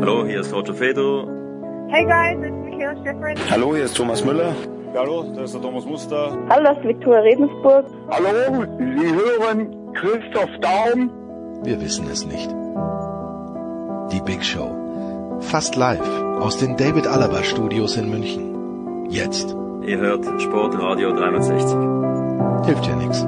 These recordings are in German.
Hallo, hier ist Roger Fedor. Hey guys, it's Michaela Schifrin. Hallo, hier ist Thomas Müller. Hallo, das ist der Thomas Muster. Hallo, das ist Viktoria Redensburg. Hallo, Sie hören Christoph Daum. Wir wissen es nicht. Die Big Show. Fast live aus den David Alaba Studios in München. Jetzt. Ihr hört Sportradio 360. Hilft ja nichts.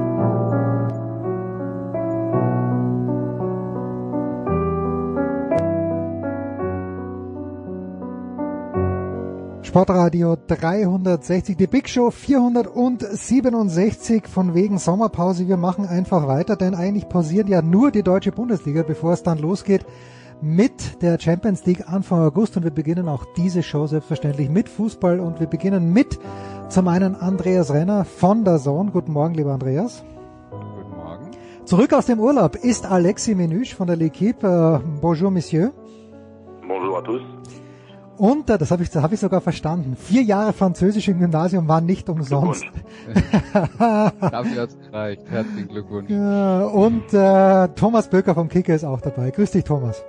Sportradio 360, die Big Show 467 von wegen Sommerpause. Wir machen einfach weiter, denn eigentlich pausiert ja nur die deutsche Bundesliga, bevor es dann losgeht mit der Champions League Anfang August und wir beginnen auch diese Show selbstverständlich mit Fußball und wir beginnen mit zum einen Andreas Renner von der Zone. Guten Morgen, lieber Andreas. Guten Morgen. Zurück aus dem Urlaub ist Alexis Menüsch von der L'Equipe. Bonjour, Monsieur. Bonjour à tous. Und, äh, das habe ich, das hab ich sogar verstanden, vier Jahre Französisch im Gymnasium waren nicht umsonst. Dafür hat's gereicht. Herzlichen Glückwunsch. Ja, und äh, Thomas Böcker vom Kicker ist auch dabei. Grüß dich, Thomas.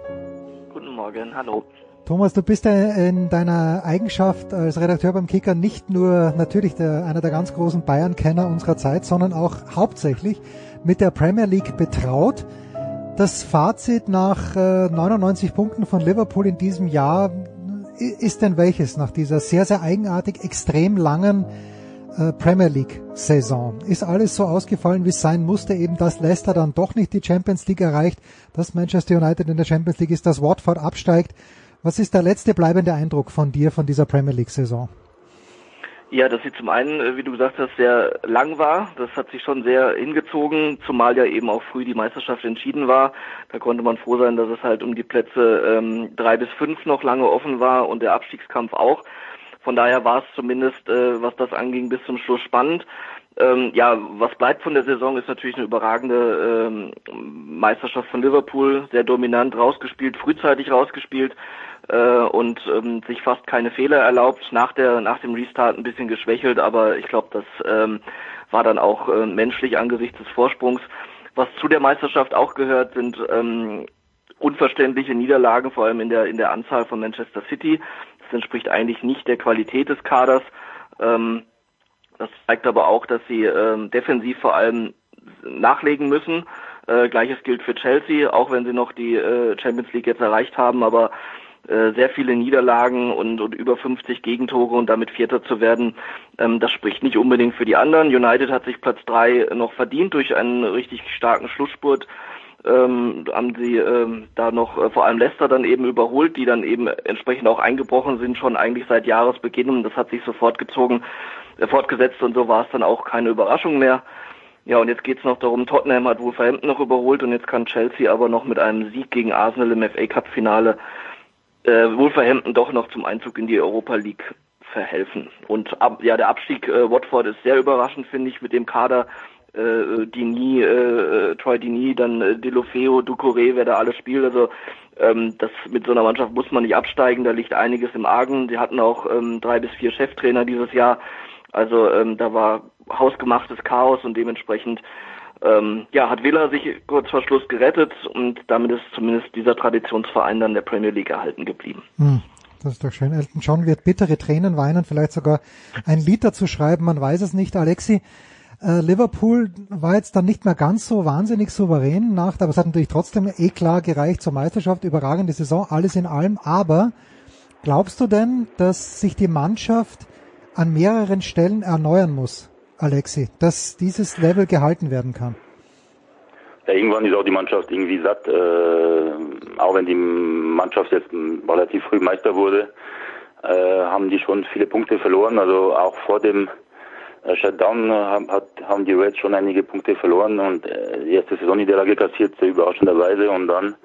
Guten Morgen, hallo. Thomas, du bist in deiner Eigenschaft als Redakteur beim Kicker nicht nur natürlich der, einer der ganz großen Bayern-Kenner unserer Zeit, sondern auch hauptsächlich mit der Premier League betraut. Das Fazit nach äh, 99 Punkten von Liverpool in diesem Jahr ist denn welches nach dieser sehr, sehr eigenartig, extrem langen äh, Premier League Saison? Ist alles so ausgefallen, wie es sein musste, eben dass Leicester dann doch nicht die Champions League erreicht, dass Manchester United in der Champions League ist, dass Watford absteigt? Was ist der letzte bleibende Eindruck von dir von dieser Premier League Saison? Ja, dass sie zum einen, äh, wie du gesagt hast, sehr lang war. Das hat sich schon sehr hingezogen, zumal ja eben auch früh die Meisterschaft entschieden war. Da konnte man froh sein, dass es halt um die Plätze ähm, drei bis fünf noch lange offen war und der Abstiegskampf auch. Von daher war es zumindest, äh, was das anging, bis zum Schluss spannend. Ähm, ja, was bleibt von der Saison ist natürlich eine überragende ähm, Meisterschaft von Liverpool, sehr dominant rausgespielt, frühzeitig rausgespielt äh, und ähm, sich fast keine Fehler erlaubt. Nach der nach dem Restart ein bisschen geschwächelt, aber ich glaube, das ähm, war dann auch äh, menschlich angesichts des Vorsprungs. Was zu der Meisterschaft auch gehört, sind ähm, unverständliche Niederlagen, vor allem in der in der Anzahl von Manchester City. Das entspricht eigentlich nicht der Qualität des Kaders. Ähm, das zeigt aber auch, dass sie ähm, defensiv vor allem nachlegen müssen. Äh, Gleiches gilt für Chelsea, auch wenn sie noch die äh, Champions League jetzt erreicht haben, aber äh, sehr viele Niederlagen und, und über 50 Gegentore und damit Vierter zu werden, ähm, das spricht nicht unbedingt für die anderen. United hat sich Platz drei noch verdient durch einen richtig starken Schlussspurt. Ähm, haben sie ähm, da noch äh, vor allem Leicester dann eben überholt, die dann eben entsprechend auch eingebrochen sind, schon eigentlich seit Jahresbeginn und das hat sich so fortgezogen, äh, fortgesetzt und so war es dann auch keine Überraschung mehr. Ja, und jetzt geht's noch darum, Tottenham hat Wolverhampton noch überholt und jetzt kann Chelsea aber noch mit einem Sieg gegen Arsenal im FA Cup Finale äh, Wolverhampton doch noch zum Einzug in die Europa League verhelfen. Und ab, ja, der Abstieg äh, Watford ist sehr überraschend, finde ich, mit dem Kader äh, Dini, äh, Troy Dini, dann äh, Delofeo, Ducouré, wer da alles spielt. Also ähm, das mit so einer Mannschaft muss man nicht absteigen, da liegt einiges im Argen. Sie hatten auch ähm, drei bis vier Cheftrainer dieses Jahr. Also ähm, da war hausgemachtes Chaos und dementsprechend ähm, ja, hat Villa sich kurz vor Schluss gerettet und damit ist zumindest dieser Traditionsverein dann der Premier League erhalten geblieben. Hm, das ist doch schön. Elton John wird bittere Tränen weinen, vielleicht sogar ein Lied dazu schreiben, man weiß es nicht. Alexi, äh, Liverpool war jetzt dann nicht mehr ganz so wahnsinnig souverän nach, aber es hat natürlich trotzdem eh klar gereicht zur Meisterschaft, überragende Saison, alles in allem. Aber glaubst du denn, dass sich die Mannschaft an mehreren Stellen erneuern muss? Alexi, dass dieses Level gehalten werden kann? Ja, irgendwann ist auch die Mannschaft irgendwie satt, äh, auch wenn die Mannschaft jetzt relativ früh Meister wurde, äh, haben die schon viele Punkte verloren. Also auch vor dem äh, Shutdown haben, hat, haben die Reds schon einige Punkte verloren und äh, die erste Saisonniederlage kassiert sehr überraschenderweise und dann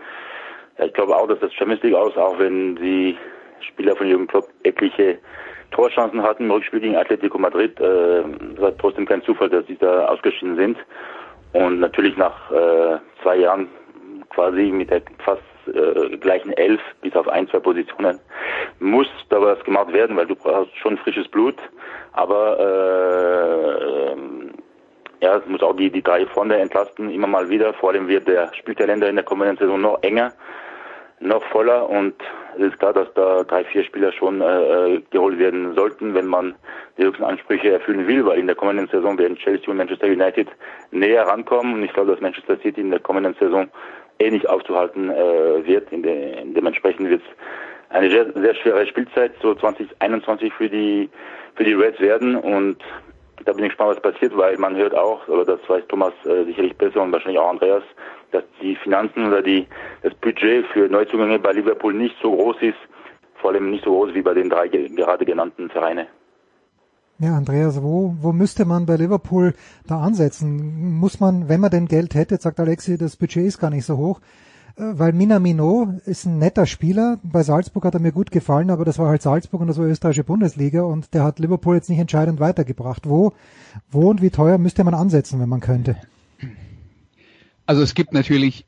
Ja, ich glaube auch, dass das Champions League aus, auch wenn die Spieler von Jürgen Klopp etliche Torchancen hatten im Rückspiel gegen Atletico Madrid, äh, war trotzdem kein Zufall, dass sie da ausgeschieden sind. Und natürlich nach äh, zwei Jahren quasi mit der fast äh, gleichen Elf, bis auf ein, zwei Positionen, muss da was gemacht werden, weil du brauchst schon frisches Blut. Aber äh, ähm, ja, es muss auch die, die drei vorne entlasten, immer mal wieder. Vor allem wird der Spielkalender in der kommenden Saison noch enger, noch voller und es ist klar, dass da drei, vier Spieler schon äh, geholt werden sollten, wenn man die höchsten Ansprüche erfüllen will, weil in der kommenden Saison werden Chelsea und Manchester United näher rankommen und ich glaube, dass Manchester City in der kommenden Saison ähnlich aufzuhalten äh, wird. In de, dementsprechend wird es eine sehr, sehr schwere Spielzeit, so 2021 für die für die Reds werden und da bin ich gespannt, was passiert, weil man hört auch, aber das weiß Thomas äh, sicherlich besser und wahrscheinlich auch Andreas, dass die Finanzen oder die das Budget für Neuzugänge bei Liverpool nicht so groß ist, vor allem nicht so groß wie bei den drei gerade genannten Vereine. Ja, Andreas, wo, wo müsste man bei Liverpool da ansetzen? Muss man, wenn man denn Geld hätte, sagt Alexi, das Budget ist gar nicht so hoch, äh, weil Minamino ist ein netter Spieler. Bei Salzburg hat er mir gut gefallen, aber das war halt Salzburg und das war österreichische Bundesliga und der hat Liverpool jetzt nicht entscheidend weitergebracht. Wo, wo und wie teuer müsste man ansetzen, wenn man könnte? Also es gibt natürlich,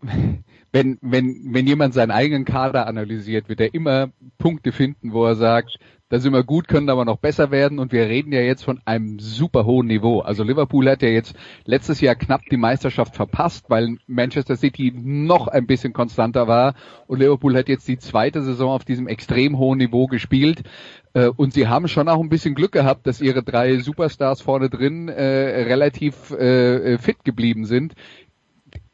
wenn, wenn, wenn jemand seinen eigenen Kader analysiert, wird er immer Punkte finden, wo er sagt, da sind wir gut, können aber noch besser werden und wir reden ja jetzt von einem super hohen Niveau. Also Liverpool hat ja jetzt letztes Jahr knapp die Meisterschaft verpasst, weil Manchester City noch ein bisschen konstanter war und Liverpool hat jetzt die zweite Saison auf diesem extrem hohen Niveau gespielt. Äh, und sie haben schon auch ein bisschen Glück gehabt, dass ihre drei Superstars vorne drin äh, relativ äh, fit geblieben sind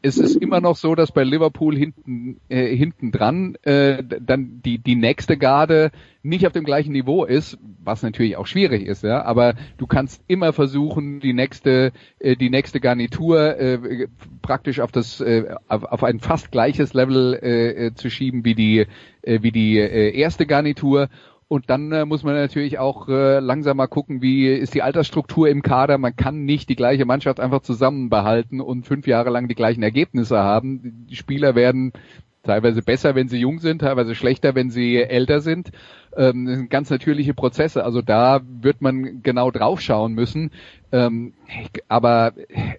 es ist immer noch so, dass bei Liverpool hinten äh, hinten dran äh, dann die die nächste Garde nicht auf dem gleichen Niveau ist, was natürlich auch schwierig ist, ja. Aber du kannst immer versuchen, die nächste äh, die nächste Garnitur äh, praktisch auf das äh, auf, auf ein fast gleiches Level äh, äh zu schieben wie die äh, wie die äh, erste Garnitur und dann äh, muss man natürlich auch äh, langsam mal gucken, wie ist die Altersstruktur im Kader. Man kann nicht die gleiche Mannschaft einfach zusammen behalten und fünf Jahre lang die gleichen Ergebnisse haben. Die Spieler werden teilweise besser, wenn sie jung sind, teilweise schlechter, wenn sie älter sind. Ähm, das sind ganz natürliche Prozesse. Also da wird man genau drauf schauen müssen. Ähm, aber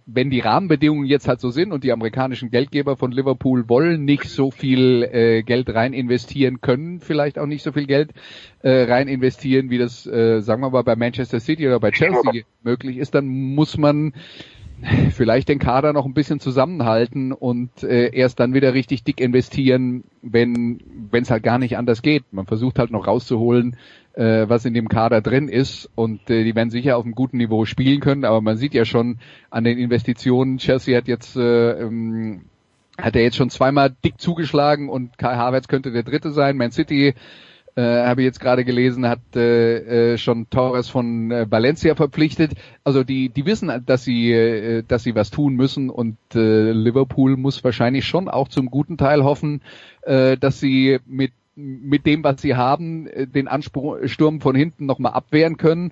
wenn die Rahmenbedingungen jetzt halt so sind und die amerikanischen Geldgeber von Liverpool wollen nicht so viel äh, Geld rein investieren können, vielleicht auch nicht so viel Geld äh, rein investieren, wie das, äh, sagen wir mal, bei Manchester City oder bei Chelsea möglich ist, dann muss man vielleicht den Kader noch ein bisschen zusammenhalten und äh, erst dann wieder richtig dick investieren, wenn es halt gar nicht anders geht. Man versucht halt noch rauszuholen, äh, was in dem Kader drin ist und äh, die werden sicher auf einem guten Niveau spielen können, aber man sieht ja schon an den Investitionen, Chelsea hat jetzt äh, ähm, hat er jetzt schon zweimal dick zugeschlagen und Kai Havertz könnte der dritte sein. Man City äh, habe ich jetzt gerade gelesen, hat äh, äh, schon Torres von äh, Valencia verpflichtet. Also die, die wissen, dass sie, äh, dass sie was tun müssen und äh, Liverpool muss wahrscheinlich schon auch zum guten Teil hoffen, äh, dass sie mit mit dem, was sie haben, äh, den Ansturm von hinten nochmal abwehren können.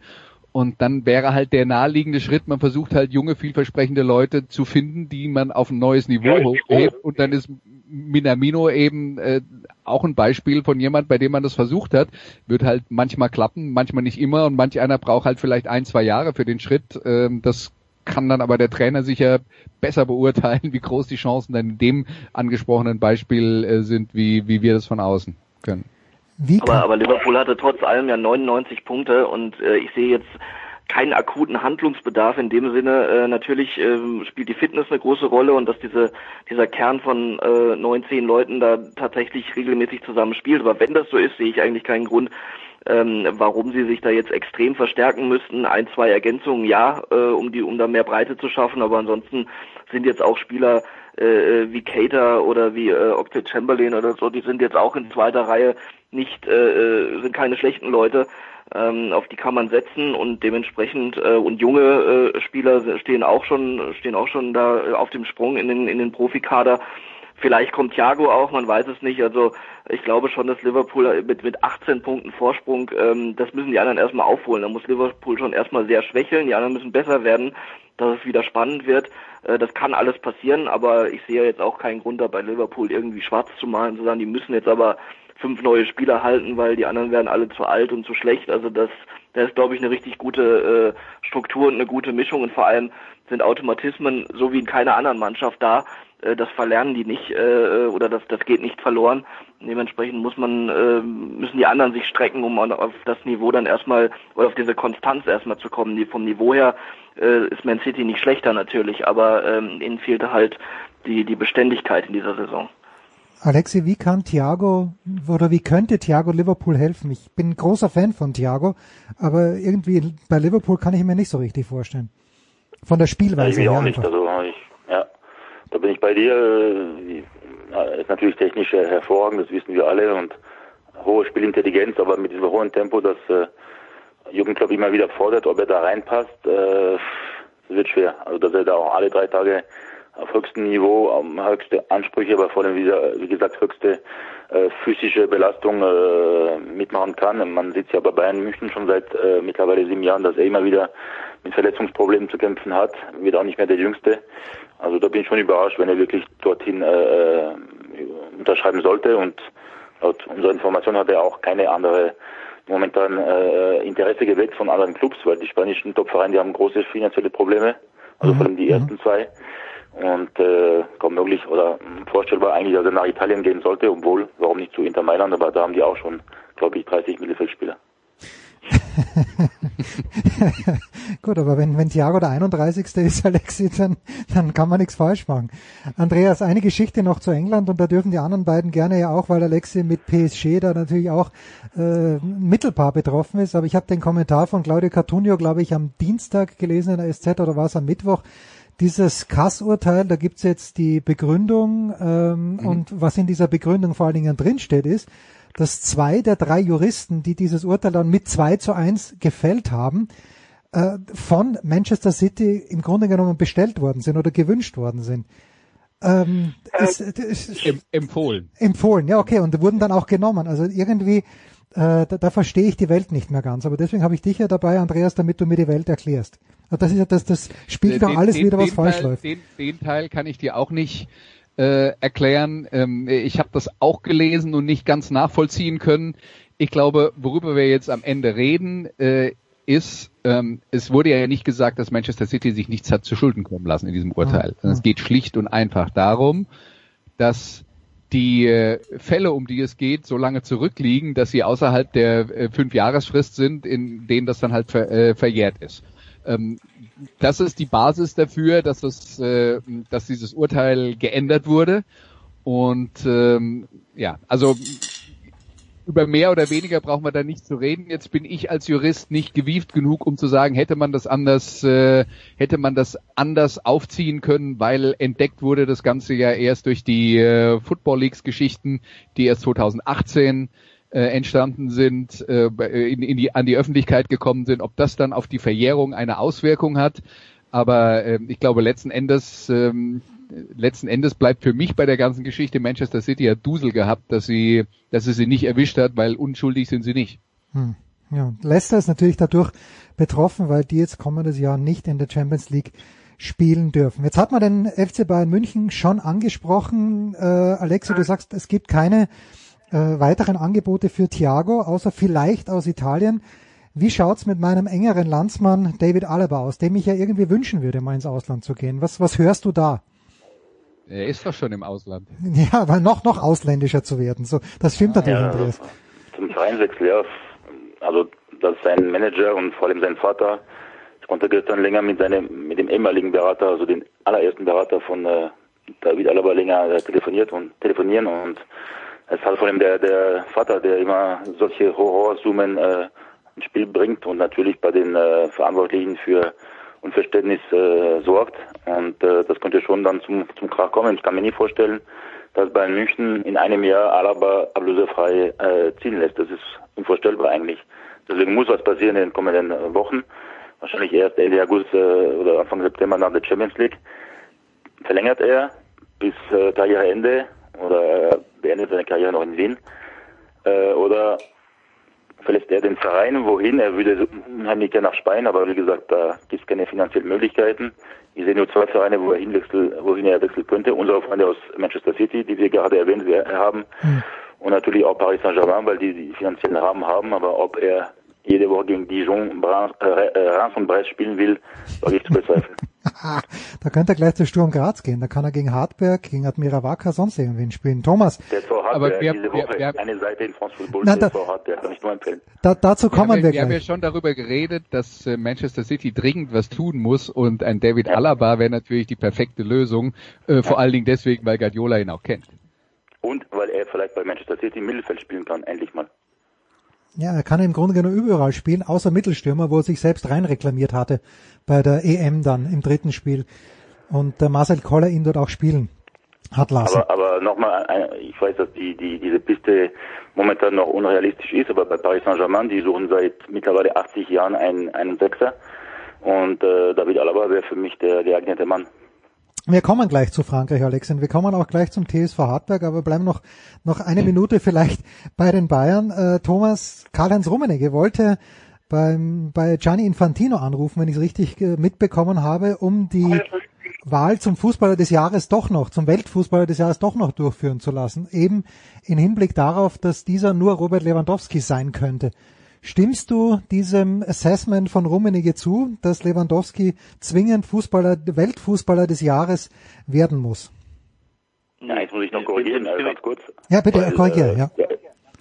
Und dann wäre halt der naheliegende Schritt, man versucht halt junge, vielversprechende Leute zu finden, die man auf ein neues Niveau hochhebt. Und dann ist Minamino eben äh, auch ein Beispiel von jemand, bei dem man das versucht hat. Wird halt manchmal klappen, manchmal nicht immer und manch einer braucht halt vielleicht ein, zwei Jahre für den Schritt. Ähm, das kann dann aber der Trainer sicher besser beurteilen, wie groß die Chancen dann in dem angesprochenen Beispiel äh, sind, wie, wie wir das von außen können. Aber, aber Liverpool hatte trotz allem ja 99 Punkte und äh, ich sehe jetzt keinen akuten Handlungsbedarf in dem Sinne. Äh, natürlich äh, spielt die Fitness eine große Rolle und dass diese, dieser Kern von äh, neun, zehn Leuten da tatsächlich regelmäßig zusammen spielt. Aber wenn das so ist, sehe ich eigentlich keinen Grund, ähm, warum sie sich da jetzt extrem verstärken müssten. Ein, zwei Ergänzungen, ja, äh, um die, um da mehr Breite zu schaffen, aber ansonsten sind jetzt auch Spieler äh, wie Cater oder wie äh, Octave Chamberlain oder so, die sind jetzt auch in zweiter Reihe nicht, äh, äh sind keine schlechten Leute ähm, auf die kann man setzen und dementsprechend äh, und junge äh, Spieler stehen auch schon stehen auch schon da äh, auf dem Sprung in den in den Profikader. Vielleicht kommt Thiago auch, man weiß es nicht. Also ich glaube schon, dass Liverpool mit, mit 18 Punkten Vorsprung, ähm, das müssen die anderen erstmal aufholen. Da muss Liverpool schon erstmal sehr schwächeln, die anderen müssen besser werden. dass es wieder spannend wird. Äh, das kann alles passieren, aber ich sehe jetzt auch keinen Grund da bei Liverpool irgendwie schwarz zu malen, zu sagen, die müssen jetzt aber fünf neue Spieler halten, weil die anderen werden alle zu alt und zu schlecht. Also das, das ist, glaube ich, eine richtig gute äh, Struktur und eine gute Mischung und vor allem sind Automatismen so wie in keiner anderen Mannschaft da. Äh, das verlernen die nicht äh, oder das, das geht nicht verloren. Dementsprechend muss man, äh, müssen die anderen sich strecken, um auf das Niveau dann erstmal oder auf diese Konstanz erstmal zu kommen. Die, vom Niveau her äh, ist Man City nicht schlechter natürlich, aber ähm, ihnen fehlte halt die, die Beständigkeit in dieser Saison. Alexi, wie kann Thiago oder wie könnte Thiago Liverpool helfen? Ich bin ein großer Fan von Thiago, aber irgendwie bei Liverpool kann ich mir nicht so richtig vorstellen. Von der Spielweise ja, her. auch nicht. Einfach. Also ich, ja, da bin ich bei dir. Äh, Ist natürlich technisch hervorragend, das wissen wir alle und hohe Spielintelligenz, aber mit diesem hohen Tempo, das äh, Jürgen Klopp immer wieder fordert, ob er da reinpasst, äh, das wird schwer. Also dass er da auch alle drei Tage auf höchstem Niveau, um, höchste Ansprüche, aber vor allem wie gesagt, höchste äh, physische Belastung äh, mitmachen kann. Man sieht ja bei Bayern München schon seit äh, mittlerweile sieben Jahren, dass er immer wieder mit Verletzungsproblemen zu kämpfen hat, wird auch nicht mehr der Jüngste. Also da bin ich schon überrascht, wenn er wirklich dorthin äh, unterschreiben sollte. Und laut unserer Information hat er auch keine andere momentan äh, Interesse geweckt von anderen Clubs, weil die spanischen Topvereine, die haben große finanzielle Probleme, also vor allem die ersten zwei und äh, kaum möglich oder vorstellbar eigentlich, dass er nach Italien gehen sollte, obwohl, warum nicht zu Inter Mailand, aber da haben die auch schon, glaube ich, 30 Mittelfeldspieler. Gut, aber wenn, wenn Thiago der 31. ist, Alexi, dann, dann kann man nichts falsch machen. Andreas, eine Geschichte noch zu England und da dürfen die anderen beiden gerne ja auch, weil Alexi mit PSG da natürlich auch äh, Mittelpaar betroffen ist, aber ich habe den Kommentar von Claudio Cartunio, glaube ich, am Dienstag gelesen in der SZ oder war es am Mittwoch, dieses Kass-Urteil, da gibt's jetzt die Begründung ähm, mhm. und was in dieser Begründung vor allen Dingen drinsteht ist, dass zwei der drei Juristen, die dieses Urteil dann mit zwei zu eins gefällt haben, äh, von Manchester City im Grunde genommen bestellt worden sind oder gewünscht worden sind. Ähm, äh, ist, ist, empfohlen. Empfohlen, ja okay, und wurden dann auch genommen. Also irgendwie, da, da verstehe ich die Welt nicht mehr ganz. Aber deswegen habe ich dich ja dabei, Andreas, damit du mir die Welt erklärst. Das ist ja das, das spielt doch alles den, wieder, was falsch Teil, läuft. Den, den Teil kann ich dir auch nicht äh, erklären. Ähm, ich habe das auch gelesen und nicht ganz nachvollziehen können. Ich glaube, worüber wir jetzt am Ende reden, äh, ist, ähm, es wurde ja nicht gesagt, dass Manchester City sich nichts hat zu Schulden kommen lassen in diesem Urteil. Ja, ja. Es geht schlicht und einfach darum, dass die äh, Fälle, um die es geht, so lange zurückliegen, dass sie außerhalb der äh, Fünfjahresfrist sind, in denen das dann halt ver, äh, verjährt ist. Ähm, das ist die Basis dafür, dass es, äh, dass dieses Urteil geändert wurde. Und ähm, ja, also über mehr oder weniger brauchen wir da nicht zu reden. Jetzt bin ich als Jurist nicht gewieft genug, um zu sagen, hätte man das anders, äh, hätte man das anders aufziehen können, weil entdeckt wurde das Ganze ja erst durch die äh, Football Leagues Geschichten, die erst 2018 äh, entstanden sind, äh, in, in die, an die Öffentlichkeit gekommen sind, ob das dann auf die Verjährung eine Auswirkung hat. Aber äh, ich glaube, letzten Endes, ähm, letzten Endes bleibt für mich bei der ganzen Geschichte Manchester City ja Dusel gehabt, dass sie, dass sie sie nicht erwischt hat, weil unschuldig sind sie nicht. Hm. Ja, Leicester ist natürlich dadurch betroffen, weil die jetzt kommendes Jahr nicht in der Champions League spielen dürfen. Jetzt hat man den FC Bayern München schon angesprochen. Äh, Alexi, du sagst, es gibt keine äh, weiteren Angebote für Thiago, außer vielleicht aus Italien. Wie schaut's mit meinem engeren Landsmann David Alaba aus, dem ich ja irgendwie wünschen würde, mal ins Ausland zu gehen? Was, was hörst du da? Er ist doch schon im Ausland. Ja, aber noch, noch ausländischer zu werden. So, das stimmt natürlich, ja, Andreas. Zum Vereinwechsel, ja. Also, dass sein Manager und vor allem sein Vater, ich konnte gestern länger mit seinem, mit dem ehemaligen Berater, also den allerersten Berater von äh, David Alaba länger äh, telefoniert und telefonieren und es hat vor allem der, der Vater, der immer solche Horrorsummen äh, ins Spiel bringt und natürlich bei den äh, Verantwortlichen für Unverständnis äh, sorgt. Und äh, das könnte schon dann zum, zum Krach kommen. Ich kann mir nie vorstellen, dass Bayern München in einem Jahr Alaba ablösefrei äh, ziehen lässt. Das ist unvorstellbar eigentlich. Deswegen muss was passieren in den kommenden Wochen. Wahrscheinlich erst Ende August äh, oder Anfang September nach der Champions League. Verlängert er bis äh, Karriereende oder beendet seine Karriere noch in Wien. Äh, oder verlässt er den Verein. Wohin? Er würde unheimlich gerne nach Spanien, aber wie gesagt, da gibt es keine finanziellen Möglichkeiten. Ich sehe nur zwei Vereine, wo er hinwechseln, wohin er wechseln könnte. Unsere Freunde aus Manchester City, die wir gerade erwähnt haben. Hm. Und natürlich auch Paris Saint-Germain, weil die die finanziellen Rahmen haben. Aber ob er jede Woche gegen Dijon, Bra- äh, äh, Reims und Brest spielen will, wage ich zu bezweifeln. da könnte er gleich zu Sturm Graz gehen. Da kann er gegen Hartberg, gegen Admira Wacker, sonst irgendwen spielen. Thomas, Der SV Aber Hartberg wir- diese wir- Woche wir- eine Seite in France Football, Na, der da- SV Hartberg, kann ich nur empfehlen. da, dazu kommen wir, wir, wir haben ja gleich. schon darüber geredet, dass äh, Manchester City dringend was tun muss und ein David Alaba wäre natürlich die perfekte Lösung, äh, vor allen Dingen deswegen, weil Guardiola ihn auch kennt. Und weil er vielleicht bei Manchester City im Mittelfeld spielen kann, endlich mal. Ja, er kann im Grunde genommen überall spielen, außer Mittelstürmer, wo er sich selbst rein reklamiert hatte bei der EM dann im dritten Spiel. Und der Marcel Koller ihn dort auch spielen hat lassen. Aber, aber nochmal, ein- ich weiß, dass die, die, diese Piste momentan noch unrealistisch ist, aber bei Paris Saint-Germain, die suchen seit mittlerweile 80 Jahren einen, einen Sechser. Und äh, David Alaba wäre für mich der geeignete Mann. Wir kommen gleich zu Frankreich, Alex, und wir kommen auch gleich zum TSV Hartberg, aber bleiben noch, noch eine Minute vielleicht bei den Bayern. Äh, Thomas, Karl-Heinz Rummenigge wollte beim, bei Gianni Infantino anrufen, wenn ich es richtig äh, mitbekommen habe, um die Wahl zum Fußballer des Jahres doch noch, zum Weltfußballer des Jahres doch noch durchführen zu lassen, eben in Hinblick darauf, dass dieser nur Robert Lewandowski sein könnte. Stimmst du diesem Assessment von Rummenigge zu, dass Lewandowski zwingend Fußballer, Weltfußballer des Jahres werden muss? Ja, jetzt muss ich noch korrigieren, äh, ganz kurz. Ja, bitte, Weil, korrigiere, äh, ja.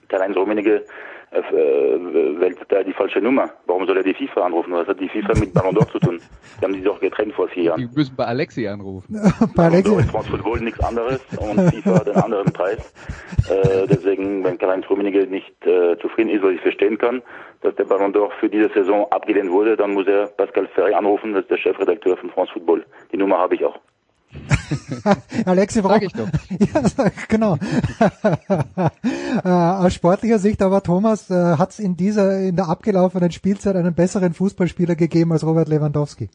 Karl-Heinz Rummenigge äh, äh, wählt da die falsche Nummer. Warum soll er die FIFA anrufen? Was hat die FIFA mit Ballon d'Or zu tun? Die haben die doch getrennt vor vier Jahren. Die müssen bei Alexi anrufen. Bei Ballon d'Or Alexi, ist France Football nichts anderes und FIFA hat einen anderen Preis. Äh, deswegen, wenn Karl-Heinz Rummenigge nicht äh, zufrieden ist, was ich verstehen kann, dass der Ballon d'Or für diese Saison abgelehnt wurde, dann muss er Pascal Ferry anrufen, das ist der Chefredakteur von France Football. Die Nummer habe ich auch. Alexi, warum? Sag ich doch. Ja, sag- genau. äh, aus sportlicher Sicht aber, Thomas, äh, hat es in dieser, in der abgelaufenen Spielzeit einen besseren Fußballspieler gegeben als Robert Lewandowski?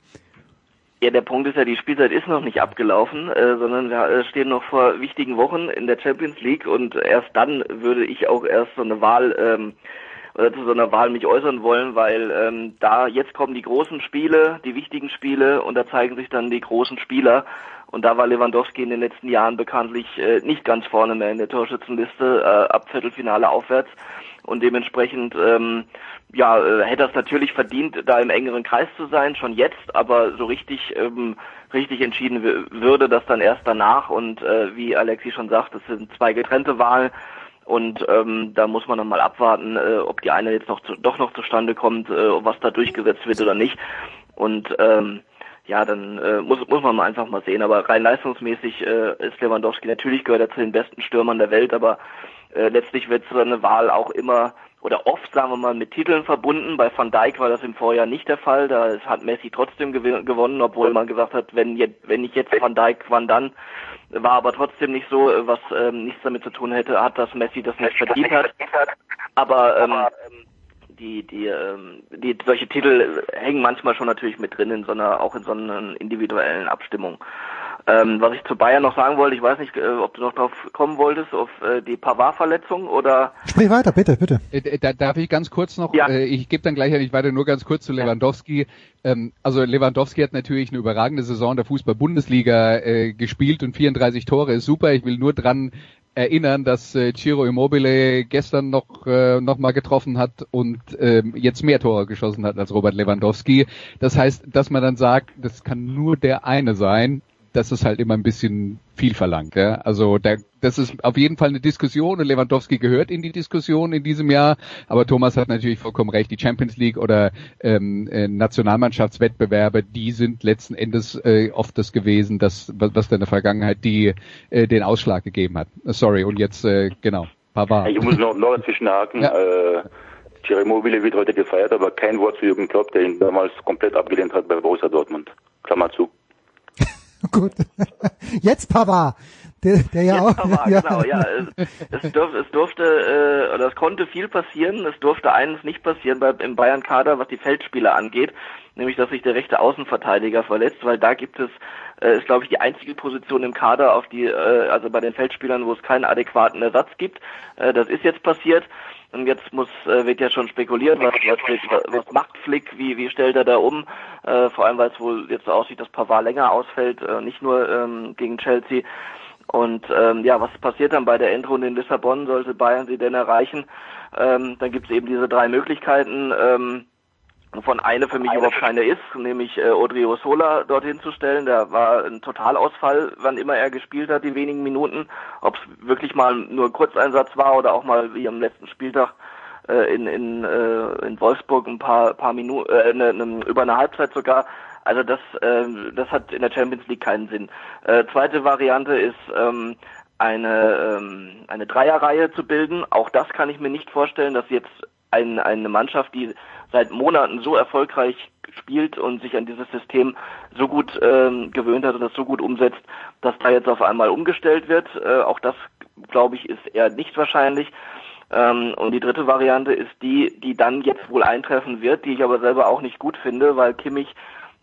Ja, der Punkt ist ja, die Spielzeit ist noch nicht abgelaufen, äh, sondern wir äh, stehen noch vor wichtigen Wochen in der Champions League und erst dann würde ich auch erst so eine Wahl ähm, oder zu so einer Wahl mich äußern wollen, weil ähm, da jetzt kommen die großen Spiele, die wichtigen Spiele und da zeigen sich dann die großen Spieler und da war Lewandowski in den letzten Jahren bekanntlich äh, nicht ganz vorne mehr in der Torschützenliste, äh, ab Viertelfinale aufwärts. Und dementsprechend ähm, ja, äh, hätte er es natürlich verdient, da im engeren Kreis zu sein, schon jetzt, aber so richtig ähm, richtig entschieden würde das dann erst danach. Und äh, wie Alexi schon sagt, es sind zwei getrennte Wahlen. Und ähm, da muss man dann mal abwarten, äh, ob die eine jetzt noch zu, doch noch zustande kommt, äh, was da durchgesetzt wird oder nicht. Und ähm, ja, dann äh, muss, muss man mal einfach mal sehen. Aber rein leistungsmäßig äh, ist Lewandowski natürlich gehört er zu den besten Stürmern der Welt, aber äh, letztlich wird so eine Wahl auch immer oder oft, sagen wir mal, mit Titeln verbunden. Bei Van Dijk war das im Vorjahr nicht der Fall. Da hat Messi trotzdem gew gewonnen, obwohl man gesagt hat, wenn, jetzt, wenn nicht jetzt Van Dijk, wann dann? War aber trotzdem nicht so, was ähm, nichts damit zu tun hätte, hat, dass Messi das nicht verdient hat. Aber ähm, die, die, ähm, die solche Titel hängen manchmal schon natürlich mit drin in so einer, auch in so einer individuellen Abstimmung. Ähm, was ich zu Bayern noch sagen wollte, ich weiß nicht, äh, ob du noch drauf kommen wolltest, auf äh, die Pavard-Verletzung oder Sprich weiter, bitte, bitte. Äh, Da darf ich ganz kurz noch, Ja. äh, ich gebe dann gleich nicht weiter, nur ganz kurz zu Lewandowski. Ähm, also Lewandowski hat natürlich eine überragende Saison der Fußball-Bundesliga äh, gespielt und 34 Tore ist super. Ich will nur dran erinnern, dass äh, Ciro Immobile gestern noch äh, noch mal getroffen hat und ähm, jetzt mehr Tore geschossen hat als Robert Lewandowski. Das heißt, dass man dann sagt, das kann nur der eine sein. Das ist halt immer ein bisschen viel verlangt. Ja? Also da, das ist auf jeden Fall eine Diskussion und Lewandowski gehört in die Diskussion in diesem Jahr. Aber Thomas hat natürlich vollkommen recht. Die Champions League oder ähm, äh, Nationalmannschaftswettbewerbe, die sind letzten Endes äh, oft das gewesen, das, was, was da in der Vergangenheit die äh, den Ausschlag gegeben hat. Äh, Sorry, und jetzt äh, genau, Pavard. Ich muss noch, noch dazwischen haken. Ja. Äh, Thierry Mobile wird heute gefeiert, aber kein Wort zu Jürgen Klopp, der ihn damals komplett abgelehnt hat bei Borussia Dortmund. Klammer zu. Gut. Jetzt Pavard, der, der ja Jetzt auch. Pavard, genau, ja. Es, es, durf, es durfte, äh, oder es konnte viel passieren. Es durfte eines nicht passieren bei, im Bayern-Kader, was die Feldspieler angeht, nämlich dass sich der rechte Außenverteidiger verletzt, weil da gibt es äh, ist, glaube ich, die einzige Position im Kader, auf die, äh, also bei den Feldspielern, wo es keinen adäquaten Ersatz gibt. Äh, das ist jetzt passiert. Und jetzt muss, äh, wird ja schon spekuliert, was, was, was macht Flick, wie, wie stellt er da um, äh, vor allem weil es wohl jetzt so aussieht, dass Pavard länger ausfällt, äh, nicht nur ähm, gegen Chelsea. Und ähm, ja, was passiert dann bei der Endrunde in Lissabon? Sollte Bayern sie denn erreichen? Ähm, dann gibt es eben diese drei Möglichkeiten. Ähm, wovon eine für mich überhaupt keine ist, nämlich äh, Odrio Sola dorthin zu stellen. Der war ein Totalausfall, wann immer er gespielt hat, die wenigen Minuten. Ob es wirklich mal nur ein Kurzeinsatz war oder auch mal wie am letzten Spieltag äh, in, in, äh, in Wolfsburg ein paar, paar Minuten, äh, ne, ne, über eine Halbzeit sogar. Also das, äh, das hat in der Champions League keinen Sinn. Äh, zweite Variante ist ähm, eine, ähm, eine Dreierreihe zu bilden. Auch das kann ich mir nicht vorstellen, dass jetzt ein, eine Mannschaft, die seit Monaten so erfolgreich spielt und sich an dieses System so gut ähm, gewöhnt hat und das so gut umsetzt, dass da jetzt auf einmal umgestellt wird. Äh, auch das, glaube ich, ist eher nicht wahrscheinlich. Ähm, und die dritte Variante ist die, die dann jetzt wohl eintreffen wird, die ich aber selber auch nicht gut finde, weil Kimmich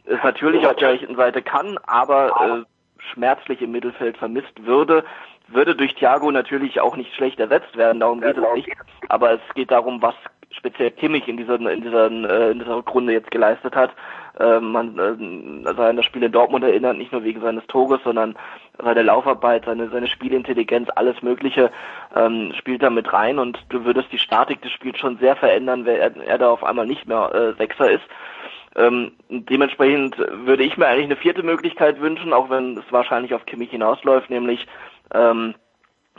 es natürlich auf der rechten Seite kann, aber äh, schmerzlich im Mittelfeld vermisst würde, würde durch Thiago natürlich auch nicht schlecht ersetzt werden, darum geht es nicht. Aber es geht darum, was speziell Kimmich in dieser in dieser äh, in dieser Runde jetzt geleistet hat. Äh, man äh, also an das Spiel in Dortmund erinnert, nicht nur wegen seines Tores, sondern seine Laufarbeit, seine seine Spielintelligenz, alles Mögliche ähm, spielt da mit rein und du würdest die Statik des Spiels schon sehr verändern, wenn er, er da auf einmal nicht mehr äh, Sechser ist. Ähm, dementsprechend würde ich mir eigentlich eine vierte Möglichkeit wünschen, auch wenn es wahrscheinlich auf Kimmich hinausläuft, nämlich ähm,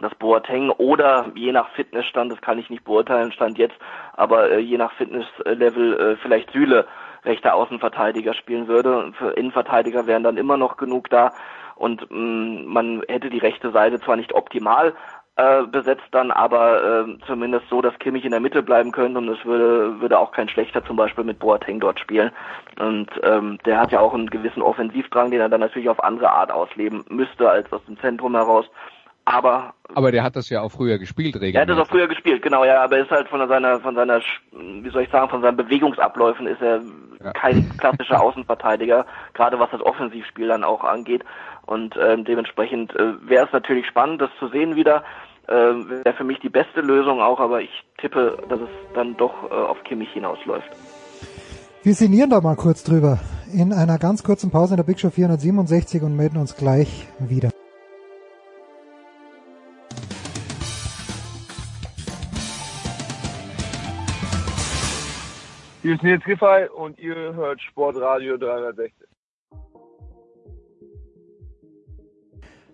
dass Boateng oder je nach Fitnessstand, das kann ich nicht beurteilen, stand jetzt, aber äh, je nach Fitnesslevel äh, vielleicht Süle rechter Außenverteidiger spielen würde. Für Innenverteidiger wären dann immer noch genug da und mh, mm, man hätte die rechte Seite zwar nicht optimal äh, besetzt dann, aber äh, zumindest so, dass Kimmich in der Mitte bleiben könnte und es würde, würde auch kein schlechter zum Beispiel mit Boateng dort spielen. Und ähm, der hat ja auch einen gewissen Offensivdrang, den er dann natürlich auf andere Art ausleben müsste als aus dem Zentrum heraus. Aber aber der hat das ja auch früher gespielt, regelmäßig. Er hat das auch früher gespielt, genau, ja, aber er ist halt von seiner von seiner wie soll ich sagen, von seinen Bewegungsabläufen ist er ja. kein klassischer Außenverteidiger, gerade was das Offensivspiel dann auch angeht und ähm, dementsprechend äh, wäre es natürlich spannend, das zu sehen wieder. Äh, wäre für mich die beste Lösung auch, aber ich tippe, dass es dann doch äh, auf Kimmich hinausläuft. Wir sinnieren da mal kurz drüber in einer ganz kurzen Pause in der Big Show 467 und melden uns gleich wieder. Hier ist Nils Giffey und ihr hört Sportradio 360.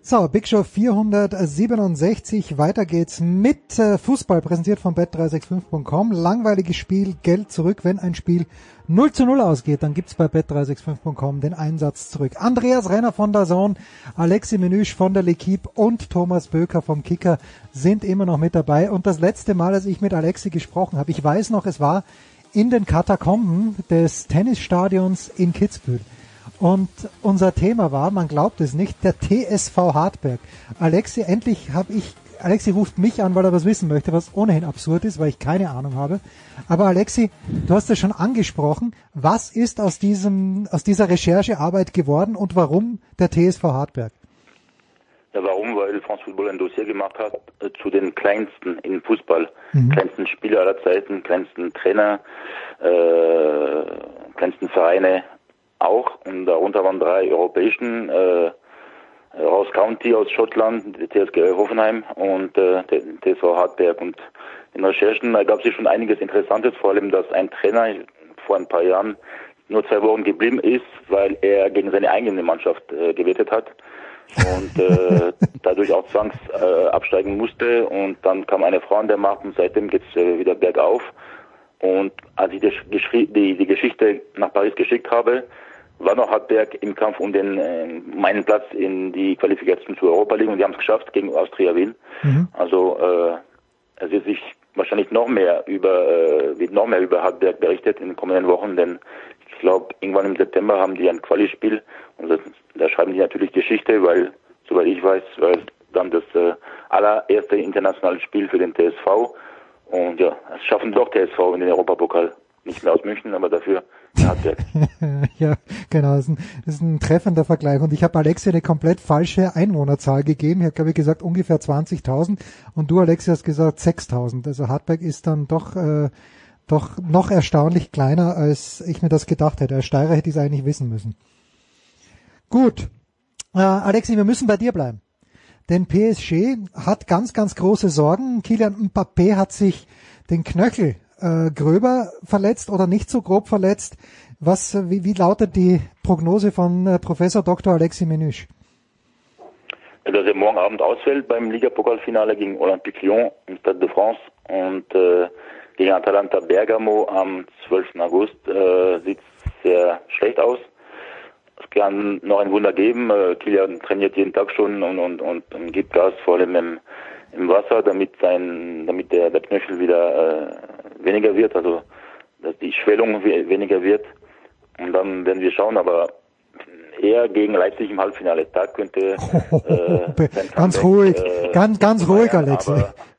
So, Big Show 467. Weiter geht's mit äh, Fußball, präsentiert von bet365.com. Langweiliges Spiel, Geld zurück. Wenn ein Spiel 0 zu 0 ausgeht, dann gibt's bei bet365.com den Einsatz zurück. Andreas Renner von der Zone, Alexi Menüsch von der L'Equipe und Thomas Böker vom Kicker sind immer noch mit dabei. Und das letzte Mal, als ich mit Alexi gesprochen habe, ich weiß noch, es war in den Katakomben des Tennisstadions in Kitzbühel. Und unser Thema war, man glaubt es nicht, der TSV Hartberg. Alexi, endlich habe ich, Alexi ruft mich an, weil er was wissen möchte, was ohnehin absurd ist, weil ich keine Ahnung habe. Aber Alexi, du hast es schon angesprochen. Was ist aus diesem, aus dieser Recherchearbeit geworden und warum der TSV Hartberg? Ja, warum? Weil France Football ein Dossier gemacht hat äh, zu den kleinsten im Fußball, mhm. kleinsten Spieler aller Zeiten, kleinsten Trainer, äh, kleinsten Vereine auch. Und darunter waren drei europäischen, äh, Ross County aus Schottland, TSG Hoffenheim und äh, TSV Hartberg. Und in Recherchen ergab sich schon einiges Interessantes, vor allem, dass ein Trainer vor ein paar Jahren nur zwei Wochen geblieben ist, weil er gegen seine eigene Mannschaft äh, gewettet hat und äh, dadurch auch zwangs äh, absteigen musste. Und dann kam eine Frau an der Macht und seitdem geht's äh, wieder bergauf. Und als ich die, die, die Geschichte nach Paris geschickt habe, war noch Hartberg im Kampf um den äh, meinen Platz in die Qualifikation zur Europa League und die haben es geschafft gegen Austria Wien. Mhm. Also äh, es wird sich wahrscheinlich noch mehr über äh, wird noch mehr über Hartberg berichtet in den kommenden Wochen, denn ich glaube irgendwann im September haben die ein Quali-Spiel und da schreiben die natürlich Geschichte, weil, soweit ich weiß, war es dann das äh, allererste internationale Spiel für den TSV. Und ja, es schaffen doch TSV in den Europapokal. nicht mehr aus München, aber dafür ja, genau, das ist, ein, das ist ein treffender Vergleich. Und ich habe Alexi eine komplett falsche Einwohnerzahl gegeben. Ich habe, glaube ich, gesagt ungefähr 20.000 und du, Alexi, hast gesagt 6.000. Also Hartberg ist dann doch, äh, doch noch erstaunlich kleiner, als ich mir das gedacht hätte. Als Steirer hätte ich es eigentlich wissen müssen. Gut. Äh, Alexi, wir müssen bei dir bleiben. Denn PSG hat ganz, ganz große Sorgen. Kilian Mbappé hat sich den Knöchel äh, gröber verletzt oder nicht so grob verletzt. Was, wie, wie lautet die Prognose von äh, Professor Dr. Alexi Menüsch? Dass er morgen Abend ausfällt beim Ligapokalfinale gegen Olympique Lyon im Stade de France und äh, gegen Atalanta Bergamo am 12. August äh, sieht sehr schlecht aus. Kann noch ein Wunder geben. Äh, Kilian trainiert jeden Tag schon und, und, und, und gibt Gas, vor allem im, im Wasser, damit sein, damit der, der Knöchel wieder äh, weniger wird, also dass die Schwellung weniger wird. Und dann werden wir schauen, aber eher gegen Leipzig im Halbfinale. Da könnte äh, ganz ruhig, äh, ganz ganz ruhig, Alex.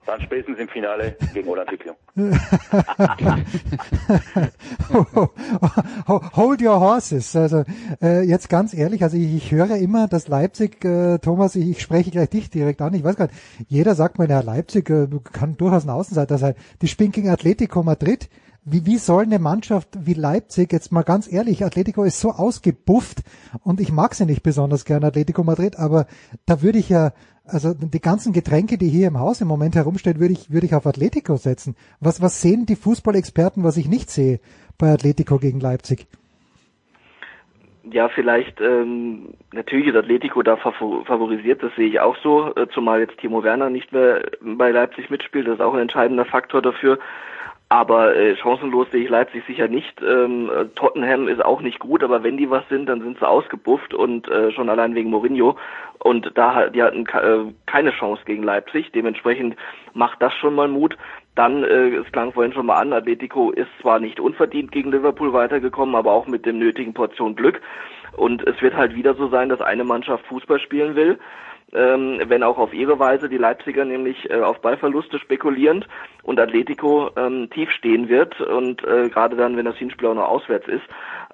Dann spätestens im Finale gegen Olympique Hold your horses. Also äh, jetzt ganz ehrlich, also ich, ich höre immer, dass Leipzig, äh, Thomas, ich, ich spreche gleich dich direkt an. Ich weiß gar nicht, jeder sagt mir, ja, Leipzig äh, kann durchaus ein Außenseiter sein. Die spielen gegen Atletico Madrid wie, wie soll eine Mannschaft wie Leipzig, jetzt mal ganz ehrlich, Atletico ist so ausgebufft und ich mag sie nicht besonders gern, Atletico Madrid, aber da würde ich ja, also die ganzen Getränke, die hier im Haus im Moment herumstehen, würde ich, würde ich auf Atletico setzen. Was, was sehen die Fußballexperten, was ich nicht sehe bei Atletico gegen Leipzig? Ja, vielleicht ähm, natürlich ist Atletico da favorisiert, das sehe ich auch so, äh, zumal jetzt Timo Werner nicht mehr bei Leipzig mitspielt, das ist auch ein entscheidender Faktor dafür. Aber äh, chancenlos sehe ich Leipzig sicher nicht. Ähm, Tottenham ist auch nicht gut, aber wenn die was sind, dann sind sie ausgebufft und äh, schon allein wegen Mourinho. Und da die hatten äh, keine Chance gegen Leipzig. Dementsprechend macht das schon mal Mut. Dann, äh, es klang vorhin schon mal an, Atletico ist zwar nicht unverdient gegen Liverpool weitergekommen, aber auch mit dem nötigen Portion Glück. Und es wird halt wieder so sein, dass eine Mannschaft Fußball spielen will ähm, wenn auch auf ihre Weise, die Leipziger nämlich äh, auf Ballverluste spekulierend und Atletico ähm, tief stehen wird und äh, gerade dann, wenn das Hinspiel auch noch auswärts ist.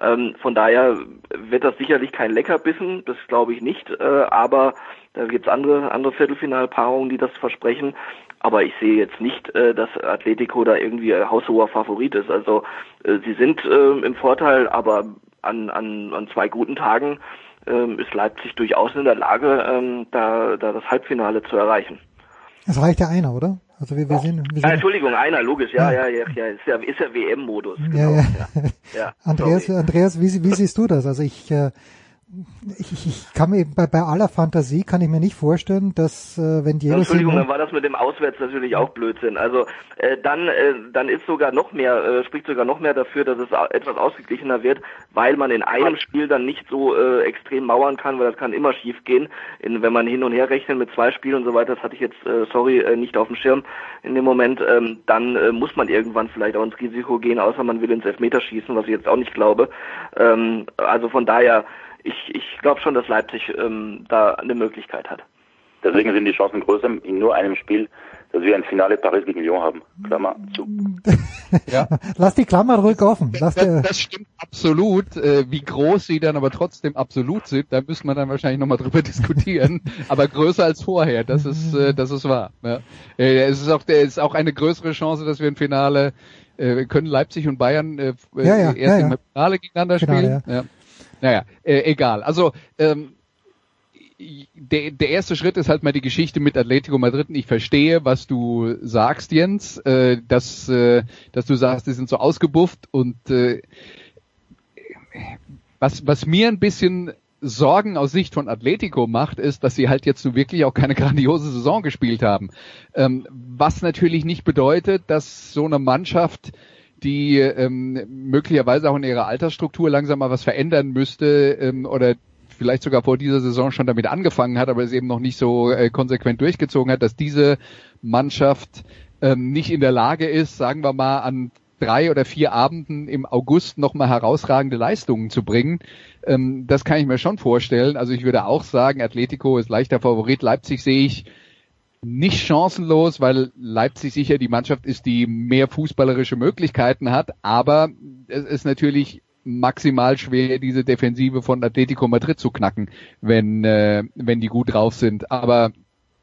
Ähm, von daher wird das sicherlich kein Leckerbissen, das glaube ich nicht, äh, aber da gibt's andere, andere Viertelfinalpaarungen, die das versprechen. Aber ich sehe jetzt nicht, äh, dass Atletico da irgendwie haushoher Favorit ist. Also äh, sie sind äh, im Vorteil, aber an, an, an zwei guten Tagen ähm, ist Leipzig durchaus in der Lage, ähm, da, da das Halbfinale zu erreichen. Es reicht ja einer, oder? Also wir, wir sehen, wir sehen ah, Entschuldigung, einer, logisch, ja, ja, ja, ja, ist ja, ist ja WM-Modus. Genau, ja, ja. ja. ja Andreas, Andreas, wie, wie siehst du das? Also ich äh, ich, ich kann mir bei, bei aller Fantasie kann ich mir nicht vorstellen, dass äh, wenn Diego Entschuldigung, dann war das mit dem Auswärts natürlich auch Blödsinn. Also äh, dann äh, dann ist sogar noch mehr äh, spricht sogar noch mehr dafür, dass es etwas ausgeglichener wird, weil man in einem Spiel dann nicht so äh, extrem mauern kann, weil das kann immer schief gehen, wenn man hin und her rechnet mit zwei Spielen und so weiter. Das hatte ich jetzt äh, sorry äh, nicht auf dem Schirm in dem Moment. Ähm, dann äh, muss man irgendwann vielleicht auch ins Risiko gehen, außer man will ins Elfmeterschießen, was ich jetzt auch nicht glaube. Ähm, also von daher ich, ich glaube schon, dass Leipzig ähm, da eine Möglichkeit hat. Deswegen sind die Chancen größer in nur einem Spiel, dass wir ein Finale Paris gegen Lyon haben. Klammer zu. ja. Lass die Klammer ruhig offen. Lass das, das stimmt absolut. Äh, wie groß sie dann aber trotzdem absolut sind, da müssen wir dann wahrscheinlich nochmal drüber diskutieren. aber größer als vorher, das ist, äh, das ist wahr. Ja. Äh, es ist auch, es ist auch eine größere Chance, dass wir ein Finale äh, können Leipzig und Bayern äh, ja, ja, erst im Finale gegeneinander spielen. Ja. Naja, äh, egal. Also ähm, der, der erste Schritt ist halt mal die Geschichte mit Atletico Madrid. Ich verstehe, was du sagst, Jens, äh, dass, äh, dass du sagst, die sind so ausgebufft und äh, was, was mir ein bisschen Sorgen aus Sicht von Atletico macht, ist, dass sie halt jetzt so wirklich auch keine grandiose Saison gespielt haben. Ähm, was natürlich nicht bedeutet, dass so eine Mannschaft die ähm, möglicherweise auch in ihrer Altersstruktur langsam mal was verändern müsste ähm, oder vielleicht sogar vor dieser Saison schon damit angefangen hat, aber es eben noch nicht so äh, konsequent durchgezogen hat, dass diese Mannschaft ähm, nicht in der Lage ist, sagen wir mal, an drei oder vier Abenden im August nochmal herausragende Leistungen zu bringen. Ähm, das kann ich mir schon vorstellen. Also ich würde auch sagen, Atletico ist leichter Favorit. Leipzig sehe ich nicht chancenlos, weil Leipzig sicher die Mannschaft ist, die mehr fußballerische Möglichkeiten hat, aber es ist natürlich maximal schwer, diese Defensive von Atletico Madrid zu knacken, wenn, äh, wenn die gut drauf sind. Aber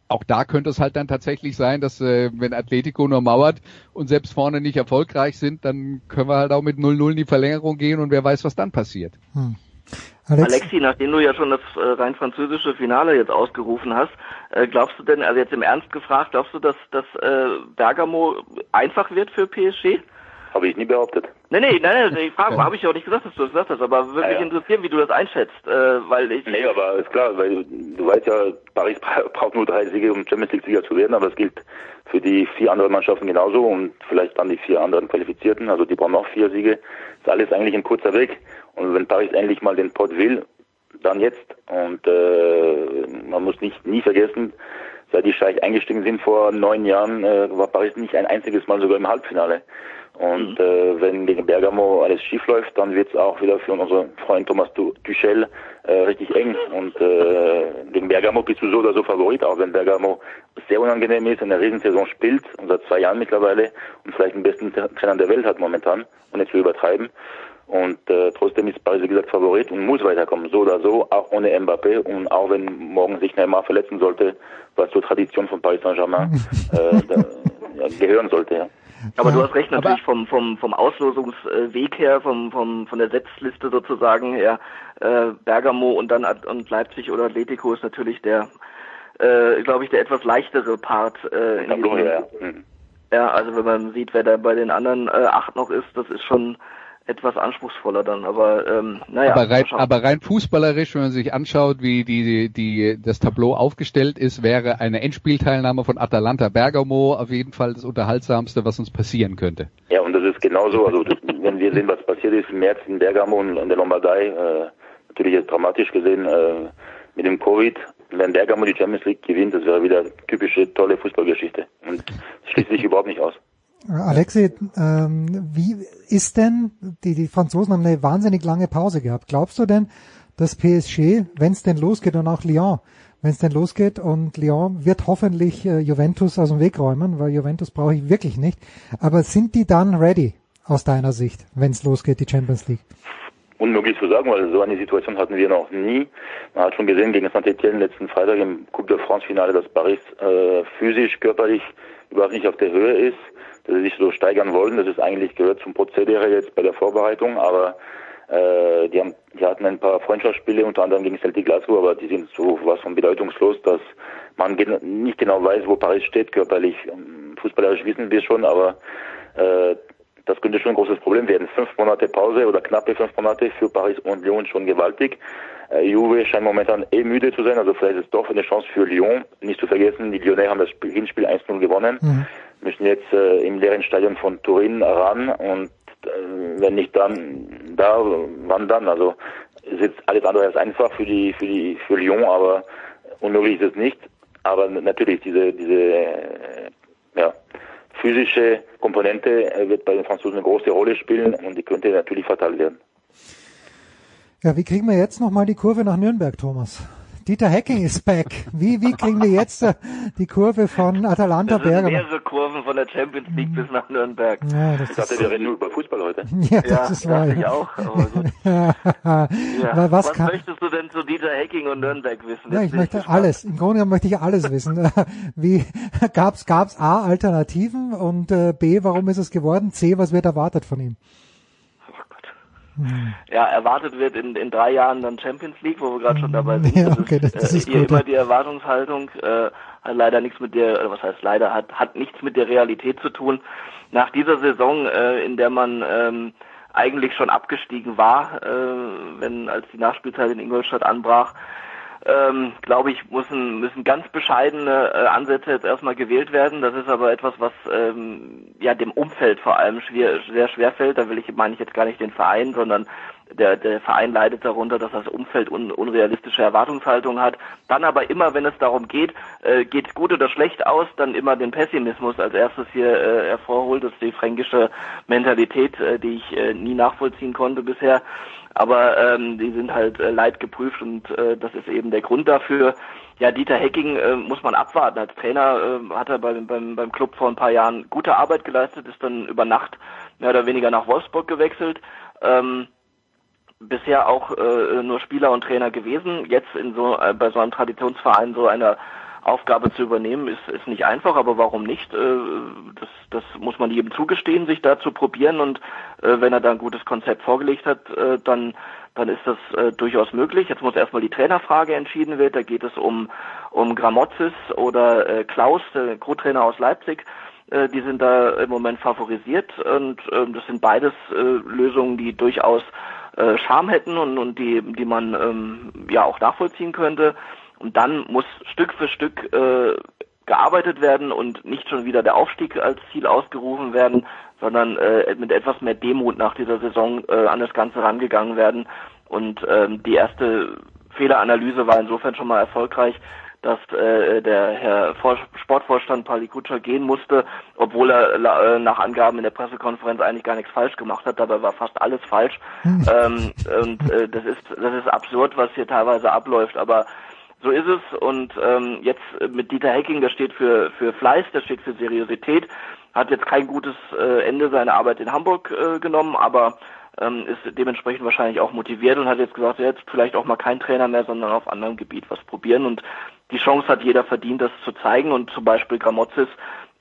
auch da könnte es halt dann tatsächlich sein, dass äh, wenn Atletico nur mauert und selbst vorne nicht erfolgreich sind, dann können wir halt auch mit 0-0 in die Verlängerung gehen und wer weiß, was dann passiert. Hm. Alex? Alexi, nachdem du ja schon das äh, rein französische Finale jetzt ausgerufen hast, äh, glaubst du denn, also jetzt im Ernst gefragt, glaubst du, dass, dass äh, Bergamo einfach wird für PSG? Habe ich nie behauptet. Nee, nee, nein, nee, die Frage habe ich auch nicht gesagt, dass du das gesagt hast, aber würde mich ja, interessieren, wie du das einschätzt, äh, weil ich... Nee, aber ist klar, weil du weißt ja, Paris braucht nur drei Siege, um Champions League-Sieger zu werden, aber es gilt für die vier anderen Mannschaften genauso und vielleicht dann die vier anderen Qualifizierten, also die brauchen auch vier Siege. ist alles eigentlich ein kurzer Weg und wenn Paris endlich mal den Pot will, dann jetzt und äh, man muss nicht nie vergessen, seit die Scheich eingestiegen sind vor neun Jahren, äh, war Paris nicht ein einziges Mal sogar im Halbfinale. Und mhm. äh, wenn gegen Bergamo alles schief läuft, dann wird es auch wieder für unseren Freund Thomas Tuchel äh, richtig eng. Und äh, gegen Bergamo bist du so oder so Favorit, auch wenn Bergamo sehr unangenehm ist, in der Riesensaison spielt, und seit zwei Jahren mittlerweile, und vielleicht den besten Trainer der Welt hat momentan, nicht zu übertreiben. Und äh, trotzdem ist Paris, wie gesagt, Favorit und muss weiterkommen, so oder so, auch ohne Mbappé. Und auch wenn morgen sich Neymar verletzen sollte, was zur Tradition von Paris Saint-Germain äh, da, gehören sollte. Ja. Aber ja, du hast recht, natürlich vom, vom, vom Auslosungsweg her, vom, vom, von der Setzliste sozusagen her, äh, Bergamo und dann und Leipzig oder Atletico ist natürlich der, äh, glaube ich, der etwas leichtere Part. Äh, in ja, ja. Ja, also wenn man sieht, wer da bei den anderen äh, acht noch ist, das ist schon etwas anspruchsvoller dann. Aber ähm, naja. Aber rein, aber rein fußballerisch, wenn man sich anschaut, wie die, die das Tableau aufgestellt ist, wäre eine Endspielteilnahme von Atalanta Bergamo auf jeden Fall das Unterhaltsamste, was uns passieren könnte. Ja, und das ist genauso. Also das, wenn wir sehen, was passiert ist im März in Bergamo und in der Lombardei, äh, natürlich jetzt dramatisch gesehen äh, mit dem Covid. Wenn Bergamo die Champions League gewinnt, das wäre wieder typische tolle Fußballgeschichte und schließt sich überhaupt nicht aus. Alexi, ähm, wie ist denn, die, die Franzosen haben eine wahnsinnig lange Pause gehabt. Glaubst du denn, dass PSG, wenn es denn losgeht und auch Lyon, wenn es denn losgeht und Lyon wird hoffentlich äh, Juventus aus dem Weg räumen, weil Juventus brauche ich wirklich nicht. Aber sind die dann ready aus deiner Sicht, wenn es losgeht, die Champions League? Unmöglich zu sagen, weil so eine Situation hatten wir noch nie. Man hat schon gesehen gegen Saint-Etienne letzten Freitag im Coupe de France Finale, dass Paris äh, physisch, körperlich überhaupt nicht auf der Höhe ist dass sie sich so steigern wollen. Das ist eigentlich gehört zum Prozedere jetzt bei der Vorbereitung, aber äh, die, haben, die hatten ein paar Freundschaftsspiele, unter anderem gegen Celtic Glasgow, aber die sind so was von bedeutungslos, dass man nicht genau weiß, wo Paris steht körperlich. Ähm, fußballerisch wissen wir schon, aber äh, das könnte schon ein großes Problem werden. Fünf Monate Pause oder knappe fünf Monate für Paris und Lyon schon gewaltig. Äh, Juve scheint momentan eh müde zu sein, also vielleicht ist es doch eine Chance für Lyon. Nicht zu vergessen, die Lyonnais haben das Hinspiel 1-0 gewonnen. Mhm müssen jetzt äh, im leeren Stadion von Turin ran und äh, wenn nicht dann da, wann dann? Also ist jetzt alles andere als einfach für die für die für Lyon, aber unmöglich ist es nicht. Aber natürlich diese diese äh, ja, physische Komponente äh, wird bei den Franzosen eine große Rolle spielen und die könnte natürlich fatal werden. Ja, wie kriegen wir jetzt nochmal die Kurve nach Nürnberg, Thomas? Dieter Hacking ist back. Wie, wie kriegen wir jetzt äh, die Kurve von Atalanta Bergamo? mehrere Kurven von der Champions League bis nach Nürnberg. Ja, das ich dachte, wir reden nur über Fußball heute. Ja, das ja, ist wahr. ich auch. Aber gut. ja. ja. Was, was möchtest du denn zu Dieter Hacking und Nürnberg wissen? Ja, ich möchte alles. Im Grunde genommen möchte ich alles wissen. Wie gab's gab's A Alternativen und äh, B, warum ist es geworden? C, was wird erwartet von ihm? Hm. ja, erwartet wird in, in drei Jahren dann Champions League, wo wir gerade schon dabei sind. Ja, okay, das, das ist, äh, gut, immer die Erwartungshaltung, äh, hat leider nichts mit der, oder was heißt leider, hat, hat nichts mit der Realität zu tun. Nach dieser Saison, äh, in der man ähm, eigentlich schon abgestiegen war, äh, wenn als die Nachspielzeit in Ingolstadt anbrach, ähm, glaube ich, müssen, müssen ganz bescheidene äh, Ansätze jetzt erstmal gewählt werden. Das ist aber etwas, was ähm, ja dem Umfeld vor allem schwer, sehr schwer fällt. Da will ich, meine ich jetzt gar nicht den Verein, sondern der, der Verein leidet darunter, dass das Umfeld un, unrealistische Erwartungshaltung hat. Dann aber immer, wenn es darum geht, äh, geht gut oder schlecht aus, dann immer den Pessimismus als erstes hier äh, hervorholt. Das ist die fränkische Mentalität, äh, die ich äh, nie nachvollziehen konnte bisher aber ähm, die sind halt äh, leidgeprüft und äh, das ist eben der Grund dafür. ja, Dieter Hecking äh, muss man abwarten. Als Trainer äh, hat er beim, beim, beim Club vor ein paar Jahren gute Arbeit geleistet, ist dann über Nacht mehr oder weniger nach Wolfsburg gewechselt. Ähm, bisher auch äh, nur Spieler und Trainer gewesen. Jetzt in so äh, bei so einem Traditionsverein so eine Aufgabe zu übernehmen, ist, ist nicht einfach, aber warum nicht? Äh, das, das muss man jedem zugestehen, sich da zu probieren und äh, wenn er da ein gutes Konzept vorgelegt hat, äh, dann dann ist das durchaus möglich. Jetzt muss erstmal die Trainerfrage entschieden werden. Da geht es um um Gramozis oder Klaus, der Co-Trainer aus Leipzig. Die sind da im Moment favorisiert und äh, das sind beides Lösungen, die durchaus äh, Charme hätten und, und die, die man ähm, ja auch nachvollziehen könnte. Und dann muss Stück für Stück äh, gearbeitet werden und nicht schon wieder der Aufstieg als Ziel ausgerufen werden, sondern äh, mit etwas mehr Demut nach dieser Saison äh, an das Ganze rangegangen werden. Und ähm, die erste Fehleranalyse war insofern schon mal erfolgreich, dass äh, der Herr Vor Sportvorstand Palikutscher gehen musste, obwohl er äh, nach Angaben in der Pressekonferenz eigentlich gar nichts falsch gemacht hat. Dabei war fast alles falsch. Hm. ähm, und äh, das ist das ist absurd, was hier teilweise abläuft. Aber so ist es. Und ähm, jetzt mit Dieter Hecking, der steht für für Fleiß, der steht für Seriosität, hat jetzt kein gutes äh, Ende seiner Arbeit in Hamburg äh, genommen, aber ähm, ist dementsprechend wahrscheinlich auch motiviert und hat jetzt gesagt, jetzt vielleicht auch mal kein Trainer mehr, sondern auf anderem Gebiet was probieren. Und die Chance hat jeder verdient, das zu zeigen. Und zum Beispiel Gramozis,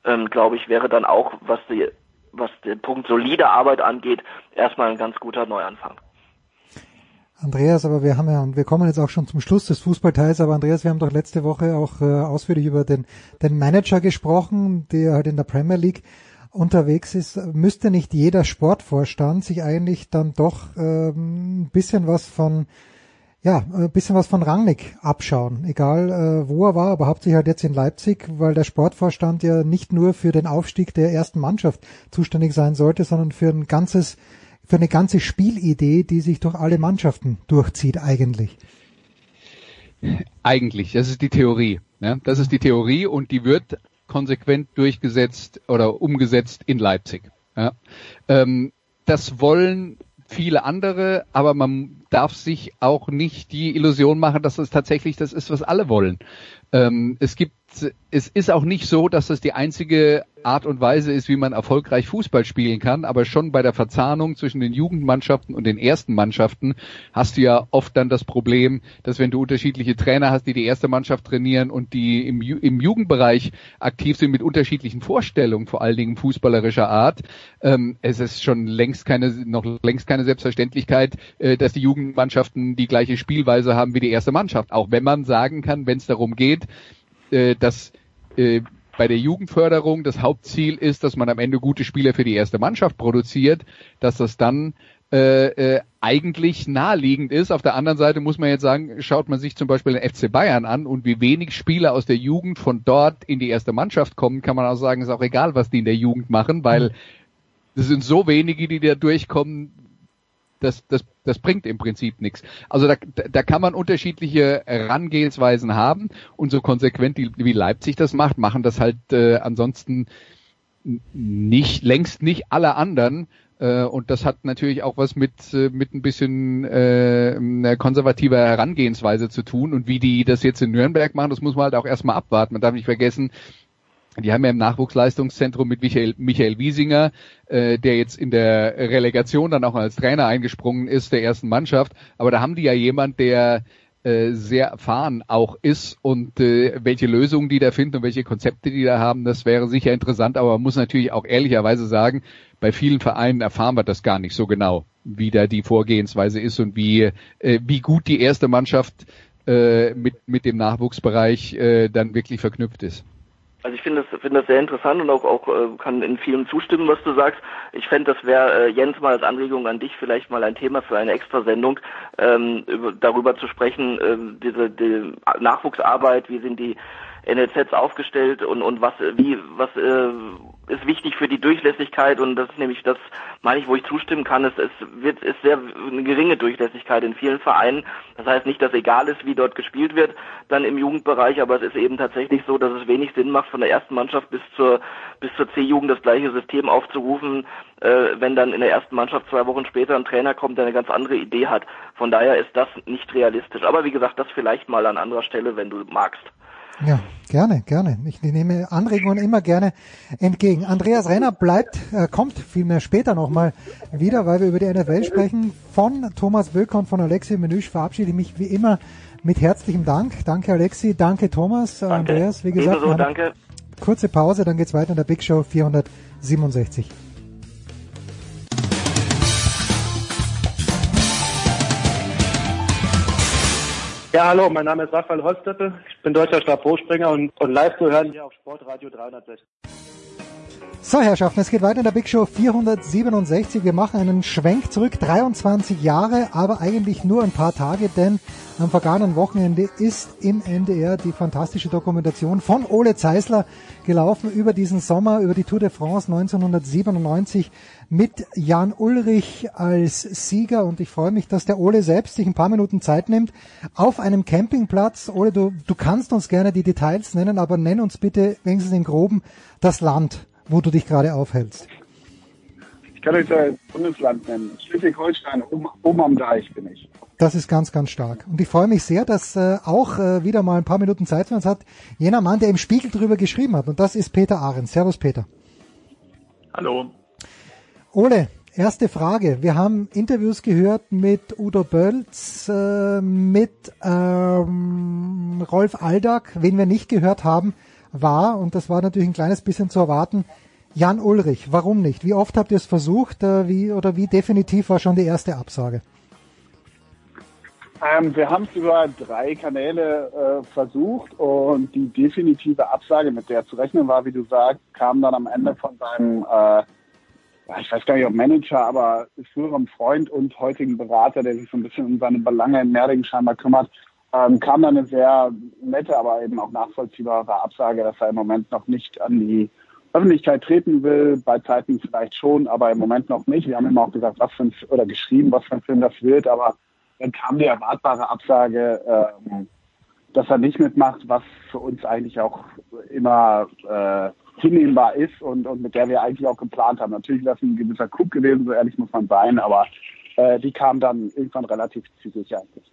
ähm, glaube ich, wäre dann auch, was die, was den Punkt solide Arbeit angeht, erstmal ein ganz guter Neuanfang. Andreas, aber wir haben ja, und wir kommen jetzt auch schon zum Schluss des Fußballteils, aber Andreas, wir haben doch letzte Woche auch äh, ausführlich über den, den Manager gesprochen, der halt in der Premier League unterwegs ist. Müsste nicht jeder Sportvorstand sich eigentlich dann doch ähm, ein bisschen was von ja, ein bisschen was von Rangnick abschauen, egal äh, wo er war, aber hauptsächlich halt jetzt in Leipzig, weil der Sportvorstand ja nicht nur für den Aufstieg der ersten Mannschaft zuständig sein sollte, sondern für ein ganzes, für eine ganze Spielidee, die sich durch alle Mannschaften durchzieht eigentlich. Eigentlich, das ist die Theorie. Ne? Das ist die Theorie und die wird konsequent durchgesetzt oder umgesetzt in Leipzig. Ja? Ähm, das wollen viele andere, aber man darf sich auch nicht die Illusion machen, dass es tatsächlich das ist, was alle wollen. Ähm, es gibt, es ist auch nicht so, dass das die einzige Art und Weise ist, wie man erfolgreich Fußball spielen kann, aber schon bei der Verzahnung zwischen den Jugendmannschaften und den ersten Mannschaften hast du ja oft dann das Problem, dass wenn du unterschiedliche Trainer hast, die die erste Mannschaft trainieren und die im, im Jugendbereich aktiv sind mit unterschiedlichen Vorstellungen, vor allen Dingen fußballerischer Art, ähm, es ist schon längst keine, noch längst keine Selbstverständlichkeit, äh, dass die Jugendmannschaften die gleiche Spielweise haben wie die erste Mannschaft. Auch wenn man sagen kann, wenn es darum geht, äh, dass äh, bei der Jugendförderung das Hauptziel ist, dass man am Ende gute Spieler für die erste Mannschaft produziert, dass das dann äh, äh, eigentlich naheliegend ist. Auf der anderen Seite muss man jetzt sagen, schaut man sich zum Beispiel den FC Bayern an und wie wenig Spieler aus der Jugend von dort in die erste Mannschaft kommen, kann man auch sagen, ist auch egal, was die in der Jugend machen, weil es sind so wenige, die da durchkommen, das, das, das bringt im Prinzip nichts. Also da, da kann man unterschiedliche Herangehensweisen haben und so konsequent wie Leipzig das macht, machen das halt äh, ansonsten nicht, längst nicht alle anderen. Äh, und das hat natürlich auch was mit, äh, mit ein bisschen äh, konservativer Herangehensweise zu tun. Und wie die das jetzt in Nürnberg machen, das muss man halt auch erstmal abwarten. Man darf nicht vergessen, die haben ja im Nachwuchsleistungszentrum mit Michael, Michael Wiesinger, äh, der jetzt in der Relegation dann auch als Trainer eingesprungen ist der ersten Mannschaft. Aber da haben die ja jemand, der äh, sehr erfahren auch ist und äh, welche Lösungen die da finden und welche Konzepte die da haben, das wäre sicher interessant, aber man muss natürlich auch ehrlicherweise sagen, bei vielen Vereinen erfahren wir das gar nicht so genau, wie da die Vorgehensweise ist und wie, äh, wie gut die erste Mannschaft äh, mit, mit dem Nachwuchsbereich äh, dann wirklich verknüpft ist. Also ich finde das, finde das sehr interessant und auch, auch äh, kann in vielem zustimmen, was du sagst. Ich fände, das wäre äh, Jens mal als Anregung an dich vielleicht mal ein Thema für eine Extrasendung, ähm, über, darüber zu sprechen, äh, diese die Nachwuchsarbeit, wie sind die NLZs aufgestellt und und was wie was äh, ist wichtig für die Durchlässigkeit und das ist nämlich das, meine ich, wo ich zustimmen kann. Es, es wird ist sehr eine geringe Durchlässigkeit in vielen Vereinen. Das heißt nicht, dass egal ist, wie dort gespielt wird, dann im Jugendbereich, aber es ist eben tatsächlich so, dass es wenig Sinn macht, von der ersten Mannschaft bis zur bis zur C-Jugend das gleiche System aufzurufen, äh, wenn dann in der ersten Mannschaft zwei Wochen später ein Trainer kommt, der eine ganz andere Idee hat. Von daher ist das nicht realistisch. Aber wie gesagt, das vielleicht mal an anderer Stelle, wenn du magst. Ja, gerne, gerne. Ich nehme Anregungen immer gerne entgegen. Andreas Renner bleibt, äh, kommt vielmehr später nochmal wieder, weil wir über die NFL sprechen. Von Thomas Wölker und von Alexi Menüsch verabschiede ich mich wie immer mit herzlichem Dank. Danke Alexi, danke Thomas, danke. Andreas. Wie gesagt, Ebenso, danke. kurze Pause, dann geht's weiter in der Big Show 467. Ja, hallo, mein Name ist Raphael Holzdeppel. Ich bin deutscher Stabhochspringer und, und live zu hören hier auf Sportradio 360. So, Herrschaften, es geht weiter in der Big Show 467. Wir machen einen Schwenk zurück, 23 Jahre, aber eigentlich nur ein paar Tage, denn am vergangenen Wochenende ist im NDR die fantastische Dokumentation von Ole Zeisler gelaufen über diesen Sommer, über die Tour de France 1997 mit Jan Ulrich als Sieger und ich freue mich, dass der Ole selbst sich ein paar Minuten Zeit nimmt auf einem Campingplatz. Ole, du, du kannst uns gerne die Details nennen, aber nenn uns bitte wenigstens im Groben das Land, wo du dich gerade aufhältst. Ich kann euch das Bundesland nennen. Schleswig-Holstein, oben, oben am Deich bin ich. Das ist ganz, ganz stark. Und ich freue mich sehr, dass äh, auch äh, wieder mal ein paar Minuten Zeit für uns hat jener Mann, der im Spiegel drüber geschrieben hat. Und das ist Peter Ahrens. Servus, Peter. Hallo. Ole, erste Frage. Wir haben Interviews gehört mit Udo Bölz, äh, mit ähm, Rolf Aldag. Wen wir nicht gehört haben, war, und das war natürlich ein kleines bisschen zu erwarten, Jan Ulrich. Warum nicht? Wie oft habt ihr es versucht? Äh, wie oder wie definitiv war schon die erste Absage? Ähm, wir haben es über drei Kanäle äh, versucht und die definitive Absage, mit der zu rechnen war, wie du sagst, kam dann am Ende von seinem, äh, ich weiß gar nicht ob Manager, aber früherem Freund und heutigen Berater, der sich so ein bisschen um seine Belange in Merding scheinbar kümmert, ähm, kam dann eine sehr nette, aber eben auch nachvollziehbare Absage, dass er im Moment noch nicht an die Öffentlichkeit treten will, bei Zeiten vielleicht schon, aber im Moment noch nicht. Wir haben immer auch gesagt, was für ein, oder geschrieben, was für ein Film das wird, aber dann kam die erwartbare Absage, ähm, dass er nicht mitmacht, was für uns eigentlich auch immer äh, hinnehmbar ist und, und mit der wir eigentlich auch geplant haben. Natürlich wäre es ein gewisser Coup gewesen, so ehrlich muss man sein, aber äh, die kam dann irgendwann relativ zügig eigentlich.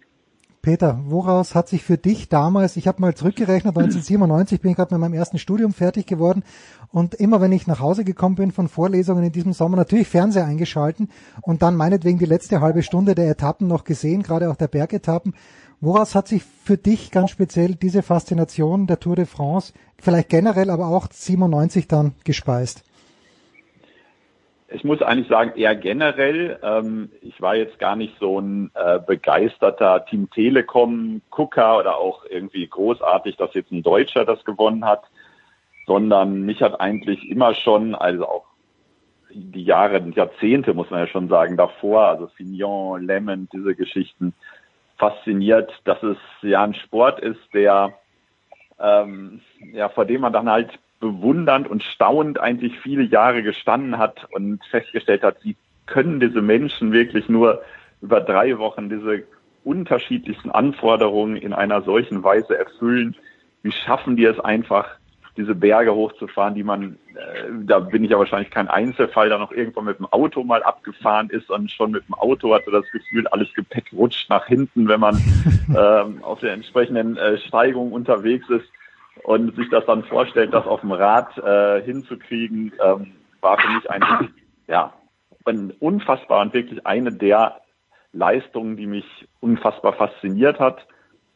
Peter, woraus hat sich für dich damals, ich habe mal zurückgerechnet, 1997 bin ich gerade mit meinem ersten Studium fertig geworden und immer wenn ich nach Hause gekommen bin von Vorlesungen in diesem Sommer, natürlich Fernseher eingeschalten und dann meinetwegen die letzte halbe Stunde der Etappen noch gesehen, gerade auch der Bergetappen. Woraus hat sich für dich ganz speziell diese Faszination der Tour de France, vielleicht generell, aber auch 97 dann gespeist? Ich muss eigentlich sagen, eher generell. Ähm, ich war jetzt gar nicht so ein äh, begeisterter Team Telekom Gucker oder auch irgendwie großartig, dass jetzt ein Deutscher das gewonnen hat, sondern mich hat eigentlich immer schon, also auch die Jahre, Jahrzehnte muss man ja schon sagen, davor, also Fignon, Lemon, diese Geschichten, fasziniert, dass es ja ein Sport ist, der ähm, ja vor dem man dann halt bewundernd und staunend eigentlich viele Jahre gestanden hat und festgestellt hat, wie können diese Menschen wirklich nur über drei Wochen diese unterschiedlichsten Anforderungen in einer solchen Weise erfüllen? Wie schaffen die es einfach, diese Berge hochzufahren, die man, äh, da bin ich ja wahrscheinlich kein Einzelfall, da noch irgendwann mit dem Auto mal abgefahren ist und schon mit dem Auto hatte das Gefühl, alles Gepäck rutscht nach hinten, wenn man ähm, auf der entsprechenden äh, Steigung unterwegs ist. Und sich das dann vorstellt, das auf dem Rad äh, hinzukriegen, ähm, war für mich eigentlich ja ein unfassbar und wirklich eine der Leistungen, die mich unfassbar fasziniert hat.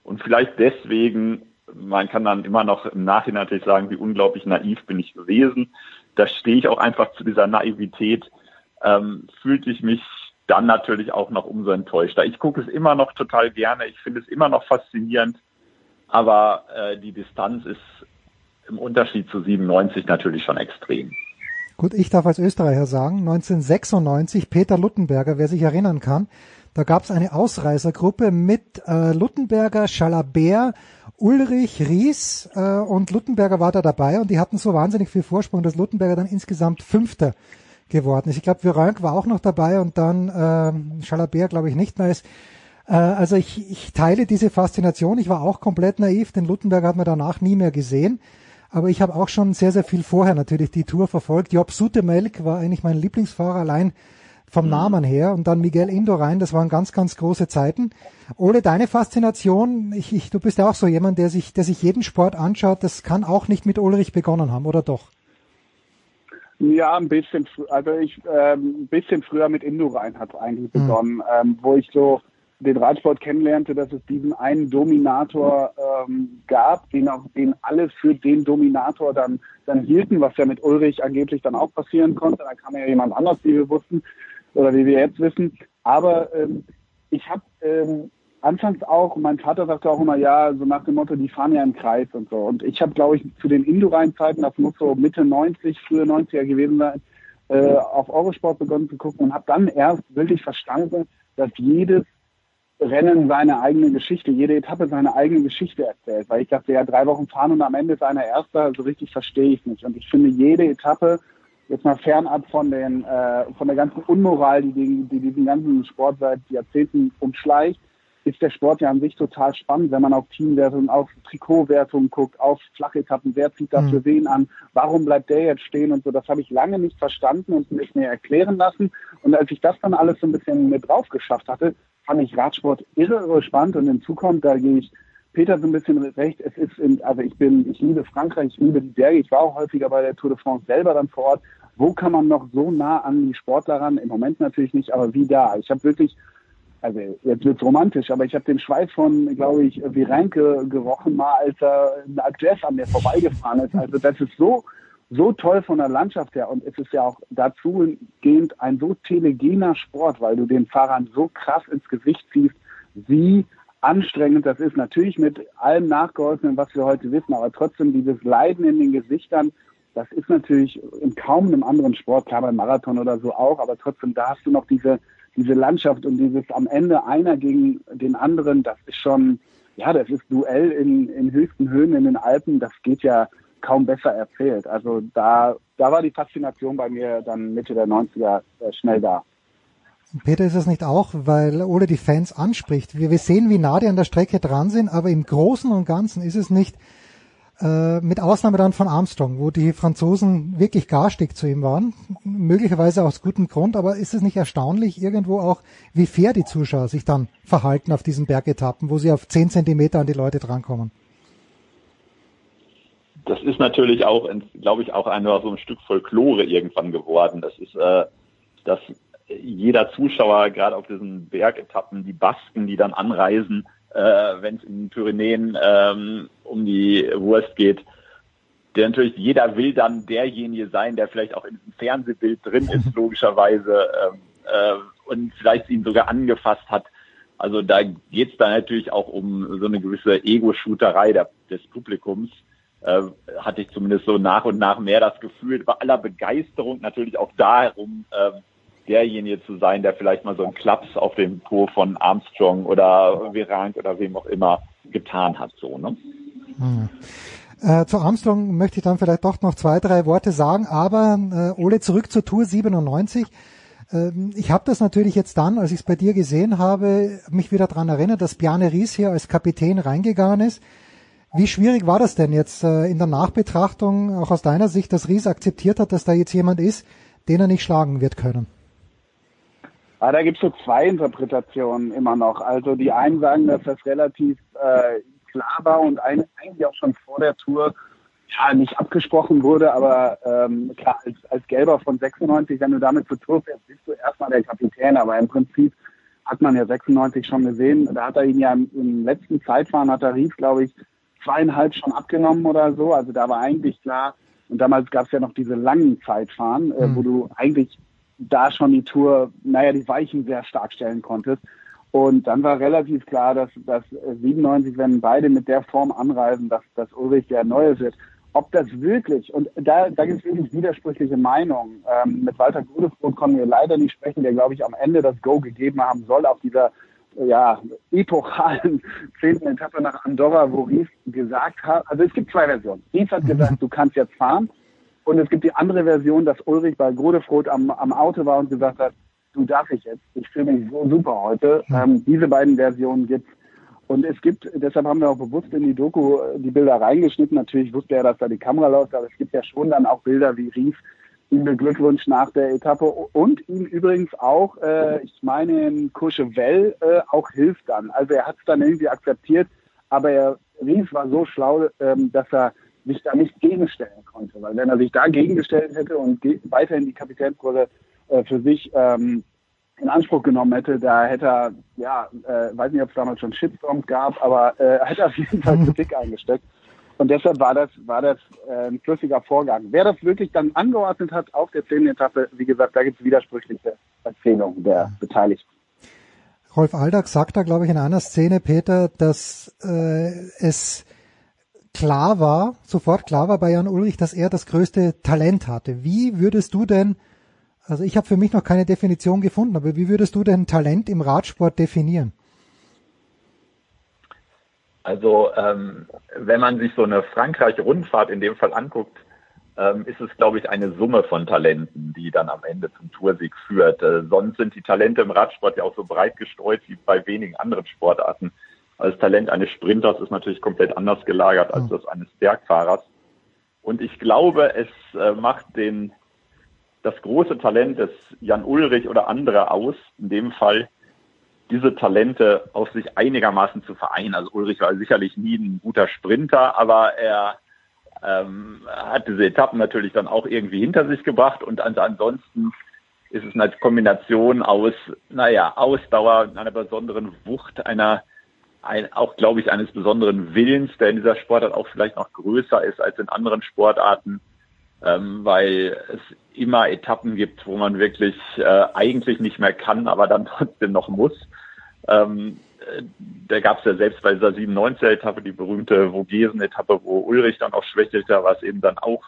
Und vielleicht deswegen man kann dann immer noch im Nachhinein natürlich sagen, wie unglaublich naiv bin ich gewesen. Da stehe ich auch einfach zu dieser Naivität, ähm, fühlte ich mich dann natürlich auch noch umso enttäuschter. Ich gucke es immer noch total gerne, ich finde es immer noch faszinierend, aber äh, die Distanz ist im Unterschied zu 97 natürlich schon extrem. Gut, ich darf als Österreicher sagen, 1996 Peter Luttenberger, wer sich erinnern kann, Da gab es eine Ausreißergruppe mit äh, Luttenberger, Schalabert, Ulrich, Ries äh, und Luttenberger war da dabei und die hatten so wahnsinnig viel Vorsprung, dass Luttenberger dann insgesamt Fünfter geworden ist. Ich glaube, Virenque war auch noch dabei und dann äh, Schalabert, glaube ich, nicht mehr ist. Äh, also ich, ich teile diese Faszination. Ich war auch komplett naiv, den Luttenberger hat man danach nie mehr gesehen. Aber ich habe auch schon sehr, sehr viel vorher natürlich die Tour verfolgt. Job Sutemelk war eigentlich mein Lieblingsfahrer allein vom mhm. Namen her und dann Miguel Indurain, das waren ganz, ganz große Zeiten. Ole, deine Faszination, ich, ich, du bist ja auch so jemand, der sich, der sich jeden Sport anschaut, das kann auch nicht mit Ulrich begonnen haben, oder doch? Ja, ein bisschen, also ich, ähm, ein bisschen früher mit Indurain hat es eigentlich mhm. begonnen, ähm, wo ich so den Radsport kennenlernte, dass es diesen einen Dominator ähm, gab, den auch den alle für den Dominator dann dann hielten, was ja mit Ulrich angeblich dann auch passieren konnte. Da kam ja jemand anders, wie wir wussten oder wie wir jetzt wissen. Aber ähm, ich habe ähm, anfangs auch, mein Vater sagte auch immer, ja, so nach dem Motto, die fahren ja im Kreis und so. Und ich habe, glaube ich, zu den Indorein-Zeiten, das muss so Mitte 90, frühe 90er gewesen sein, äh, auf Eurosport begonnen zu gucken und habe dann erst wirklich verstanden, dass jedes Rennen seine eigene Geschichte, jede Etappe seine eigene Geschichte erzählt. Weil ich dachte, ja, drei Wochen fahren und am Ende ist einer Erster, so richtig verstehe ich nicht. Und ich finde, jede Etappe, jetzt mal fernab von den, äh, von der ganzen Unmoral, die, die, die diesen ganzen Sport seit Jahrzehnten umschleicht, ist der Sport ja an sich total spannend, wenn man auf Teamwertungen, auf Trikotwertungen guckt, auf Flachetappen, wer zieht dafür mhm. wen an, warum bleibt der jetzt stehen und so. Das habe ich lange nicht verstanden und mich mir erklären lassen. Und als ich das dann alles so ein bisschen mit drauf geschafft hatte, fand ich Radsport irre, irre spannend und hinzu kommt, da gehe ich Peter so ein bisschen recht, es ist, in, also ich bin, ich liebe Frankreich, ich liebe die Berge, ich war auch häufiger bei der Tour de France selber dann vor Ort. Wo kann man noch so nah an die Sportler ran? Im Moment natürlich nicht, aber wie da. Ich habe wirklich, also jetzt wird's romantisch, aber ich habe den Schweiß von, glaube ich, Virenke gerochen, mal als er eine Jazz an mir vorbeigefahren ist. Also das ist so, so toll von der Landschaft her und es ist ja auch dazu gehend ein so telegener Sport, weil du den Fahrern so krass ins Gesicht ziehst, wie anstrengend das ist. Natürlich mit allem nachgeholfen, was wir heute wissen, aber trotzdem dieses Leiden in den Gesichtern, das ist natürlich in kaum einem anderen Sport, klar beim Marathon oder so auch, aber trotzdem, da hast du noch diese, diese Landschaft und dieses am Ende einer gegen den anderen, das ist schon, ja, das ist Duell in, in höchsten Höhen in den Alpen, das geht ja kaum besser erzählt. Also da, da war die Faszination bei mir dann Mitte der 90er äh, schnell da. Peter, ist es nicht auch, weil Ole die Fans anspricht? Wir, wir sehen, wie nah die an der Strecke dran sind, aber im Großen und Ganzen ist es nicht, äh, mit Ausnahme dann von Armstrong, wo die Franzosen wirklich garstig zu ihm waren, möglicherweise aus gutem Grund, aber ist es nicht erstaunlich irgendwo auch, wie fair die Zuschauer sich dann verhalten auf diesen Bergetappen, wo sie auf zehn Zentimeter an die Leute drankommen? das ist natürlich auch, glaube ich, auch ein, so ein Stück Folklore irgendwann geworden. Das ist, äh, dass jeder Zuschauer, gerade auf diesen Bergetappen, die Basken, die dann anreisen, äh, wenn es in den Pyrenäen ähm, um die Wurst geht, der natürlich, jeder will dann derjenige sein, der vielleicht auch in diesem Fernsehbild drin ist, logischerweise, ähm, äh, und vielleicht ihn sogar angefasst hat. Also da geht es dann natürlich auch um so eine gewisse Ego-Shooterei des Publikums äh, hatte ich zumindest so nach und nach mehr das Gefühl, bei aller Begeisterung natürlich auch darum, äh, derjenige zu sein, der vielleicht mal so einen Klaps auf dem Po von Armstrong oder Virank oder wem auch immer getan hat, so, ne? Hm. Äh, zu Armstrong möchte ich dann vielleicht doch noch zwei, drei Worte sagen, aber äh, Ole, zurück zur Tour 97. Ähm, ich habe das natürlich jetzt dann, als ich es bei dir gesehen habe, mich wieder daran erinnert, dass Bjarne Ries hier als Kapitän reingegangen ist. Wie schwierig war das denn jetzt äh, in der Nachbetrachtung, auch aus deiner Sicht, dass Ries akzeptiert hat, dass da jetzt jemand ist, den er nicht schlagen wird können? Ah, da gibt es so zwei Interpretationen immer noch. Also die einen sagen, dass das relativ äh, klar war und eigentlich auch schon vor der Tour ja nicht abgesprochen wurde, aber ähm, klar, als, als Gelber von 96, wenn du damit zur Tour fährst, bist du erstmal der Kapitän, aber im Prinzip hat man ja 96 schon gesehen, da hat er ihn ja im, im letzten Zeitfahren, hat er Ries, glaube ich, zweieinhalb schon abgenommen oder so. Also da war eigentlich klar, und damals gab es ja noch diese langen Zeitfahren, äh, wo mhm. du eigentlich da schon die Tour, naja, die Weichen sehr stark stellen konntest. Und dann war relativ klar, dass, dass 97, wenn beide mit der Form anreisen, dass, dass Ulrich der Neue wird. ob das wirklich, und da, da gibt es wirklich widersprüchliche Meinungen. Ähm, mit Walter Godefroth konnten wir leider nicht sprechen, der, glaube ich, am Ende das Go gegeben haben soll auf dieser ja, epochalen zehnten Etappe nach Andorra, wo Ries gesagt hat, also es gibt zwei Versionen. Ries hat gesagt, du kannst jetzt fahren. Und es gibt die andere Version, dass Ulrich bei Godefroth am, am Auto war und gesagt hat, du darfst ich jetzt, ich fühle mich so super heute. Ähm, diese beiden Versionen gibt's. Und es gibt, deshalb haben wir auch bewusst in die Doku äh, die Bilder reingeschnitten. Natürlich wusste er, dass da die Kamera läuft, aber es gibt ja schon dann auch Bilder, wie Ries ihm beglückwünscht nach der Etappe und ihm übrigens auch, äh, ich meine in Courchevel, äh, auch hilft dann. Also er hat es dann irgendwie akzeptiert, aber er, Ries war so schlau, ähm, dass er sich da nicht gegenstellen konnte. Weil wenn er sich da gegengestellt hätte und weiterhin die Kapitänsrolle äh, für sich ähm, in Anspruch genommen hätte, da hätte er, ja, äh, weiß nicht, ob es damals schon Shitstorms gab, aber äh, hätte auf jeden Fall Kritik eingesteckt. Und deshalb war das, war das äh, ein flüssiger Vorgang. Wer das wirklich dann angeordnet hat auf der zehnten Etappe, wie gesagt, da gibt es widersprüchliche Erzählungen der Beteiligten. Rolf Aldag sagt da, glaube ich, in einer Szene, Peter, dass äh, es klar war, sofort klar war bei Jan Ulrich, dass er das größte Talent hatte. Wie würdest du denn, also ich habe für mich noch keine Definition gefunden, aber wie würdest du denn Talent im Radsport definieren? Also ähm, wenn man sich so eine Frankreich-Rundfahrt in dem Fall anguckt, ähm, ist es, glaube ich, eine Summe von Talenten, die dann am Ende zum Toursieg führt. Äh, sonst sind die Talente im Radsport ja auch so breit gestreut wie bei wenigen anderen Sportarten. Das Talent eines Sprinters ist natürlich komplett anders gelagert als das eines Bergfahrers. Und ich glaube, es äh, macht den, das große Talent des Jan Ulrich oder andere aus, in dem Fall, diese Talente auf sich einigermaßen zu vereinen. Also Ulrich war sicherlich nie ein guter Sprinter, aber er ähm, hat diese Etappen natürlich dann auch irgendwie hinter sich gebracht und ansonsten ist es eine Kombination aus, naja, Ausdauer, einer besonderen Wucht, einer ein, auch, glaube ich, eines besonderen Willens, der in dieser Sportart auch vielleicht noch größer ist als in anderen Sportarten, ähm, weil es immer Etappen gibt, wo man wirklich äh, eigentlich nicht mehr kann, aber dann trotzdem noch muss. Ähm, äh, da gab es ja selbst bei dieser 97er-Etappe die berühmte Vogesen-Etappe, wo Ulrich dann auch schwächelte, was eben dann auch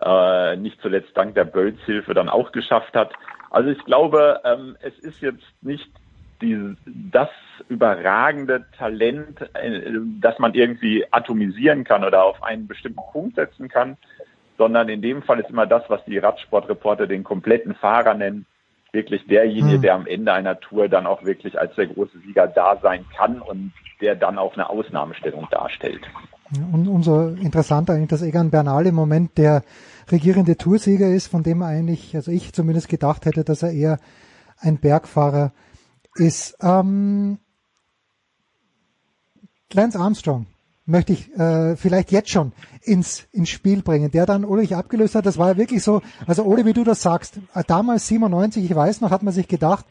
äh, nicht zuletzt dank der Bölz-Hilfe dann auch geschafft hat. Also ich glaube, ähm, es ist jetzt nicht die, das überragende Talent, äh, das man irgendwie atomisieren kann oder auf einen bestimmten Punkt setzen kann, sondern in dem Fall ist immer das, was die Radsportreporter den kompletten Fahrer nennen, wirklich derjenige, hm. der am Ende einer Tour dann auch wirklich als der große Sieger da sein kann und der dann auch eine Ausnahmestellung darstellt. Und umso interessanter eigentlich, dass Egan Bernal im Moment der regierende Toursieger ist, von dem eigentlich, also ich zumindest gedacht hätte, dass er eher ein Bergfahrer ist. Ähm, Lance Armstrong möchte ich äh, vielleicht jetzt schon ins, ins Spiel bringen, der dann Ulrich abgelöst hat. Das war ja wirklich so, also Ole, wie du das sagst, äh, damals 97, ich weiß noch, hat man sich gedacht,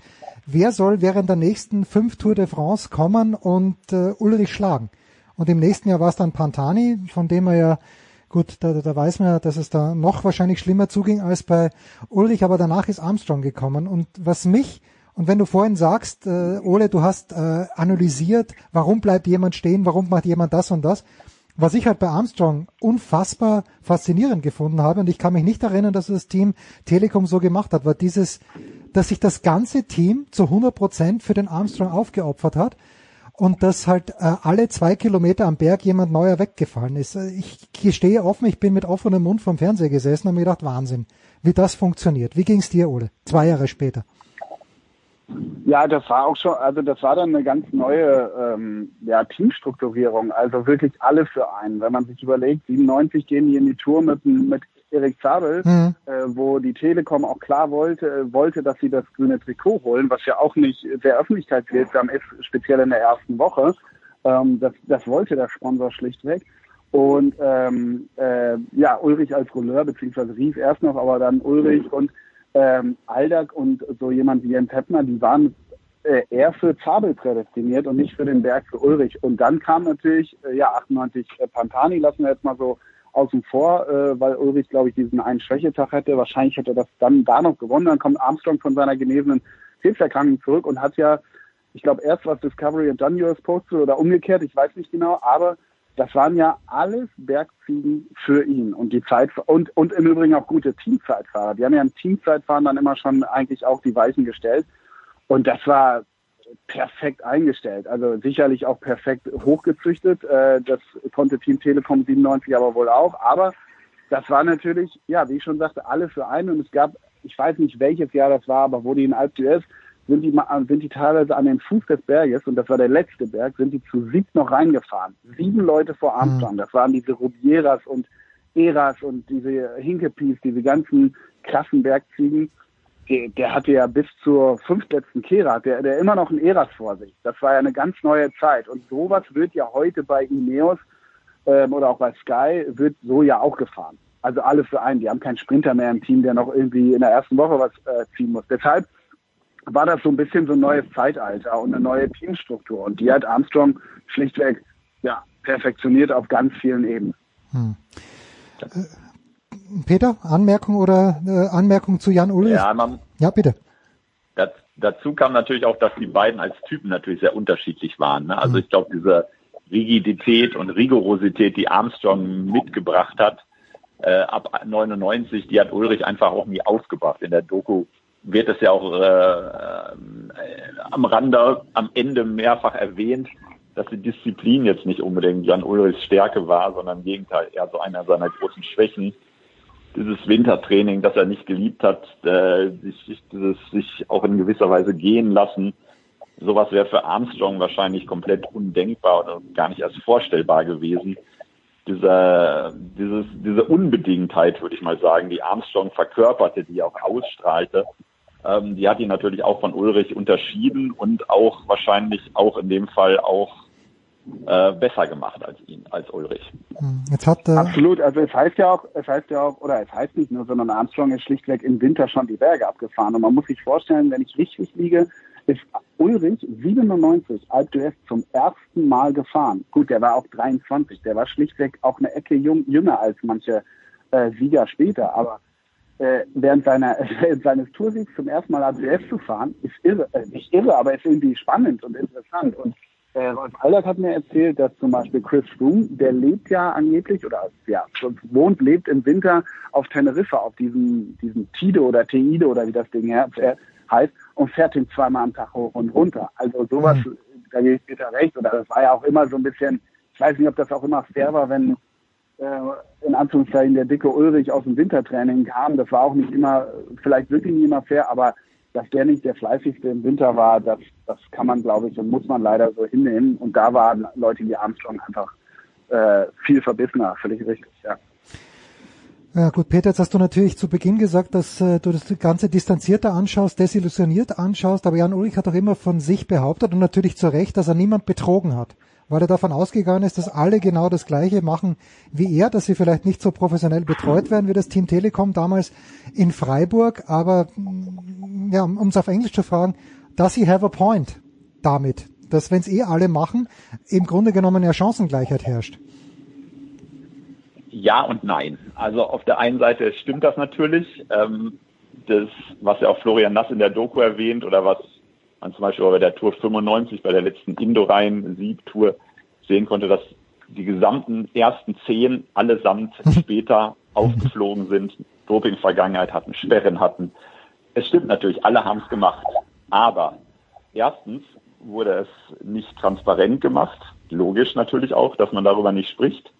wer soll während der nächsten fünf Tour de France kommen und äh, Ulrich schlagen? Und im nächsten Jahr war es dann Pantani, von dem er ja, gut, da, da weiß man ja, dass es da noch wahrscheinlich schlimmer zuging als bei Ulrich, aber danach ist Armstrong gekommen. Und was mich und wenn du vorhin sagst, äh, Ole, du hast äh, analysiert, warum bleibt jemand stehen, warum macht jemand das und das, was ich halt bei Armstrong unfassbar faszinierend gefunden habe, und ich kann mich nicht erinnern, dass das Team Telekom so gemacht hat, war dieses, dass sich das ganze Team zu 100 Prozent für den Armstrong aufgeopfert hat und dass halt äh, alle zwei Kilometer am Berg jemand neuer weggefallen ist. Ich gestehe offen, ich bin mit offenem Mund vom Fernseher gesessen und mir gedacht, Wahnsinn, wie das funktioniert. Wie ging's dir, Ole? Zwei Jahre später. Ja, das war auch schon, also das war dann eine ganz neue ähm, ja, Teamstrukturierung, also wirklich alle für einen. Wenn man sich überlegt, 97 gehen die in die Tour mit, mit Erik Zabel, mhm. äh, wo die Telekom auch klar wollte, äh, wollte, dass sie das grüne Trikot holen, was ja auch nicht sehr öffentlichkeitswirksam ist, speziell in der ersten Woche. Ähm, das, das wollte der Sponsor schlichtweg. Und ähm, äh, ja, Ulrich als Rouleur, beziehungsweise Ries erst noch, aber dann Ulrich und ähm, Aldag und so jemand wie Jens Heppner, die waren äh, eher für Zabel prädestiniert und nicht für den Berg für Ulrich. Und dann kam natürlich, äh, ja, 98 äh, Pantani, lassen wir jetzt mal so außen vor, äh, weil Ulrich, glaube ich, diesen einen Schwächetag hätte. Wahrscheinlich hätte er das dann da noch gewonnen. Dann kommt Armstrong von seiner genesenen Krebserkrankung zurück und hat ja, ich glaube, erst was Discovery und dann US Postal oder umgekehrt, ich weiß nicht genau, aber das waren ja alles Bergziegen für ihn und die Zeit und und im Übrigen auch gute Teamzeitfahrer. Die haben ja im Teamzeitfahren dann immer schon eigentlich auch die Weichen gestellt und das war perfekt eingestellt. Also sicherlich auch perfekt hochgezüchtet. Äh, das konnte Team Telekom 97 aber wohl auch. Aber das war natürlich, ja, wie ich schon sagte, alle für einen und es gab, ich weiß nicht welches Jahr das war, aber wo die in Alp d'Huez sind die, sind die teilweise an den Fuß des Berges, und das war der letzte Berg, sind die zu siebt noch reingefahren. Sieben Leute vor Armstrong. Das waren diese Rubieras und Eras und diese Hinkepies, diese ganzen krassen Bergziegen. Der, der hatte ja bis zur fünftletzten Kehra, der, der immer noch ein Eras vor sich. Das war ja eine ganz neue Zeit. Und sowas wird ja heute bei Ineos ähm, oder auch bei Sky, wird so ja auch gefahren. Also alle für einen. Die haben keinen Sprinter mehr im Team, der noch irgendwie in der ersten Woche was äh, ziehen muss. Deshalb war das so ein bisschen so ein neues Zeitalter und eine neue Teamstruktur. Und die hat Armstrong schlichtweg ja, perfektioniert auf ganz vielen Ebenen. Hm. Äh, Peter, Anmerkung oder äh, Anmerkung zu Jan Ulrich? Ja, man, ja bitte. Das, dazu kam natürlich auch, dass die beiden als Typen natürlich sehr unterschiedlich waren. Ne? Also hm. ich glaube, diese Rigidität und Rigorosität, die Armstrong mitgebracht hat, äh, ab 99, die hat Ulrich einfach auch nie aufgebracht. In der Doku wird es ja auch äh, äh, am Rande, am Ende mehrfach erwähnt, dass die Disziplin jetzt nicht unbedingt Jan Ulrichs Stärke war, sondern im Gegenteil eher so einer seiner großen Schwächen. Dieses Wintertraining, das er nicht geliebt hat, äh, sich, dieses sich auch in gewisser Weise gehen lassen, sowas wäre für Armstrong wahrscheinlich komplett undenkbar oder gar nicht erst vorstellbar gewesen. Diese, dieses, diese Unbedingtheit, würde ich mal sagen, die Armstrong verkörperte, die auch ausstrahlte, ähm, die hat ihn natürlich auch von Ulrich unterschieden und auch wahrscheinlich auch in dem Fall auch äh, besser gemacht als ihn, als Ulrich. Hm, jetzt hat, äh Absolut, also es heißt ja auch, es heißt ja auch, oder es heißt nicht nur, sondern Armstrong ist schlichtweg im Winter schon die Berge abgefahren. Und man muss sich vorstellen, wenn ich richtig liege, ist Ulrich 97 Alp d'Huez zum ersten Mal gefahren. Gut, der war auch 23, der war schlichtweg auch eine Ecke jung, jünger als manche äh, Sieger später, aber äh, während seiner während seines Toursiegs zum ersten Mal ACF zu fahren, ist irre, äh, nicht irre, aber ist irgendwie spannend und interessant. Und äh, Rolf Aldert hat mir erzählt, dass zum Beispiel Chris Froome, der lebt ja angeblich oder ja wohnt, lebt im Winter auf Teneriffa, auf diesem diesem Tide oder Teide oder wie das Ding heißt und fährt ihn zweimal am Tag hoch und runter. Also sowas, mhm. da gebe ich Peter recht. Oder das war ja auch immer so ein bisschen, ich weiß nicht, ob das auch immer fair war, wenn äh, in Anführungszeichen der dicke Ulrich aus dem Wintertraining kam. Das war auch nicht immer, vielleicht wirklich nicht immer fair, aber dass der nicht der fleißigste im Winter war, das, das kann man, glaube ich, und muss man leider so hinnehmen. Und da waren Leute wie Armstrong einfach äh, viel verbissener, völlig richtig, ja. Ja gut, Peter, jetzt hast du natürlich zu Beginn gesagt, dass äh, du das Ganze distanzierter anschaust, desillusioniert anschaust, aber Jan Ulrich hat auch immer von sich behauptet und natürlich zu Recht, dass er niemand betrogen hat weil er davon ausgegangen ist, dass alle genau das Gleiche machen wie er, dass sie vielleicht nicht so professionell betreut werden wie das Team Telekom damals in Freiburg, aber mm, ja, um es auf Englisch zu fragen, does he have a point damit, dass wenn es eh alle machen, im Grunde genommen ja Chancengleichheit herrscht? Ja und nein. Also auf der einen Seite stimmt das natürlich. Ähm, das, was ja auch Florian Nass in der Doku erwähnt oder was man zum Beispiel bei der Tour 95, bei der letzten Indorein-Sieg-Tour sehen konnte, dass die gesamten ersten zehn allesamt später aufgeflogen sind, Doping-Vergangenheit hatten, Sperren hatten. Es stimmt natürlich, alle haben es gemacht. Aber erstens wurde es nicht transparent gemacht. Logisch natürlich auch, dass man darüber nicht spricht.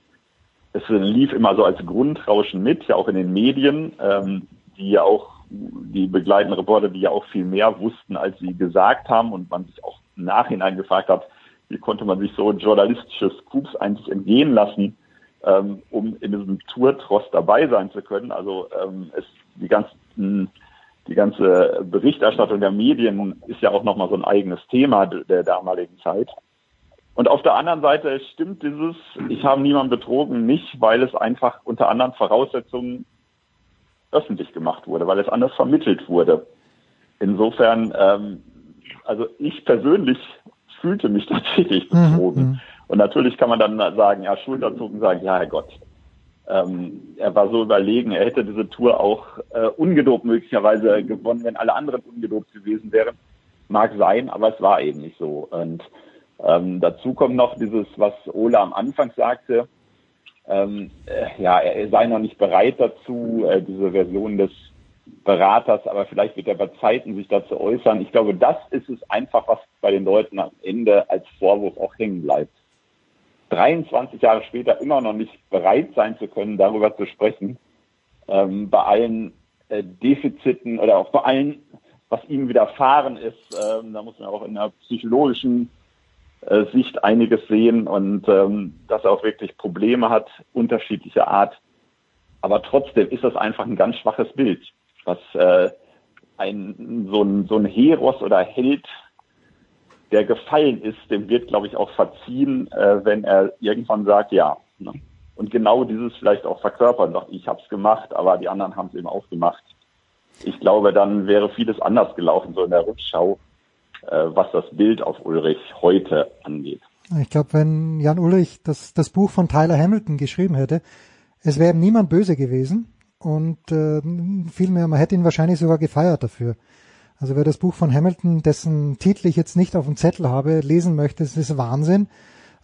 Es lief immer so als Grundrauschen mit, ja auch in den Medien, ähm, die ja auch die begleitenden Reporter, die ja auch viel mehr wussten, als sie gesagt haben und man sich auch im Nachhinein gefragt hat, wie konnte man sich so journalistische Scoops eigentlich entgehen lassen, ähm, um in diesem Tour-Tross dabei sein zu können. Also ähm, es, die ganzen die ganze Berichterstattung der Medien ist ja auch nochmal so ein eigenes Thema der damaligen Zeit. Und auf der anderen Seite stimmt dieses, ich habe niemanden betrogen, nicht, weil es einfach unter anderen Voraussetzungen öffentlich gemacht wurde, weil es anders vermittelt wurde. Insofern, ähm, also ich persönlich fühlte mich tatsächlich mhm, betrogen. Mhm. Und natürlich kann man dann sagen, ja, Schulterzucken sagen, ja, Herrgott, ähm, er war so überlegen, er hätte diese Tour auch äh, ungedopt möglicherweise gewonnen, wenn alle anderen ungedopt gewesen wären. Mag sein, aber es war eben nicht so. Und Ähm, dazu kommt noch dieses, was Ola am Anfang sagte, ähm, äh, ja, er sei noch nicht bereit dazu, äh, diese Version des Beraters, aber vielleicht wird er bei Zeiten sich dazu äußern. Ich glaube, das ist es einfach, was bei den Leuten am Ende als Vorwurf auch hängen bleibt. 23 Jahre später immer noch nicht bereit sein zu können, darüber zu sprechen, ähm, bei allen äh, Defiziten oder auch bei allen, was ihm widerfahren ist, ähm, da muss man auch in der psychologischen Sicht einiges sehen und ähm, dass er auch wirklich Probleme hat, unterschiedlicher Art. Aber trotzdem ist das einfach ein ganz schwaches Bild, was äh, ein so ein so ein Heros oder Held, der gefallen ist, dem wird, glaube ich, auch verziehen, äh, wenn er irgendwann sagt, ja. Ne? Und genau dieses vielleicht auch verkörpern, sagt, ich habe es gemacht, aber die anderen haben es eben auch gemacht. Ich glaube, dann wäre vieles anders gelaufen, so in der Rückschau, äh, was das Bild auf Ulrich heute angeht. Ich glaube, wenn Jan Ulrich das, das Buch von Tyler Hamilton geschrieben hätte, es wäre ihm niemand böse gewesen und äh, vielmehr, man hätte ihn wahrscheinlich sogar gefeiert dafür. Also wer das Buch von Hamilton, dessen Titel ich jetzt nicht auf dem Zettel habe, lesen möchte, es ist Wahnsinn,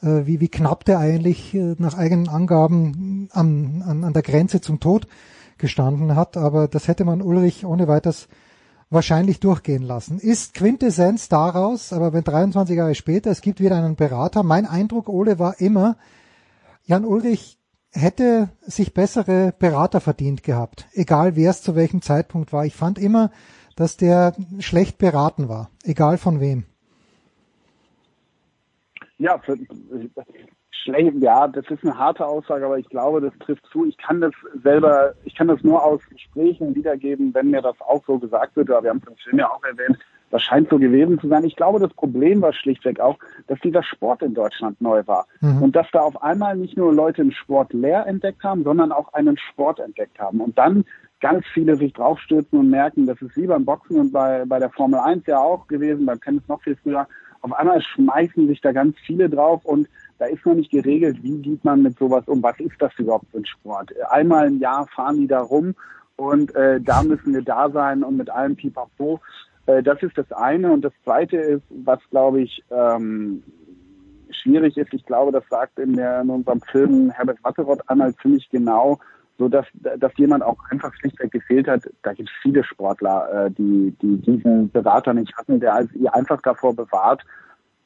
äh, wie, wie knapp der eigentlich äh, nach eigenen Angaben an, an, an der Grenze zum Tod gestanden hat. Aber das hätte man Ulrich ohne weiteres wahrscheinlich durchgehen lassen. Ist Quintessenz daraus, aber wenn 23 Jahre später, es gibt wieder einen Berater. Mein Eindruck, Ole, war immer, Jan Ulrich hätte sich bessere Berater verdient gehabt, egal wer es zu welchem Zeitpunkt war. Ich fand immer, dass der schlecht beraten war, egal von wem. Ja, schlecht, ja, das ist eine harte Aussage, aber ich glaube, das trifft zu. Ich kann das selber, ich kann das nur aus Gesprächen wiedergeben, wenn mir das auch so gesagt wird. Aber wir haben es im Film ja auch erwähnt, das scheint so gewesen zu sein. Ich glaube, das Problem war schlichtweg auch, dass dieser Sport in Deutschland neu war. Mhm. Und dass da auf einmal nicht nur Leute einen Sport leer entdeckt haben, sondern auch einen Sport entdeckt haben. Und dann ganz viele sich draufstürzen und merken, das ist wie beim Boxen und bei, bei der Formel 1 ja auch gewesen, beim Tennis noch viel früher. Auf einmal schmeißen sich da ganz viele drauf und da ist noch nicht geregelt, wie geht man mit sowas um, was ist das überhaupt für ein Sport. Einmal im Jahr fahren die da rum und äh, da müssen wir da sein und mit allem Pipapo. Äh, das ist das eine. Und das zweite ist, was glaube ich ähm, schwierig ist, ich glaube, das sagt in, der, in unserem Film Herbert Watteroth einmal ziemlich genau, so dass, dass jemand auch einfach schlichtweg gefehlt hat. Da gibt es viele Sportler, äh, die, die diesen Berater nicht hatten, der ihr einfach davor bewahrt,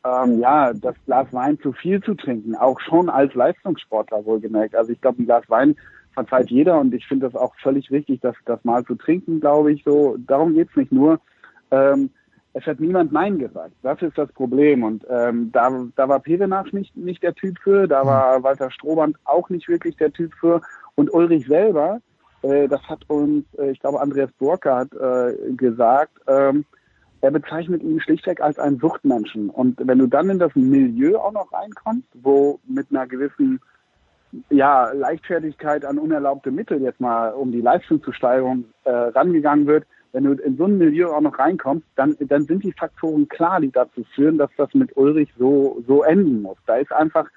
ähm, ja, das Glas Wein zu viel zu trinken, auch schon als Leistungssportler wohlgemerkt. Also ich glaube, ein Glas Wein verzeiht jeder und ich finde das auch völlig richtig, das, das mal zu trinken, glaube ich. So, darum geht's nicht nur. Ähm, es hat niemand Nein gesagt. Das ist das Problem. Und ähm, da, da war Perenach nicht, nicht der Typ für, da war Walter Strohband auch nicht wirklich der Typ für. Und Ulrich selber, äh, das hat uns, äh, ich glaube, Andreas Burkhardt äh, gesagt, ähm, er bezeichnet ihn schlichtweg als einen Suchtmenschen. Und wenn du dann in das Milieu auch noch reinkommst, wo mit einer gewissen ja, Leichtfertigkeit an unerlaubte Mittel jetzt mal um die Leistungssteigerung äh, rangegangen wird, wenn du in so ein Milieu auch noch reinkommst, dann, dann sind die Faktoren klar, die dazu führen, dass das mit Ulrich so, so enden muss. Da ist einfach,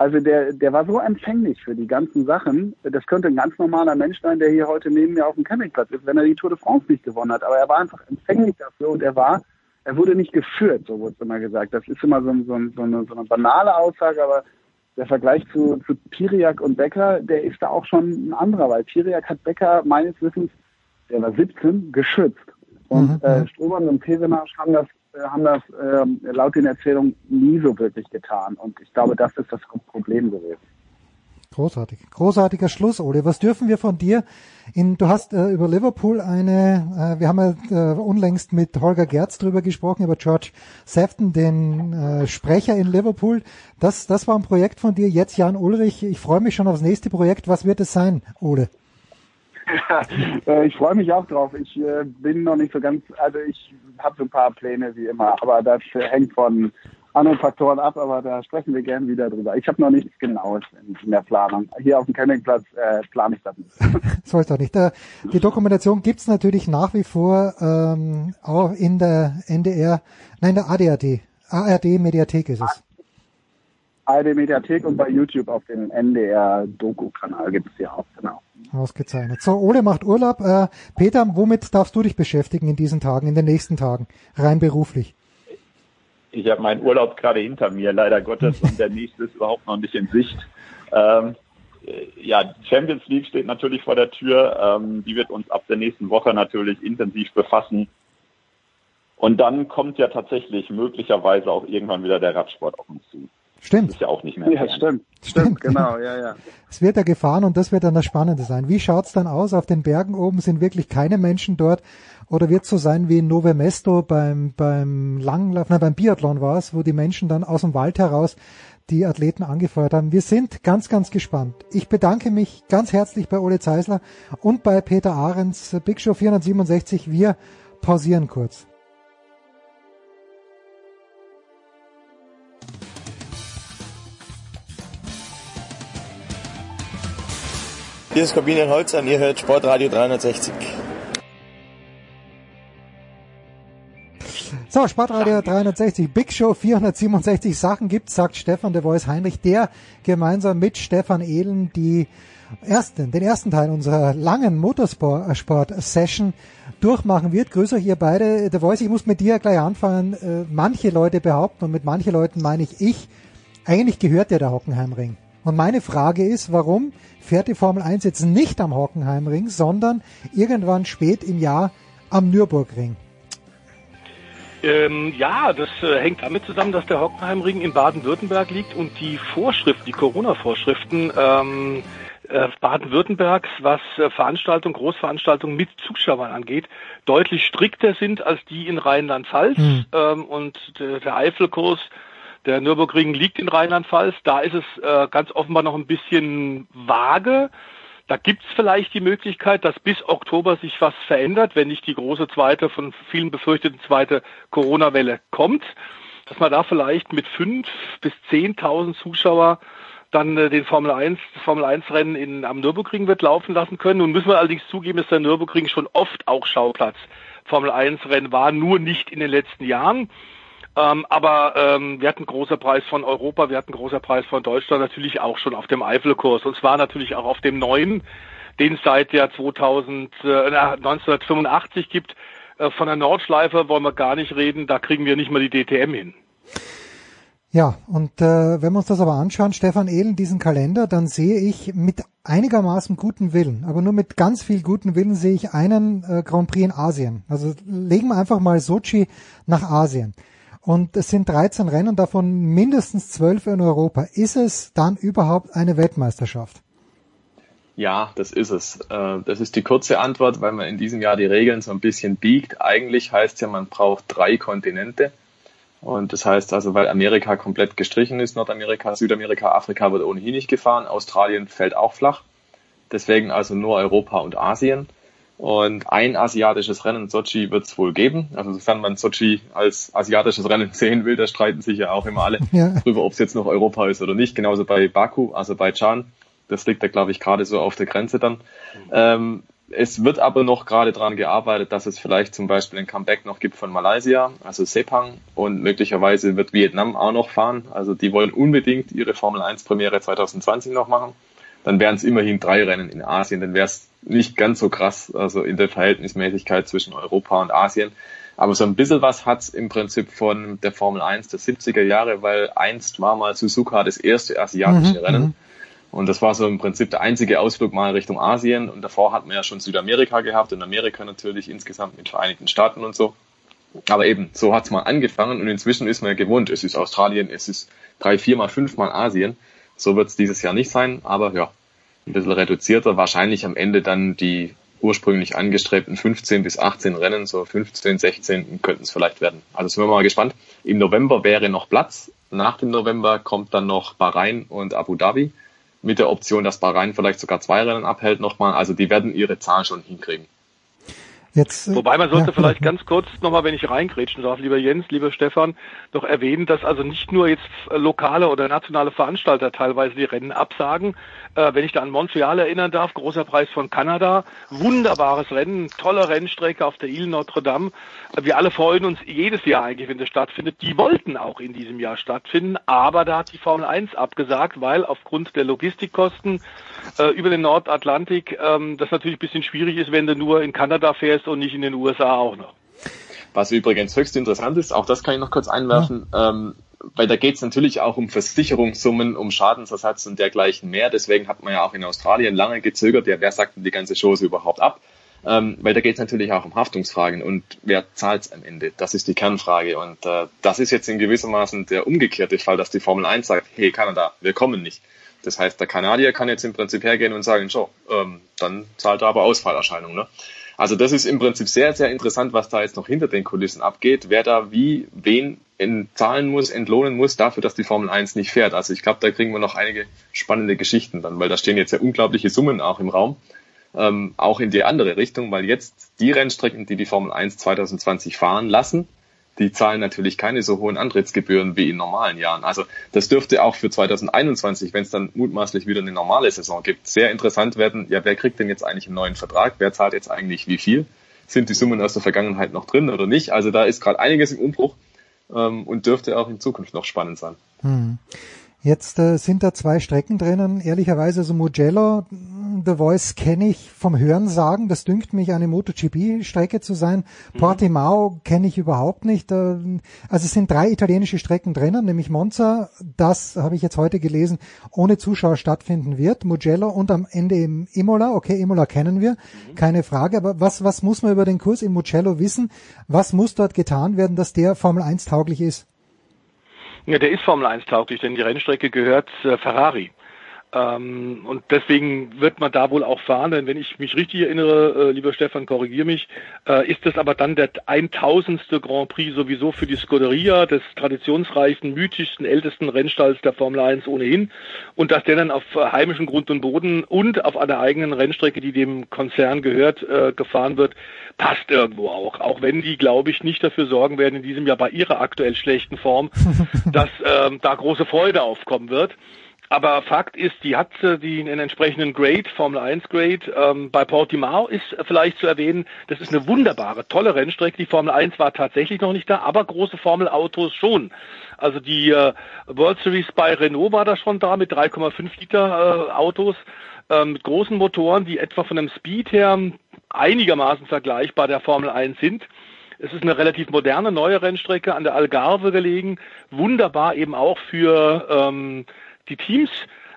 also der, der war so empfänglich für die ganzen Sachen. Das könnte ein ganz normaler Mensch sein, der hier heute neben mir auf dem Campingplatz ist, wenn er die Tour de France nicht gewonnen hat. Aber er war einfach empfänglich dafür und er war, er wurde nicht geführt, so wurde es immer gesagt. Das ist immer so, so, so, eine, so eine banale Aussage, aber der Vergleich zu, zu Piriak und Becker, der ist da auch schon ein anderer, weil Piriak hat Becker meines Wissens der war 17, geschützt. Und mhm. äh, Strohmann und Pesemarsch haben das, haben das äh, laut den Erzählungen nie so wirklich getan. Und ich glaube, das ist das Problem gewesen. Großartig. Großartiger Schluss, Ole. Was dürfen wir von dir? In, du hast äh, über Liverpool eine, äh, wir haben ja äh, unlängst mit Holger Gerz drüber gesprochen, über George Sefton, den äh, Sprecher in Liverpool. Das, das war ein Projekt von dir. Jetzt Jan Ulrich. Ich freue mich schon aufs nächste Projekt. Was wird es sein, Ole? Äh, ich freue mich auch drauf. Ich äh, bin noch nicht so ganz, also ich habe so ein paar Pläne wie immer, aber das äh, hängt von anderen Faktoren ab, aber da sprechen wir gern wieder drüber. Ich habe noch nichts Genaues in, in, der Planung. Hier auf dem Campingplatz äh, plane ich das nicht. Soll doch nicht. Die Dokumentation gibt's natürlich nach wie vor ähm, auch in der NDR, nein, der ADAD, ARD-Mediathek ist es. ARD-Mediathek und bei YouTube auf dem NDR-Doku-Kanal gibt's die auch, genau. Ausgezeichnet. So, Ole macht Urlaub. Äh, Peter, womit darfst du dich beschäftigen in diesen Tagen, in den nächsten Tagen, rein beruflich? Ich habe meinen Urlaub gerade hinter mir, leider Gottes, und der nächste ist überhaupt noch nicht in Sicht. Ähm, ja, Champions League steht natürlich vor der Tür. Ähm, die wird uns ab der nächsten Woche natürlich intensiv befassen. Und dann kommt ja tatsächlich möglicherweise auch irgendwann wieder der Radsport auf uns zu. Stimmt. Ist ja auch nicht mehr. Ja, stimmt. Stimmt, genau, ja, ja. Es wird ja gefahren und das wird dann das Spannende sein. Wie schaut's dann aus? Auf den Bergen oben sind wirklich keine Menschen dort oder wird so sein wie in Nove Mesto beim, beim Langlauf, nein, beim Biathlon war es, wo die Menschen dann aus dem Wald heraus die Athleten angefeuert haben. Wir sind ganz, ganz gespannt. Ich bedanke mich ganz herzlich bei Ole Zeisler und bei Peter Ahrens, Big Show 467. Wir pausieren kurz. Hier ist Corbinian Holzer und ihr hört Sportradio 360. So, Sportradio 360, Big Show 467 Sachen gibt, sagt Stefan de Voice Heinrich, der gemeinsam mit Stefan Ehlen die ersten, den ersten Teil unserer langen Motorsport-Session durchmachen wird. Grüße euch ihr beide. Der Voice, ich muss mit dir gleich anfangen. Äh, manche Leute behaupten, und mit manche Leuten meine ich ich, eigentlich gehört dir der Hockenheimring. Und meine Frage ist, warum fährt die Formel 1 jetzt nicht am Hockenheimring, sondern irgendwann spät im Jahr am Nürburgring? Ähm, ja, das äh, hängt damit zusammen, dass der Hockenheimring in Baden-Württemberg liegt und die Vorschriften, die Corona-Vorschriften ähm, äh, Baden-Württembergs, was äh, Veranstaltungen, Großveranstaltungen mit Zuschauern angeht, deutlich strikter sind als die in Rheinland-Pfalz. Hm. Ähm, und der, der Eifelkurs, der Nürburgring liegt in Rheinland-Pfalz. Da ist es äh, ganz offenbar noch ein bisschen vage. Da gibt's vielleicht die Möglichkeit, dass bis Oktober sich was verändert, wenn nicht die große zweite, von vielen befürchteten zweite Corona-Welle kommt, dass man da vielleicht mit fünf bis zehntausend Zuschauer dann äh, den Formel 1, das Formel 1 Rennen in, am Nürburgring wird laufen lassen können. Nun müssen wir allerdings zugeben, dass der Nürburgring schon oft auch Schauplatz Formel 1 Rennen war, nur nicht in den letzten Jahren. Ähm, aber ähm, wir hatten großer Preis von Europa, wir hatten großer Preis von Deutschland natürlich auch schon auf dem Eifelkurs und zwar natürlich auch auf dem neuen, den es seit der 2000, äh, 1985 gibt. Äh, von der Nordschleife wollen wir gar nicht reden, da kriegen wir nicht mal die DTM hin. Ja, und äh, wenn wir uns das aber anschauen, Stefan Ehlen, diesen Kalender, dann sehe ich mit einigermaßen guten Willen, aber nur mit ganz viel guten Willen sehe ich einen äh, Grand Prix in Asien. Also legen wir einfach mal Sochi nach Asien. Und es sind 13 Rennen, davon mindestens 12 in Europa. Ist es dann überhaupt eine Weltmeisterschaft? Ja, das ist es. Äh, Das ist die kurze Antwort, weil man in diesem Jahr die Regeln so ein bisschen biegt. Eigentlich heißt ja, man braucht drei Kontinente. Und das heißt also, weil Amerika komplett gestrichen ist, Nordamerika, Südamerika, Afrika wird ohnehin nicht gefahren, Australien fällt auch flach. Deswegen also nur Europa und Asien. Und ein asiatisches Rennen in Sochi wird es wohl geben. Also sofern man Sochi als asiatisches Rennen sehen will, da streiten sich ja auch immer alle Ja. drüber, ob es jetzt noch Europa ist oder nicht. Genauso bei Baku, Aserbaidschan. Das liegt da, glaube ich, gerade so auf der Grenze dann. Ähm, es wird aber noch gerade daran gearbeitet, dass es vielleicht zum Beispiel ein Comeback noch gibt von Malaysia, also Sepang, und möglicherweise wird Vietnam auch noch fahren. Also die wollen unbedingt ihre Formel 1 Premiere 2020 noch machen. Dann wären es immerhin drei Rennen in Asien, dann wäre es nicht ganz so krass, also in der Verhältnismäßigkeit zwischen Europa und Asien. Aber so ein bisschen was hat's im Prinzip von der Formel 1 der 70er Jahre, weil einst war mal Suzuka das erste asiatische Mhm, Rennen. mhm. Und das war so im Prinzip der einzige Ausflug mal Richtung Asien. Und davor hatten wir ja schon Südamerika gehabt und Amerika natürlich insgesamt mit Vereinigten Staaten und so. Aber eben, so hat's mal angefangen und inzwischen ist man ja gewohnt. Es ist Australien, es ist drei, viermal, fünfmal Asien. So wird's dieses Jahr nicht sein, aber ja, ein bisschen reduzierter. Wahrscheinlich am Ende dann die ursprünglich angestrebten 15 bis 18 Rennen, so 15, 16 könnten es vielleicht werden. Also sind wir mal gespannt. Im November wäre noch Platz. Nach dem November kommt dann noch Bahrain und Abu Dhabi mit der Option, dass Bahrain vielleicht sogar zwei Rennen abhält nochmal. Also die werden ihre Zahlen schon hinkriegen. Jetzt, äh, Wobei man sollte ja, vielleicht ganz kurz nochmal, wenn ich reingrätschen darf, lieber Jens, lieber Stefan, noch erwähnen, dass also nicht nur jetzt äh, lokale oder nationale Veranstalter teilweise die Rennen absagen. Äh, wenn ich da an Montreal erinnern darf, großer Preis von Kanada, wunderbares Rennen, tolle Rennstrecke auf der Ile Notre Dame. Äh, wir alle freuen uns jedes Jahr eigentlich, wenn das stattfindet. Die wollten auch in diesem Jahr stattfinden, aber da hat die Formel 1 abgesagt, weil aufgrund der Logistikkosten äh, über den Nordatlantik ähm, das natürlich ein bisschen schwierig ist, wenn du nur in Kanada fährst und nicht in den USA auch noch. Was übrigens höchst interessant ist, auch das kann ich noch kurz einwerfen, ja. ähm, weil da geht es natürlich auch um Versicherungssummen, um Schadensersatz und dergleichen mehr. Deswegen hat man ja auch in Australien lange gezögert, ja, wer sagt denn die ganze Chose überhaupt ab? Ähm, weil da geht es natürlich auch um Haftungsfragen und wer zahlt es am Ende? Das ist die Kernfrage. Und äh, das ist jetzt in gewissermaßen der umgekehrte Fall, dass die Formel 1 sagt, hey Kanada, wir kommen nicht. Das heißt, der Kanadier kann jetzt im Prinzip hergehen und sagen, so, ähm, dann zahlt er aber Ausfallerscheinung. Ne? Also das ist im Prinzip sehr, sehr interessant, was da jetzt noch hinter den Kulissen abgeht, wer da wie, wen zahlen muss, entlohnen muss dafür, dass die Formel 1 nicht fährt. Also ich glaube, da kriegen wir noch einige spannende Geschichten dann, weil da stehen jetzt ja unglaubliche Summen auch im Raum, ähm, auch in die andere Richtung, weil jetzt die Rennstrecken, die die Formel 1 2020 fahren lassen, die zahlen natürlich keine so hohen Antrittsgebühren wie in normalen Jahren. Also das dürfte auch für 2021, wenn es dann mutmaßlich wieder eine normale Saison gibt, sehr interessant werden. Ja, wer kriegt denn jetzt eigentlich einen neuen Vertrag? Wer zahlt jetzt eigentlich wie viel? Sind die Summen aus der Vergangenheit noch drin oder nicht? Also da ist gerade einiges im Umbruch ähm, und dürfte auch in Zukunft noch spannend sein. Hm. Jetzt äh, sind da zwei Strecken drinnen. Ehrlicherweise, so also Mugello, The Voice kenne ich vom Hören sagen. Das dünkt mich eine MotoGP-Strecke zu sein. Mhm. Portimao kenne ich überhaupt nicht. Äh, also es sind drei italienische Strecken drinnen, nämlich Monza, das habe ich jetzt heute gelesen, ohne Zuschauer stattfinden wird. Mugello und am Ende im Imola. Okay, Imola kennen wir, mhm. keine Frage. Aber was, was muss man über den Kurs im Mugello wissen? Was muss dort getan werden, dass der Formel 1 tauglich ist? Ja, der ist Formel 1 tauglich, denn die Rennstrecke gehört äh, Ferrari. Ähm, und deswegen wird man da wohl auch fahren, denn wenn ich mich richtig erinnere, äh, lieber Stefan, korrigier mich, äh, ist das aber dann der 1000. Grand Prix sowieso für die Scuderia, des traditionsreichen, mythischsten, ältesten Rennstalls der Formel 1 ohnehin. Und dass der dann auf heimischem Grund und Boden und auf einer eigenen Rennstrecke, die dem Konzern gehört, äh, gefahren wird, passt irgendwo auch. Auch wenn die, glaube ich, nicht dafür sorgen werden in diesem Jahr bei ihrer aktuell schlechten Form, dass ähm, da große Freude aufkommen wird. Aber Fakt ist, die hat äh, die einen entsprechenden Grade, Formel 1 Grade. Ähm, bei Portimao ist vielleicht zu erwähnen, das ist eine wunderbare, tolle Rennstrecke. Die Formel 1 war tatsächlich noch nicht da, aber große Formel Autos schon. Also die äh, World Series bei Renault war da schon da mit 3,5 Liter äh, Autos äh, mit großen Motoren, die etwa von dem Speed her einigermaßen vergleichbar der Formel 1 sind. Es ist eine relativ moderne neue Rennstrecke an der Algarve gelegen, wunderbar eben auch für ähm, die Teams.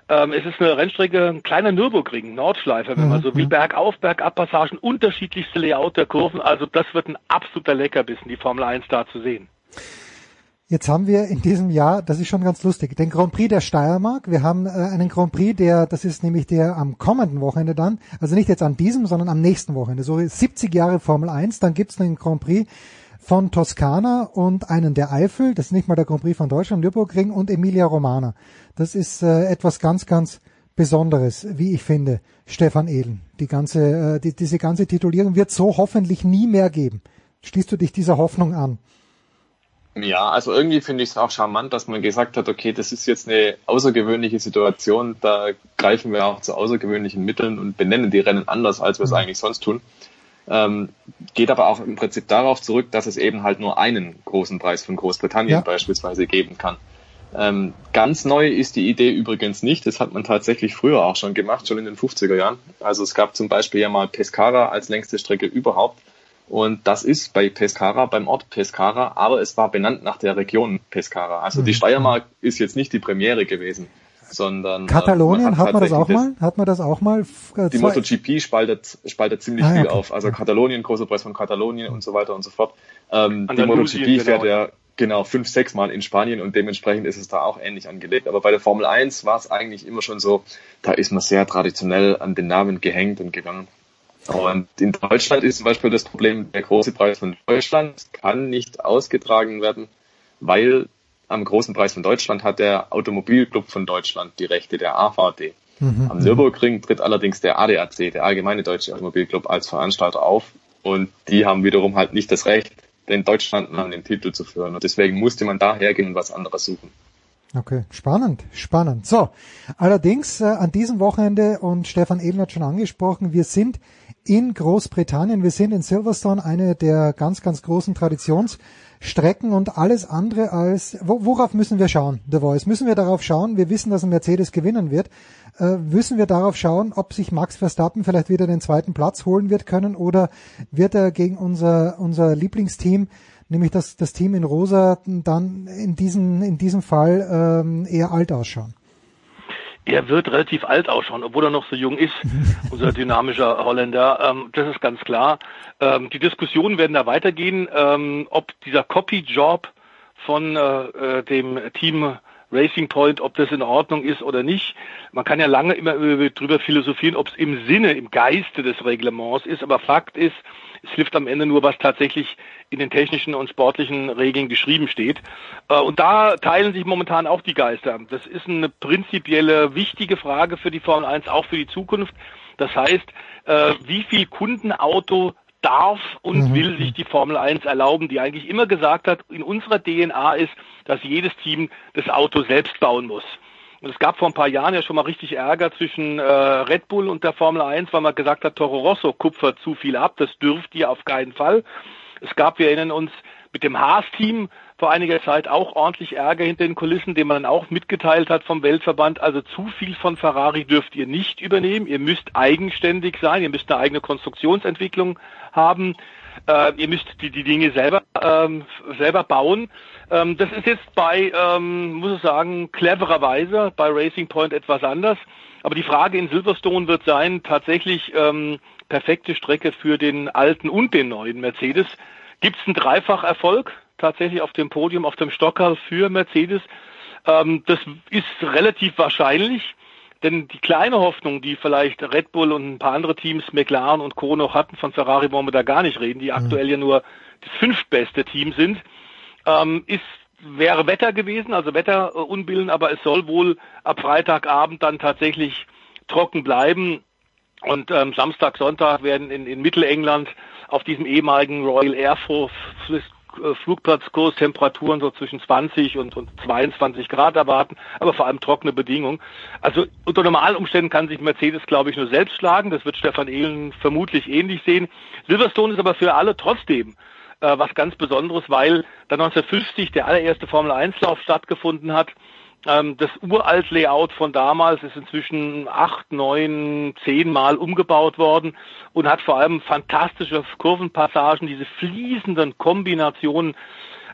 Ähm, es ist eine Rennstrecke, ein kleiner Nürburgring, Nordschleife, wenn man so will, bergauf, bergab Passagen, unterschiedlichste Layout der Kurven. Also das wird ein absoluter Leckerbissen, die Formel 1 da zu sehen. Jetzt haben wir in diesem Jahr, das ist schon ganz lustig, den Grand Prix der Steiermark. Wir haben äh, einen Grand Prix, der, das ist nämlich der am kommenden Wochenende dann, also nicht jetzt an diesem, sondern am nächsten Wochenende. So 70 Jahre Formel 1, dann gibt's den Grand Prix von Toskana und einen der Eifel, das ist nicht mal der Grand Prix von Deutschland, Nürburgring und Emilia Romana. Das ist äh, etwas ganz, ganz Besonderes, wie ich finde, Stefan Ehlen. Die ganze, äh, die, diese ganze Titulierung wird so hoffentlich nie mehr geben. Schließt du dich dieser Hoffnung an? Ja, also irgendwie finde ich es auch charmant, dass man gesagt hat, okay, das ist jetzt eine außergewöhnliche Situation, da greifen wir auch zu außergewöhnlichen Mitteln und benennen die Rennen anders, als wir es mhm. eigentlich sonst tun. Ähm, geht aber auch im Prinzip darauf zurück, dass es eben halt nur einen großen Preis von Großbritannien ja. beispielsweise geben kann. Ähm, ganz neu ist die Idee übrigens nicht. Das hat man tatsächlich früher auch schon gemacht, schon in den 50er Jahren. Also es gab zum Beispiel ja mal Pescara als längste Strecke überhaupt. Und das ist bei Pescara, beim Ort Pescara, aber es war benannt nach der Region Pescara. Also mhm. die Steiermark ist jetzt nicht die Premiere gewesen, sondern äh, Katalonien hat, hat man das auch mal? Hat man das auch mal? Äh, die MotoGP spaltet spaltet ziemlich ah, viel okay. auf. Also Katalonien, großer Preis von Katalonien und so weiter und so fort. Ähm, die MotoGP fährt genau. ja genau fünf, sechs Mal in Spanien und dementsprechend ist es da auch ähnlich angelegt. Aber bei der Formel 1 war es eigentlich immer schon so, da ist man sehr traditionell an den Namen gehängt und gegangen. Und in Deutschland ist zum Beispiel das Problem, der große Preis von Deutschland kann nicht ausgetragen werden, weil am großen Preis von Deutschland hat der Automobilclub von Deutschland die Rechte der AVD. Mhm. Am Nürburgring tritt allerdings der ADAC, der Allgemeine Deutsche Automobilclub, als Veranstalter auf und die haben wiederum halt nicht das Recht, den Deutschlandnamen den Titel zu führen. Und deswegen musste man da hergehen und was anderes suchen. Okay, spannend, spannend. So, allerdings äh, an diesem Wochenende, und Stefan Ehlen hat schon angesprochen, wir sind in Großbritannien, wir sind in Silverstone, eine der ganz, ganz großen Traditionsstrecken und alles andere als, worauf müssen wir schauen, The Voice? Müssen wir darauf schauen? Wir wissen, dass ein Mercedes gewinnen wird. Äh, müssen wir darauf schauen, ob sich Max Verstappen vielleicht wieder den zweiten Platz holen wird können oder wird er gegen unser, unser Lieblingsteam, nämlich das, das Team in Rosa, dann in, diesen, in diesem Fall ähm, eher alt ausschauen? Er wird relativ alt ausschauen, obwohl er noch so jung ist, unser dynamischer Holländer. Ähm, das ist ganz klar. Ähm, die Diskussionen werden da weitergehen, ähm, ob dieser Copy-Job von äh, äh, dem Team Racing Point, ob das in Ordnung ist oder nicht. Man kann ja lange immer drüber philosophieren, ob es im Sinne, im Geiste des Reglements ist, aber Fakt ist, es hilft am Ende nur, was tatsächlich in den technischen und sportlichen Regeln geschrieben steht. Äh, und da teilen sich momentan auch die Geister. Das ist eine prinzipielle wichtige Frage für die Formel 1, auch für die Zukunft. Das heißt, äh, wie viel Kundenauto darf und mhm. will sich die Formel 1 erlauben, die eigentlich immer gesagt hat, in unserer DNA ist, dass jedes Team das Auto selbst bauen muss. Und es gab vor ein paar Jahren ja schon mal richtig Ärger zwischen äh, Red Bull und der Formel 1, weil man gesagt hat, Toro Rosso kupfert zu viel ab, das dürft ihr auf keinen Fall. Es gab, wir erinnern uns, mit dem Haas-Team vor einiger Zeit auch ordentlich Ärger hinter den Kulissen, den man dann auch mitgeteilt hat vom Weltverband. Also zu viel von Ferrari dürft ihr nicht übernehmen. Ihr müsst eigenständig sein. Ihr müsst eine eigene Konstruktionsentwicklung haben. Äh, ihr müsst die, die Dinge selber, ähm, selber bauen. Ähm, das ist jetzt bei, ähm, muss ich sagen, clevererweise bei Racing Point etwas anders. Aber die Frage in Silverstone wird sein, tatsächlich ähm, perfekte Strecke für den alten und den neuen Mercedes. Gibt es einen Dreifacherfolg tatsächlich auf dem Podium, auf dem Stocker für Mercedes? Ähm, das ist relativ wahrscheinlich, denn die kleine Hoffnung, die vielleicht Red Bull und ein paar andere Teams, McLaren und Co. noch hatten, von Ferrari wollen wir da gar nicht reden, die mhm. aktuell ja nur das fünftbeste Team sind, ähm, ist wäre Wetter gewesen, also Wetterunbillen, aber es soll wohl ab Freitagabend dann tatsächlich trocken bleiben. Und ähm, Samstag, Sonntag werden in, in Mittelengland auf diesem ehemaligen Royal Air Force äh, Flugplatzkurs Temperaturen so zwischen 20 und, und 22 Grad erwarten, aber vor allem trockene Bedingungen. Also unter normalen Umständen kann sich Mercedes, glaube ich, nur selbst schlagen. Das wird Stefan Ehlen vermutlich ähnlich sehen. Silverstone ist aber für alle trotzdem äh, was ganz Besonderes, weil da 1950 der allererste Formel 1 Lauf stattgefunden hat das uralt Layout von damals ist inzwischen acht, neun, zehn Mal umgebaut worden und hat vor allem fantastische Kurvenpassagen, diese fließenden Kombinationen.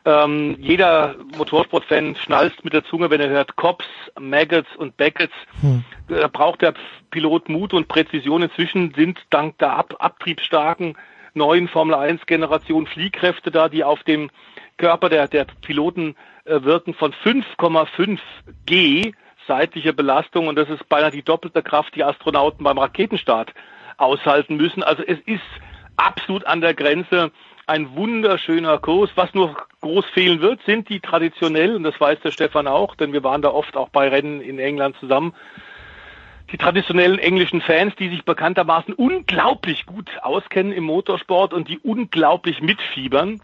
Ähm, jeder Motorsportfan schnalzt mit der Zunge, wenn er hört Cops, Maggots und Beckets. Hm. Da braucht der Pilot Mut und Präzision. Inzwischen sind dank der Ab abtriebsstarken neuen Formel 1 Generation Fliehkräfte da, die auf dem Körper der, der Piloten äh, wirken von 5,5 G seitliche Belastung und das ist beinahe die doppelte Kraft, die Astronauten beim Raketenstart aushalten müssen. Also es ist absolut an der Grenze ein wunderschöner Kurs. Was nur groß fehlen wird, sind die traditionellen, und das weiß der Stefan auch, denn wir waren da oft auch bei Rennen in England zusammen, die traditionellen englischen Fans, die sich bekanntermaßen unglaublich gut auskennen im Motorsport und die unglaublich mitfiebern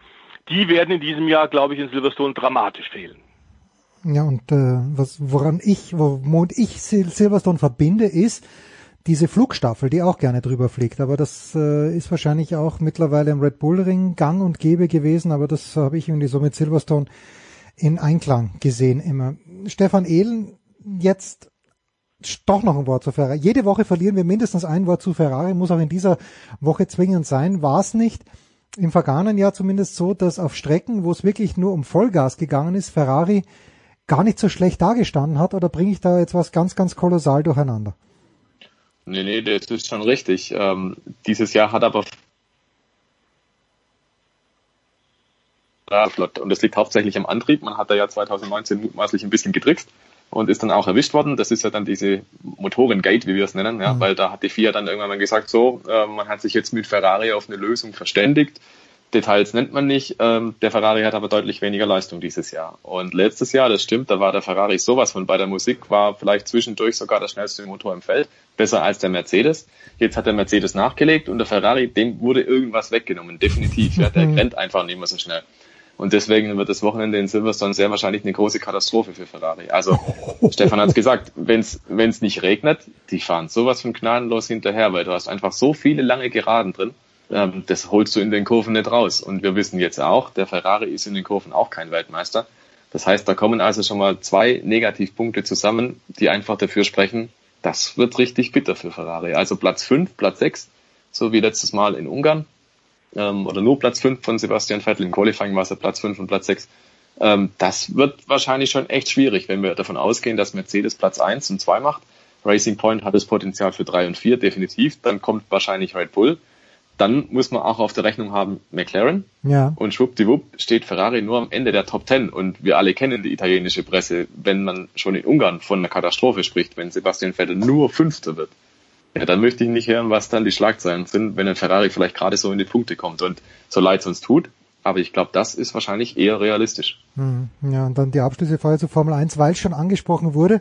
die werden in diesem Jahr, glaube ich, in Silverstone dramatisch fehlen. Ja, und äh, was, woran ich, womit ich Silverstone verbinde, ist diese Flugstaffel, die auch gerne drüber fliegt. Aber das äh, ist wahrscheinlich auch mittlerweile im Red Bull Ring gang und gäbe gewesen, aber das habe ich irgendwie so mit Silverstone in Einklang gesehen immer. Stefan Ehlen, jetzt doch noch ein Wort zu Ferrari. Jede Woche verlieren wir mindestens ein Wort zu Ferrari, muss auch in dieser Woche zwingend sein. War es nicht im vergangenen Jahr zumindest so, dass auf Strecken, wo es wirklich nur um Vollgas gegangen ist, Ferrari gar nicht so schlecht dagestanden hat oder bringe ich da jetzt was ganz, ganz kolossal durcheinander? Nee, nee, das ist schon richtig. Ähm, dieses Jahr hat aber. Und das liegt hauptsächlich am Antrieb. Man hat da ja 2019 mutmaßlich ein bisschen getrickst und ist dann auch erwischt worden. Das ist ja dann diese Motorengate, wie wir es nennen, ja, mhm. weil da hat die FIA dann irgendwann mal gesagt, so, äh, man hat sich jetzt mit Ferrari auf eine Lösung verständigt. Details nennt man nicht. Ähm, der Ferrari hat aber deutlich weniger Leistung dieses Jahr. Und letztes Jahr, das stimmt, da war der Ferrari sowas von bei der Musik, war vielleicht zwischendurch sogar der schnellste Motor im Feld, besser als der Mercedes. Jetzt hat der Mercedes nachgelegt und der Ferrari, dem wurde irgendwas weggenommen, definitiv. Ja, der rennt einfach nicht mehr so schnell. Und deswegen wird das Wochenende in Silverstone sehr wahrscheinlich eine große Katastrophe für Ferrari. Also Stefan hat es gesagt, wenn es nicht regnet, die fahren sowas von gnadenlos hinterher, weil du hast einfach so viele lange Geraden drin. Ähm, das holst du in den Kurven nicht raus. Und wir wissen jetzt auch, der Ferrari ist in den Kurven auch kein Weltmeister. Das heißt, da kommen also schon mal zwei Negativpunkte zusammen, die einfach dafür sprechen, das wird richtig bitter für Ferrari. Also Platz 5, Platz 6, so wie letztes Mal in Ungarn, ähm, oder nur Platz 5 von Sebastian Vettel, im Qualifying war es ja Platz 5 und Platz 6. Ähm, das wird wahrscheinlich schon echt schwierig, wenn wir davon ausgehen, dass Mercedes Platz 1 und 2 macht. Racing Point hat das Potenzial für 3 und 4, definitiv. Dann kommt wahrscheinlich Red Bull. Dann muss man auch auf der Rechnung haben McLaren. Ja. Und schwuppdiwupp steht Ferrari nur am Ende der Top 10. Und wir alle kennen die italienische Presse, wenn man schon in Ungarn von einer Katastrophe spricht, wenn Sebastian Vettel nur Fünfter wird. Ja, dann möchte ich nicht hören, was dann die Schlagzeilen sind, wenn ein Ferrari vielleicht gerade so in die Punkte kommt. Und so leid es uns tut, aber ich glaube, das ist wahrscheinlich eher realistisch. Hm, Ja, und dann die Abschlüsse vorher zu Formel 1, weil es schon angesprochen wurde,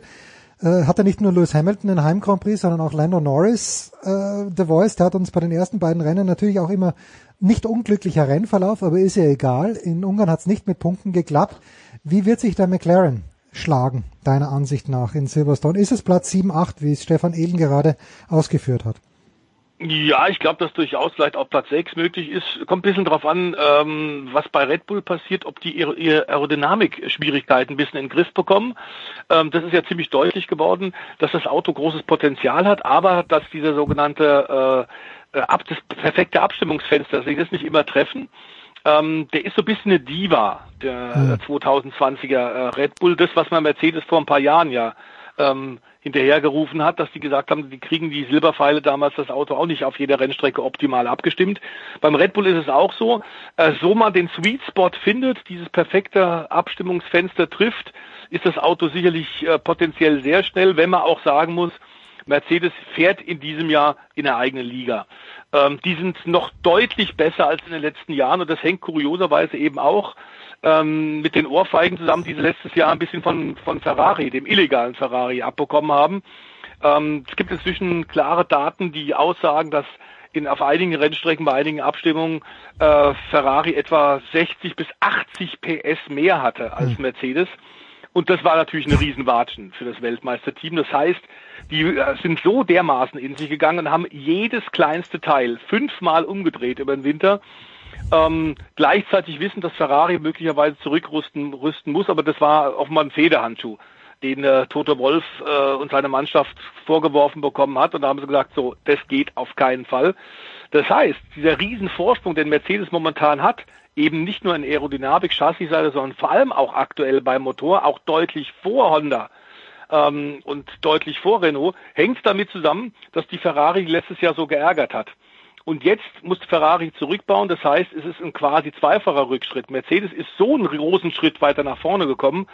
äh, hat er nicht nur Lewis Hamilton in Heim Grand Prix, sondern auch Lando Norris, äh, The Voice, der hat uns bei den ersten beiden Rennen natürlich auch immer nicht unglücklicher Rennverlauf, aber ist ja egal. In Ungarn hat es nicht mit Punkten geklappt. Wie wird sich der McLaren schlagen, deiner Ansicht nach, in Silverstone? Ist es Platz 7, 8, wie es Stefan Ehlen gerade ausgeführt hat? Ja, ich glaube, dass durchaus vielleicht auch Platz 6 möglich ist. Kommt ein bisschen drauf an, ähm, was bei Red Bull passiert, ob die ihre, ihre Aerodynamik-Schwierigkeiten ein bisschen in den Griff bekommen. Ähm, das ist ja ziemlich deutlich geworden, dass das Auto großes Potenzial hat, aber dass dieser sogenannte äh, ab, das perfekte Abstimmungsfenster, dass sie das nicht immer treffen. Ähm, der ist so ein bisschen eine Diva, der 2020er äh, Red Bull, das, was man Mercedes vor ein paar Jahren ja ähm, hinterhergerufen hat, dass die gesagt haben, die kriegen die Silberpfeile damals das Auto auch nicht auf jeder Rennstrecke optimal abgestimmt. Beim Red Bull ist es auch so, äh, so man den Sweet Spot findet, dieses perfekte Abstimmungsfenster trifft, ist das Auto sicherlich äh, potenziell sehr schnell, wenn man auch sagen muss, Mercedes fährt in diesem Jahr in der eigenen Liga. Ähm, die sind noch deutlich besser als in den letzten Jahren und das hängt kurioserweise eben auch ähm, mit den Ohrfeigen zusammen, die sie letztes Jahr ein bisschen von, von Ferrari, dem illegalen Ferrari, abbekommen haben. Ähm, es gibt inzwischen klare Daten, die aussagen, dass in, auf einigen Rennstrecken, bei einigen Abstimmungen äh, Ferrari etwa 60 bis 80 PS mehr hatte als Mercedes. Und das war natürlich eine Riesenwatschen für das Weltmeisterteam. Das heißt, die äh, sind so dermaßen in sich gegangen und haben jedes kleinste Teil fünfmal umgedreht über den Winter. Ähm, gleichzeitig wissen, dass Ferrari möglicherweise zurückrüsten rüsten muss, aber das war offenbar ein Federhandschuh, den äh, Toto Wolf äh, und seine Mannschaft vorgeworfen bekommen hat. Und da haben sie gesagt, so, das geht auf keinen Fall. Das heißt, dieser Riesenvorsprung, den Mercedes momentan hat, eben nicht nur in Aerodynamik, Chassisseite, sondern vor allem auch aktuell beim Motor, auch deutlich vor Honda ähm, und deutlich vor Renault, hängt damit zusammen, dass die Ferrari letztes Jahr so geärgert hat. Und jetzt muss Ferrari zurückbauen. Das heißt, es ist ein quasi zweifacher Rückschritt. Mercedes ist so einen großen Schritt weiter nach vorne gekommen,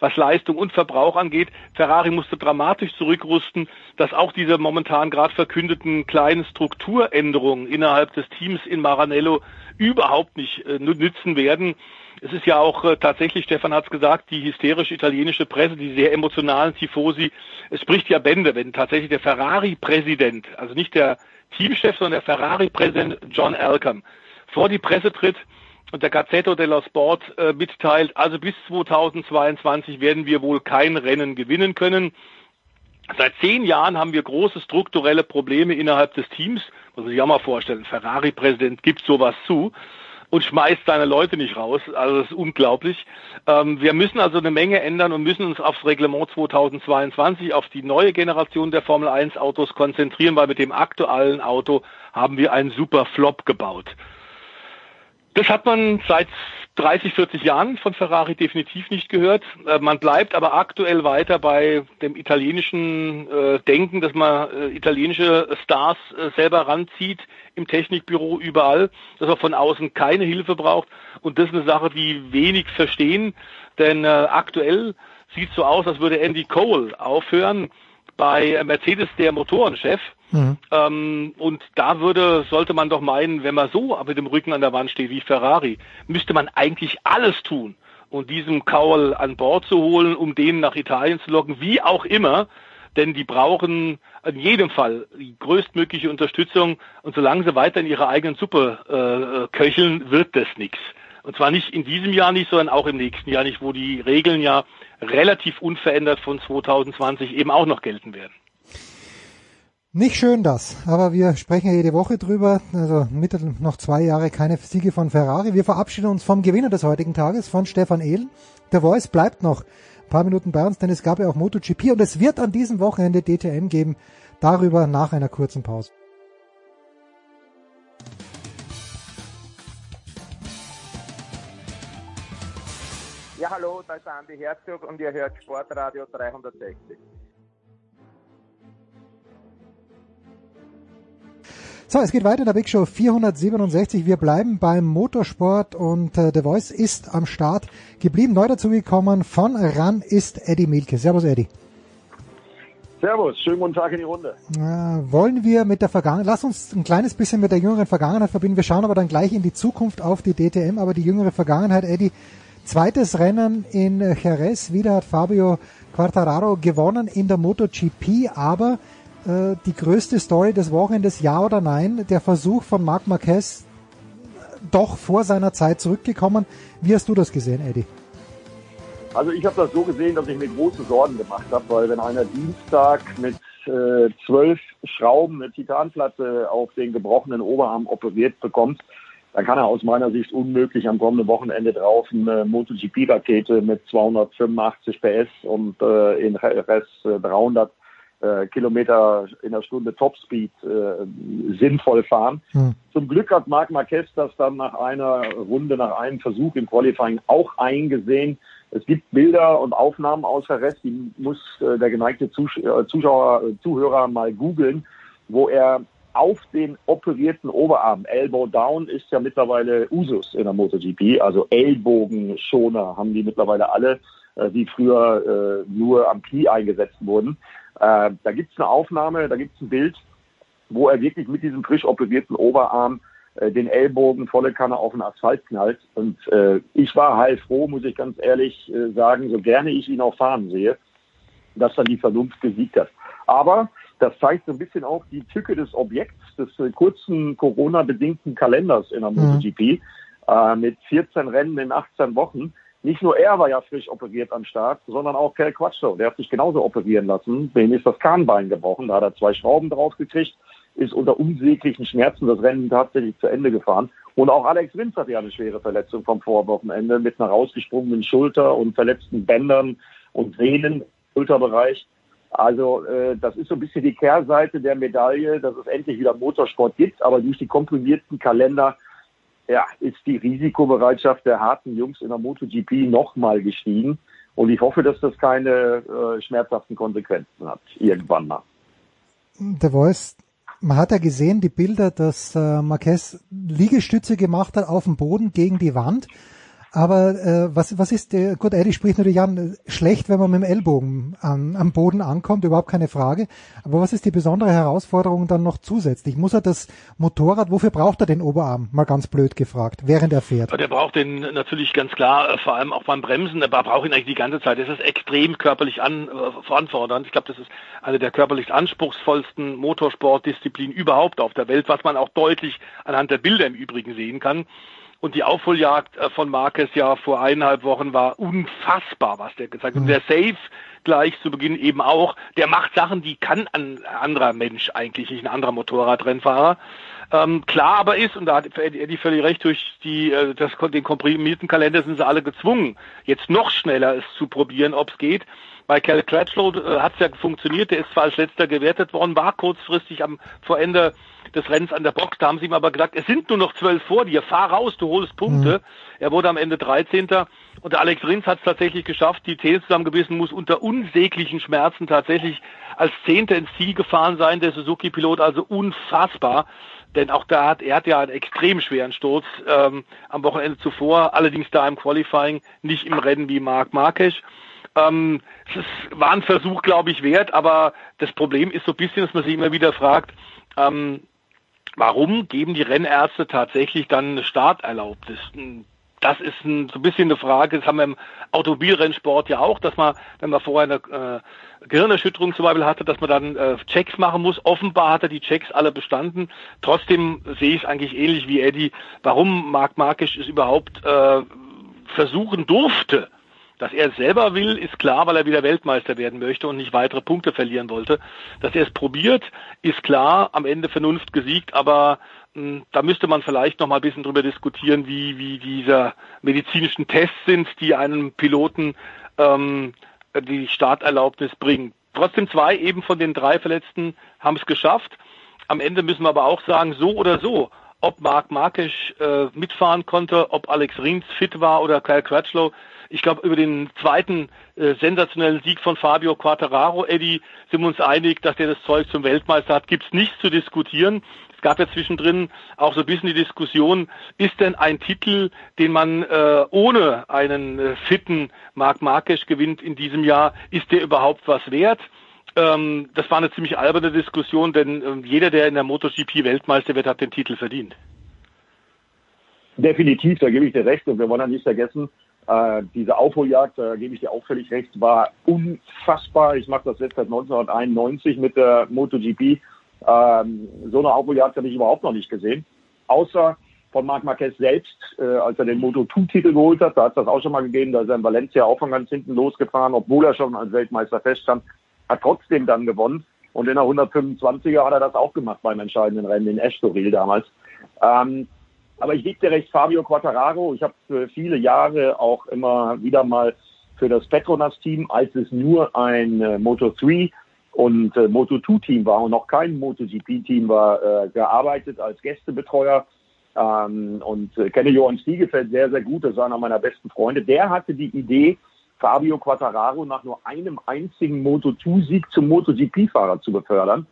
was Leistung und Verbrauch angeht. Ferrari musste dramatisch zurückrüsten, dass auch diese momentan gerade verkündeten kleinen Strukturänderungen innerhalb des Teams in Maranello überhaupt nicht äh, nützen werden. Es ist ja auch äh, tatsächlich, Stefan hat es gesagt, die hysterische italienische Presse, die sehr emotionalen Tifosi, es spricht ja Bände, wenn tatsächlich der Ferrari-Präsident, also nicht der Teamchef, sondern der Ferrari-Präsident John Alcom vor die Presse tritt und der Gazzetto dello Sport äh, mitteilt, also bis 2022 werden wir wohl kein Rennen gewinnen können. Seit zehn Jahren haben wir große strukturelle Probleme innerhalb des Teams. Muss man sich auch mal vorstellen, Ferrari-Präsident gibt sowas zu und schmeißt seine Leute nicht raus. Also das ist unglaublich. Ähm, wir müssen also eine Menge ändern und müssen uns aufs Reglement 2022, auf die neue Generation der Formel 1 Autos konzentrieren, weil mit dem aktuellen Auto haben wir einen super Flop gebaut. Das hat man seit 30, 40 Jahren von Ferrari definitiv nicht gehört. Äh, man bleibt aber aktuell weiter bei dem italienischen äh, Denken, dass man äh, italienische Stars selber ranzieht im Technikbüro überall, dass man von außen keine Hilfe braucht. Und das ist eine Sache, die wenig verstehen, denn aktuell sieht so aus, als würde Andy Cole aufhören bei Mercedes der Motorenchef. Mhm. Ähm, und da würde, sollte man doch meinen, wenn man so mit dem Rücken an der Wand steht wie Ferrari, müsste man eigentlich alles tun, um diesem Cowell an Bord zu holen, um den nach Italien zu locken, wie auch immer, denn die brauchen in jedem Fall die größtmögliche Unterstützung und solange sie weiter in ihrer eigenen Suppe äh, köcheln, wird das nichts. Und zwar nicht in diesem Jahr nicht, sondern auch im nächsten Jahr nicht, wo die Regeln ja relativ unverändert von 2020 eben auch noch gelten werden. Nicht schön das, aber wir sprechen ja jede Woche drüber. Also Mitte noch zwei Jahre keine Siege von Ferrari. Wir verabschieden uns vom Gewinner des heutigen Tages, von Stefan Ehlen. Der Voice bleibt noch ein paar Minuten bei uns, denn es gab ja auch MotoGP und es wird an diesem Wochenende DTM geben. Darüber nach einer kurzen Pause. Ja, hallo, da ist Andi Herzog und ihr hört Sportradio 360. So, es geht weiter in der Big Show 467. Wir bleiben beim Motorsport und äh, The Voice ist am Start geblieben. Neu dazugekommen von RAN ist Eddie Milke. Servus, Eddie. Servus, schönen guten Tag in die Runde. Äh, wollen wir mit der Vergangenheit, lass uns ein kleines bisschen mit der jüngeren Vergangenheit verbinden. Wir schauen aber dann gleich in die Zukunft auf die DTM, aber die jüngere Vergangenheit, Eddie. Zweites Rennen in Jerez, wieder hat Fabio Quartararo gewonnen in der MotoGP, aber äh, die größte Story des Wochenendes, ja oder nein, der Versuch von Marc Marquez doch vor seiner Zeit zurückgekommen. Wie hast du das gesehen, Eddie? Also ich habe das so gesehen, dass ich mir große Sorgen gemacht habe, weil wenn einer Dienstag mit äh, zwölf Schrauben eine Titanplatte auf den gebrochenen Oberarm operiert bekommt, dann kann er aus meiner Sicht unmöglich am kommenden Wochenende drauf eine MotoGP-Rakete mit 285 PS und äh, in Rest äh, 300 äh, Kilometer in der Stunde Topspeed äh, sinnvoll fahren. Hm. Zum Glück hat Marc Marquez das dann nach einer Runde, nach einem Versuch im Qualifying auch eingesehen. Es gibt Bilder und Aufnahmen aus Rest, die muss äh, der geneigte äh, Zuschauer, äh, Zuhörer mal googeln, wo er auf den operierten Oberarm, Elbow Down ist ja mittlerweile Usus in der MotoGP, also Ellbogenschoner haben die mittlerweile alle, äh, die früher äh, nur am Knie eingesetzt wurden. Äh, da gibt es eine Aufnahme, da gibt es ein Bild, wo er wirklich mit diesem frisch operierten Oberarm äh, den Ellbogen volle Kanne auf den Asphalt knallt. Und äh, ich war heilfroh, muss ich ganz ehrlich äh, sagen, so gerne ich ihn auch fahren sehe, dass dann die Vernunft gesiegt hat. Aber das zeigt so ein bisschen auch die Tücke des Objekts, des äh, kurzen Corona-bedingten Kalenders in der mhm. MotoGP äh, mit 14 Rennen in 18 Wochen. Nicht nur er war ja frisch operiert am Start, sondern auch Kel Quattro. Der hat sich genauso operieren lassen. Dem ist das Kahnbein gebrochen. Da hat er zwei Schrauben drauf gekriegt, ist unter unsäglichen Schmerzen das Rennen tatsächlich zu Ende gefahren. Und auch Alex Rins hatte ja eine schwere Verletzung vom Vorwochenende mit einer rausgesprungenen Schulter und verletzten Bändern und Sehnen im Schulterbereich. Also äh, das ist so ein bisschen die Kehrseite der Medaille, dass es endlich wieder Motorsport gibt, aber durch die komprimierten Kalender ja, ist die Risikobereitschaft der harten Jungs in der MotoGP nochmal gestiegen. Und ich hoffe, dass das keine äh, schmerzhaften Konsequenzen hat, irgendwann mal. Der Voice, man hat ja gesehen, die Bilder, dass äh, Marquez Liegestütze gemacht hat auf dem Boden gegen die Wand. Aber äh, was, was ist, äh, gut, Eddie spricht natürlich an, schlecht, wenn man mit dem Ellbogen an, am Boden ankommt, überhaupt keine Frage. Aber was ist die besondere Herausforderung dann noch zusätzlich? Muss er das Motorrad, wofür braucht er den Oberarm? Mal ganz blöd gefragt, während er fährt. Der braucht den natürlich ganz klar, äh, vor allem auch beim Bremsen, er braucht ihn eigentlich die ganze Zeit. Das ist extrem körperlich an, äh, anfordernd. Ich glaube, das ist eine der körperlich anspruchsvollsten Motorsportdisziplinen überhaupt auf der Welt, was man auch deutlich anhand der Bilder im Übrigen sehen kann. Und die Aufholjagd äh, von Marquez ja vor eineinhalb Wochen war unfassbar, was der gesagt hat. Und der Safe gleich zu Beginn eben auch, der macht Sachen, die kann ein anderer Mensch eigentlich nicht, ein anderer Motorradrennfahrer. Ähm, klar aber ist, und da hat Eddie völlig recht, durch die, äh, das, den komprimierten Kalender sind sie alle gezwungen, jetzt noch schneller es zu probieren, ob es geht. Bei Cal Cratchlow äh, hat es ja funktioniert, der ist zwar als letzter gewertet worden, war kurzfristig am vor Ende des Rennens an der Box. Da haben sie ihm aber gesagt, es sind nur noch zwölf vor dir, fahr raus, du holst Punkte. Mhm. Er wurde am Ende 13. Und der Alex Rins hat es tatsächlich geschafft, die Zähne zusammengebissen, muss unter unsäglichen Schmerzen tatsächlich als Zehnter ins Ziel gefahren sein, der Suzuki-Pilot, also unfassbar. Denn auch da hat er hat ja einen extrem schweren Sturz ähm, am Wochenende zuvor, allerdings da im Qualifying, nicht im Rennen wie Marc Marquez. Ähm, es war ein Versuch, glaube ich, wert, aber das Problem ist so ein bisschen, dass man sich immer wieder fragt, ähm, Warum geben die Rennärzte tatsächlich dann eine Starterlaubnis? Das ist ein, so ein bisschen eine Frage, das haben wir im Automobilrennsport ja auch, dass man, wenn man vorher eine äh, Gehirnerschütterung zum Beispiel hatte, dass man dann äh, Checks machen muss. Offenbar hat er die Checks alle bestanden. Trotzdem sehe ich es eigentlich ähnlich wie Eddie, warum Marc Markisch es überhaupt äh, versuchen durfte, dass er es selber will, ist klar, weil er wieder Weltmeister werden möchte und nicht weitere Punkte verlieren wollte. Dass er es probiert, ist klar, am Ende Vernunft gesiegt, aber mh, hm, da müsste man vielleicht noch mal ein bisschen drüber diskutieren, wie, wie diese medizinischen Tests sind, die einem Piloten ähm, äh, die Starterlaubnis bringen. Trotzdem zwei eben von den drei Verletzten haben es geschafft. Am Ende müssen wir aber auch sagen, so oder so, ob Marc Marquez äh, mitfahren konnte, ob Alex Rins fit war oder Kyle Crutchlow. Ich glaube, über den zweiten äh, sensationellen Sieg von Fabio Quattararo, Eddie, sind wir uns einig, dass der das Zeug zum Weltmeister hat. Gibt es nichts zu diskutieren. Es gab ja zwischendrin auch so ein bisschen die Diskussion, ist denn ein Titel, den man äh, ohne einen äh, fitten Marc Marquez gewinnt in diesem Jahr, ist der überhaupt was wert? Ähm, das war eine ziemlich alberne Diskussion, denn ähm, jeder, der in der MotoGP Weltmeister wird, hat den Titel verdient. Definitiv, da gebe ich dir recht. Und wir wollen ja nicht vergessen, äh, diese Aufholjagd, da gebe ich dir auch völlig recht, war unfassbar. Ich mache das jetzt seit 1991 mit der MotoGP. Ähm, so eine Aufholjagd habe ich überhaupt noch nicht gesehen. Außer von Marc Marquez selbst, äh, als er den Moto2-Titel geholt hat. Da hat es das auch schon mal gegeben. Da ist er in Valencia auch von ganz hinten losgefahren, obwohl er schon als Weltmeister feststand hat trotzdem dann gewonnen. Und in der 125er hat er das auch gemacht beim entscheidenden Rennen in Estoril damals. Ähm, aber ich gebe dir recht, Fabio Quattararo, ich habe für viele Jahre auch immer wieder mal für das Petronas-Team, als es nur ein äh, Moto3 und äh, Moto2-Team war und noch kein MotoGP-Team war, äh, gearbeitet als Gästebetreuer ähm, und äh, kenne Johann Stiegefeld sehr, sehr gut, das ist einer meiner besten Freunde. Der hatte die Idee, Fabio Quattararo nach nur einem einzigen Moto2-Sieg zum MotoGP-Fahrer zu befördern.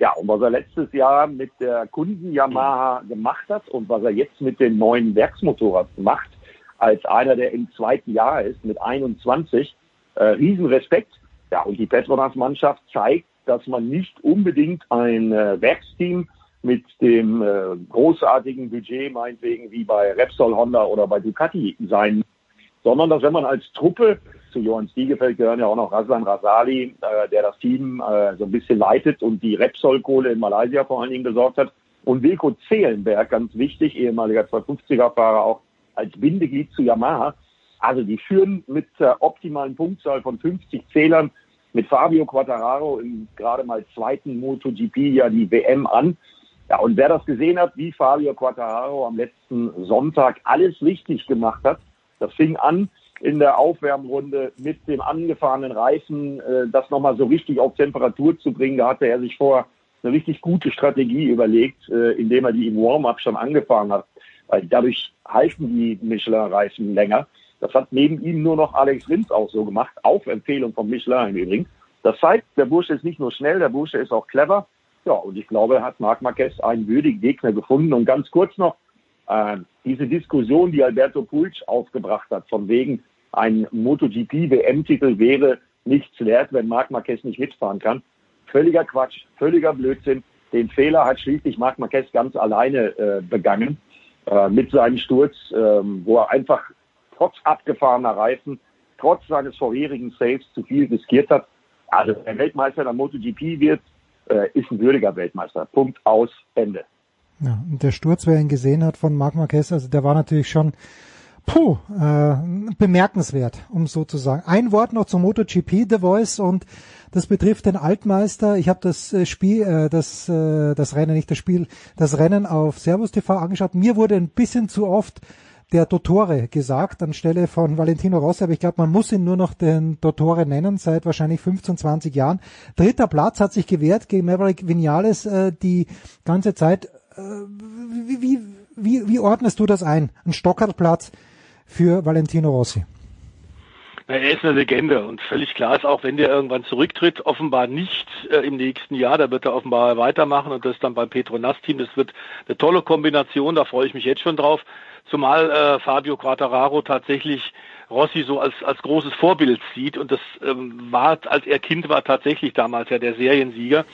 Ja, und was er letztes Jahr mit der Kunden Yamaha gemacht hat und was er jetzt mit dem neuen Werksmotorrad macht, als einer, der im zweiten Jahr ist, mit 21, äh, Riesenrespekt. Ja, und die Petronas-Mannschaft zeigt, dass man nicht unbedingt ein äh, Werksteam mit dem äh, großartigen Budget, meinetwegen wie bei Repsol Honda oder bei Ducati sein sondern dass wenn man als Truppe, zu Johann Stiegefeld gehören ja auch noch Raslan Rasali, äh, der das Team äh, so ein bisschen leitet und die Repsol-Kohle in Malaysia vor allen Dingen besorgt hat, und Wilko Zehlenberg, ganz wichtig, ehemaliger 250er-Fahrer auch als Bindeglied zu Yamaha. Also die führen mit der optimalen Punktzahl von 50 Zählern mit Fabio Quattararo im gerade mal zweiten MotoGP ja die WM an. Ja, und wer das gesehen hat, wie Fabio Quattararo am letzten Sonntag alles richtig gemacht hat, das fing an in der Aufwärmrunde mit dem angefahrenen Reifen, äh, das nochmal so richtig auf Temperatur zu bringen. Da hatte er sich vorher eine richtig gute Strategie überlegt, äh, indem er die im Warm-up schon angefahren hat. Weil dadurch halten die Michelin-Reifen länger. Das hat neben ihm nur noch Alex Rins auch so gemacht, auf Empfehlung von Michelin im Übrigen. Das zeigt, der Bursche ist nicht nur schnell, der Bursche ist auch clever. Ja, und ich glaube, hat Marc Marquez einen würdigen Gegner gefunden. Und ganz kurz noch, äh, diese Diskussion, die Alberto Puig aufgebracht hat, von wegen ein MotoGP-WM-Titel wäre nichts wert, wenn Marc Marquez nicht mitfahren kann. Völliger Quatsch, völliger Blödsinn. Den Fehler hat schließlich Marc Marquez ganz alleine äh, begangen äh, mit seinem Sturz, ähm, wo er einfach trotz abgefahrener Reifen, trotz seines vorherigen Saves zu viel riskiert hat. Also der Weltmeister der MotoGP wird, äh, ist ein würdiger Weltmeister. Punkt aus, Ende. Ja, und der Sturz, wer ihn gesehen hat von Marc Marquez, also der war natürlich schon puh, äh, bemerkenswert, um so zu sagen. Ein Wort noch zum MotoGP, The Voice, und das betrifft den Altmeister. Ich habe das äh, Spiel, äh, das, äh, das Rennen, nicht das Spiel, das Rennen auf Servus TV angeschaut. Mir wurde ein bisschen zu oft der Dottore gesagt anstelle von Valentino Rossi, aber ich glaube, man muss ihn nur noch den Dottore nennen, seit wahrscheinlich 15, 20 Jahren. Dritter Platz hat sich gewehrt gegen Maverick Vinales äh, die ganze Zeit äh, wie, wie, wie, wie ordnest du das ein? Ein Stockerplatz für Valentino Rossi? Er ist eine Legende und völlig klar ist auch, wenn der irgendwann zurücktritt, offenbar nicht äh, im nächsten Jahr, da wird er offenbar weitermachen und das dann beim Petronas-Team. Das wird eine tolle Kombination, da freue ich mich jetzt schon drauf. Zumal äh, Fabio Quattararo tatsächlich Rossi so als, als großes Vorbild sieht und das ähm, war, als er Kind war, tatsächlich damals ja der Seriensieger.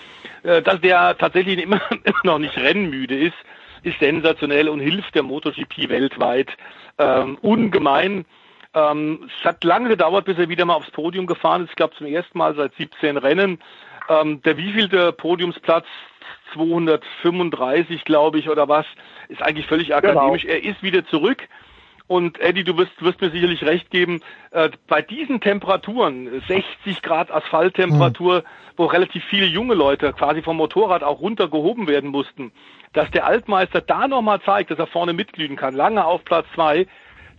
Äh, dass der tatsächlich immer, immer noch nicht rennmüde ist, ist sensationell und hilft der MotoGP weltweit ähm, ungemein. Ähm, es hat lange gedauert, bis er wieder mal aufs Podium gefahren ist. Ich glaube zum ersten Mal seit 17 Rennen. Ähm, der wievielte Podiumsplatz 235, glaube ich, oder was, ist eigentlich völlig genau. akademisch. Genau. Er ist wieder zurück. Und Eddie, du wirst, wirst mir sicherlich recht geben, äh, bei diesen Temperaturen, 60 Grad Asphalttemperatur, mhm. wo relativ viele junge Leute quasi vom Motorrad auch runtergehoben werden mussten, dass der Altmeister da nochmal zeigt, dass er vorne mitglühen kann, lange auf Platz zwei,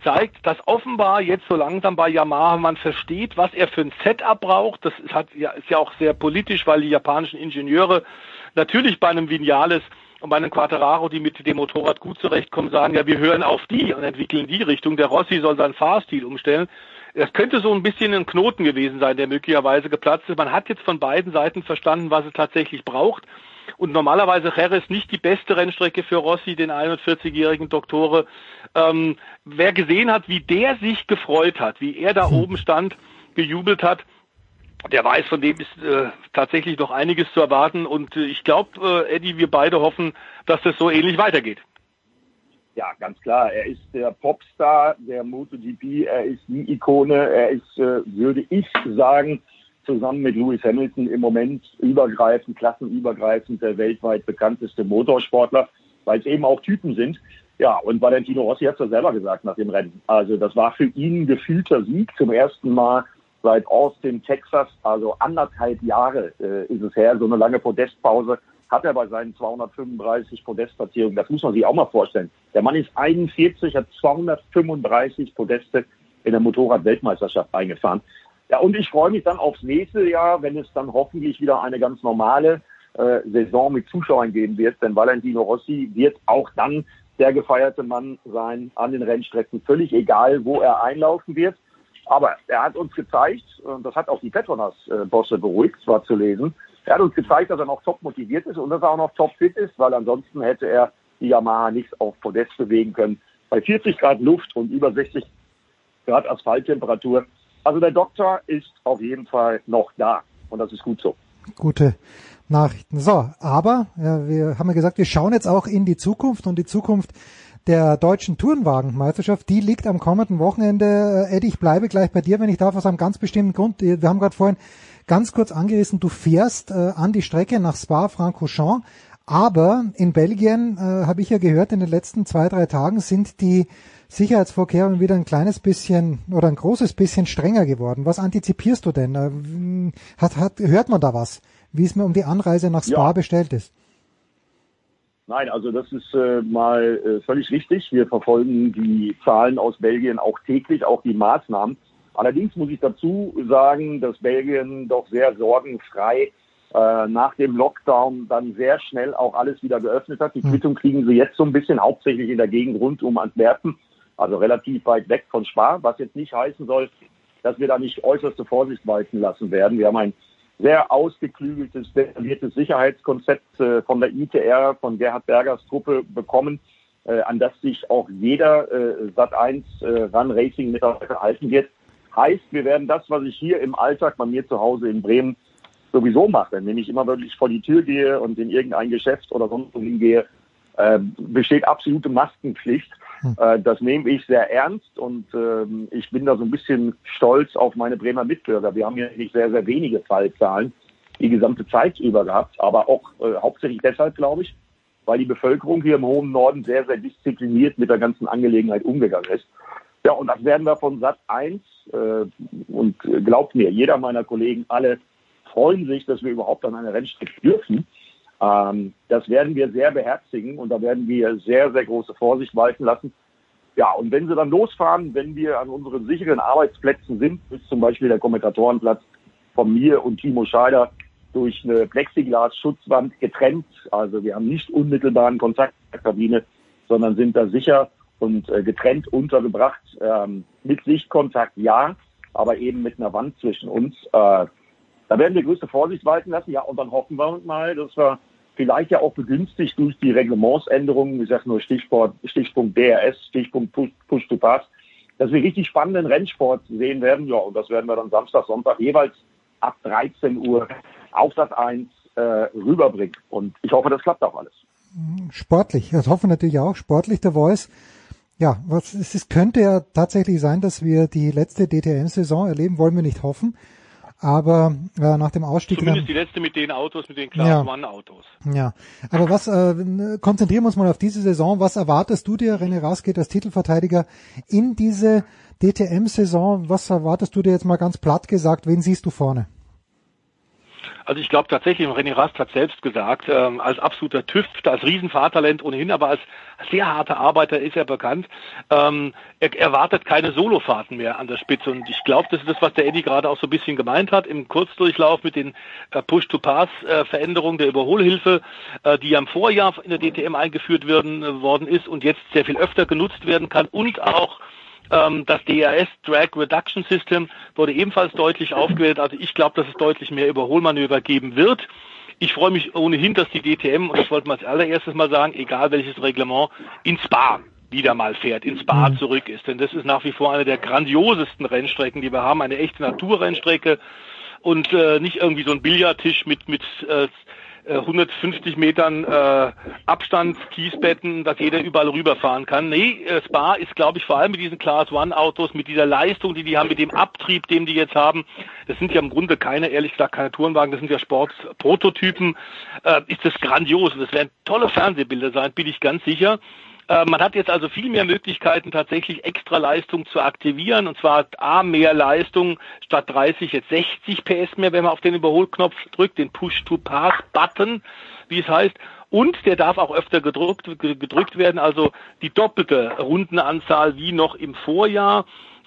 zeigt, dass offenbar jetzt so langsam bei Yamaha man versteht, was er für ein Setup braucht. Das ist, hat, ja, ist ja auch sehr politisch, weil die japanischen Ingenieure natürlich bei einem Vinales und bei einem Quattararo, die mit dem Motorrad gut zurechtkommen, sagen, ja, wir hören auf die und entwickeln die Richtung. Der Rossi soll seinen Fahrstil umstellen. Das könnte so ein bisschen ein Knoten gewesen sein, der möglicherweise geplatzt ist. Man hat jetzt von beiden Seiten verstanden, was es tatsächlich braucht. Und normalerweise Jerez nicht die beste Rennstrecke für Rossi, den 41-jährigen Doktore. Ähm, wer gesehen hat, wie der sich gefreut hat, wie er da oben stand, gejubelt hat, der weiß, von dem ist äh, tatsächlich noch einiges zu erwarten. Und äh, ich glaube, äh, Eddie, wir beide hoffen, dass das so ähnlich weitergeht. Ja, ganz klar. Er ist der Popstar der MotoGP. Er ist die Ikone. Er ist, äh, würde ich sagen, zusammen mit Lewis Hamilton im Moment übergreifend, klassenübergreifend der weltweit bekannteste Motorsportler, weil es eben auch Typen sind. Ja, und Valentino Rossi hat es ja selber gesagt nach dem Rennen. Also das war für ihn ein gefühlter Sieg zum ersten Mal seit Austin, Texas, also anderthalb Jahre äh, ist es her, so eine lange Podestpause hat er bei seinen 235 Podestplatzierungen. Das muss man sich auch mal vorstellen. Der Mann ist 41, hat 235 Podeste in der Motorrad-Weltmeisterschaft eingefahren. Ja, und ich freue mich dann aufs nächste Jahr, wenn es dann hoffentlich wieder eine ganz normale äh, Saison mit Zuschauern geben wird. Denn Valentino Rossi wird auch dann der gefeierte Mann sein an den Rennstrecken. Völlig egal, wo er einlaufen wird. Aber er hat uns gezeigt, und das hat auch die Petronas-Bosse beruhigt, zwar zu lesen, er hat uns gezeigt, dass er noch top motiviert ist und dass er auch noch top fit ist, weil ansonsten hätte er die Yamaha nicht auf Podest bewegen können. Bei 40 Grad Luft und über 60 Grad Asphalttemperatur. Also der Doktor ist auf jeden Fall noch da und das ist gut so. Gute Nachrichten. So, aber ja, wir haben ja gesagt, wir schauen jetzt auch in die Zukunft und die Zukunft der deutschen Tourenwagenmeisterschaft, die liegt am kommenden Wochenende. Äh, Eddie, ich bleibe gleich bei dir, wenn ich darf, aus einem ganz bestimmten Grund. Wir haben gerade vorhin ganz kurz angerissen, du fährst äh, an die Strecke nach Spa-Francorchamps, aber in Belgien, äh, habe ich ja gehört, in den letzten zwei, drei Tagen sind die Sicherheitsvorkehrungen wieder ein kleines bisschen oder ein großes bisschen strenger geworden. Was antizipierst du denn? Äh, hat, hat, hört man da was, wie es mir um die Anreise nach Spa ja. bestellt ist? Nein, also das ist äh, mal äh, völlig richtig. Wir verfolgen die Zahlen aus Belgien auch täglich, auch die Maßnahmen. Allerdings muss ich dazu sagen, dass Belgien doch sehr sorgenfrei äh, nach dem Lockdown dann sehr schnell auch alles wieder geöffnet hat. Die hm. Quittung kriegen sie jetzt so ein bisschen hauptsächlich in der Gegend rund um Antwerpen, also relativ weit weg von Spa, was jetzt nicht heißen soll, dass wir da nicht äußerste Vorsicht walten lassen werden. Wir haben ein sehr ausgeklügeltes, detailliertes Sicherheitskonzept äh, von der ITR, von Gerhard Bergers Truppe bekommen, äh, an das sich auch jeder äh, Sat1 äh, Run Racing Mitarbeiter halten wird. Heißt, wir werden das, was ich hier im Alltag bei mir zu Hause in Bremen sowieso mache, nämlich immer wirklich vor die Tür gehe und in irgendein Geschäft oder sonst wohin gehe, äh, besteht absolute Maskenpflicht. Hm. Äh, das nehme ich sehr ernst und ähm, ich bin da so ein bisschen stolz auf meine Bremer Mitbürger. Wir haben hier nicht sehr, sehr wenige Fallzahlen die gesamte Zeit über gehabt, aber auch äh, hauptsächlich deshalb, glaube ich, weil die Bevölkerung hier im hohen Norden sehr, sehr diszipliniert mit der ganzen Angelegenheit umgegangen ist. Ja, und das werden wir von Sat 1 äh, und glaubt mir, jeder meiner Kollegen, alle freuen sich, dass wir überhaupt an eine Rennstrecke dürfen. Ähm, das werden wir sehr beherzigen und da werden wir sehr, sehr große Vorsicht walten lassen. Ja, und wenn sie dann losfahren, wenn wir an unseren sicheren Arbeitsplätzen sind, ist zum Beispiel der Kommentatorenplatz von mir und Timo Scheider durch eine Plexiglas-Schutzwand getrennt. Also wir haben nicht unmittelbaren Kontakt mit der Kabine, sondern sind da sicher und äh, getrennt untergebracht. Ähm, mit Sichtkontakt ja, aber eben mit einer Wand zwischen uns. Äh, da werden wir größte Vorsicht walten lassen. Ja, und dann hoffen wir mal, dass wir vielleicht ja auch begünstigt durch die Reglementsänderungen, ich sage nur Stichwort, Stichpunkt DRS, Stichpunkt Push, Push to Pass, dass wir richtig spannenden Rennsport sehen werden. Ja, und das werden wir dann Samstag, Sonntag jeweils ab 13 Uhr auf das 1 äh, rüberbringen. Und ich hoffe, das klappt auch alles. Sportlich, das hoffe natürlich auch. Sportlich der Voice. Ja, was, es könnte ja tatsächlich sein, dass wir die letzte DTM-Saison erleben, wollen wir nicht hoffen. Aber äh, nach dem Ausstieg. Zumindest die letzte mit den Autos, mit den Class ja. One Autos. Ja. Aber was, äh, konzentrieren wir uns mal auf diese Saison. Was erwartest du dir, René Rausgeht, als Titelverteidiger in diese DTM-Saison? Was erwartest du dir jetzt mal ganz platt gesagt? Wen siehst du vorne? Also ich glaube tatsächlich, René Rast hat selbst gesagt, ähm, als absoluter TÜV, als Riesenfahrtalent ohnehin, aber als sehr harter Arbeiter ist er bekannt. Ähm, er erwartet keine Solofahrten mehr an der Spitze. Und ich glaube, das ist das, was der Eddie gerade auch so ein bisschen gemeint hat im Kurzdurchlauf mit den äh, Push-to-Pass-Veränderungen der Überholhilfe, äh, die ja im Vorjahr in der DTM eingeführt werden, äh, worden ist und jetzt sehr viel öfter genutzt werden kann und auch das DRS Drag Reduction System wurde ebenfalls deutlich aufgewählt. Also ich glaube, dass es deutlich mehr Überholmanöver geben wird. Ich freue mich ohnehin, dass die DTM, und das wollten wir als allererstes mal sagen, egal welches Reglement, ins Spa wieder mal fährt, ins Spa mhm. zurück ist. Denn das ist nach wie vor eine der grandiosesten Rennstrecken, die wir haben, eine echte Naturrennstrecke und äh, nicht irgendwie so ein Billardtisch mit, mit äh, 150 äh, Metern äh, Abstand, Kiesbetten, dass jeder überall rüberfahren kann. Nee, äh, Spa ist, glaube ich, vor allem mit diesen Class One Autos, mit dieser Leistung, die die haben, mit dem Abtrieb, den die jetzt haben, das sind ja im Grunde keine, ehrlich gesagt, keine Tourenwagen, das sind ja Sportprototypen, äh, ist das grandios. Das werden tolle Fernsehbilder sein, bin ich ganz sicher. Äh, man hat jetzt also viel mehr Möglichkeiten, tatsächlich extra Leistung zu aktivieren. Und zwar A, mehr Leistung statt 30, jetzt 60 PS mehr, wenn man auf den Überholknopf drückt, den Push-to-Pass-Button, wie es heißt. Und der darf auch öfter gedrückt, gedrückt werden, also die doppelte Rundenanzahl wie noch im Vorjahr.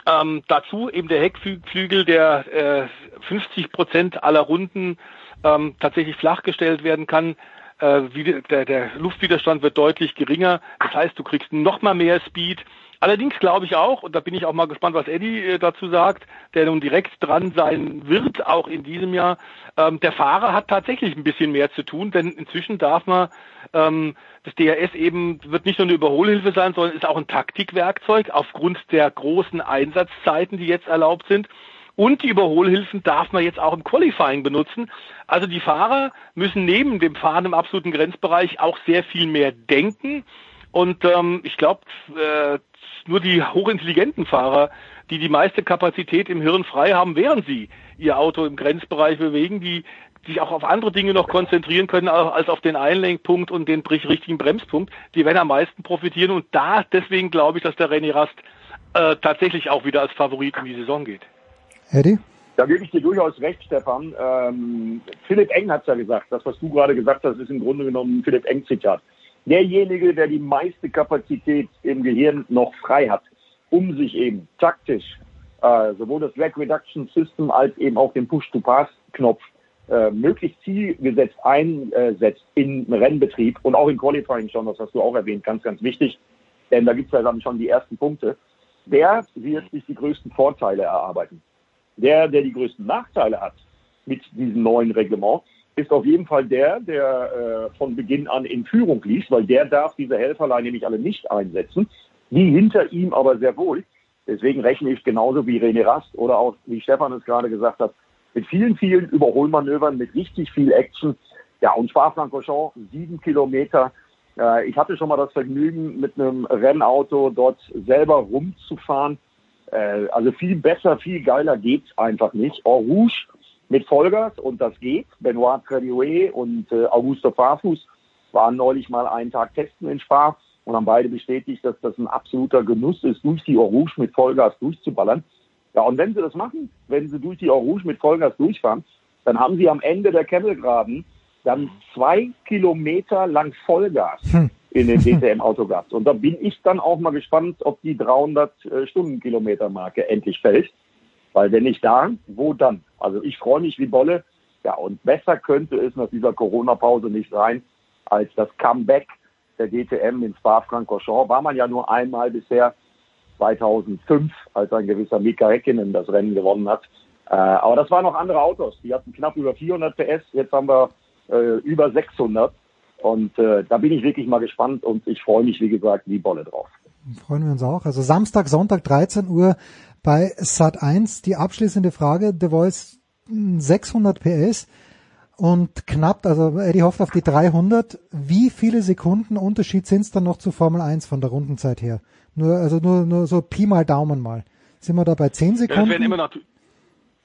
Ähm, dazu eben der Heckflügel, der äh, 50 Prozent aller Runden ähm, tatsächlich flachgestellt werden kann äh, der, der Luftwiderstand wird deutlich geringer. Das heißt, du kriegst noch mal mehr Speed. Allerdings glaube ich auch, und da bin ich auch mal gespannt, was Eddie äh, dazu sagt, der nun direkt dran sein wird, auch in diesem Jahr. Ähm, der Fahrer hat tatsächlich ein bisschen mehr zu tun, denn inzwischen darf man ähm, das DRS eben wird nicht nur eine Überholhilfe sein, sondern ist auch ein Taktikwerkzeug aufgrund der großen Einsatzzeiten, die jetzt erlaubt sind. Und die Überholhilfen darf man jetzt auch im Qualifying benutzen. Also die Fahrer müssen neben dem Fahren im absoluten Grenzbereich auch sehr viel mehr denken. Und ähm, ich glaube, äh, nur die hochintelligenten Fahrer, die die meiste Kapazität im Hirn frei haben, während sie ihr Auto im Grenzbereich bewegen, die sich auch auf andere Dinge noch konzentrieren können als auf den Einlenkpunkt und den richtigen Bremspunkt, die werden am meisten profitieren. Und da deswegen glaube ich, dass der René Rast äh, tatsächlich auch wieder als Favorit in die Saison geht. Eddie? Da gebe ich dir durchaus recht, Stefan. Ähm, Philipp Eng hat es ja gesagt. Das, was du gerade gesagt hast, ist im Grunde genommen ein Philipp Eng-Zitat. Derjenige, der die meiste Kapazität im Gehirn noch frei hat, um sich eben taktisch äh, sowohl das Drag Reduction System als eben auch den Push-to-Pass-Knopf äh, möglichst zielgesetzt einsetzt im Rennbetrieb und auch im Qualifying schon, das hast du auch erwähnt, ganz, ganz wichtig. Denn da gibt es ja dann schon die ersten Punkte. Der wird sich die größten Vorteile erarbeiten. Der, der die größten Nachteile hat mit diesem neuen Reglement, ist auf jeden Fall der, der äh, von Beginn an in Führung liegt, weil der darf diese Helferlein nämlich alle nicht einsetzen, die hinter ihm aber sehr wohl. Deswegen rechne ich genauso wie René Rast oder auch, wie Stefan es gerade gesagt hat, mit vielen, vielen Überholmanövern, mit richtig viel Action. Ja, und Spa-Francorchamps, sieben Kilometer. Äh, ich hatte schon mal das Vergnügen, mit einem Rennauto dort selber rumzufahren. Äh, also viel besser, viel geiler geht's einfach nicht. En Rouge mit Vollgas und das geht. Benoit Trediouet und äh, Augusto Farfus waren neulich mal einen Tag testen in Spa und haben beide bestätigt, dass das ein absoluter Genuss ist, durch die En Rouge mit Vollgas durchzuballern. Ja, und wenn sie das machen, wenn sie durch die En Rouge mit Vollgas durchfahren, dann haben sie am Ende der Kemmelgraben dann zwei Kilometer lang Vollgas. Hm in den DTM-Auto gehabt. Und da bin ich dann auch mal gespannt, ob die 300 äh, Stundenkilometer-Marke endlich fällt. Weil wenn nicht da, wo dann? Also ich freue mich wie Bolle. Ja, und besser könnte es nach dieser Corona-Pause nicht sein, als das Comeback der DTM in Spa-Francorchamps. War man ja nur einmal bisher, 2005, als ein gewisser Mika Häkkinen das Rennen gewonnen hat. Äh, aber das waren noch andere Autos. Die hatten knapp über 400 PS. Jetzt haben wir äh, über 600. Und äh, da bin ich wirklich mal gespannt und ich freue mich, wie gesagt, wie Bolle drauf. Freuen wir uns auch. Also Samstag, Sonntag, 13 Uhr bei Sat 1. Die abschließende Frage, The Voice 600 PS und knapp, also Eddie hofft auf die 300. Wie viele Sekunden Unterschied sind es dann noch zu Formel 1 von der Rundenzeit her? Nur, also nur, nur so Pi mal Daumen mal. Sind wir da bei 10 Sekunden? Ja, das werden immer noch,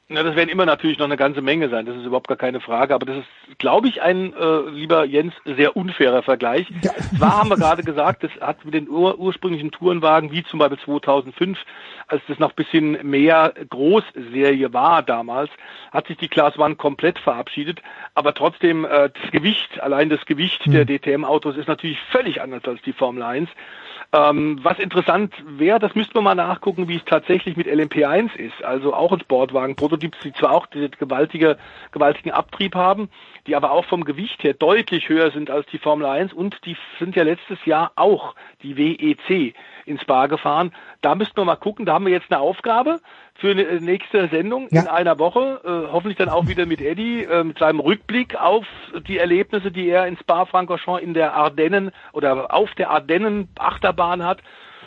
Na, das werden immer natürlich noch eine ganze Menge sein, das ist überhaupt gar keine Frage, aber das ist, glaube ich, ein, äh, lieber Jens, sehr unfairer Vergleich. Ja. Zwar haben wir gerade gesagt, das hat mit den ur ursprünglichen Tourenwagen, wie zum Beispiel 2005, als das noch bisschen mehr Großserie war damals, hat sich die Class One komplett verabschiedet, aber trotzdem äh, das Gewicht, allein das Gewicht hm. der DTM-Autos ist natürlich völlig anders als die Formel 1. Ähm, was interessant wäre, das müsste man mal nachgucken, wie es tatsächlich mit LMP1 ist. Also auch ein Sportwagen, Prototyps, die zwar auch diesen gewaltige, gewaltigen Abtrieb haben, die aber auch vom Gewicht her deutlich höher sind als die Formel 1 und die sind ja letztes Jahr auch die WEC ins Bar gefahren. Da müssten wir mal gucken, da haben wir jetzt eine Aufgabe für eine äh, nächste Sendung ja. in einer Woche, äh, hoffentlich dann auch wieder mit Eddie, äh, mit seinem Rückblick auf die Erlebnisse, die er in Spa-Francorchamps in der Ardennen oder auf der Ardennen Achterbahn hat.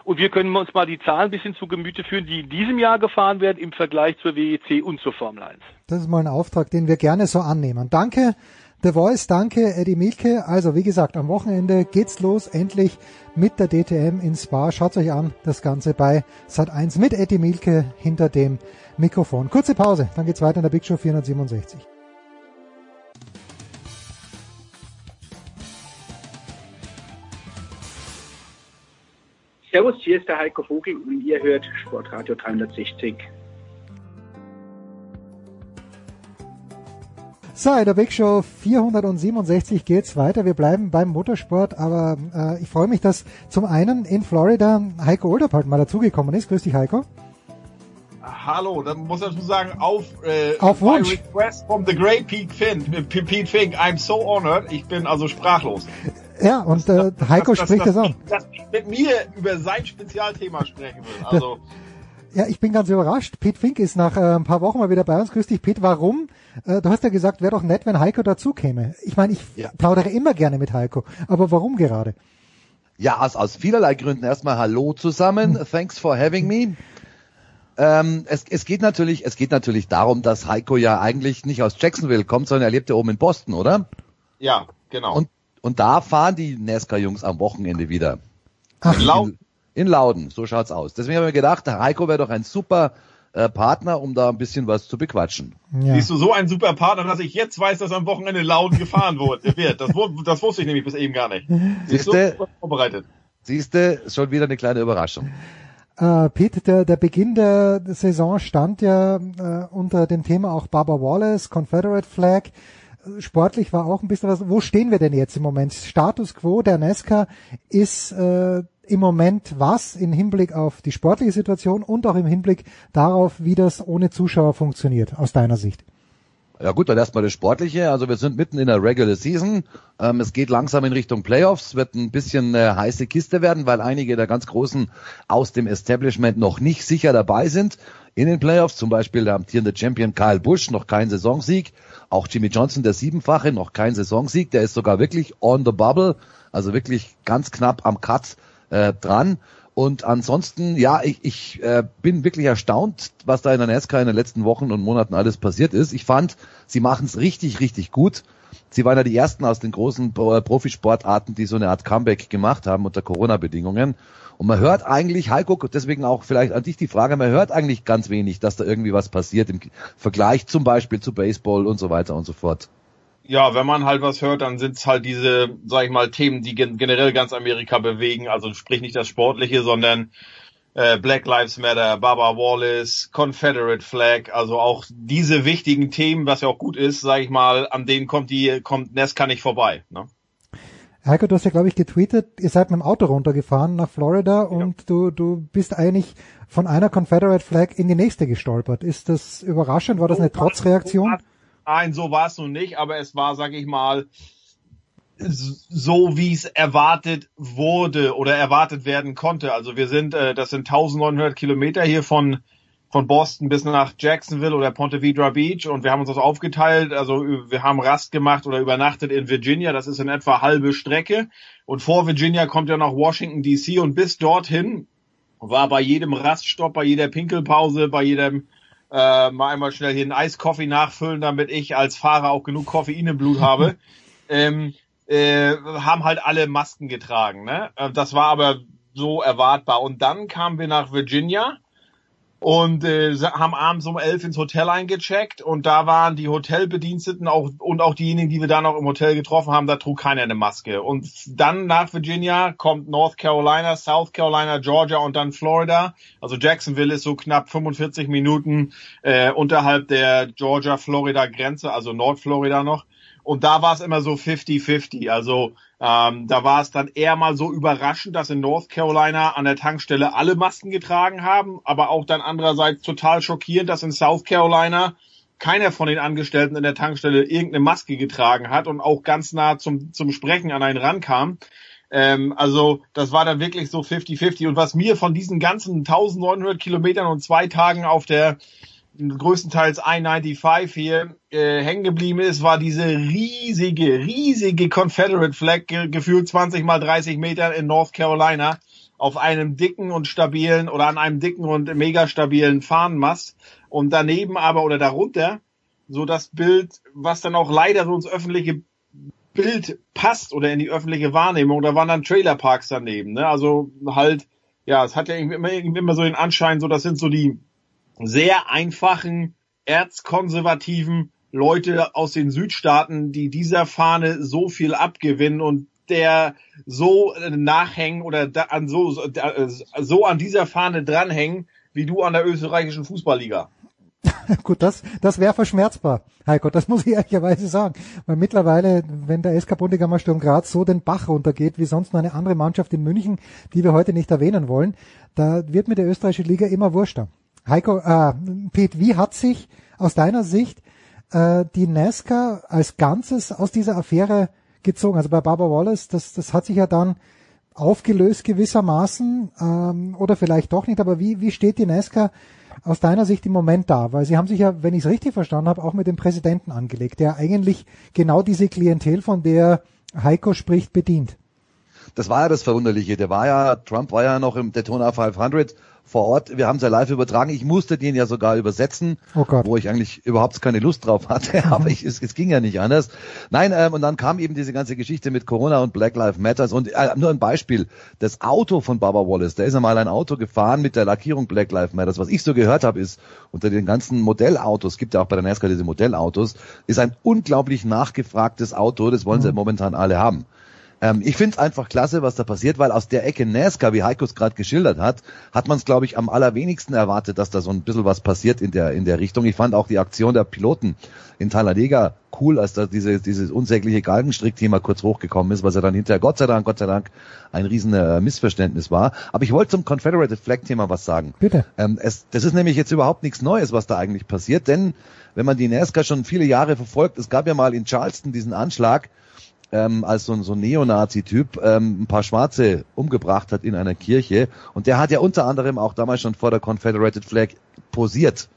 Und wir können uns mal die Zahlen ein bisschen zu Gemüte führen, die in diesem Jahr gefahren werden im Vergleich zur WEC und zur Formel 1. Das ist mal ein Auftrag, den wir gerne so annehmen. Danke, The Voice, danke, Eddie Milke. Also, wie gesagt, am Wochenende geht's los, endlich mit der DTM in Spa. Schaut euch an, das Ganze bei Sat1 mit Eddie Milke hinter dem Mikrofon. Kurze Pause, dann geht's weiter in der Big Show 467. Servus, hier ist der Heiko Vogel und ihr hört Sportradio 360. So, in der Big Show 467 geht's weiter. Wir bleiben beim Motorsport, aber äh, ich freue mich, dass zum einen in Florida Heiko Olderpalt mal dazugekommen ist. Grüß dich, Heiko. Hallo, dann muss ich dazu sagen, auf, äh, auf Wunsch. request from the great Pete Fink, Pete Fink, I'm so honored. Ich bin also sprachlos. Ja, und äh, Heiko das, spricht das, das, das an. Dass ich mit mir über sein Spezialthema sprechen will. Also. Ja, ich bin ganz überrascht. Pete Fink ist nach äh, ein paar Wochen mal wieder bei uns. Grüß dich, Pete. Warum? Äh, du hast ja gesagt, wäre doch nett, wenn Heiko dazu käme. Ich meine, ich ja. plaudere immer gerne mit Heiko. Aber warum gerade? Ja, aus, aus vielerlei Gründen. Erstmal Hallo zusammen. Hm. Thanks for having me. Ähm, es, es geht natürlich, es geht natürlich darum, dass Heiko ja eigentlich nicht aus Jacksonville kommt, sondern er lebt ja oben in Boston, oder? Ja, genau. Und und da fahren die NASCAR-Jungs am Wochenende wieder. Ach, in Lauden. In Lauden, so schaut's aus. Deswegen habe ich mir gedacht, Heiko wäre doch ein super äh, Partner, um da ein bisschen was zu bequatschen. Ja. Siehst du so ein super Partner, dass ich jetzt weiß, dass am Wochenende Lauden gefahren wird. Das, das wusste ich nämlich bis eben gar nicht. Siehste, so vorbereitet. Siehste, schon wieder eine kleine Überraschung. Uh, Pete, der, der Beginn der Saison stand ja uh, unter dem Thema auch Baba Wallace, Confederate Flag sportlich war auch ein bisschen was. Wo stehen wir denn jetzt im Moment? Status quo der Nesca ist äh, im Moment was im Hinblick auf die sportliche Situation und auch im Hinblick darauf, wie das ohne Zuschauer funktioniert, aus deiner Sicht? Ja gut, dann erstmal das Sportliche. Also wir sind mitten in der Regular Season. Ähm, es geht langsam in Richtung Playoffs, wird ein bisschen äh, heiße Kiste werden, weil einige der ganz Großen aus dem Establishment noch nicht sicher dabei sind in den Playoffs. Zum Beispiel der amtierende Champion Kyle Busch, noch kein Saisonsieg. Auch Jimmy Johnson, der Siebenfache, noch kein Saisonsieg. Der ist sogar wirklich on the bubble, also wirklich ganz knapp am Cut äh, dran. Und ansonsten, ja, ich, ich äh, bin wirklich erstaunt, was da in der NASCAR in den letzten Wochen und Monaten alles passiert ist. Ich fand, sie machen es richtig, richtig gut. Sie waren ja die ersten aus den großen Profisportarten, die so eine Art Comeback gemacht haben unter Corona-Bedingungen. Und man hört eigentlich, Heiko, deswegen auch vielleicht an dich die Frage, man hört eigentlich ganz wenig, dass da irgendwie was passiert im Vergleich zum Beispiel zu Baseball und so weiter und so fort. Ja, wenn man halt was hört, dann sind es halt diese, sag ich mal, Themen, die generell ganz Amerika bewegen. Also sprich nicht das Sportliche, sondern äh, Black Lives Matter, Baba Wallace, Confederate Flag, also auch diese wichtigen Themen, was ja auch gut ist, sag ich mal, an denen kommt die, kommt Nesca nicht vorbei. Ne? Heiko, du hast ja, glaube ich, getweetet, ihr seid mit dem Auto runtergefahren nach Florida und ja. du, du bist eigentlich von einer Confederate Flag in die nächste gestolpert. Ist das überraschend? War das eine Trotzreaktion? Nein, so war es nun nicht, aber es war, sag ich mal, so wie es erwartet wurde oder erwartet werden konnte. Also wir sind, äh, das sind 1900 Kilometer hier von von Boston bis nach Jacksonville oder Ponte Vedra Beach und wir haben uns das aufgeteilt. Also wir haben Rast gemacht oder übernachtet in Virginia. Das ist in etwa halbe Strecke. Und vor Virginia kommt ja noch Washington DC und bis dorthin war bei jedem Raststopp, bei jeder Pinkelpause, bei jedem äh, mal einmal schnell hier einen Eiskoffee nachfüllen, damit ich als Fahrer auch genug Koffein im Blut habe. ähm, äh, haben halt alle Masken getragen. Ne? Äh, das war aber so erwartbar. Und dann kamen wir nach Virginia und äh, haben abends um elf ins Hotel eingecheckt und da waren die Hotelbediensteten auch und auch diejenigen, die wir da noch im Hotel getroffen haben, da trug keiner eine Maske. Und dann nach Virginia kommt North Carolina, South Carolina, Georgia und dann Florida. Also Jacksonville ist so knapp 45 Minuten äh, unterhalb der Georgia-Florida-Grenze, also Nordflorida noch. Und da war es immer so 50-50. Also ähm, da war es dann eher mal so überraschend, dass in North Carolina an der Tankstelle alle Masken getragen haben, aber auch dann andererseits total schockierend, dass in South Carolina keiner von den Angestellten in der Tankstelle irgendeine Maske getragen hat und auch ganz nah zum, zum Sprechen an einen rankam. Ähm, also das war dann wirklich so 50-50. Und was mir von diesen ganzen 1900 Kilometern und zwei Tagen auf der größtenteils I-95 hier äh, hängen geblieben ist, war diese riesige, riesige Confederate Flag, ge gefühlt 20 mal 30 Meter in North Carolina, auf einem dicken und stabilen oder an einem dicken und mega stabilen Fahnenmast und daneben aber oder darunter so das Bild, was dann auch leider so ins öffentliche Bild passt oder in die öffentliche Wahrnehmung, da waren dann Trailerparks daneben, ne? Also halt, ja, es hat ja immer, immer so den Anschein, so das sind so die sehr einfachen, erzkonservativen Leute aus den Südstaaten, die dieser Fahne so viel abgewinnen und der so nachhängen oder an so, so an dieser Fahne dranhängen, wie du an der österreichischen Fußballliga. Gut, das, das wäre verschmerzbar, Heiko, das muss ich ehrlicherweise sagen. Weil mittlerweile, wenn der SK Bundegammer Sturm Graz so den Bach runtergeht, wie sonst nur eine andere Mannschaft in München, die wir heute nicht erwähnen wollen, da wird mir der österreichische Liga immer wurschter. Heiko, äh, Pete, wie hat sich aus deiner Sicht äh, die NASCAR als Ganzes aus dieser Affäre gezogen? Also bei Barbara Wallace, das, das hat sich ja dann aufgelöst gewissermaßen ähm, oder vielleicht doch nicht, aber wie, wie steht die NASCAR aus deiner Sicht im Moment da? Weil sie haben sich ja, wenn ich es richtig verstanden habe, auch mit dem Präsidenten angelegt, der eigentlich genau diese Klientel, von der Heiko spricht, bedient. Das war ja das Verwunderliche. Der war ja, Trump war ja noch im Daytona 500 vor Ort. Wir haben es ja live übertragen. Ich musste den ja sogar übersetzen, oh wo ich eigentlich überhaupt keine Lust drauf hatte, aber ich, es, es ging ja nicht anders. Nein, ähm, und dann kam eben diese ganze Geschichte mit Corona und Black Lives Matters und äh, nur ein Beispiel. Das Auto von Baba Wallace, da ist einmal ein Auto gefahren mit der Lackierung Black Lives Matters. Was ich so gehört habe, ist, unter den ganzen Modellautos, gibt ja auch bei der NASCAR diese Modellautos, ist ein unglaublich nachgefragtes Auto, das wollen sie mhm. momentan alle haben. Ähm, ich finde es einfach klasse, was da passiert, weil aus der Ecke NASCAR, wie Heiko es gerade geschildert hat, hat man es, glaube ich, am allerwenigsten erwartet, dass da so ein bisschen was passiert in der, in der Richtung. Ich fand auch die Aktion der Piloten in Talladega cool, als da diese, dieses unsägliche Galgenstrick-Thema kurz hochgekommen ist, was ja dann hinterher Gott sei Dank, Gott sei Dank ein riesen äh, Missverständnis war. Aber ich wollte zum Confederated Flag-Thema was sagen. Bitte. Ähm, es, das ist nämlich jetzt überhaupt nichts Neues, was da eigentlich passiert, denn wenn man die NASCAR schon viele Jahre verfolgt, es gab ja mal in Charleston diesen Anschlag, ähm, als so, so ein Neonazi-Typ ähm, ein paar Schwarze umgebracht hat in einer Kirche. Und der hat ja unter anderem auch damals schon vor der Confederated Flag posiert.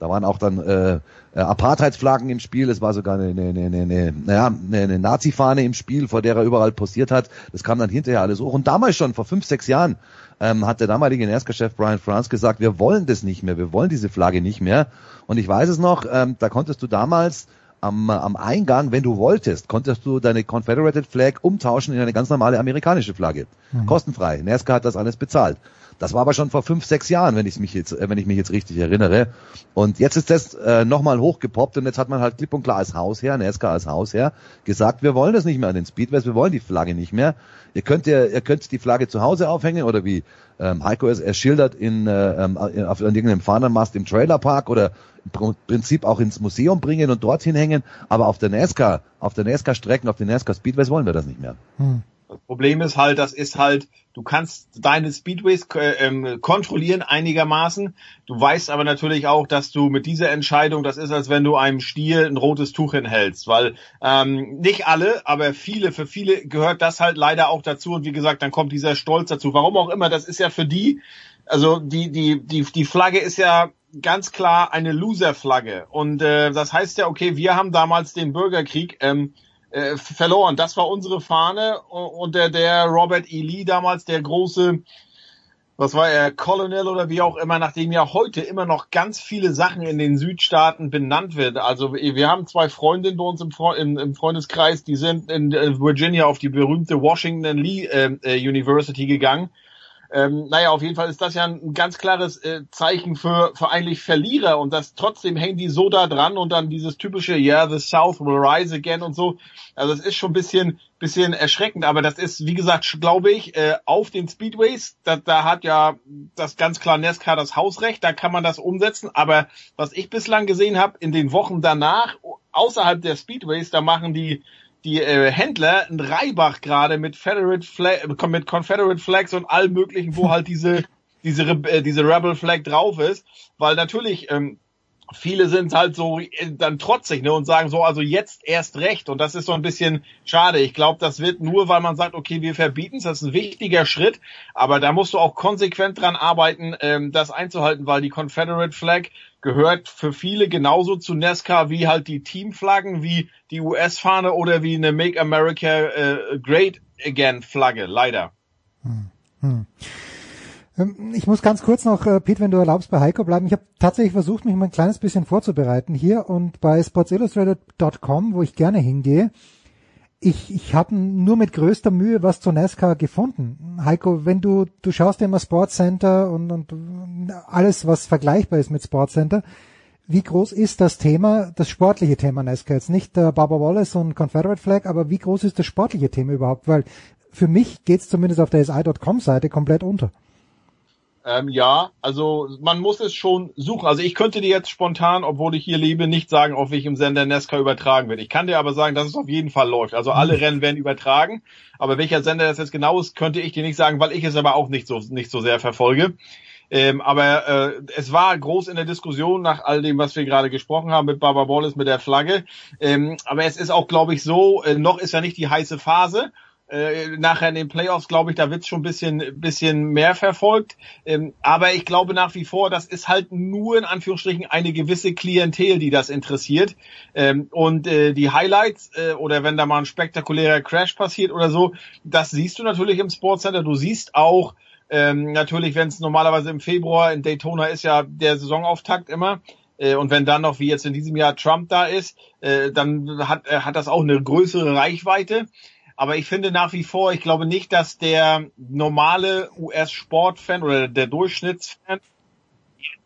Da waren auch dann äh, äh Apartheidsflaggen im Spiel, es war sogar eine, eine, eine, eine, naja, eine, eine Nazi-Fahne im Spiel, vor der er überall posiert hat. Das kam dann hinterher alles hoch. Und damals schon, vor fünf, sechs Jahren, ähm, hat der damalige NASCAR-Chef Brian France gesagt, wir wollen das nicht mehr, wir wollen diese Flagge nicht mehr. Und ich weiß es noch, ähm, da konntest du damals am, am Eingang, wenn du wolltest, konntest du deine Confederated Flag umtauschen in eine ganz normale amerikanische Flagge. Mhm. Kostenfrei. NASCAR hat das alles bezahlt. Das war aber schon vor fünf, sechs Jahren, wenn ich mich jetzt, äh, wenn ich mich jetzt richtig erinnere. Und jetzt ist das äh, nochmal hochgepoppt und jetzt hat man halt klipp und klar als Hausherr, NASCAR als Hausherr, gesagt, wir wollen das nicht mehr an den Speedways, wir wollen die Flagge nicht mehr. Ihr könnt ihr, ihr könnt die Flagge zu Hause aufhängen oder wie ähm, Heiko es er schildert in, äh, ähm, auf irgendeinem Fahnenmast im Trailerpark oder im Prinzip auch ins Museum bringen und dorthin hängen, aber auf der NASCAR, auf der NASCAR-Strecken, auf den NASCAR Speedways wollen wir das nicht mehr. Hm. Das Problem ist halt, das ist halt, du kannst deine Speedways äh, ähm, kontrollieren einigermaßen. Du weißt aber natürlich auch, dass du mit dieser Entscheidung, das ist, als wenn du einem Stier ein rotes Tuch hinhältst, weil ähm, nicht alle, aber viele, für viele gehört das halt leider auch dazu. Und wie gesagt, dann kommt dieser Stolz dazu. Warum auch immer, das ist ja für die, also die, die, die, die Flagge ist ja ganz klar eine Loser-Flagge. Und äh, das heißt ja, okay, wir haben damals den Bürgerkrieg ähm, äh, verloren. Das war unsere Fahne und der, der Robert E. Lee damals, der große, was war er, Colonel oder wie auch immer, nachdem ja heute immer noch ganz viele Sachen in den Südstaaten benannt wird. Also wir haben zwei Freundinnen bei uns im, im, im Freundeskreis, die sind in Virginia auf die berühmte Washington Lee äh, äh University gegangen Ähm, naja, auf jeden Fall ist das ja ein ganz klares äh, Zeichen für, für eigentlich Verlierer und das trotzdem hängen die so da dran und dann dieses typische, yeah, the South will rise again und so. Also es ist schon ein bisschen, bisschen erschreckend, aber das ist, wie gesagt, glaube ich, äh, auf den Speedways, da, da hat ja das ganz klar NASCAR das Hausrecht, da kann man das umsetzen, aber was ich bislang gesehen habe, in den Wochen danach, außerhalb der Speedways, da machen die die äh, Händler ein Reibach gerade mit Federate Flag, mit Confederate Flags und allem möglichen, wo halt diese diese äh, diese Rebel Flag drauf ist, weil natürlich ähm, viele sind halt so äh, dann trotzig ne, und sagen so, also jetzt erst recht. Und das ist so ein bisschen schade. Ich glaube, das wird nur, weil man sagt, okay, wir verbieten es. Das ist ein wichtiger Schritt. Aber da musst du auch konsequent dran arbeiten, ähm, das einzuhalten, weil die Confederate Flag gehört für viele genauso zu NASCAR wie halt die Teamflaggen, wie die US-Fahne oder wie eine Make America äh, Great Again Flagge. Leider. Hm. Hm. Ähm, ich muss ganz kurz noch, äh, Pete, wenn du erlaubst, bei Heiko bleiben. Ich habe tatsächlich versucht, mich mal ein kleines bisschen vorzubereiten hier und bei sportsillustrated.com, wo ich gerne hingehe, ich, ich habe nur mit größter Mühe was zu NASCAR gefunden. Heiko, wenn du, du schaust dir immer Sportcenter und, und alles, was vergleichbar ist mit Sportcenter, wie groß ist das Thema, das sportliche Thema NASCAR? Jetzt nicht der Barbara Wallace und Confederate Flag, aber wie groß ist das sportliche Thema überhaupt? Weil für mich geht's zumindest auf der SI.com-Seite komplett unter. Ähm, ja, also man muss es schon suchen. Also ich könnte dir jetzt spontan, obwohl ich hier lebe, nicht sagen, auf welchem Sender NASCAR übertragen wird. Ich kann dir aber sagen, dass es auf jeden Fall läuft. Also alle mhm. Rennen werden übertragen. Aber welcher Sender das jetzt genau ist, könnte ich dir nicht sagen, weil ich es aber auch nicht so nicht so sehr verfolge. Ähm, aber äh, es war groß in der Diskussion nach all dem, was wir gerade gesprochen haben mit Barbara Wallace, mit der Flagge. Ähm, aber es ist auch, glaube ich, so, äh, noch ist ja nicht die heiße Phase äh, nachher in den Playoffs, glaube ich, da wird's schon ein bisschen, bisschen mehr verfolgt. Ähm, aber ich glaube nach wie vor, das ist halt nur in Anführungsstrichen eine gewisse Klientel, die das interessiert. Ähm, und äh, die Highlights äh, oder wenn da mal ein spektakulärer Crash passiert oder so, das siehst du natürlich im Sportcenter. Du siehst auch ähm, natürlich, wenn es normalerweise im Februar in Daytona ist ja der Saisonauftakt immer. Äh, und wenn dann noch, wie jetzt in diesem Jahr, Trump da ist, äh, dann hat, hat das auch eine größere Reichweite. Aber ich finde nach wie vor, ich glaube nicht, dass der normale US-Sportfan oder der Durchschnittsfan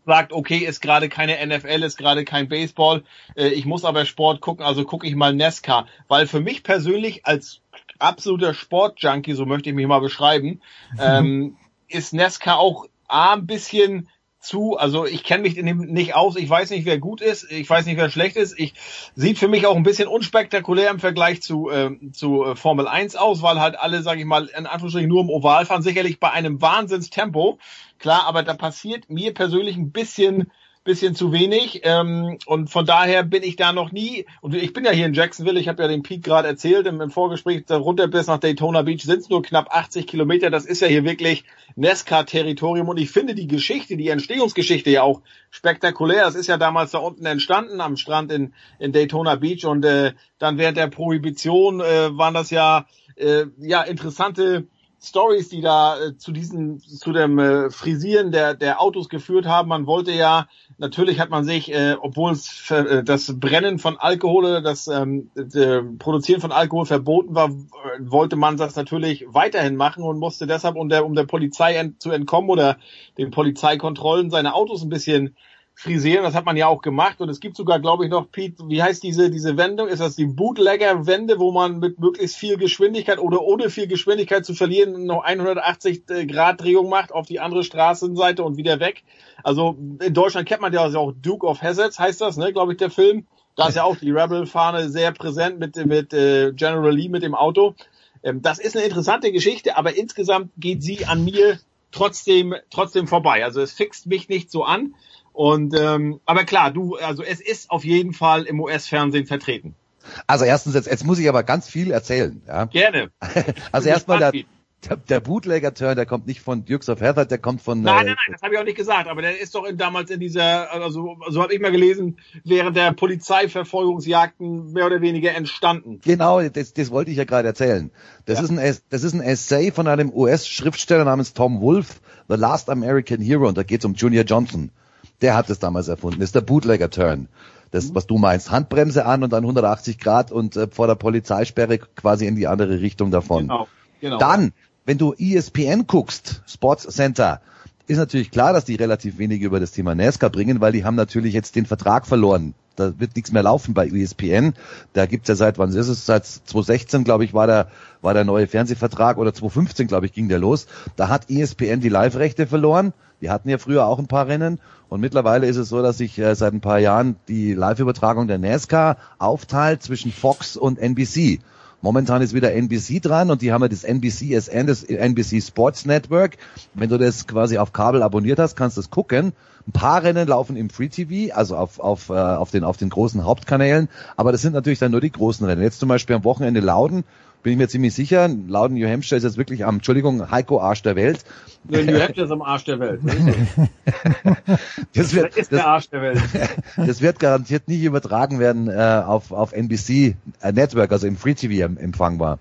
sagt, okay, ist gerade keine NFL, ist gerade kein Baseball, äh, ich muss aber Sport gucken, also gucke ich mal NASCAR. Weil für mich persönlich als absoluter Sportjunkie, so möchte ich mich mal beschreiben, ähm, ist NASCAR auch A, ein bisschen zu. Also ich kenne mich nicht aus, ich weiß nicht, wer gut ist, ich weiß nicht, wer schlecht ist. Ich sieht für mich auch ein bisschen unspektakulär im Vergleich zu, äh, zu äh, Formel 1 aus, weil halt alle, sage ich mal, in Anführungsstrichen nur im Oval fahren, sicherlich bei einem Wahnsinnstempo. Klar, aber da passiert mir persönlich ein bisschen bisschen zu wenig. Ähm, und von daher bin ich da noch nie, und ich bin ja hier in Jacksonville, ich habe ja den Pete gerade erzählt im, im Vorgespräch, runter bis nach Daytona Beach sind es nur knapp 80 Kilometer. Das ist ja hier wirklich NASCAR-Territorium. Und ich finde die Geschichte, die Entstehungsgeschichte ja auch spektakulär. Das ist ja damals da unten entstanden am Strand in, in Daytona Beach. Und äh, dann während der Prohibition äh, waren das ja, äh, ja interessante Stories, die da äh, zu diesem, zu dem äh, Frisieren der, der Autos geführt haben. Man wollte ja, natürlich hat man sich, äh, obwohl äh, das Brennen von Alkohol, das ähm, äh, Produzieren von Alkohol verboten war, wollte man das natürlich weiterhin machen und musste deshalb, um der, um der Polizei ent, zu entkommen oder den Polizeikontrollen seine Autos ein bisschen frisieren. Das hat man ja auch gemacht. Und es gibt sogar, glaube ich, noch, Pete, wie heißt diese, diese Wendung? Ist das die Bootlegger-Wende, wo man mit möglichst viel Geschwindigkeit oder ohne viel Geschwindigkeit zu verlieren noch 180 äh, Grad Drehung macht auf die andere Straßenseite und wieder weg? Also in Deutschland kennt man ja auch Duke of Hazards, heißt das, ne, glaube ich, der Film. Da ist ja auch die Rebel-Fahne sehr präsent mit, mit äh, General Lee mit dem Auto. Ähm, das ist eine interessante Geschichte, aber insgesamt geht sie an mir trotzdem, trotzdem vorbei. Also es fixt mich nicht so an. Und ähm, aber klar, du, also es ist auf jeden Fall im US-Fernsehen vertreten. Also erstens, jetzt, jetzt muss ich aber ganz viel erzählen. Ja? Gerne. also erstmal der, der, der Bootlegger-Turn, der kommt nicht von Dukes of Hazzard, der kommt von... Nein, äh, nein, nein, das habe ich auch nicht gesagt, aber der ist doch in, damals in dieser, also so habe ich mal gelesen, während der Polizeiverfolgungsjagden mehr oder weniger entstanden. Genau, das, das wollte ich ja gerade erzählen. Das, ja. ist ein, das ist ein Essay von einem US-Schriftsteller namens Tom Wolfe, The Last American Hero, und da geht es um Junior Johnson. Der hat es damals erfunden. Das ist der Bootlegger-Turn. Das, mhm. was du meinst. Handbremse an und dann 180 Grad und äh, vor der Polizeisperre quasi in die andere Richtung davon. Genau, genau. Dann wenn du E ESPN guckst, Sports Center, ist natürlich klar, dass die relativ wenig über das Thema NASCAR bringen, weil die haben natürlich jetzt den Vertrag verloren. Da wird nichts mehr laufen bei E ESPN. Da gibt's ja seit, wann ist es? Seit 2016, glaube ich, war der, war der neue Fernsehvertrag oder 2015, glaube ich, ging der los. Da hat E ESPN die Live-Rechte verloren. Die hatten ja früher auch ein paar Rennen. Und mittlerweile ist es so, dass sich äh, seit ein paar Jahren die Live-Übertragung der NASCAR aufteilt zwischen Fox und NBC. Momentan ist wieder NBC dran und die haben ja das NBCSN, das NBC Sports Network. Wenn du das quasi auf Kabel abonniert hast, kannst du es gucken. Ein paar Rennen laufen im Free TV, also auf, auf, äh, auf, den, auf den großen Hauptkanälen, aber das sind natürlich dann nur die großen Rennen. Jetzt zum Beispiel am Wochenende Lauden, bin ich mir ziemlich sicher, Lauden New Hampshire ist jetzt wirklich am, Entschuldigung, Heiko Arsch der Welt. New Hampshire ist am Arsch der Welt. Das wird, ist der Arsch der Welt. das wird garantiert nicht übertragen werden äh, auf, auf NBC äh, Network, also im Free TV em- empfangbar.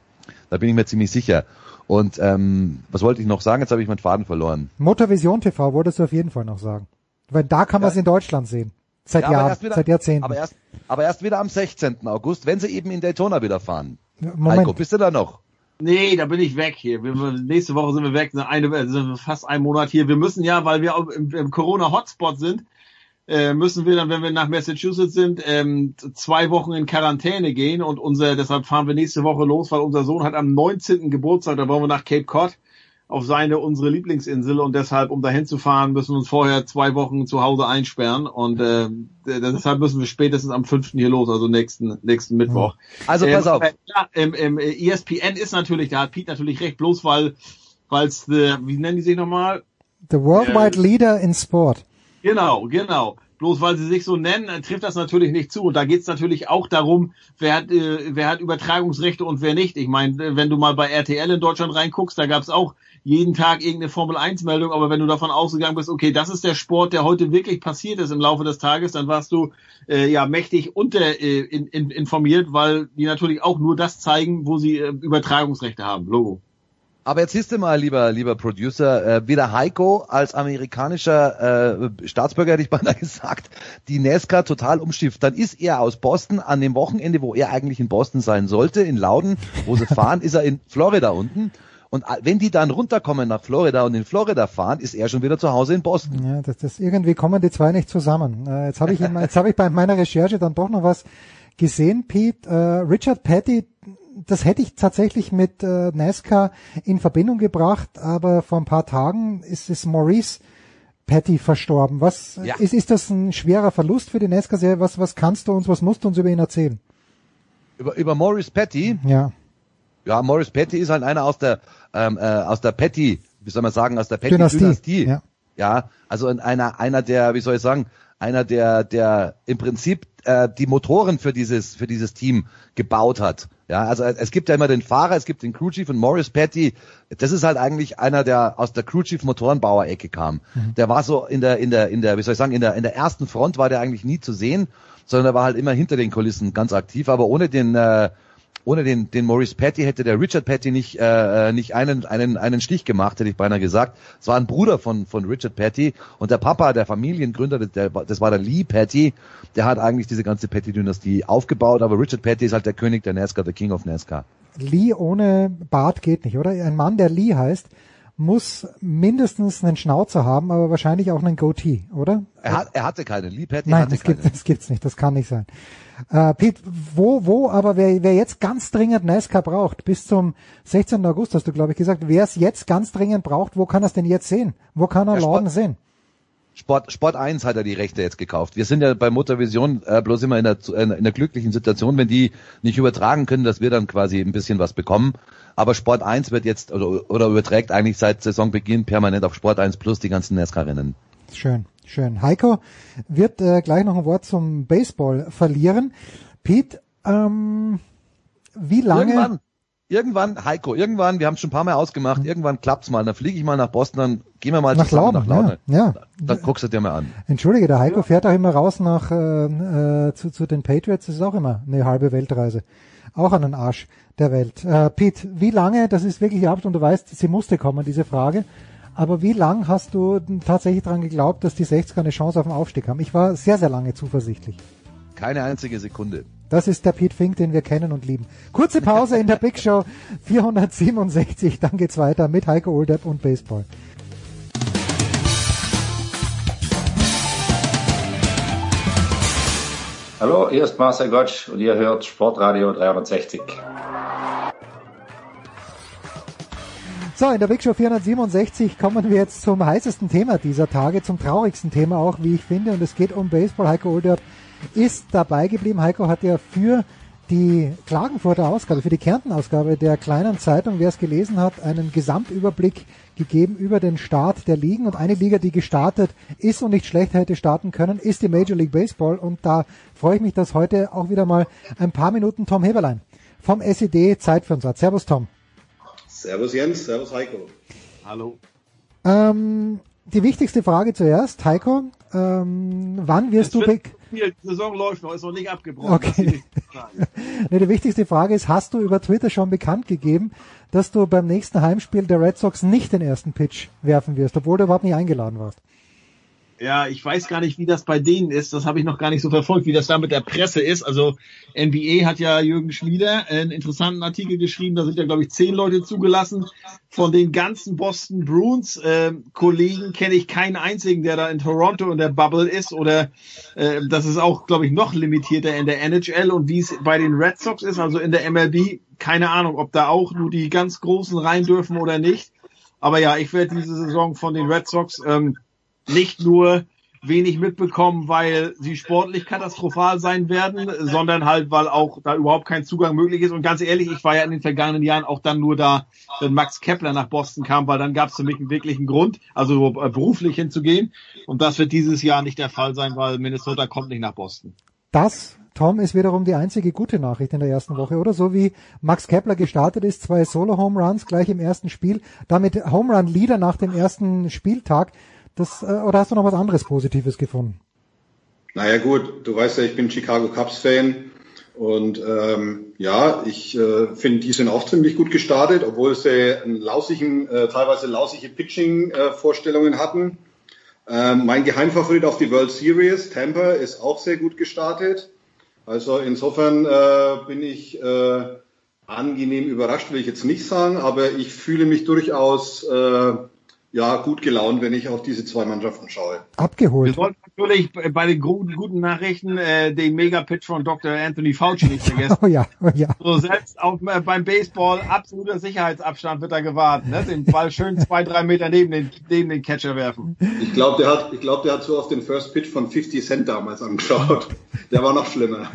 Da bin ich mir ziemlich sicher. Und ähm, was wollte ich noch sagen? Jetzt habe ich meinen Faden verloren. Motorvision TV wolltest du auf jeden Fall noch sagen. Weil da kann man es in Deutschland sehen. Seit Ja, Jahren, wieder- seit Jahrzehnten. Aber erst, aber erst wieder am 16. August, wenn sie eben in Daytona wieder fahren. Moment. Heiko, bist du da noch? Nee, da bin ich weg hier. Wir, nächste Woche sind wir weg, eine, sind wir fast einen Monat hier. Wir müssen ja, weil wir auch im, im Corona-Hotspot sind, äh, müssen wir dann, wenn wir nach Massachusetts sind, ähm, zwei Wochen in Quarantäne gehen und unser, deshalb fahren wir nächste Woche los, weil unser Sohn hat am 19. Geburtstag, da wollen wir nach Cape Cod auf seine, unsere Lieblingsinsel und deshalb, um dahin zu fahren, müssen wir uns vorher zwei Wochen zu Hause einsperren und äh, deshalb müssen wir spätestens am 5. hier los, also nächsten, nächsten Mittwoch. Also pass auf. aber Ja, im, im ESPN ist natürlich, da hat Pete natürlich recht, bloß weil, weil's the, wie nennen die sich nochmal? The Worldwide Äh, Leader in Sport. Genau, genau. Bloß weil sie sich so nennen, äh, trifft das natürlich nicht zu. Und da geht's natürlich auch darum, wer hat, äh, wer hat Übertragungsrechte und wer nicht. Ich meine, äh, wenn du mal bei RTL in Deutschland reinguckst, da gab's auch jeden Tag irgendeine Formel 1 Meldung, aber wenn du davon ausgegangen bist, okay, das ist der Sport, der heute wirklich passiert ist im Laufe des Tages, dann warst du äh, ja mächtig unter äh, in, in, informiert, weil die natürlich auch nur das zeigen, wo sie äh, Übertragungsrechte haben. Logo. Aber jetzt du mal, lieber, lieber Producer, äh, weder Heiko als amerikanischer äh, Staatsbürger, hätte ich beinahe gesagt, die NASCAR total umschifft. Dann ist er aus Boston an dem Wochenende, wo er eigentlich in Boston sein sollte, in Lauden, wo sie fahren, ist er in Florida unten. Und wenn die dann runterkommen nach Florida und in Florida fahren, ist er schon wieder zu Hause in Boston. Ja, das, das irgendwie kommen die zwei nicht zusammen. Äh, jetzt habe ich, in- jetzt habe ich bei meiner Recherche dann doch noch was gesehen, Pete. Äh, Richard Petty, das hätte ich tatsächlich mit äh, NASCAR in Verbindung gebracht, aber vor ein paar Tagen ist es Maurice Petty verstorben. Was Ja. ist, ist das ein schwerer Verlust für die NASCAR-Serie? Was, was kannst du uns, was musst du uns über ihn erzählen? Über, über Morris Petty, Ja. ja, Morris Petty ist halt einer aus der, ähm, äh, aus der Petty, wie soll man sagen, aus der Petty-Dynastie. Dynastie. Ja. Ja, also in einer, einer der, wie soll ich sagen, einer der, der im Prinzip äh, die Motoren für dieses, für dieses Team gebaut hat. Ja, also es gibt ja immer den Fahrer, es gibt den Crew Chief und Morris Petty. Das ist halt eigentlich einer, der aus der Crew Chief Motorenbauer-Ecke kam. Der war so in der, in der, in der, wie soll ich sagen, in der, in der ersten Front war der eigentlich nie zu sehen, sondern er war halt immer hinter den Kulissen ganz aktiv, aber ohne den, äh, ohne den, den Maurice Petty hätte der Richard Petty nicht, äh, nicht einen, einen, einen Stich gemacht, hätte ich beinahe gesagt. Es war ein Bruder von, von Richard Petty und der Papa, der Familiengründer, der, das war der Lee Petty, der hat eigentlich diese ganze Petty-Dynastie aufgebaut, aber Richard Petty ist halt der König der NASCAR, der King of NASCAR. Lee ohne Bart geht nicht, oder? Ein Mann, der Lee heißt, muss mindestens einen Schnauzer haben, aber wahrscheinlich auch einen Goatee, oder? Er, hat, er hatte keinen, Lee Petty Nein, hatte das, gibt, keinen. das gibt's nicht, das kann nicht sein. Äh, Pete, wo, wo, aber wer, wer jetzt ganz dringend NASCAR braucht, bis zum 16. August hast du, glaube ich, gesagt, wer es jetzt ganz dringend braucht, wo kann er es denn jetzt sehen? Wo kann er Ja, Lauden Sport- sehen? Sport, Sport 1 hat er die Rechte jetzt gekauft. Wir sind ja bei Motorvision äh, bloß immer in der, in der glücklichen Situation, wenn die nicht übertragen können, dass wir dann quasi ein bisschen was bekommen. Aber Sport 1 wird jetzt oder, oder überträgt eigentlich seit Saisonbeginn permanent auf Sport 1 plus die ganzen NASCAR-Rennen. Schön, schön. Heiko wird äh, gleich noch ein Wort zum Baseball verlieren. Pete, ähm, wie lange? Irgendwann, irgendwann, Heiko, irgendwann, wir haben es schon ein paar Mal ausgemacht, irgendwann klappt's mal. Dann fliege ich mal nach Boston, dann gehen wir mal Nach Lauden, nach Lauden. ja, ja. Dann guckst du dir mal an. Entschuldige, der Heiko fährt auch immer raus nach äh, äh, zu, zu den Patriots. Das ist auch immer eine halbe Weltreise. Auch an den Arsch der Welt. Äh, Pete, wie lange, das ist wirklich ab und du weißt, sie musste kommen, diese Frage. Aber wie lang hast du tatsächlich daran geglaubt, dass die 60er eine Chance auf den Aufstieg haben? Ich war sehr, sehr lange zuversichtlich. Keine einzige Sekunde. Das ist der Pete Fink, den wir kennen und lieben. Kurze Pause in der Big Show 467, dann geht's weiter mit Heiko Oldepp und Baseball. Hallo, hier ist Marcel Gottsch und ihr hört Sportradio 360. So, in der Big Show 467 kommen wir jetzt zum heißesten Thema dieser Tage, zum traurigsten Thema auch, wie ich finde, und es geht um Baseball. Heiko Olderb ist dabei geblieben. Heiko hat ja für die Klagenfurter Ausgabe, für die Kärnten-Ausgabe der kleinen Zeitung, wer es gelesen hat, einen Gesamtüberblick gegeben über den Start der Ligen. Und eine Liga, die gestartet ist und nicht schlecht hätte starten können, ist die Major League Baseball. Und da freue ich mich, dass heute auch wieder mal ein paar Minuten Tom Heberlein vom SED Zeit für uns hat. Servus Tom. Servus Jens, Servus Heiko. Hallo. Ähm, die wichtigste Frage zuerst, Heiko. Ähm, wann wirst du... wird- be- Die Saison läuft noch, ist noch nicht abgebrochen. Okay. die nee, die wichtigste Frage ist, hast du über Twitter schon bekannt gegeben, dass du beim nächsten Heimspiel der Red Sox nicht den ersten Pitch werfen wirst, obwohl du überhaupt nicht eingeladen warst? Ja, ich weiß gar nicht, wie das bei denen ist. Das habe ich noch gar nicht so verfolgt, wie das da mit der Presse ist. Also NBA hat ja Jürgen Schmieder einen interessanten Artikel geschrieben. Da sind ja, glaube ich, zehn Leute zugelassen. Von den ganzen Boston Bruins äh, Kollegen kenne ich keinen einzigen, der da in Toronto in der Bubble ist. Oder äh, das ist auch, glaube ich, noch limitierter in der NHL. Und wie es bei den Red Sox ist, also in der MLB, keine Ahnung, ob da auch nur die ganz Großen rein dürfen oder nicht. Aber ja, ich werde diese Saison von den Red Sox ähm, nicht nur wenig mitbekommen, weil sie sportlich katastrophal sein werden, sondern halt, weil auch da überhaupt kein Zugang möglich ist. Und ganz ehrlich, ich war ja in den vergangenen Jahren auch dann nur da, wenn Max Kepler nach Boston kam, weil dann gab es für mich einen wirklichen Grund, also äh, beruflich hinzugehen. Und das wird dieses Jahr nicht der Fall sein, weil Minnesota kommt nicht nach Boston. Das, Tom, ist wiederum die einzige gute Nachricht in der ersten Woche, oder? So wie Max Kepler gestartet ist, zwei Solo-Home-Runs gleich im ersten Spiel, damit Home-Run-Leader nach dem ersten Spieltag. Das, äh, oder hast du noch was anderes Positives gefunden? Naja gut, du weißt ja, ich bin Chicago Cubs Fan und ähm, ja, ich äh, finde, die sind auch ziemlich gut gestartet, obwohl sie einen lausigen, äh, teilweise lausige Pitching-Vorstellungen hatten. Ähm, mein Geheimfavorit auf die World Series, Tampa, ist auch sehr gut gestartet. Also insofern äh, bin ich äh, angenehm überrascht, will ich jetzt nicht sagen, aber ich fühle mich durchaus äh, ja gut gelaunt, wenn ich auf diese zwei Mannschaften schaue. Abgeholt. Wir sollten natürlich bei den guten, guten Nachrichten äh, den Mega-Pitch von Dr. Anthony Fauci nicht vergessen. Oh ja, oh ja. So selbst auf, äh, beim Baseball absoluter Sicherheitsabstand wird da gewartet. Ne? Den Ball schön zwei, drei Meter neben den, neben den Catcher werfen. Ich glaube, der hat, ich glaube, der hat so auf den First Pitch von 50 Cent damals angeschaut. Der war noch schlimmer.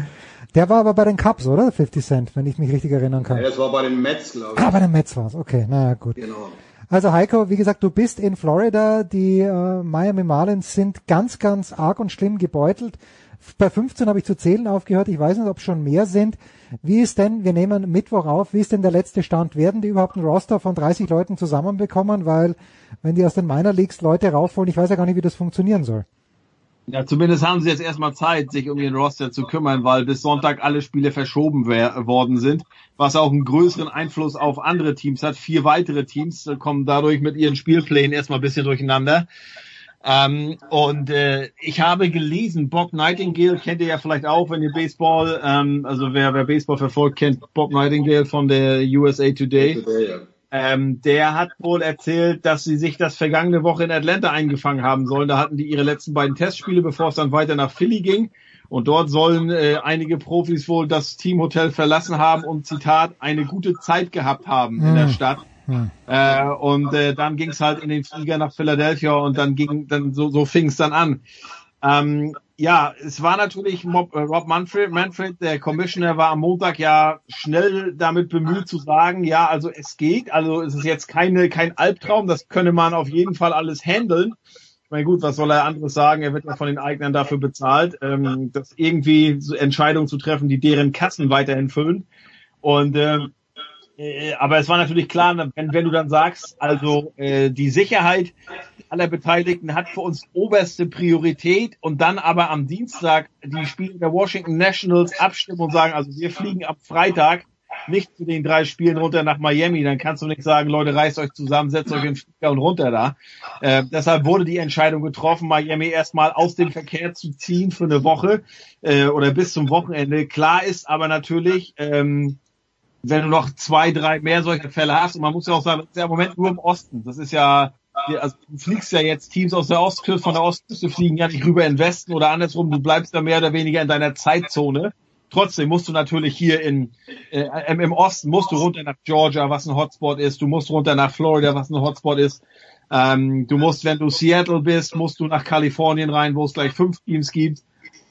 Der war aber bei den Cubs, oder? 50 Cent, wenn ich mich richtig erinnern kann. Ja, das war bei den Mets, glaube ich. Ah, bei den Mets war's. Okay, naja, gut. Genau. Also Heiko, wie gesagt, du bist in Florida. Die äh, Miami Marlins sind ganz, ganz arg und schlimm gebeutelt. Bei 15 habe ich zu zählen aufgehört. Ich weiß nicht, ob schon mehr sind. Wie ist denn, wir nehmen Mittwoch auf, wie ist denn der letzte Stand? Werden die überhaupt einen Roster von 30 Leuten zusammenbekommen? Weil, wenn die aus den Minor Leagues Leute raufholen, ich weiß ja gar nicht, wie das funktionieren soll. Ja, zumindest haben sie jetzt erstmal Zeit, sich um ihren Roster zu kümmern, weil bis Sonntag alle Spiele verschoben worden sind, was auch einen größeren Einfluss auf andere Teams hat. Vier weitere Teams kommen dadurch mit ihren Spielplänen erstmal ein bisschen durcheinander. Ähm, und äh, ich habe gelesen, Bob Nightingale kennt ihr ja vielleicht auch, wenn ihr Baseball, ähm, also wer, wer Baseball verfolgt, kennt Bob Nightingale von der USA Today. Ähm, der hat wohl erzählt, dass sie sich das vergangene Woche in Atlanta eingefangen haben sollen. Da hatten die ihre letzten beiden Testspiele, bevor es dann weiter nach Philly ging. Und dort sollen äh, einige Profis wohl das Teamhotel verlassen haben und Zitat eine gute Zeit gehabt haben in der Hm. Stadt. Äh, und äh, dann ging es halt in den Flieger nach Philadelphia und dann ging dann so, so fing es dann an. Ähm, ja, es war natürlich Mob, äh, Rob Manfred, Manfred, der Commissioner, war am Montag ja schnell damit bemüht zu sagen, ja, also es geht, also es ist jetzt keine kein Albtraum, das könne man auf jeden Fall alles handeln. Ich meine, gut, was soll er anderes sagen? Er wird ja von den Eignern dafür bezahlt, ähm, das irgendwie so Entscheidungen zu treffen, die deren Kassen weiterhin füllen. Und ähm, äh, aber es war natürlich klar, wenn, wenn du dann sagst, also äh, die Sicherheit aller Beteiligten hat für uns oberste Priorität und dann aber am Dienstag die Spieler der Washington Nationals abstimmen und sagen, also wir fliegen ab Freitag, nicht zu den drei Spielen runter nach Miami, dann kannst du nicht sagen, Leute, reißt euch zusammen, setzt euch in den Flieger und runter da. Äh, deshalb wurde die Entscheidung getroffen, Miami erstmal aus dem Verkehr zu ziehen für eine Woche äh, oder bis zum Wochenende. Klar ist aber natürlich, ähm, wenn du noch zwei, drei mehr solche Fälle hast, und man muss ja auch sagen, das ist ja im Moment nur im Osten. Das ist ja, also du fliegst ja jetzt Teams aus der Ostküste, von der Ostküste fliegen ja nicht rüber in den Westen oder andersrum, du bleibst da mehr oder weniger in deiner Zeitzone. Trotzdem musst du natürlich hier in äh, im Osten musst du runter nach Georgia, was ein Hotspot ist. Du musst runter nach Florida, was ein Hotspot ist. Ähm, du musst, wenn du Seattle bist, musst du nach Kalifornien rein, wo es gleich fünf Teams gibt.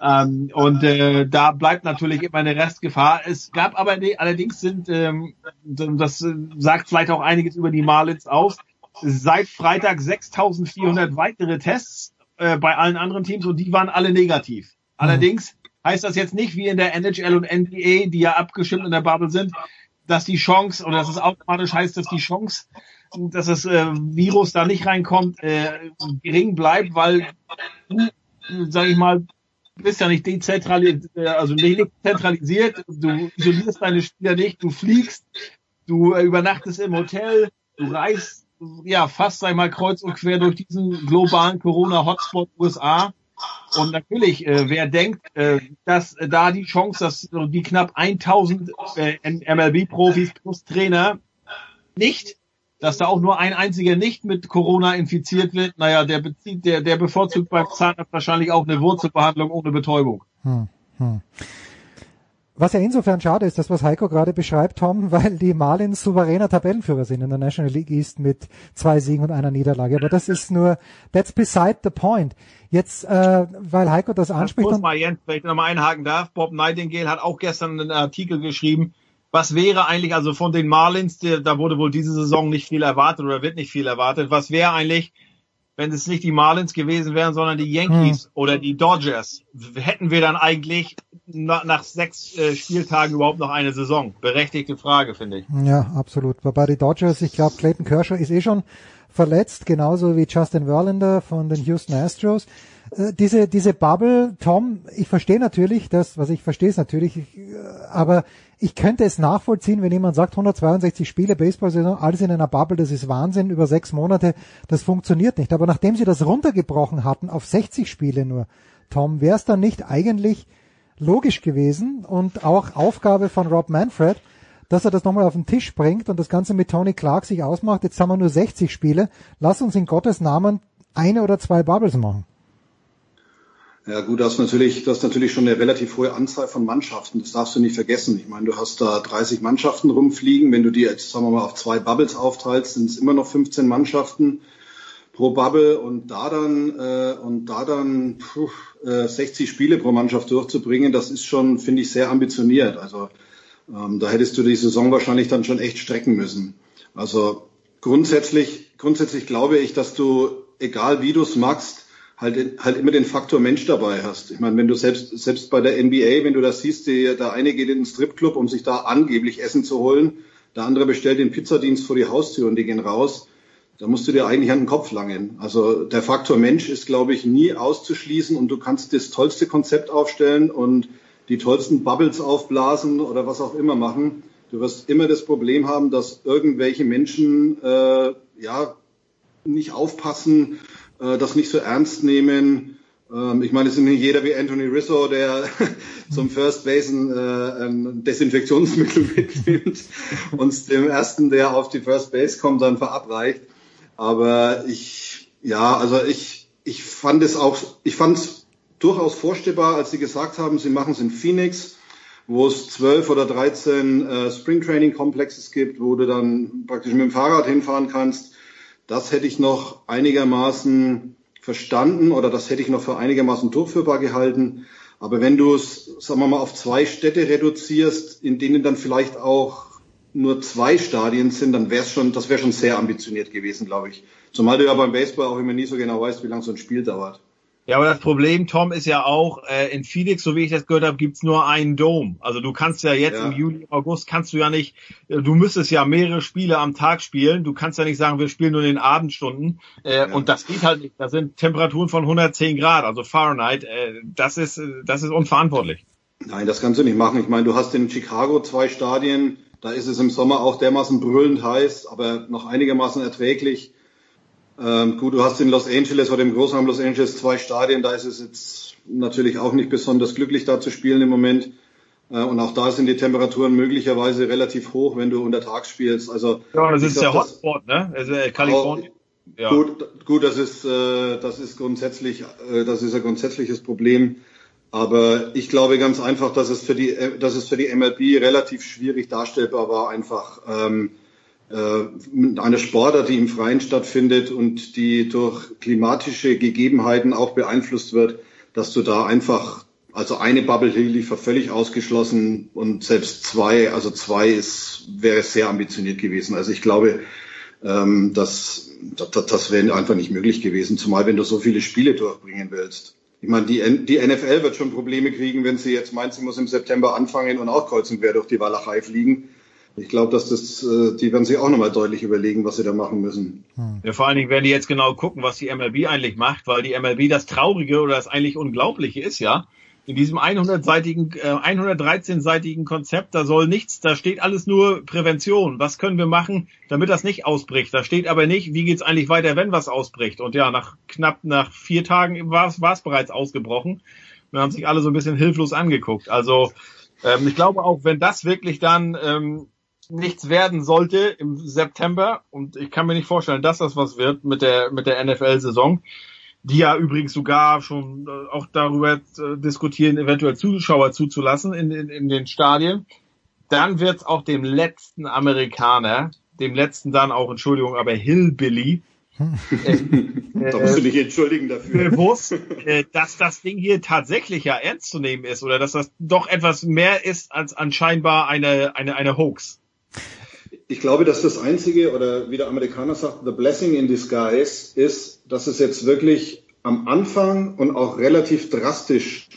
Ähm, und äh, da bleibt natürlich immer eine Restgefahr. Es gab aber die, allerdings sind, ähm, das sagt vielleicht auch einiges über die Marlins aus, seit Freitag 6.400 weitere Tests äh, bei allen anderen Teams und die waren alle negativ. Allerdings heißt das jetzt nicht wie in der NHL und NBA, die ja abgestimmt in der Bubble sind, dass die Chance oder dass es automatisch heißt, dass die Chance, dass das äh, Virus da nicht reinkommt, äh, gering bleibt, weil du, sag ich mal, bist ja nicht dezentralisiert, äh, also nicht zentralisiert, du isolierst deine Spieler nicht, du fliegst, du äh, übernachtest im Hotel, du reist ja fast sag ich mal kreuz und quer durch diesen globalen Corona-Hotspot USA. Und natürlich, äh, wer denkt, äh, dass äh, da die Chance, dass die knapp 1000 äh, MLB-Profis plus Trainer nicht, dass da auch nur ein einziger nicht mit Corona infiziert wird, naja, der bezieht, der, der bevorzugt beim Zahnarzt wahrscheinlich auch eine Wurzelbehandlung ohne Betäubung. Hm, hm. Was ja insofern schade ist, das was Heiko gerade beschreibt, Tom, weil die Marlins souveräner Tabellenführer sind in der National League East mit zwei Siegen und einer Niederlage. Aber das ist nur, that's beside the point. Jetzt, äh, weil Heiko das anspricht. Das mal, Jens, wenn ich da mal einhaken darf. Bob Nightingale hat auch gestern einen Artikel geschrieben. Was wäre eigentlich, also von den Marlins, die, da wurde wohl diese Saison nicht viel erwartet oder wird nicht viel erwartet. Was wäre eigentlich, wenn es nicht die Marlins gewesen wären, sondern die Yankees hm. oder die Dodgers, hätten wir dann eigentlich nach, nach sechs äh, Spieltagen überhaupt noch eine Saison? Berechtigte Frage, finde ich. Ja, absolut. Wobei die Dodgers, ich glaube, Clayton Kershaw ist eh schon verletzt, genauso wie Justin Verlander von den Houston Astros. Äh, diese, diese Bubble, Tom, ich verstehe natürlich das, was ich verstehe es natürlich, ich, äh, aber ich könnte es nachvollziehen, wenn jemand sagt, 162 Spiele, Baseball-Saison, alles in einer Bubble, das ist Wahnsinn, über sechs Monate, das funktioniert nicht. Aber nachdem sie das runtergebrochen hatten auf 60 Spiele nur, Tom, wäre es dann nicht eigentlich logisch gewesen und auch Aufgabe von Rob Manfred, dass er das nochmal auf den Tisch bringt und das Ganze mit Tony Clark sich ausmacht. Jetzt haben wir nur 60 Spiele. Lass uns in Gottes Namen eine oder zwei Bubbles machen. Ja gut, das ist natürlich, das ist natürlich schon eine relativ hohe Anzahl von Mannschaften. Das darfst du nicht vergessen. Ich meine, du hast da 30 Mannschaften rumfliegen. Wenn du die jetzt, sagen wir mal, auf zwei Bubbles aufteilst, sind es immer noch 15 Mannschaften pro Bubble und da dann äh, und da dann puh, äh, 60 Spiele pro Mannschaft durchzubringen, das ist schon, finde ich, sehr ambitioniert. Also ähm, da hättest du die Saison wahrscheinlich dann schon echt strecken müssen. Also grundsätzlich, grundsätzlich glaube ich, dass du, egal wie du es machst, halt, halt immer den Faktor Mensch dabei hast. Ich meine, wenn du selbst, selbst bei der NBA, wenn du das siehst, die, der eine geht in den Stripclub, um sich da angeblich Essen zu holen, der andere bestellt den Pizzadienst vor die Haustür und die gehen raus. Da musst du dir eigentlich an den Kopf langen. Also der Faktor Mensch ist, glaube ich, nie auszuschließen und du kannst das tollste Konzept aufstellen und die tollsten Bubbles aufblasen oder was auch immer machen. Du wirst immer das Problem haben, dass irgendwelche Menschen äh, ja nicht aufpassen, äh, das nicht so ernst nehmen. Ähm, ich meine, es ist nicht jeder wie Anthony Rizzo, der zum First Basen äh, ein Desinfektionsmittel mitnimmt und dem ersten, der auf die First Base kommt, dann verabreicht. Aber ich, ja, also ich, ich fand es auch, ich fand es durchaus vorstellbar, als sie gesagt haben, sie machen es in Phoenix, wo es zwölf oder dreizehn äh, Springtraining Complexes gibt, wo du dann praktisch mit dem Fahrrad hinfahren kannst das hätte ich noch einigermaßen verstanden oder das hätte ich noch für einigermaßen durchführbar gehalten. Aber wenn du es, sagen wir mal, auf zwei Städte reduzierst, in denen dann vielleicht auch nur zwei Stadien sind, dann wäre es schon, das wäre schon sehr ambitioniert gewesen, glaube ich. Zumal du ja beim Baseball auch immer nie so genau weißt, wie lange so ein Spiel dauert. Ja, aber das Problem, Tom, ist ja auch, äh, in Phoenix, so wie ich das gehört habe, gibt's nur einen Dome. Also du kannst ja jetzt ja. im Juli, August kannst du ja nicht, äh, du müsstest ja mehrere Spiele am Tag spielen. Du kannst ja nicht sagen, wir spielen nur in den Abendstunden. Äh, ja. Und das geht halt nicht. Da sind Temperaturen von 110 Grad, also Fahrenheit. Äh, das ist, das ist unverantwortlich. Nein, das kannst du nicht machen. Ich meine, du hast in Chicago zwei Stadien, Da ist es im Sommer auch dermaßen brüllend heiß, aber noch einigermaßen erträglich. Ähm, gut, du hast in Los Angeles oder im Großraum Los Angeles zwei Stadien, da ist es jetzt natürlich auch nicht besonders glücklich da zu spielen im Moment. Äh, und auch da sind die Temperaturen möglicherweise relativ hoch, wenn du unter Tag spielst. Also Ja, das ist glaub, der Hotspot, ne? Also äh, Kalifornien. Ja. Gut, gut, das ist äh, das ist grundsätzlich äh, das ist ein grundsätzliches Problem. Aber ich glaube ganz einfach, dass es für die äh, dass es für die MLB relativ schwierig darstellbar war, einfach ähm, äh, eine Sportart, die im Freien stattfindet und die durch klimatische Gegebenheiten auch beeinflusst wird, dass du da einfach also eine Bubble war völlig ausgeschlossen und selbst zwei, also zwei ist wäre sehr ambitioniert gewesen. Also ich glaube, ähm, das, das, das wäre einfach nicht möglich gewesen, zumal wenn du so viele Spiele durchbringen willst. Ich meine, die, die NFL wird schon Probleme kriegen, wenn sie jetzt meint, sie muss im September anfangen und auch kreuz und quer durch die Walachei fliegen. Ich glaube, dass das, äh, die werden sich auch nochmal deutlich überlegen, was sie da machen müssen. Ja, vor allen Dingen werden die jetzt genau gucken, was die MLB eigentlich macht, weil die MLB das Traurige oder das eigentlich Unglaubliche ist, ja. In diesem 100-seitigen, äh, 113-seitigen Konzept, da soll nichts, da steht alles nur Prävention. Was können wir machen, damit das nicht ausbricht? Da steht aber nicht, wie geht's eigentlich weiter, wenn was ausbricht? Und ja, nach knapp nach vier Tagen war es war es bereits ausgebrochen. Wir haben sich alle so ein bisschen hilflos angeguckt. Also ähm, ich glaube auch, wenn das wirklich dann ähm, nichts werden sollte im September, und ich kann mir nicht vorstellen, dass das was wird mit der mit der NFL-Saison, die ja übrigens sogar schon äh, auch darüber äh, diskutieren, eventuell Zuschauer zuzulassen in, in, in den Stadien, dann wird es auch dem letzten Amerikaner, dem letzten dann auch, Entschuldigung, aber Hillbilly, Da musst du dich entschuldigen dafür. bewusst, äh, dass das Ding hier tatsächlich ja ernst zu nehmen ist oder dass das doch etwas mehr ist als anscheinbar eine, eine, eine Hoax. Ich glaube, dass das Einzige, oder wie der Amerikaner sagt, the blessing in disguise, ist, dass es jetzt wirklich am Anfang und auch relativ drastisch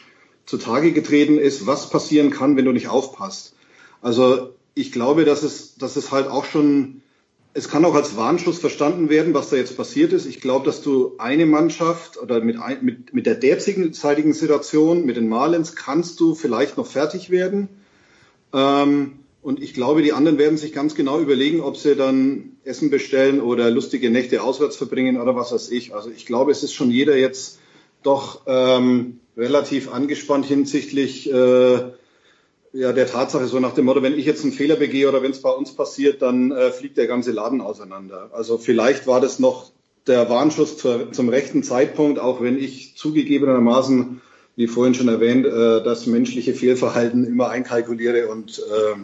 zutage getreten ist, was passieren kann, wenn du nicht aufpasst. Also ich glaube, dass es, dass es halt auch schon, es kann auch als Warnschuss verstanden werden, was da jetzt passiert ist. Ich glaube, dass du eine Mannschaft oder mit, mit, mit der derzeitigen Situation, mit den Marlins, kannst du vielleicht noch fertig werden. Ähm, und ich glaube, die anderen werden sich ganz genau überlegen, ob sie dann Essen bestellen oder lustige Nächte auswärts verbringen oder was weiß ich. Also ich glaube, es ist schon jeder jetzt doch ähm, relativ angespannt hinsichtlich äh, ja, der Tatsache, so nach dem Motto, wenn ich jetzt einen Fehler begehe oder wenn es bei uns passiert, dann äh, fliegt der ganze Laden auseinander. Also vielleicht war das noch der Warnschuss zur, zum rechten Zeitpunkt, auch wenn ich zugegebenermaßen, wie vorhin schon erwähnt, äh, das menschliche Fehlverhalten immer einkalkuliere und äh,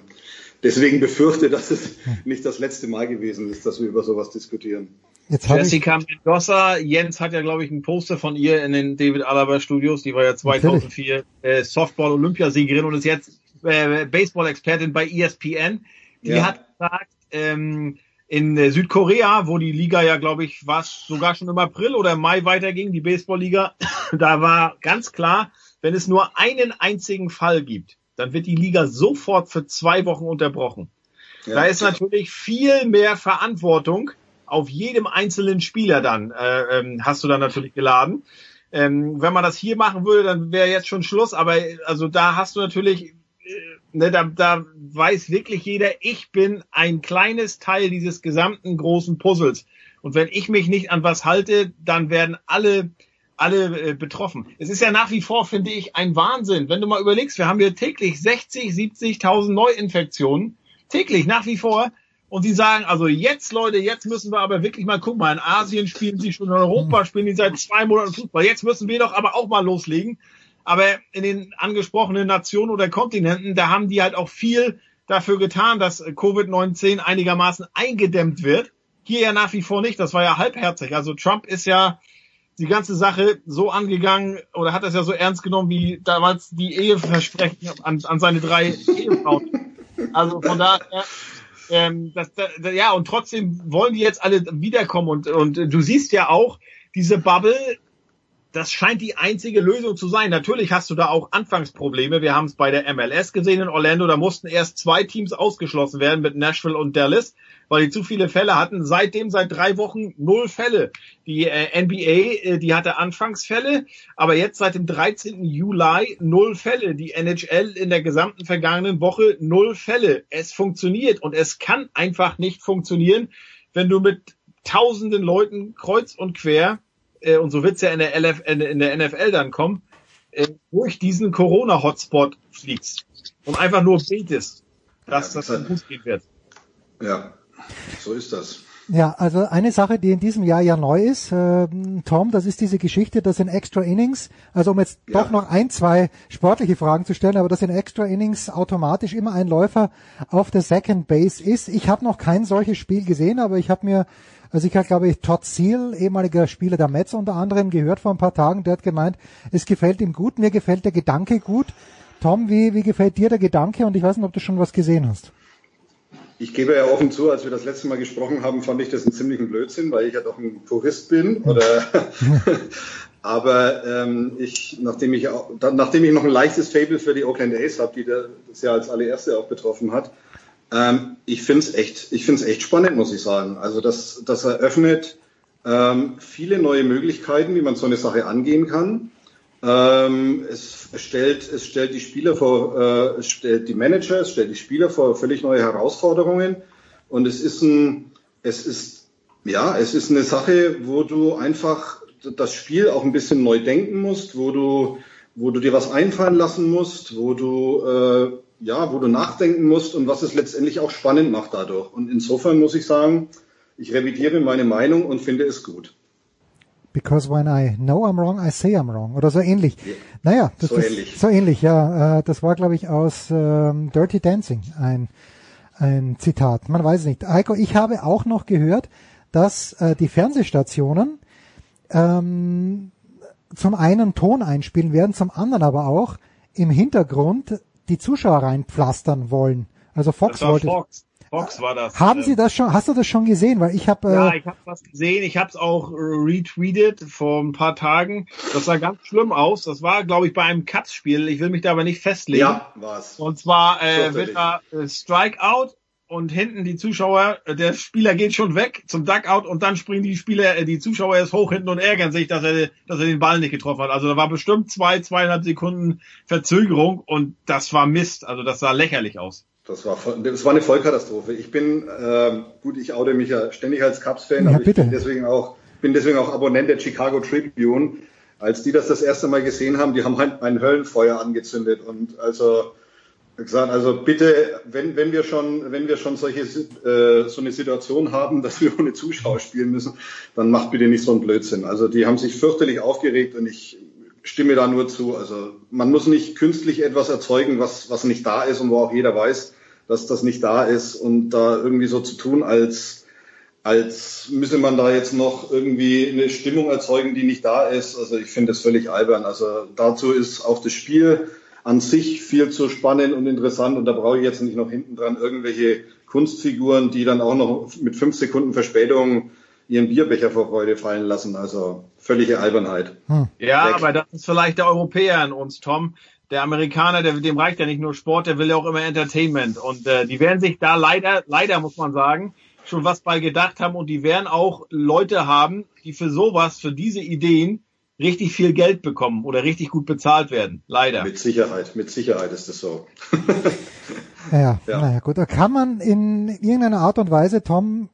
deswegen befürchte, dass es nicht das letzte Mal gewesen ist, dass wir über sowas diskutieren. Jetzt habe ich, Jessica Mendoza, Jens hat ja, glaube ich, ein Poster von ihr in den David Alaba Studios. Die war ja 2004 äh, Softball-Olympiasiegerin und ist jetzt äh, Baseball-Expertin bei ESPN. Die Ja. hat gesagt, ähm, in äh, Südkorea, wo die Liga ja, glaube ich, war sogar schon im April oder Mai weiterging, die Baseball-Liga, da war ganz klar, wenn es nur einen einzigen Fall gibt, dann wird die Liga sofort für zwei Wochen unterbrochen. Da ist natürlich viel mehr Verantwortung auf jedem einzelnen Spieler dann, äh, ähm, hast du dann natürlich geladen. Ähm, wenn man das hier machen würde, dann wäre jetzt schon Schluss, aber also da hast du natürlich, äh, ne, da, da weiß wirklich jeder, ich bin ein kleines Teil dieses gesamten großen Puzzles. Und wenn ich mich nicht an was halte, dann werden alle alle äh, betroffen. Es ist ja nach wie vor, finde ich, ein Wahnsinn. Wenn du mal überlegst, wir haben hier täglich 60, 70.000 Neuinfektionen. Täglich, nach wie vor. Und die sagen, also jetzt, Leute, jetzt müssen wir aber wirklich mal gucken. Mal in Asien spielen sie schon, in Europa spielen die seit zwei Monaten Fußball. Jetzt müssen wir doch aber auch mal loslegen. Aber in den angesprochenen Nationen oder Kontinenten, da haben die halt auch viel dafür getan, dass Covid-19 einigermaßen eingedämmt wird. Hier ja nach wie vor nicht. Das war ja halbherzig. Also Trump ist ja die ganze Sache so angegangen oder hat das ja so ernst genommen wie damals die Eheversprechen an, an seine drei Ehefrauen. Also von daher, ähm, das, das, ja, und trotzdem wollen die jetzt alle wiederkommen und, und du siehst ja auch, diese Bubble, das scheint die einzige Lösung zu sein. Natürlich hast du da auch Anfangsprobleme. Wir haben es bei der MLS gesehen in Orlando. Da mussten erst zwei Teams ausgeschlossen werden mit Nashville und Dallas, weil die zu viele Fälle hatten. Seitdem seit drei Wochen null Fälle. Die äh, NBA, äh, die hatte Anfangsfälle, aber jetzt seit dem 13. Juli null Fälle. Die NHL in der gesamten vergangenen Woche null Fälle. Es funktioniert und es kann einfach nicht funktionieren, wenn du mit tausenden Leuten kreuz und quer äh, und so wird's ja in der, LF, in der NFL dann kommen, äh, durch diesen Corona-Hotspot fliegst und einfach nur betest, dass ja, das, das gut gehen wird. Ja, so ist das. Ja, also eine Sache, die in diesem Jahr ja neu ist, äh, Tom, das ist diese Geschichte, dass in Extra Innings, also um jetzt ja. doch noch ein, zwei sportliche Fragen zu stellen, aber dass in Extra Innings automatisch immer ein Läufer auf der Second Base ist. Ich habe noch kein solches Spiel gesehen, aber ich habe mir also ich habe, glaube ich, Todd Seal, ehemaliger Spieler der Mets unter anderem, gehört vor ein paar Tagen, der hat gemeint, es gefällt ihm gut, mir gefällt der Gedanke gut. Tom, wie, wie gefällt dir der Gedanke? Und ich weiß nicht, ob du schon was gesehen hast. Ich gebe ja offen zu, als wir das letzte Mal gesprochen haben, fand ich das einen ziemlichen Blödsinn, weil ich ja doch ein Purist bin. Oder aber ähm, ich, nachdem ich auch, nachdem ich noch ein leichtes Fable für die Oakland A's habe, die das ja als allererste auch betroffen hat, ähm, ich finde es echt, ich finde es echt spannend, muss ich sagen. Also das, das eröffnet ähm, viele neue Möglichkeiten, wie man so eine Sache angehen kann. Ähm, es stellt, es stellt die Spieler vor, äh, es stellt die Manager, es stellt die Spieler vor völlig neue Herausforderungen. Und es ist ein, es ist, ja, es ist eine Sache, wo du einfach das Spiel auch ein bisschen neu denken musst, wo du, wo du dir was einfallen lassen musst, wo du äh, ja, wo du nachdenken musst und was es letztendlich auch spannend macht dadurch. Und insofern muss ich sagen, ich revidiere meine Meinung und finde es gut. Because when I know I'm wrong, I say I'm wrong. Oder so ähnlich. Ja, naja, das so ist ähnlich. so ähnlich, ja. Äh, das war, glaube ich, aus ähm, Dirty Dancing ein, ein Zitat. Man weiß es nicht. Heiko, ich habe auch noch gehört, dass äh, die Fernsehstationen ähm, zum einen Ton einspielen werden, zum anderen aber auch im Hintergrund die Zuschauer reinpflastern wollen. Also Fox wollte. Fox. Fox war das. Haben Sie das schon? Hast du das schon gesehen? Weil ich habe. Äh, ja, ich habe das gesehen. Ich habe es auch retweetet vor ein paar Tagen. Das sah ganz schlimm aus. Das war, glaube ich, bei einem Cuts-Spiel. Ich will mich da aber nicht festlegen. Ja, war's. Und zwar äh, wird da äh, Strikeout und hinten die Zuschauer, äh, der Spieler geht schon weg zum Duckout und dann springen die Spieler, äh, die Zuschauer erst hoch hinten und ärgern sich, dass er, dass er den Ball nicht getroffen hat. Also da war bestimmt zwei, zweieinhalb Sekunden Verzögerung und das war Mist. Also das sah lächerlich aus. Das war, das war eine Vollkatastrophe. Ich bin, äh, gut, ich oute mich ja ständig als Cubs-Fan, ja, aber bitte. ich bin deswegen auch, bin deswegen auch Abonnent der Chicago Tribune. Als die das das erste Mal gesehen haben, die haben halt ein Höllenfeuer angezündet und also gesagt, also bitte, wenn, wenn wir schon, wenn wir schon solche, äh, so eine Situation haben, dass wir ohne Zuschauer spielen müssen, dann macht bitte nicht so einen Blödsinn. Also die haben sich fürchterlich aufgeregt und ich stimme da nur zu. Also man muss nicht künstlich etwas erzeugen, was, was nicht da ist und wo auch jeder weiß, dass das nicht da ist und da irgendwie so zu tun, als, als müsse man da jetzt noch irgendwie eine Stimmung erzeugen, die nicht da ist. Also ich finde das völlig albern. Also dazu ist auch das Spiel an sich viel zu spannend und interessant und da brauche ich jetzt nicht noch hinten dran irgendwelche Kunstfiguren, die dann auch noch mit fünf Sekunden Verspätung ihren Bierbecher vor Freude fallen lassen. Also völlige Albernheit. Hm. Ja, Weg. aber das ist vielleicht der Europäer in uns, Tom. Der Amerikaner, der, dem reicht ja nicht nur Sport, der will ja auch immer Entertainment. Und äh, die werden sich da leider, leider muss man sagen, schon was bei gedacht haben und die werden auch Leute haben, die für sowas, für diese Ideen richtig viel Geld bekommen oder richtig gut bezahlt werden. Leider. Mit Sicherheit, mit Sicherheit ist es so. ja, ja, naja, gut. Da kann man in irgendeiner Art und Weise, Tom,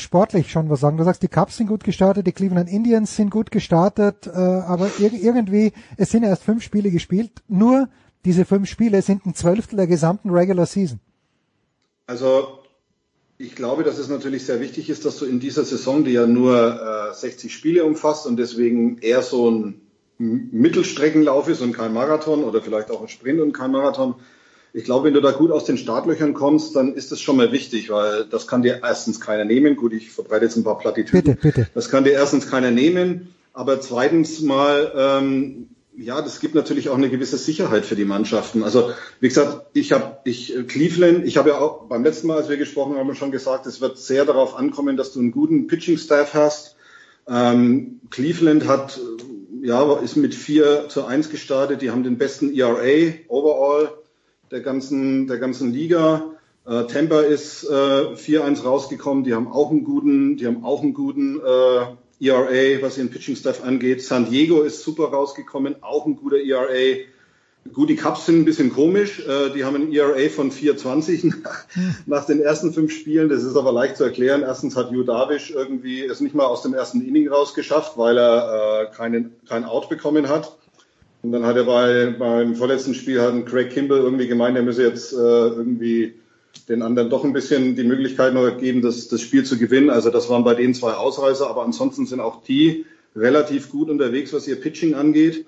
sportlich schon was sagen. Du sagst, die Cubs sind gut gestartet, die Cleveland Indians sind gut gestartet, äh, aber ir irgendwie, es sind erst fünf Spiele gespielt. Nur diese fünf Spiele sind ein Zwölftel der gesamten Regular Season. Also ich glaube, dass es natürlich sehr wichtig ist, dass du in dieser Saison, die ja nur äh, 60 Spiele umfasst und deswegen eher so ein Mittelstreckenlauf ist und kein Marathon oder vielleicht auch ein Sprint und kein Marathon. Ich glaube, wenn du da gut aus den Startlöchern kommst, dann ist das schon mal wichtig, weil das kann dir erstens keiner nehmen. Gut, ich verbreite jetzt ein paar Plattitüden. Bitte, bitte. Das kann dir erstens keiner nehmen. Aber zweitens mal ähm, ja, das gibt natürlich auch eine gewisse Sicherheit für die Mannschaften. Also wie gesagt, ich habe ich Cleveland, ich habe ja auch beim letzten Mal, als wir gesprochen haben, schon gesagt, es wird sehr darauf ankommen, dass du einen guten Pitching Staff hast. Ähm, Cleveland hat ja, ist mit 4 zu 1 gestartet. Die haben den besten ERA overall der ganzen, der ganzen Liga. Äh, Tampa ist äh, 4-1 rausgekommen. Die haben auch einen guten, die haben auch einen guten äh, ERA, was ihren Pitching Staff angeht. San Diego ist super rausgekommen, auch ein guter ERA. Gut, die Cubs sind ein bisschen komisch. Äh, die haben ein ERA von 4,20 nach den ersten fünf Spielen. Das ist aber leicht zu erklären. Erstens hat Hugh Darvish irgendwie es nicht mal aus dem ersten Inning rausgeschafft, weil er äh, keinen, kein Out bekommen hat. Und dann hat er bei, beim vorletzten Spiel hat Craig Kimball irgendwie gemeint, er müsse jetzt äh, irgendwie den anderen doch ein bisschen die Möglichkeit noch geben, das, das Spiel zu gewinnen. Also das waren bei denen zwei Ausreißer, aber ansonsten sind auch die relativ gut unterwegs, was ihr Pitching angeht.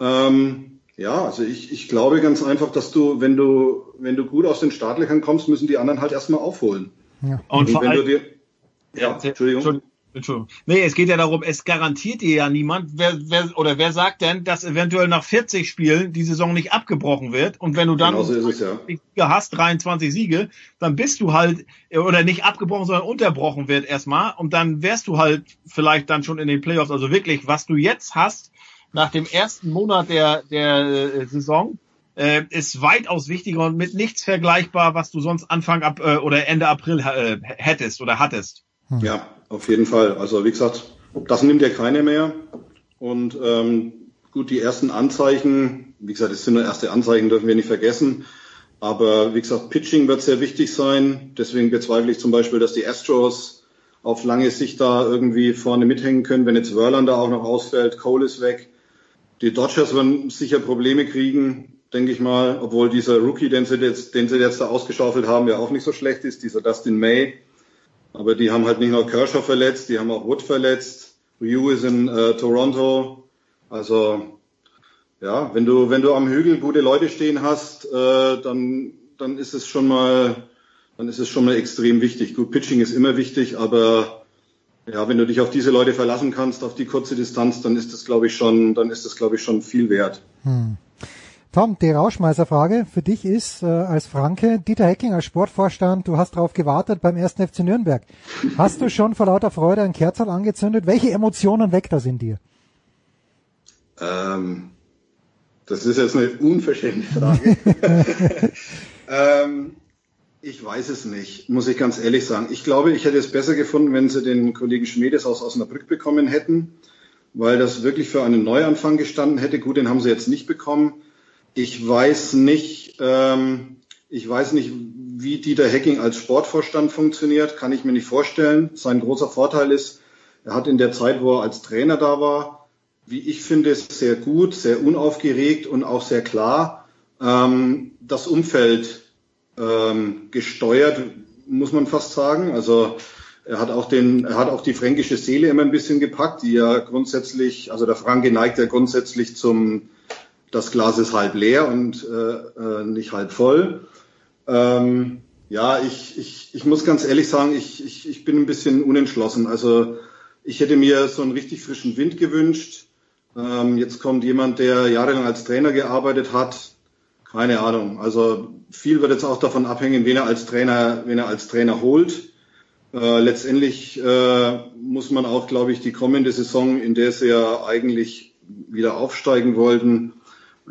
Ähm, ja, also ich, ich glaube ganz einfach, dass du, wenn du, wenn du gut aus den Startlöchern kommst, müssen die anderen halt erstmal aufholen. Ja. Und, Und vor allem, dir, ja, Entschuldigung. Entschuldigung. Nee, es geht ja darum, es garantiert dir ja niemand, wer, wer, oder wer sagt denn, dass eventuell nach 40 Spielen die Saison nicht abgebrochen wird und wenn du dann genau so es, ja. Siege hast, 23 Siege, dann bist du halt, oder nicht abgebrochen, sondern unterbrochen wird erstmal und dann wärst du halt vielleicht dann schon in den Playoffs, also wirklich, was du jetzt hast, nach dem ersten Monat der, der äh, Saison äh, ist weitaus wichtiger und mit nichts vergleichbar, was du sonst Anfang ab äh, oder Ende April äh, hättest oder hattest. Ja, auf jeden Fall. Also wie gesagt, das nimmt ja keine mehr. Und ähm, gut, die ersten Anzeichen, wie gesagt, es sind nur erste Anzeichen, dürfen wir nicht vergessen. Aber wie gesagt, Pitching wird sehr wichtig sein. Deswegen bezweifle ich zum Beispiel, dass die Astros auf lange Sicht da irgendwie vorne mithängen können. Wenn jetzt Verlander auch noch ausfällt, Cole ist weg. Die Dodgers werden sicher Probleme kriegen, denke ich mal, obwohl dieser Rookie, den sie jetzt, den sie jetzt da ausgeschaufelt haben, ja auch nicht so schlecht ist, dieser Dustin May. Aber die haben halt nicht nur Kershaw verletzt, die haben auch Wood verletzt. Ryu ist in äh, Toronto. Also ja, wenn du wenn du am Hügel gute Leute stehen hast, äh, dann dann ist es schon mal dann ist es schon mal extrem wichtig. Gut, Pitching ist immer wichtig, aber ja, wenn du dich auf diese Leute verlassen kannst, auf die kurze Distanz, dann ist das, glaube ich, schon, dann ist das, glaube ich, schon viel wert. Hm. Tom, die Rauschmeißerfrage für dich ist äh, als Franke, Dieter Hecking als Sportvorstand, du hast darauf gewartet beim ersten FC Nürnberg. Hast du schon vor lauter Freude ein Kerzal angezündet? Welche Emotionen weckt das in dir? Ähm, das ist jetzt eine unverschämte Frage. ähm, ich weiß es nicht, muss ich ganz ehrlich sagen. Ich glaube, ich hätte es besser gefunden, wenn sie den Kollegen Schmedes aus Osnabrück bekommen hätten, weil das wirklich für einen Neuanfang gestanden hätte. Gut, den haben sie jetzt nicht bekommen. Ich weiß nicht, ähm, ich weiß nicht, wie Dieter Hecking als Sportvorstand funktioniert, kann ich mir nicht vorstellen. Sein großer Vorteil ist, er hat in der Zeit, wo er als Trainer da war, wie ich finde, sehr gut, sehr unaufgeregt und auch sehr klar ähm, das Umfeld ähm, gesteuert, muss man fast sagen. Also er hat auch den, er hat auch die fränkische Seele immer ein bisschen gepackt, die ja grundsätzlich, also der Franke neigt ja grundsätzlich zum, das Glas ist halb leer und äh, äh, nicht halb voll. Ähm, ja, ich, ich, ich muss ganz ehrlich sagen, ich, ich, ich bin ein bisschen unentschlossen. Also ich hätte mir so einen richtig frischen Wind gewünscht. Ähm, jetzt kommt jemand, der jahrelang als Trainer gearbeitet hat, keine Ahnung. Also viel wird jetzt auch davon abhängen, wen er als Trainer, wen er als Trainer holt. Äh, letztendlich äh, muss man auch, glaube ich, die kommende Saison, in der sie ja eigentlich wieder aufsteigen wollten,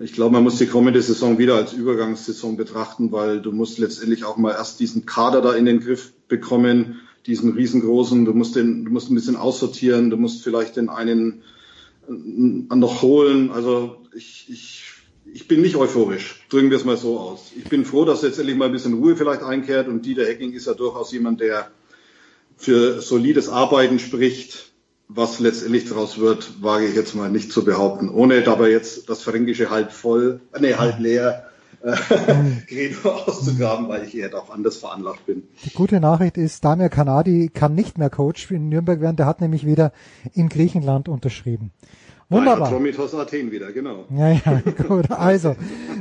ich glaube, man muss die kommende Saison wieder als Übergangssaison betrachten, weil du musst letztendlich auch mal erst diesen Kader da in den Griff bekommen, diesen riesengroßen. Du musst den, du musst ein bisschen aussortieren. Du musst vielleicht den einen äh, noch holen. Also ich, ich ich bin nicht euphorisch, drücken wir es mal so aus. Ich bin froh, dass jetzt endlich mal ein bisschen Ruhe vielleicht einkehrt und Dieter Hecking ist ja durchaus jemand, der für solides Arbeiten spricht. Was letztendlich daraus wird, wage ich jetzt mal nicht zu behaupten, ohne dabei jetzt das Fränkische halb voll, nee, halb leer äh, Credo auszugraben, weil ich eher darauf anders veranlagt bin. Die gute Nachricht ist, Damir Kanadi kann nicht mehr Coach in Nürnberg werden, der hat nämlich wieder in Griechenland unterschrieben. Wunderbar. Atromitos Athen wieder, genau. Ja, ja, gut. Also,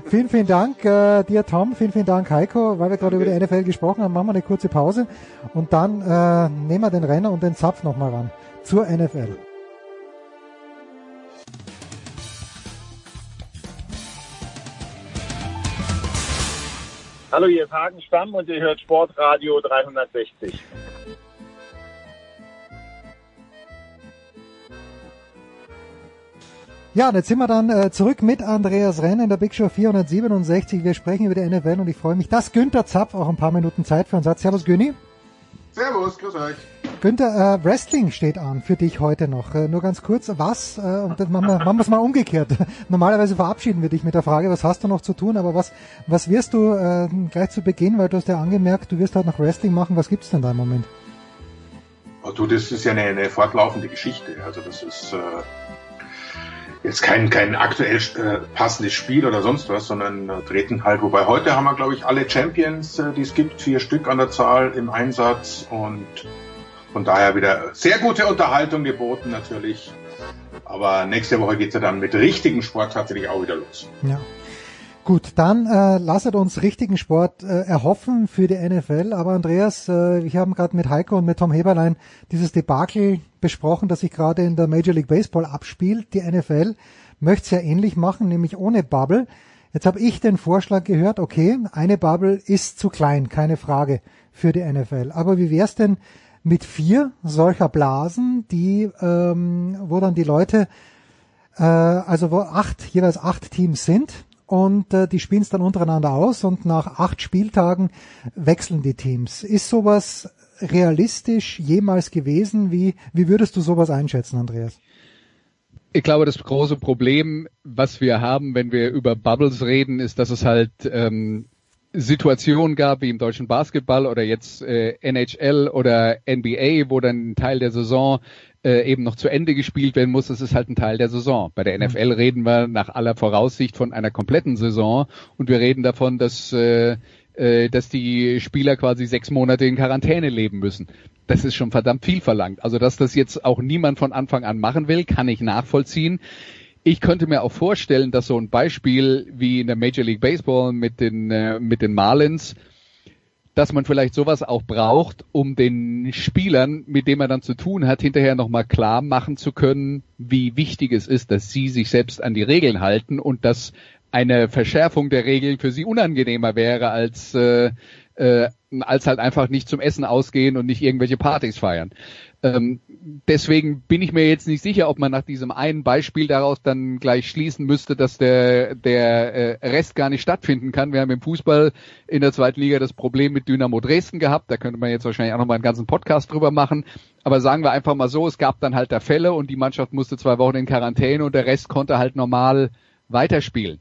vielen, vielen Dank äh, dir, Tom. Vielen, vielen Dank, Heiko. Weil wir gerade okay. über die NFL gesprochen haben, machen wir eine kurze Pause und dann äh, nehmen wir den Renner und den Zapf nochmal ran zur NFL. Hallo, hier ist Hagen Stamm und ihr hört Sportradio 360. Ja, und jetzt sind wir dann äh, zurück mit Andreas Renn in der Big Show 467. Wir sprechen über die NFL und ich freue mich, dass Günther Zapf auch ein paar Minuten Zeit für uns hat. Servus Günni. Servus, grüß euch. Günther, äh, Wrestling steht an für dich heute noch. Äh, nur ganz kurz, was, äh, und das machen wir, machen wir es mal umgekehrt. Normalerweise verabschieden wir dich mit der Frage, was hast du noch zu tun, aber was, was wirst du äh, gleich zu Beginn, weil du hast ja angemerkt, du wirst heute noch Wrestling machen, was gibt's denn da im Moment? Oh, du, das ist ja eine, eine fortlaufende Geschichte. Also das ist äh, jetzt kein, kein aktuell äh, passendes Spiel oder sonst was, sondern äh, treten halt, wobei heute haben wir, glaube ich, alle Champions, äh, die es gibt, vier Stück an der Zahl im Einsatz und von daher wieder sehr gute Unterhaltung geboten natürlich. Aber nächste Woche geht's ja dann mit richtigen Sport tatsächlich auch wieder los. Ja. Gut, dann äh, lasset uns richtigen Sport äh, erhoffen für die NFL. Aber Andreas, äh, wir haben gerade mit Heiko und mit Tom Heberlein dieses Debakel besprochen, das sich gerade in der Major League Baseball abspielt. Die NFL möchte es ja ähnlich machen, nämlich ohne Bubble. Jetzt habe ich den Vorschlag gehört, okay, eine Bubble ist zu klein, keine Frage für die NFL. Aber wie wär's denn mit vier solcher Blasen, die, ähm, wo dann die Leute, äh, also wo acht, jeweils acht Teams sind, und äh, die spielen es dann untereinander aus und nach acht Spieltagen wechseln die Teams. Ist sowas realistisch jemals gewesen? Wie, wie würdest du sowas einschätzen, Andreas? Ich glaube, das große Problem, was wir haben, wenn wir über Bubbles reden, ist, dass es halt ähm, Situationen gab, wie im deutschen Basketball oder jetzt äh, NHL oder NBA, wo dann ein Teil der Saison äh, eben noch zu Ende gespielt werden muss. Das ist halt ein Teil der Saison. Bei der NFL reden wir nach aller Voraussicht von einer kompletten Saison und wir reden davon, dass äh, äh, dass die Spieler quasi sechs Monate in Quarantäne leben müssen. Das ist schon verdammt viel verlangt. Also dass das jetzt auch niemand von Anfang an machen will, kann ich nachvollziehen. Ich könnte mir auch vorstellen, dass so ein Beispiel wie in der Major League Baseball mit den äh, mit den Marlins dass man vielleicht sowas auch braucht, um den Spielern, mit denen man dann zu tun hat, hinterher nochmal klar machen zu können, wie wichtig es ist, dass sie sich selbst an die Regeln halten und dass eine Verschärfung der Regeln für sie unangenehmer wäre als äh, äh, als halt einfach nicht zum Essen ausgehen und nicht irgendwelche Partys feiern. Ähm, deswegen bin ich mir jetzt nicht sicher, ob man nach diesem einen Beispiel daraus dann gleich schließen müsste, dass der, der äh, Rest gar nicht stattfinden kann. Wir haben im Fußball in der zweiten Liga das Problem mit Dynamo Dresden gehabt. Da könnte man jetzt wahrscheinlich auch noch mal einen ganzen Podcast drüber machen. Aber sagen wir einfach mal so, es gab dann halt da Fälle und die Mannschaft musste zwei Wochen in Quarantäne und der Rest konnte halt normal weiterspielen.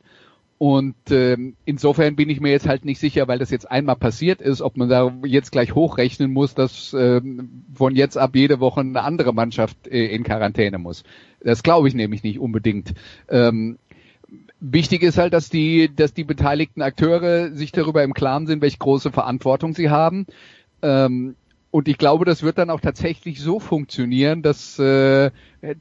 Und ähm, insofern bin ich mir jetzt halt nicht sicher, weil das jetzt einmal passiert ist, ob man da jetzt gleich hochrechnen muss, dass ähm, von jetzt ab jede Woche eine andere Mannschaft äh, in Quarantäne muss. Das glaube ich nämlich nicht unbedingt. Ähm, wichtig ist halt, dass die, dass die beteiligten Akteure sich darüber im Klaren sind, welche große Verantwortung sie haben. Ähm, und ich glaube, das wird dann auch tatsächlich so funktionieren, dass, äh,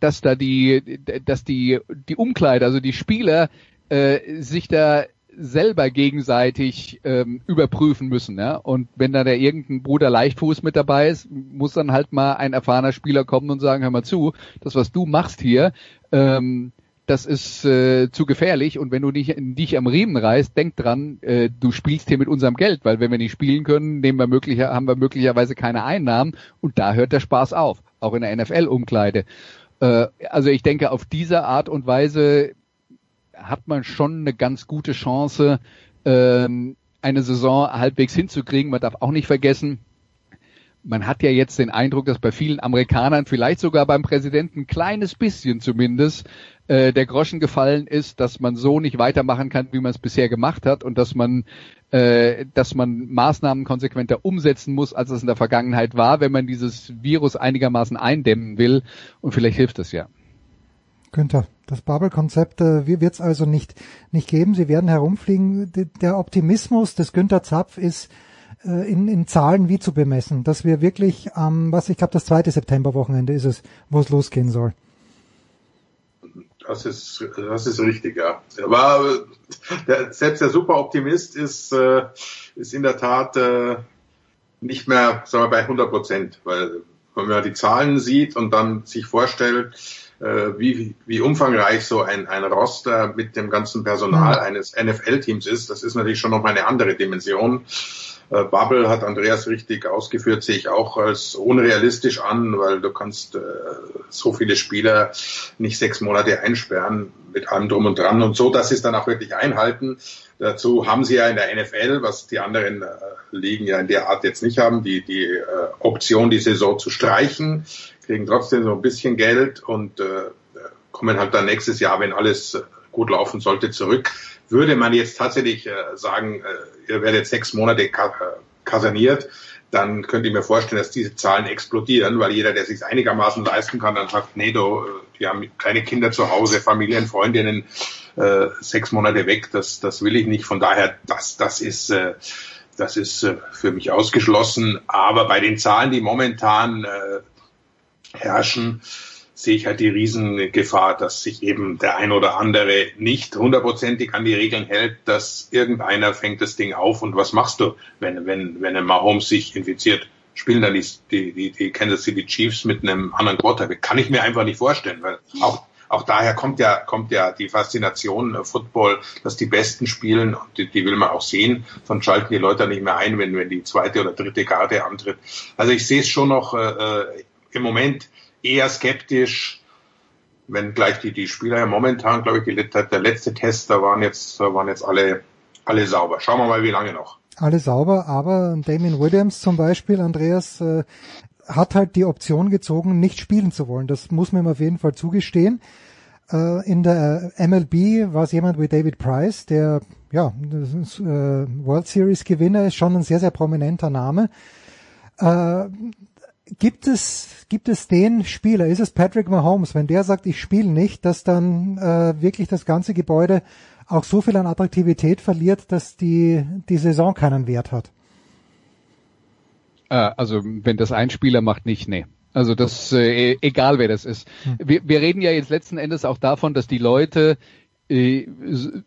dass da die, dass die, die Umkleide, also die Spieler äh, sich da selber gegenseitig ähm, überprüfen müssen. Ja? Und wenn da der irgendein Bruder Leichtfuß mit dabei ist, muss dann halt mal ein erfahrener Spieler kommen und sagen, hör mal zu, das was du machst hier, ähm, das ist äh, zu gefährlich und wenn du nicht dich am Riemen reißt, denk dran, äh, du spielst hier mit unserem Geld, weil wenn wir nicht spielen können, nehmen wir möglicher, haben wir möglicherweise keine Einnahmen und da hört der Spaß auf, auch in der NFL-Umkleide. Äh, also ich denke, auf diese Art und Weise hat man schon eine ganz gute Chance, ähm, eine Saison halbwegs hinzukriegen. Man darf auch nicht vergessen, man hat ja jetzt den Eindruck, dass bei vielen Amerikanern, vielleicht sogar beim Präsidenten, ein kleines bisschen zumindest, äh, der Groschen gefallen ist, dass man so nicht weitermachen kann, wie man es bisher gemacht hat und dass man, äh, dass man Maßnahmen konsequenter umsetzen muss, als es in der Vergangenheit war, wenn man dieses Virus einigermaßen eindämmen will. Und vielleicht hilft es ja. Günther, das Bubble-Konzept äh, wird es also nicht, nicht geben. Sie werden herumfliegen. Der Optimismus des Günther Zapf ist äh, in, in Zahlen wie zu bemessen, dass wir wirklich am, ähm, was ich glaube, das zweite Septemberwochenende ist es, wo es losgehen soll. Das ist, das ist richtig, ja. Aber der, selbst der Superoptimist ist, äh, ist in der Tat äh, nicht mehr, sagen wir, bei 100 Prozent, weil wenn man die Zahlen sieht und dann sich vorstellt, äh, wie, wie umfangreich so ein, ein Roster mit dem ganzen Personal mhm. eines NFL-Teams ist, das ist natürlich schon noch mal eine andere Dimension. Äh, Bubble hat Andreas richtig ausgeführt, sehe ich auch als unrealistisch an, weil du kannst äh, so viele Spieler nicht sechs Monate einsperren mit allem drum und dran und so, dass sie es dann auch wirklich einhalten. Dazu haben sie ja in der NFL, was die anderen äh, Ligen ja in der Art jetzt nicht haben, die, die äh, Option, die Saison zu streichen, kriegen trotzdem so ein bisschen Geld und äh, kommen halt dann nächstes Jahr, wenn alles gut laufen sollte, zurück. Würde man jetzt tatsächlich äh, sagen, äh, ihr werdet sechs Monate ka äh, kaserniert, dann könnt ihr mir vorstellen, dass diese Zahlen explodieren, weil jeder, der sich einigermaßen leisten kann, dann sagt, nee, du, äh, die haben kleine Kinder zu Hause, Familien, Freundinnen, äh, sechs Monate weg, das, das will ich nicht. Von daher, das, das ist, äh, das ist äh, für mich ausgeschlossen. Aber bei den Zahlen, die momentan äh, herrschen, sehe ich halt die Riesengefahr, dass sich eben der ein oder andere nicht hundertprozentig an die Regeln hält, dass irgendeiner fängt das Ding auf und was machst du, wenn, wenn, wenn ein Mahomes sich infiziert? Spielen dann die, die, die Kansas City Chiefs mit einem anderen Quarterback? Kann ich mir einfach nicht vorstellen, weil auch auch daher kommt ja, kommt ja die Faszination äh, Football, dass die Besten spielen und die, die will man auch sehen, sonst schalten die Leute nicht mehr ein, wenn, wenn die zweite oder dritte Karte antritt. Also ich sehe es schon noch äh, äh im Moment eher skeptisch, wenn gleich die, die Spieler ja momentan, glaube ich, die, der letzte Test, da waren jetzt, da waren jetzt alle, alle sauber. Schauen wir mal, wie lange noch. Alle sauber, aber Damien Williams zum Beispiel, Andreas, äh, hat halt die Option gezogen, nicht spielen zu wollen. Das muss man ihm auf jeden Fall zugestehen. Äh, in der MLB war es jemand wie David Price, der ja ist, äh, World Series Gewinner ist, schon ein sehr, sehr prominenter Name. Äh, gibt es, gibt es den Spieler, ist es Patrick Mahomes, wenn der sagt, ich spiele nicht, dass dann äh, wirklich das ganze Gebäude auch so viel an Attraktivität verliert, dass die, die Saison keinen Wert hat? Äh, also wenn das ein Spieler macht, nicht, nee. Also das, äh, e-, egal wer das ist. Hm. Wir, wir reden ja jetzt letzten Endes auch davon, dass die Leute äh,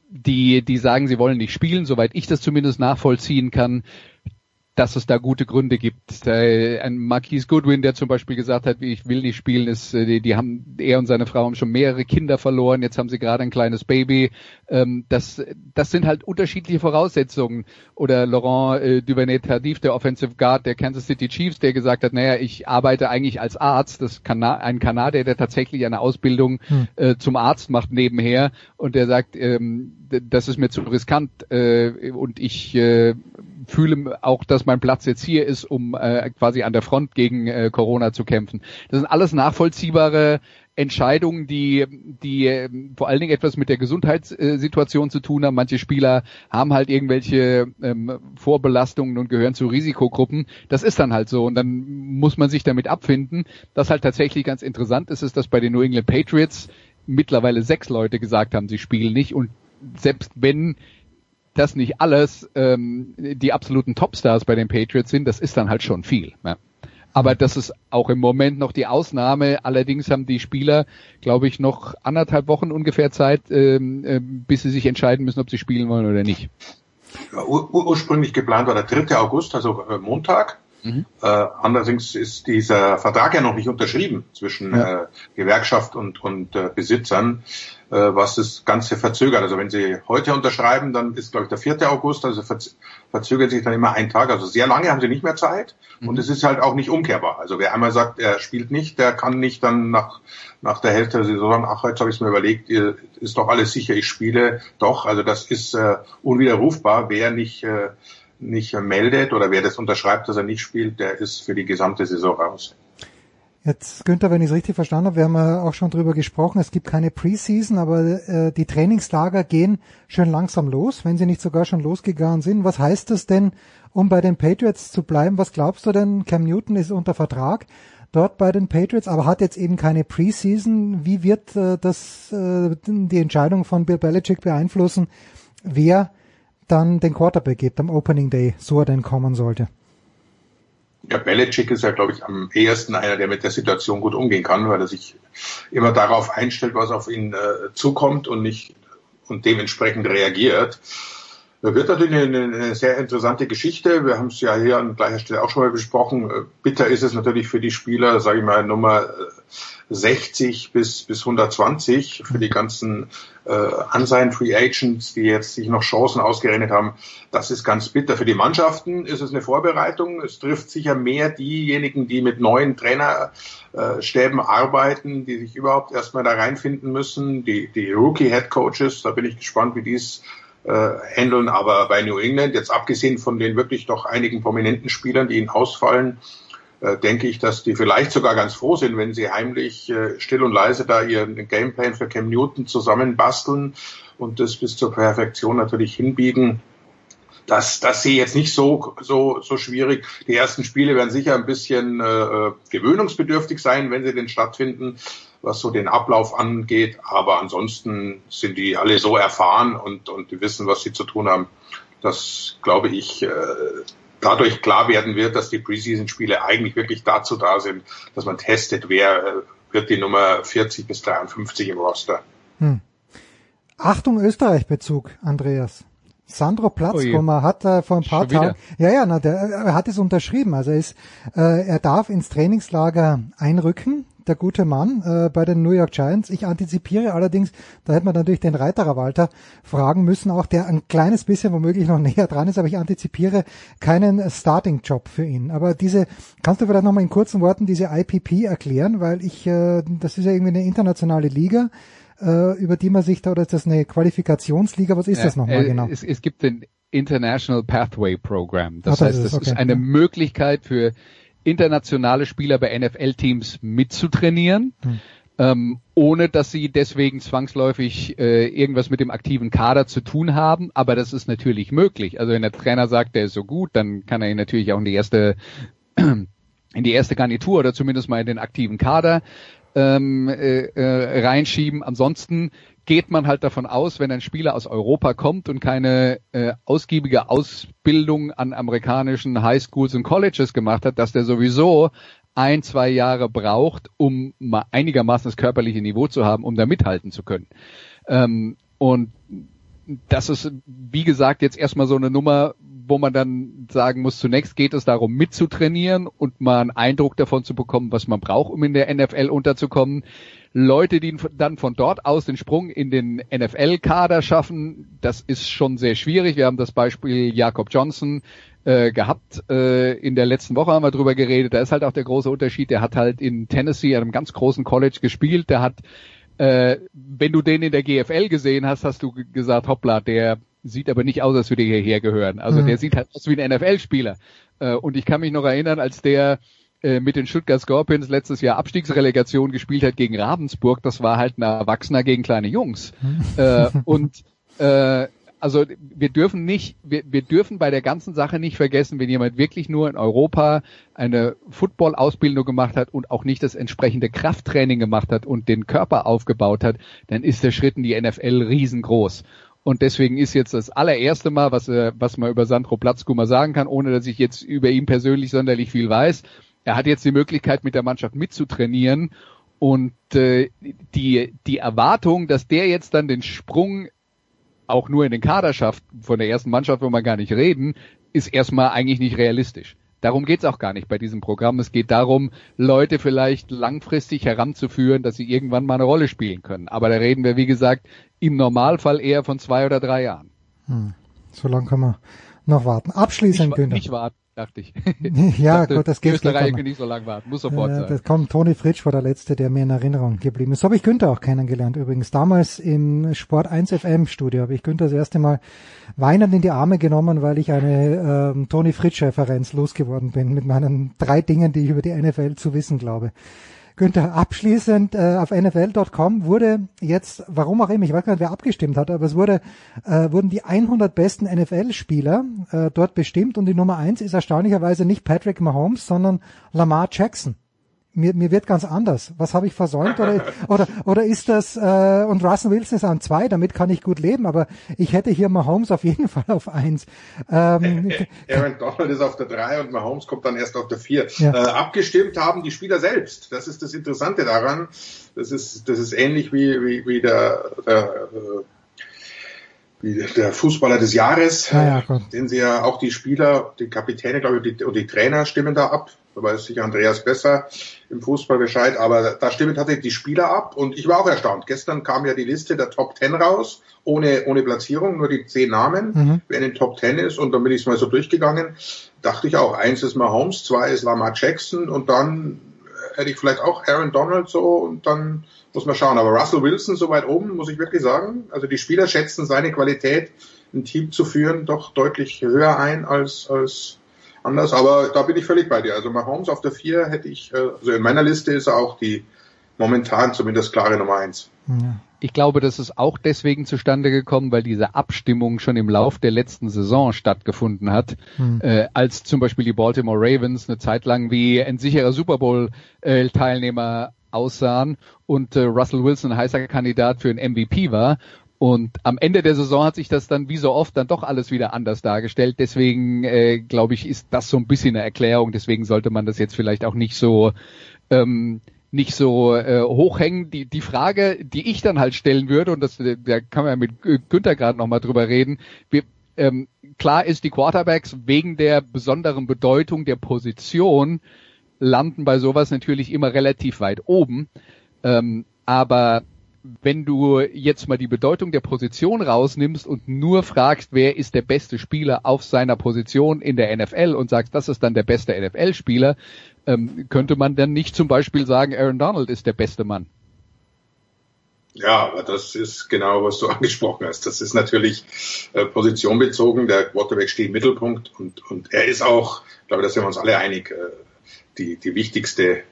die, die sagen, sie wollen nicht spielen, soweit ich das zumindest nachvollziehen kann, dass es da gute Gründe gibt. Ein Marquise Goodwin, der zum Beispiel gesagt hat, ich will nicht spielen, ist, äh, die, die haben, er und seine Frau haben schon mehrere Kinder verloren, jetzt haben sie gerade ein kleines Baby. Ähm, das, das sind halt unterschiedliche Voraussetzungen. Oder Laurent äh, Duvernay-Tardif, der Offensive Guard der Kansas City Chiefs, der gesagt hat, naja, ich arbeite eigentlich als Arzt, das kann ein Kanadier, der tatsächlich eine Ausbildung hm. äh, zum Arzt macht nebenher und der sagt, ähm, das ist mir zu riskant äh, und ich äh, fühle auch, dass mein Platz jetzt hier ist, um äh, quasi an der Front gegen äh, Corona zu kämpfen. Das sind alles nachvollziehbare Entscheidungen, die, die äh, vor allen Dingen etwas mit der Gesundheitssituation zu tun haben. Manche Spieler haben halt irgendwelche ähm, Vorbelastungen und gehören zu Risikogruppen. Das ist dann halt so und dann muss man sich damit abfinden. Das halt tatsächlich ganz interessant ist, ist, dass bei den New England Patriots mittlerweile sechs Leute gesagt haben, sie spielen nicht und selbst wenn das nicht alles ähm, die absoluten Topstars bei den Patriots sind, das ist dann halt schon viel. Ja. Aber das ist auch im Moment noch die Ausnahme. Allerdings haben die Spieler, glaube ich, noch anderthalb Wochen ungefähr Zeit, ähm, äh, bis sie sich entscheiden müssen, ob sie spielen wollen oder nicht. Ur ursprünglich geplant war der 3. August, also äh, Montag. Mhm. Äh, allerdings ist dieser Vertrag ja noch nicht unterschrieben zwischen ja. äh, Gewerkschaft und, und äh, Besitzern, was das Ganze verzögert. Also wenn Sie heute unterschreiben, dann ist, glaube ich, der 4. August, also verz verzögert sich dann immer ein Tag. Also sehr lange haben Sie nicht mehr Zeit mhm. und es ist halt auch nicht umkehrbar. Also wer einmal sagt, er spielt nicht, der kann nicht dann nach, nach der Hälfte der Saison sagen, ach, jetzt habe ich es mir überlegt, ist doch alles sicher, ich spiele doch. Also das ist äh, unwiderrufbar, wer nicht äh, nicht meldet oder wer das unterschreibt, dass er nicht spielt, der ist für die gesamte Saison raus. Jetzt, Günther, wenn ich es richtig verstanden habe, wir haben ja auch schon drüber gesprochen, es gibt keine Preseason, aber äh, die Trainingslager gehen schön langsam los, wenn sie nicht sogar schon losgegangen sind. Was heißt das denn, um bei den Patriots zu bleiben? Was glaubst du denn? Cam Newton ist unter Vertrag dort bei den Patriots, aber hat jetzt eben keine Preseason. Wie wird äh, das äh, die Entscheidung von Bill Belichick beeinflussen, wer dann den Quarterback gibt am Opening Day, so er denn kommen sollte. Ja, Belichick ist ja, glaube ich, am ehesten einer, der mit der Situation gut umgehen kann, weil er sich immer darauf einstellt, was auf ihn äh, zukommt und nicht und dementsprechend reagiert. Das wird natürlich eine, eine sehr interessante Geschichte. Wir haben es ja hier an gleicher Stelle auch schon mal besprochen. Bitter ist es natürlich für die Spieler, sage ich mal, Nummer 60 bis, bis 120 für die ganzen äh, unsigned Free Agents, die jetzt sich noch Chancen ausgerechnet haben. Das ist ganz bitter. Für die Mannschaften ist es eine Vorbereitung. Es trifft sicher mehr diejenigen, die mit neuen Trainerstäben arbeiten, die sich überhaupt erstmal da reinfinden müssen. Die, die Rookie-Head Coaches, da bin ich gespannt, wie die es äh, handeln. Aber bei New England, jetzt abgesehen von den wirklich doch einigen prominenten Spielern, die ihnen ausfallen, äh, denke ich, dass die vielleicht sogar ganz froh sind, wenn sie heimlich äh, still und leise da ihren Gameplan für Cam Newton zusammenbasteln und das bis zur Perfektion natürlich hinbiegen. Das, das sehe ich jetzt nicht so, so, so schwierig. Die ersten Spiele werden sicher ein bisschen äh, gewöhnungsbedürftig sein, wenn sie denn stattfinden, was so den Ablauf angeht. Aber ansonsten sind die alle so erfahren und, und die wissen, was sie zu tun haben. Das glaube ich, äh, dadurch klar werden wird, dass die Preseason-Spiele eigentlich wirklich dazu da sind, dass man testet, wer äh, wird die Nummer 40 bis 53 im Roster. Hm. Achtung Österreich-Bezug, Andreas. Sandro Platzkummer oh hat äh, vor ein paar Tagen, ja, ja, na, der, er hat es unterschrieben. Also er, ist, äh, er darf ins Trainingslager einrücken der gute Mann äh, bei den New York Giants. Ich antizipiere allerdings, da hätte man natürlich den Reiterer Walter fragen müssen, auch der ein kleines bisschen womöglich noch näher dran ist, aber ich antizipiere keinen Starting-Job für ihn. Aber diese, kannst du vielleicht nochmal in kurzen Worten diese IPP erklären, weil ich, äh, das ist ja irgendwie eine internationale Liga, äh, über die man sich da, oder ist das eine Qualifikationsliga, was ist ja, das nochmal äh, genau? Es, es gibt den International Pathway Program. Das Ach, heißt, das, ist, okay. ist eine Möglichkeit für internationale Spieler bei NFL-Teams mitzutrainieren, hm. ähm, ohne dass sie deswegen zwangsläufig äh, irgendwas mit dem aktiven Kader zu tun haben. Aber das ist natürlich möglich. Also wenn der Trainer sagt, der ist so gut, dann kann er ihn natürlich auch in die erste in die erste Garnitur oder zumindest mal in den aktiven Kader ähm, äh, äh, reinschieben. Ansonsten geht man halt davon aus, wenn ein Spieler aus Europa kommt und keine äh, ausgiebige Ausbildung an amerikanischen Highschools und Colleges gemacht hat, dass der sowieso ein, zwei Jahre braucht, um mal einigermaßen das körperliche Niveau zu haben, um da mithalten zu können. Ähm, und das ist, wie gesagt, jetzt erstmal so eine Nummer, wo man dann sagen muss, zunächst geht es darum, mitzutrainieren und mal einen Eindruck davon zu bekommen, was man braucht, um in der NFL unterzukommen. Leute, die dann von dort aus den Sprung in den NFL-Kader schaffen, das ist schon sehr schwierig. Wir haben das Beispiel Jakob Johnson äh, gehabt. Äh, in der letzten Woche haben wir drüber geredet. Da ist halt auch der große Unterschied. Der hat halt in Tennessee, einem ganz großen College gespielt. Der hat, äh, wenn du den in der GFL gesehen hast, hast du gesagt, hoppla, der sieht aber nicht aus, als würde er hierher gehören. Also mhm. der sieht halt aus wie ein NFL-Spieler. Äh, und ich kann mich noch erinnern, als der äh, mit den Stuttgart Scorpions letztes Jahr Abstiegsrelegation gespielt hat gegen Ravensburg, das war halt ein Erwachsener gegen kleine Jungs. äh, und äh, also wir dürfen nicht, wir, wir dürfen bei der ganzen Sache nicht vergessen, wenn jemand wirklich nur in Europa eine Football-Ausbildung gemacht hat und auch nicht das entsprechende Krafttraining gemacht hat und den Körper aufgebaut hat, dann ist der Schritt in die NFL riesengroß. Und deswegen ist jetzt das allererste Mal, was, äh, was man über Sandro Platzkummer sagen kann, ohne dass ich jetzt über ihn persönlich sonderlich viel weiß, er hat jetzt die Möglichkeit, mit der Mannschaft mitzutrainieren und äh, die, die Erwartung, dass der jetzt dann den Sprung auch nur in den Kader schafft, von der ersten Mannschaft wollen wir gar nicht reden, ist erstmal eigentlich nicht realistisch. Darum geht's auch gar nicht bei diesem Programm. Es geht darum, Leute vielleicht langfristig heranzuführen, dass sie irgendwann mal eine Rolle spielen können. Aber da reden wir, wie gesagt, im Normalfall eher von zwei oder drei Jahren. Hm. So lange können wir noch warten. Abschließend, Günther. Nicht warten dachte ich. ja, dachte, gut, das geht. Österreich kann nicht so lange warten, muss sofort äh, sein. Das kommt, Toni Fritsch war der Letzte, der mir in Erinnerung geblieben ist. So habe ich Günther auch kennengelernt übrigens. Damals im Sport 1 FM Studio habe ich Günther das erste Mal weinend in die Arme genommen, weil ich eine ähm, Toni Fritsch Referenz losgeworden bin mit meinen drei Dingen, die ich über die NFL zu wissen glaube. Günther, abschließend äh, auf NFL.com wurde jetzt, warum auch immer, ich weiß gar nicht, wer abgestimmt hat, aber es wurde, äh, wurden die 100 besten NFL-Spieler äh, dort bestimmt und die Nummer eins ist erstaunlicherweise nicht Patrick Mahomes, sondern Lamar Jackson mir, mir wird ganz anders. Was habe ich versäumt? Oder, oder, oder ist das, äh, und Russell Wilson ist an zwei, damit kann ich gut leben, aber ich hätte hier Mahomes auf jeden Fall auf eins. Ähm, Aaron Donald ist auf der drei und Mahomes kommt dann erst auf der vier. Ja. Äh, abgestimmt haben die Spieler selbst. Das ist das Interessante daran. Das ist, das ist ähnlich wie, wie, wie der, der wie der Fußballer des Jahres, Ah, ja, gut. den sie ja auch die Spieler, die Kapitäne, glaube ich, die, und die Trainer stimmen da ab. Da weiß sicher Andreas besser im Fußball Bescheid, aber da stimmen tatsächlich die Spieler ab und ich war auch erstaunt. Gestern kam ja die Liste der Top Ten raus, ohne, ohne Platzierung, nur die zehn Namen, Mhm. wer in den Top Ten ist und dann bin ich es mal so durchgegangen. Dachte ich auch, eins ist Mahomes, zwei ist Lamar Jackson und dann hätte ich vielleicht auch Aaron Donald so und dann muss man schauen. Aber Russell Wilson so weit oben, muss ich wirklich sagen. Also die Spieler schätzen seine Qualität, ein Team zu führen, doch deutlich höher ein als, als anders. Aber da bin ich völlig bei dir. Also Mahomes auf der vier hätte ich, äh, also in meiner Liste ist er auch die momentan zumindest klare Nummer eins. Ich glaube, das ist auch deswegen zustande gekommen, weil diese Abstimmung schon im Lauf der letzten Saison stattgefunden hat, Hm. äh, als zum Beispiel die Baltimore Ravens eine Zeit lang wie ein sicherer Super Bowl-Teilnehmer aussahen und äh, Russell Wilson ein heißer Kandidat für ein MVP war. Und am Ende der Saison hat sich das dann wie so oft dann doch alles wieder anders dargestellt. Deswegen äh, glaube ich, ist das so ein bisschen eine Erklärung. Deswegen sollte man das jetzt vielleicht auch nicht so ähm, nicht so äh, hochhängen. Die, die Frage, die ich dann halt stellen würde, und das, äh, da kann man ja mit Gü- Günther gerade nochmal drüber reden, wir, ähm, klar ist, die Quarterbacks wegen der besonderen Bedeutung der Position landen bei sowas natürlich immer relativ weit oben. Ähm, aber wenn du jetzt mal die Bedeutung der Position rausnimmst und nur fragst, wer ist der beste Spieler auf seiner Position in der NFL und sagst, das ist dann der beste NFL-Spieler, ähm, könnte man dann nicht zum Beispiel sagen, Aaron Donald ist der beste Mann. Ja, aber das ist genau, was du angesprochen hast. Das ist natürlich äh, positionbezogen. Der Quarterback steht im Mittelpunkt und, und er ist auch, ich glaube, da sind wir uns alle einig, äh, die, die wichtigste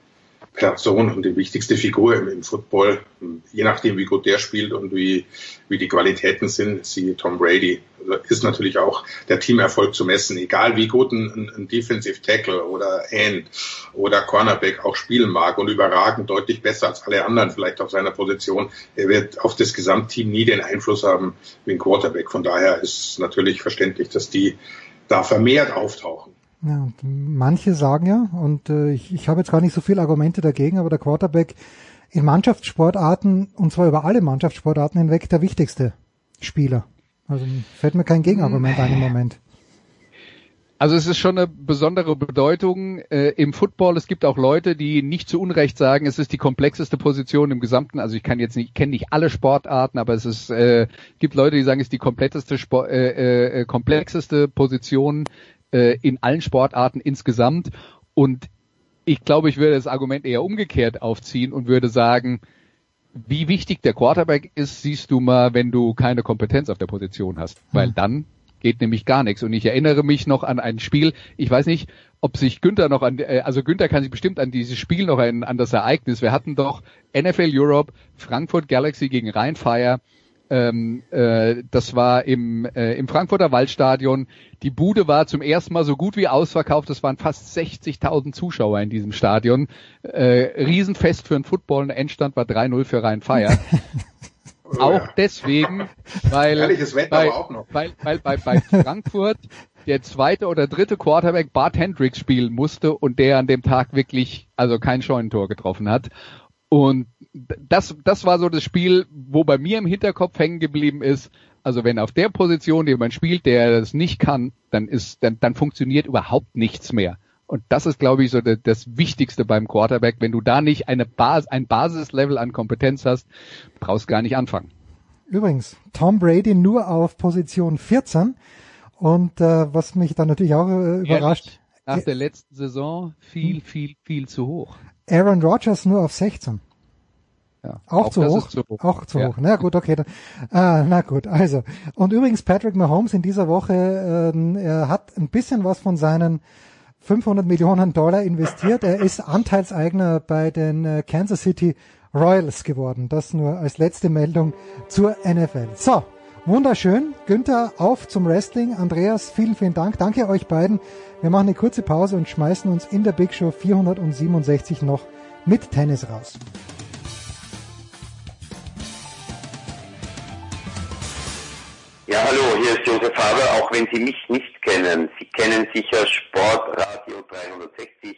Person und die wichtigste Figur im, im Football. Je nachdem, wie gut der spielt und wie, wie die Qualitäten sind, sie Tom Brady, ist natürlich auch der Teamerfolg zu messen. Egal wie gut ein, ein Defensive Tackle oder End oder Cornerback auch spielen mag und überragend deutlich besser als alle anderen vielleicht auf seiner Position, er wird auf das Gesamtteam nie den Einfluss haben wie ein Quarterback. Von daher ist natürlich verständlich, dass die da vermehrt auftauchen. Ja, manche sagen ja, und äh, ich, ich habe jetzt gar nicht so viele Argumente dagegen, aber der Quarterback in Mannschaftssportarten, und zwar über alle Mannschaftssportarten hinweg, der wichtigste Spieler. Also fällt mir kein Gegenargument ein im Moment. Also es ist schon eine besondere Bedeutung äh, im Football. Es gibt auch Leute, die nicht zu Unrecht sagen, es ist die komplexeste Position im Gesamten. Also ich kann jetzt nicht, ich kenne nicht alle Sportarten, aber es ist, äh, gibt Leute, die sagen, es ist die kompletteste, Sport, äh, äh, komplexeste Position äh, in allen Sportarten insgesamt. Und ich glaube, ich würde das Argument eher umgekehrt aufziehen und würde sagen, wie wichtig der Quarterback ist, siehst du mal, wenn du keine Kompetenz auf der Position hast. Weil dann geht nämlich gar nichts. Und ich erinnere mich noch an ein Spiel, ich weiß nicht, ob sich Günther noch an, äh, also Günther kann sich bestimmt an dieses Spiel noch erinnern, an das Ereignis. Wir hatten doch NFL Europe, Frankfurt Galaxy gegen Rheinfire. Ähm, äh, das war im, äh, im Frankfurter Waldstadion. Die Bude war zum ersten Mal so gut wie ausverkauft. Es waren fast 60.000 Zuschauer in diesem Stadion. Äh, Riesenfest für ein Football. Ein Endstand war 3-0 für Rhein-Fire. auch deswegen, weil, noch. weil, weil bei, bei Frankfurt der zweite oder dritte Quarterback Bart Hendricks spielen musste und der an dem Tag wirklich also kein Scheunentor getroffen hat. Und das, das war so das Spiel, wo bei mir im Hinterkopf hängen geblieben ist, also wenn auf der Position jemand spielt, der das nicht kann, dann ist, dann, dann funktioniert überhaupt nichts mehr. Und das ist, glaube ich, so das, das Wichtigste beim Quarterback. Wenn du da nicht eine Bas ein Basislevel an Kompetenz hast, brauchst gar nicht anfangen. Übrigens, Tom Brady nur auf Position 14 und äh, was mich dann natürlich auch äh, überrascht, Nach der letzten Saison viel, viel, viel zu hoch. Aaron Rodgers nur auf 16. Ja, Auch, zu das hoch? zu hoch. Auch zu Ja. hoch. Na gut, okay. Dann, ah, na gut, also. Und übrigens, Patrick Mahomes in dieser Woche, ähm, er hat ein bisschen was von seinen 500 Millionen Dollar investiert. Er ist Anteilseigner bei den äh, Kansas City Royals geworden. Das nur als letzte Meldung zur NFL. So, wunderschön. Günther, auf zum Wrestling. Andreas, vielen, vielen Dank. Danke euch beiden. Wir machen eine kurze Pause und schmeißen uns in der Big Show 467 noch mit Tennis raus. Ja, hallo, hier ist Josef Haber, auch wenn Sie mich nicht kennen. Sie kennen sicher Sportradio 360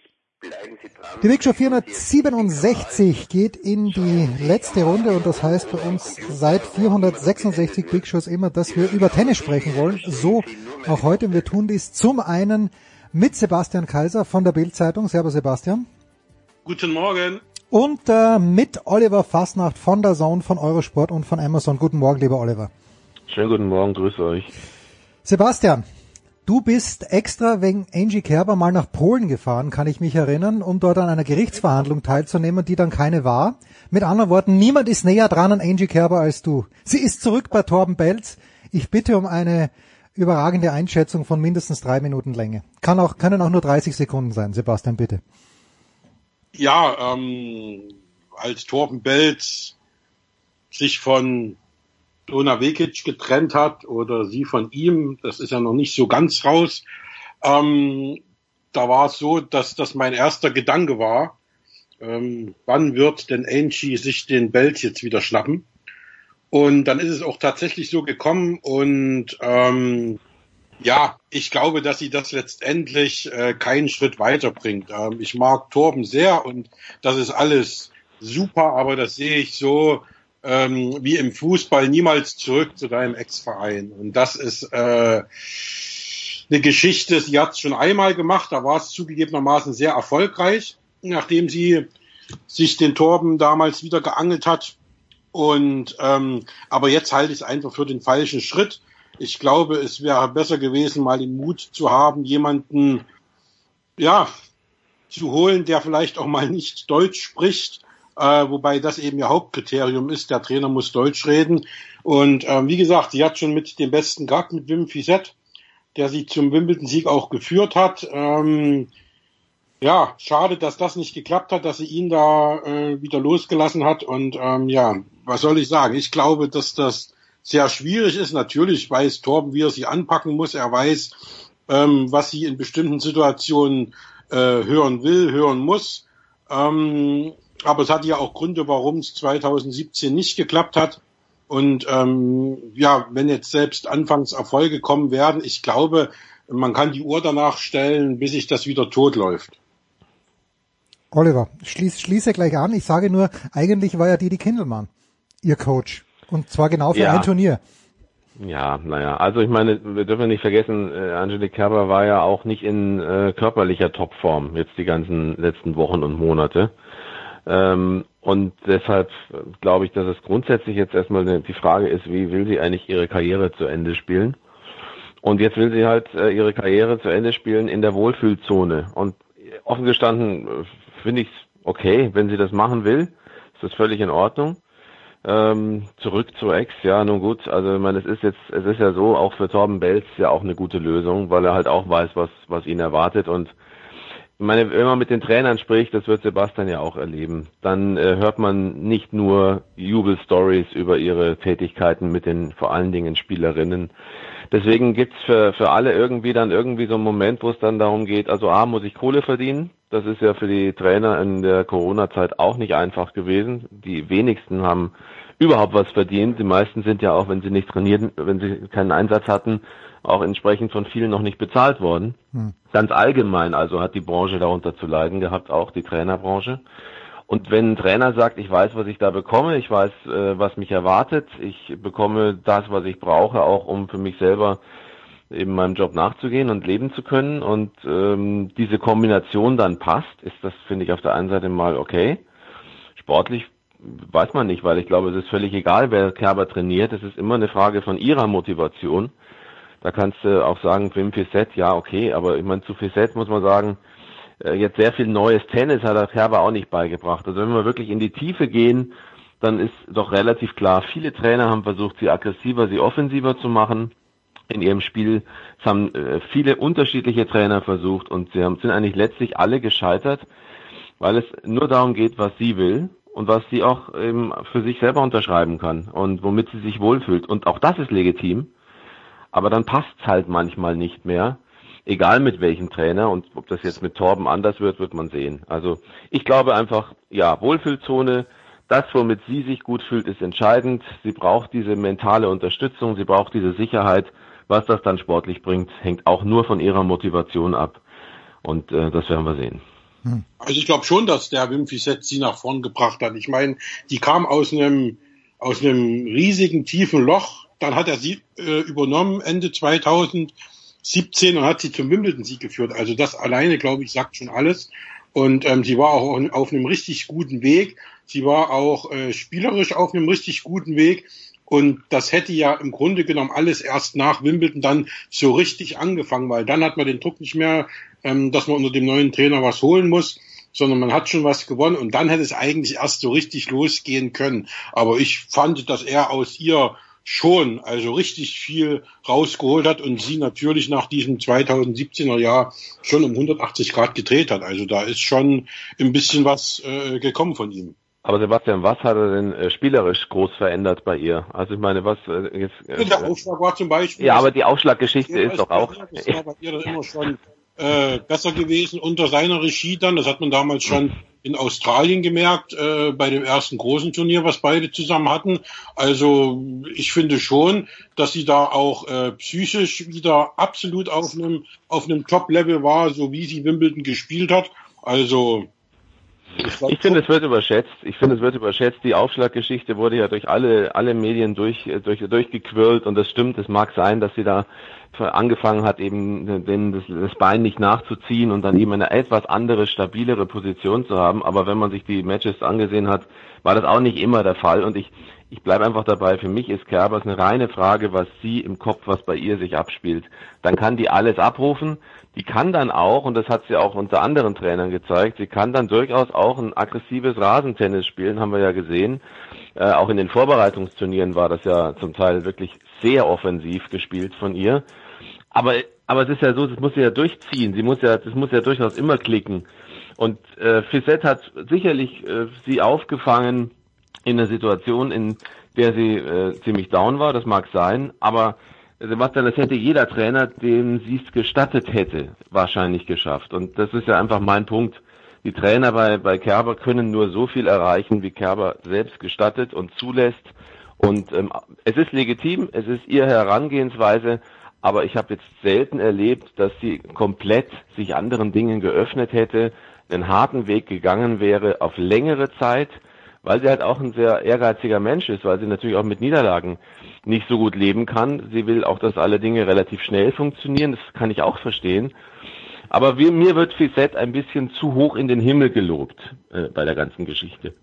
Die Big Show 467 geht in die letzte Runde und das heißt bei uns seit 466 Big Shows immer, dass wir über Tennis sprechen wollen. So auch heute. Wir tun dies zum einen mit Sebastian Kaiser von der Bild-Zeitung. Servus Sebastian. Guten Morgen. Und äh, mit Oliver Fasnacht von der Zone, von Eurosport und von Amazon. Guten Morgen, lieber Oliver. Schönen guten Morgen, grüße euch. Sebastian, Du bist extra wegen Angie Kerber mal nach Polen gefahren, kann ich mich erinnern, um dort an einer Gerichtsverhandlung teilzunehmen, die dann keine war. Mit anderen Worten, niemand ist näher dran an Angie Kerber als du. Sie ist zurück bei Torben Belz. Ich bitte um eine überragende Einschätzung von mindestens drei Minuten Länge. Kann auch, können auch nur 30 Sekunden sein. Sebastian, bitte. Ja, ähm, als Torben Belz sich von Dona Vekic getrennt hat oder sie von ihm, das ist ja noch nicht so ganz raus. Ähm, da war es so, dass das mein erster Gedanke war, ähm, wann wird denn Angie sich den Belt jetzt wieder schnappen? Und dann ist es auch tatsächlich so gekommen und ähm, ja, ich glaube, dass sie das letztendlich äh, keinen Schritt weiterbringt. Ähm, ich mag Torben sehr und das ist alles super, aber das sehe ich so, ähm, wie im Fußball niemals zurück zu deinem Ex-Verein. Und das ist äh, eine Geschichte, sie hat es schon einmal gemacht, da war es zugegebenermaßen sehr erfolgreich, nachdem sie sich den Torben damals wieder geangelt hat. Und ähm, aber jetzt halte ich es einfach für den falschen Schritt. Ich glaube, es wäre besser gewesen, mal den Mut zu haben, jemanden ja zu holen, der vielleicht auch mal nicht Deutsch spricht, äh, wobei das eben ihr Hauptkriterium ist. Der Trainer muss Deutsch reden. Und ähm, wie gesagt, sie hat schon mit dem besten gehabt, mit Wim Fissett, der sie zum Wimbledon-Sieg auch geführt hat. Ähm, ja, schade, dass das nicht geklappt hat, dass sie ihn da äh, wieder losgelassen hat. Und ähm, ja, was soll ich sagen? Ich glaube, dass das sehr schwierig ist. Natürlich weiß Torben, wie er sie anpacken muss. Er weiß, ähm, was sie in bestimmten Situationen äh, hören will, hören muss. Ähm, aber es hat ja auch Gründe, warum es 2017 nicht geklappt hat. Und ähm, ja, wenn jetzt selbst anfangs Erfolge kommen werden, ich glaube, man kann die Uhr danach stellen, bis sich das wieder tot läuft. Oliver, schließ, schließe gleich an. Ich sage nur, eigentlich war ja Didi Kindelmann ihr Coach. Und zwar genau für ja. ein Turnier. Ja, naja, also ich meine, wir dürfen nicht vergessen, äh, Angelique Kerber war ja auch nicht in äh, körperlicher Topform jetzt die ganzen letzten Wochen und Monate. Ähm, und deshalb glaube ich, dass es grundsätzlich jetzt erstmal die Frage ist, wie will sie eigentlich ihre Karriere zu Ende spielen? Und jetzt will sie halt äh, ihre Karriere zu Ende spielen in der Wohlfühlzone. Und offen gestanden äh, finde ich okay, wenn sie das machen will, ist das völlig in Ordnung. Ähm, zurück zu Ex, ja, nun gut, also ich meine, es ist jetzt, es ist ja so, auch für Torben Belz ja auch eine gute Lösung, weil er halt auch weiß, was, was ihn erwartet und ich meine, wenn man mit den Trainern spricht, das wird Sebastian ja auch erleben, dann äh, hört man nicht nur Jubelstories über ihre Tätigkeiten mit den vor allen Dingen Spielerinnen. Deswegen gibt's für, für alle irgendwie dann irgendwie so einen Moment, wo es dann darum geht, also A, muss ich Kohle verdienen. Das ist ja für die Trainer in der Corona-Zeit auch nicht einfach gewesen. Die wenigsten haben überhaupt was verdient. Die meisten sind ja auch, wenn sie nicht trainieren, wenn sie keinen Einsatz hatten, auch entsprechend von vielen noch nicht bezahlt worden. Hm. Ganz allgemein also hat die Branche darunter zu leiden gehabt, auch die Trainerbranche. Und wenn ein Trainer sagt, ich weiß, was ich da bekomme, ich weiß, äh, was mich erwartet, ich bekomme das, was ich brauche, auch um für mich selber eben meinem Job nachzugehen und leben zu können und ähm, diese Kombination dann passt, ist das, finde ich, auf der einen Seite mal okay. Sportlich weiß man nicht, weil ich glaube, es ist völlig egal, wer Kerber trainiert. Es ist immer eine Frage von ihrer Motivation. Da kannst du auch sagen, Wim Fissett, ja, okay, aber ich meine, zu Fissett muss man sagen, äh, jetzt sehr viel neues Tennis hat der Kerber auch nicht beigebracht. Also wenn wir wirklich in die Tiefe gehen, dann ist doch relativ klar, viele Trainer haben versucht, sie aggressiver, sie offensiver zu machen in ihrem Spiel. Es haben äh, viele unterschiedliche Trainer versucht und sie haben, sind eigentlich letztlich alle gescheitert, weil es nur darum geht, was sie will und was sie auch für sich selber unterschreiben kann und womit sie sich wohlfühlt. Und auch das ist legitim. Aber dann passt's halt manchmal nicht mehr. Egal mit welchem Trainer und ob das jetzt mit Torben anders wird, wird man sehen. Also ich glaube einfach, ja, Wohlfühlzone, das, womit sie sich gut fühlt, ist entscheidend. Sie braucht diese mentale Unterstützung, sie braucht diese Sicherheit. Was das dann sportlich bringt, hängt auch nur von ihrer Motivation ab. Und äh, das werden wir sehen. Also ich glaube schon, dass der Wim Fissett sie nach vorn gebracht hat. Ich meine, die kam aus einem aus einem riesigen tiefen Loch. Dann hat er sie äh, übernommen Ende 2017 und hat sie zum Wimbledon-Sieg geführt. Also das alleine, glaube ich, sagt schon alles. Und ähm, sie war auch auf einem richtig guten Weg. Sie war auch äh, spielerisch auf einem richtig guten Weg. Und das hätte ja im Grunde genommen alles erst nach Wimbledon dann so richtig angefangen, weil dann hat man den Druck nicht mehr, ähm, dass man unter dem neuen Trainer was holen muss, sondern man hat schon was gewonnen und dann hätte es eigentlich erst so richtig losgehen können. Aber ich fand, dass er aus ihr schon also richtig viel rausgeholt hat und sie natürlich nach diesem 2017er Jahr schon um 180 Grad gedreht hat. Also da ist schon ein bisschen was äh, gekommen von ihm. Aber Sebastian, was hat er denn äh, spielerisch groß verändert bei ihr? Also ich meine, was äh, jetzt, äh, Der Aufschlag war zum Beispiel. Ja, aber die Aufschlaggeschichte ist doch auch. Das war bei ihr dann immer schon äh, besser gewesen unter seiner Regie dann. Das hat man damals schon in Australien gemerkt, äh, bei dem ersten großen Turnier, was beide zusammen hatten. Also ich finde schon, dass sie da auch äh, psychisch wieder absolut auf einem auf einem Top-Level war, so wie sie Wimbledon gespielt hat. Also Ich finde, es wird überschätzt. Ich finde, es wird überschätzt. Die Aufschlaggeschichte wurde ja durch alle, alle Medien durch, durch, durchgequirlt und das stimmt. Es mag sein, dass sie da angefangen hat, eben den, das, das Bein nicht nachzuziehen und dann eben eine etwas andere, stabilere Position zu haben. Aber wenn man sich die Matches angesehen hat, war das auch nicht immer der Fall. Und ich, ich bleibe einfach dabei. Für mich ist Kerbers eine reine Frage, was sie im Kopf, was bei ihr sich abspielt. Dann kann die alles abrufen. Die kann dann auch, und das hat sie auch unter anderen Trainern gezeigt, sie kann dann durchaus auch ein aggressives Rasentennis spielen, haben wir ja gesehen. Äh, auch in den Vorbereitungsturnieren war das ja zum Teil wirklich sehr offensiv gespielt von ihr. Aber, aber es ist ja so, das muss sie ja durchziehen. Sie muss ja, das muss ja durchaus immer klicken. Und äh, Fissette hat sicherlich äh, sie aufgefangen in einer Situation, in der sie äh, ziemlich down war. Das mag sein, aber Sebastian, das hätte jeder Trainer, dem sie es gestattet hätte, wahrscheinlich geschafft. Und das ist ja einfach mein Punkt. Die Trainer bei, bei Kerber können nur so viel erreichen, wie Kerber selbst gestattet und zulässt. Und ähm, es ist legitim, es ist ihre Herangehensweise, aber ich habe jetzt selten erlebt, dass sie komplett sich anderen Dingen geöffnet hätte, einen harten Weg gegangen wäre auf längere Zeit, weil sie halt auch ein sehr ehrgeiziger Mensch ist, weil sie natürlich auch mit Niederlagen nicht so gut leben kann. Sie will auch, dass alle Dinge relativ schnell funktionieren, das kann ich auch verstehen. Aber wie, mir wird Fissette ein bisschen zu hoch in den Himmel gelobt äh, bei der ganzen Geschichte.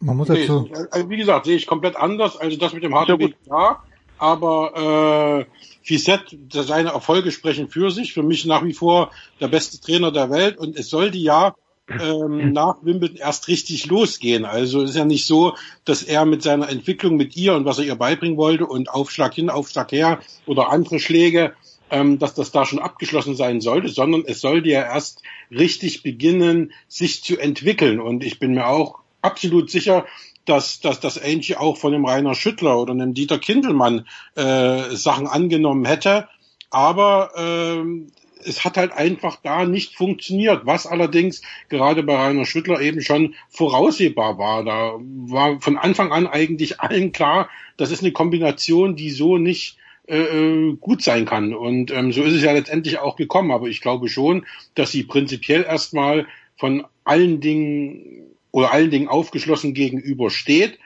Man muss Nee, dazu, also wie gesagt, sehe ich komplett anders. Also das mit dem harten Weg, ja. Aber äh, Fissette, seine Erfolge sprechen für sich. Für mich nach wie vor der beste Trainer der Welt. Und es sollte ja ähm, nach Wimbledon erst richtig losgehen. Also ist ja nicht so, dass er mit seiner Entwicklung mit ihr und was er ihr beibringen wollte und Aufschlag hin, Aufschlag her oder andere Schläge, ähm, dass das da schon abgeschlossen sein sollte, sondern es sollte ja erst richtig beginnen, sich zu entwickeln. Und ich bin mir auch absolut sicher, dass, dass, dass Angie auch von dem Rainer Schüttler oder einem Dieter Kindelmann äh, Sachen angenommen hätte. Aber ähm, es hat halt einfach da nicht funktioniert, was allerdings gerade bei Rainer Schüttler eben schon voraussehbar war. Da war von Anfang an eigentlich allen klar, das ist eine Kombination, die so nicht äh, gut sein kann. Und ähm, so ist es ja letztendlich auch gekommen. Aber ich glaube schon, dass sie prinzipiell erstmal von allen Dingen oder allen Dingen aufgeschlossen gegenüber steht.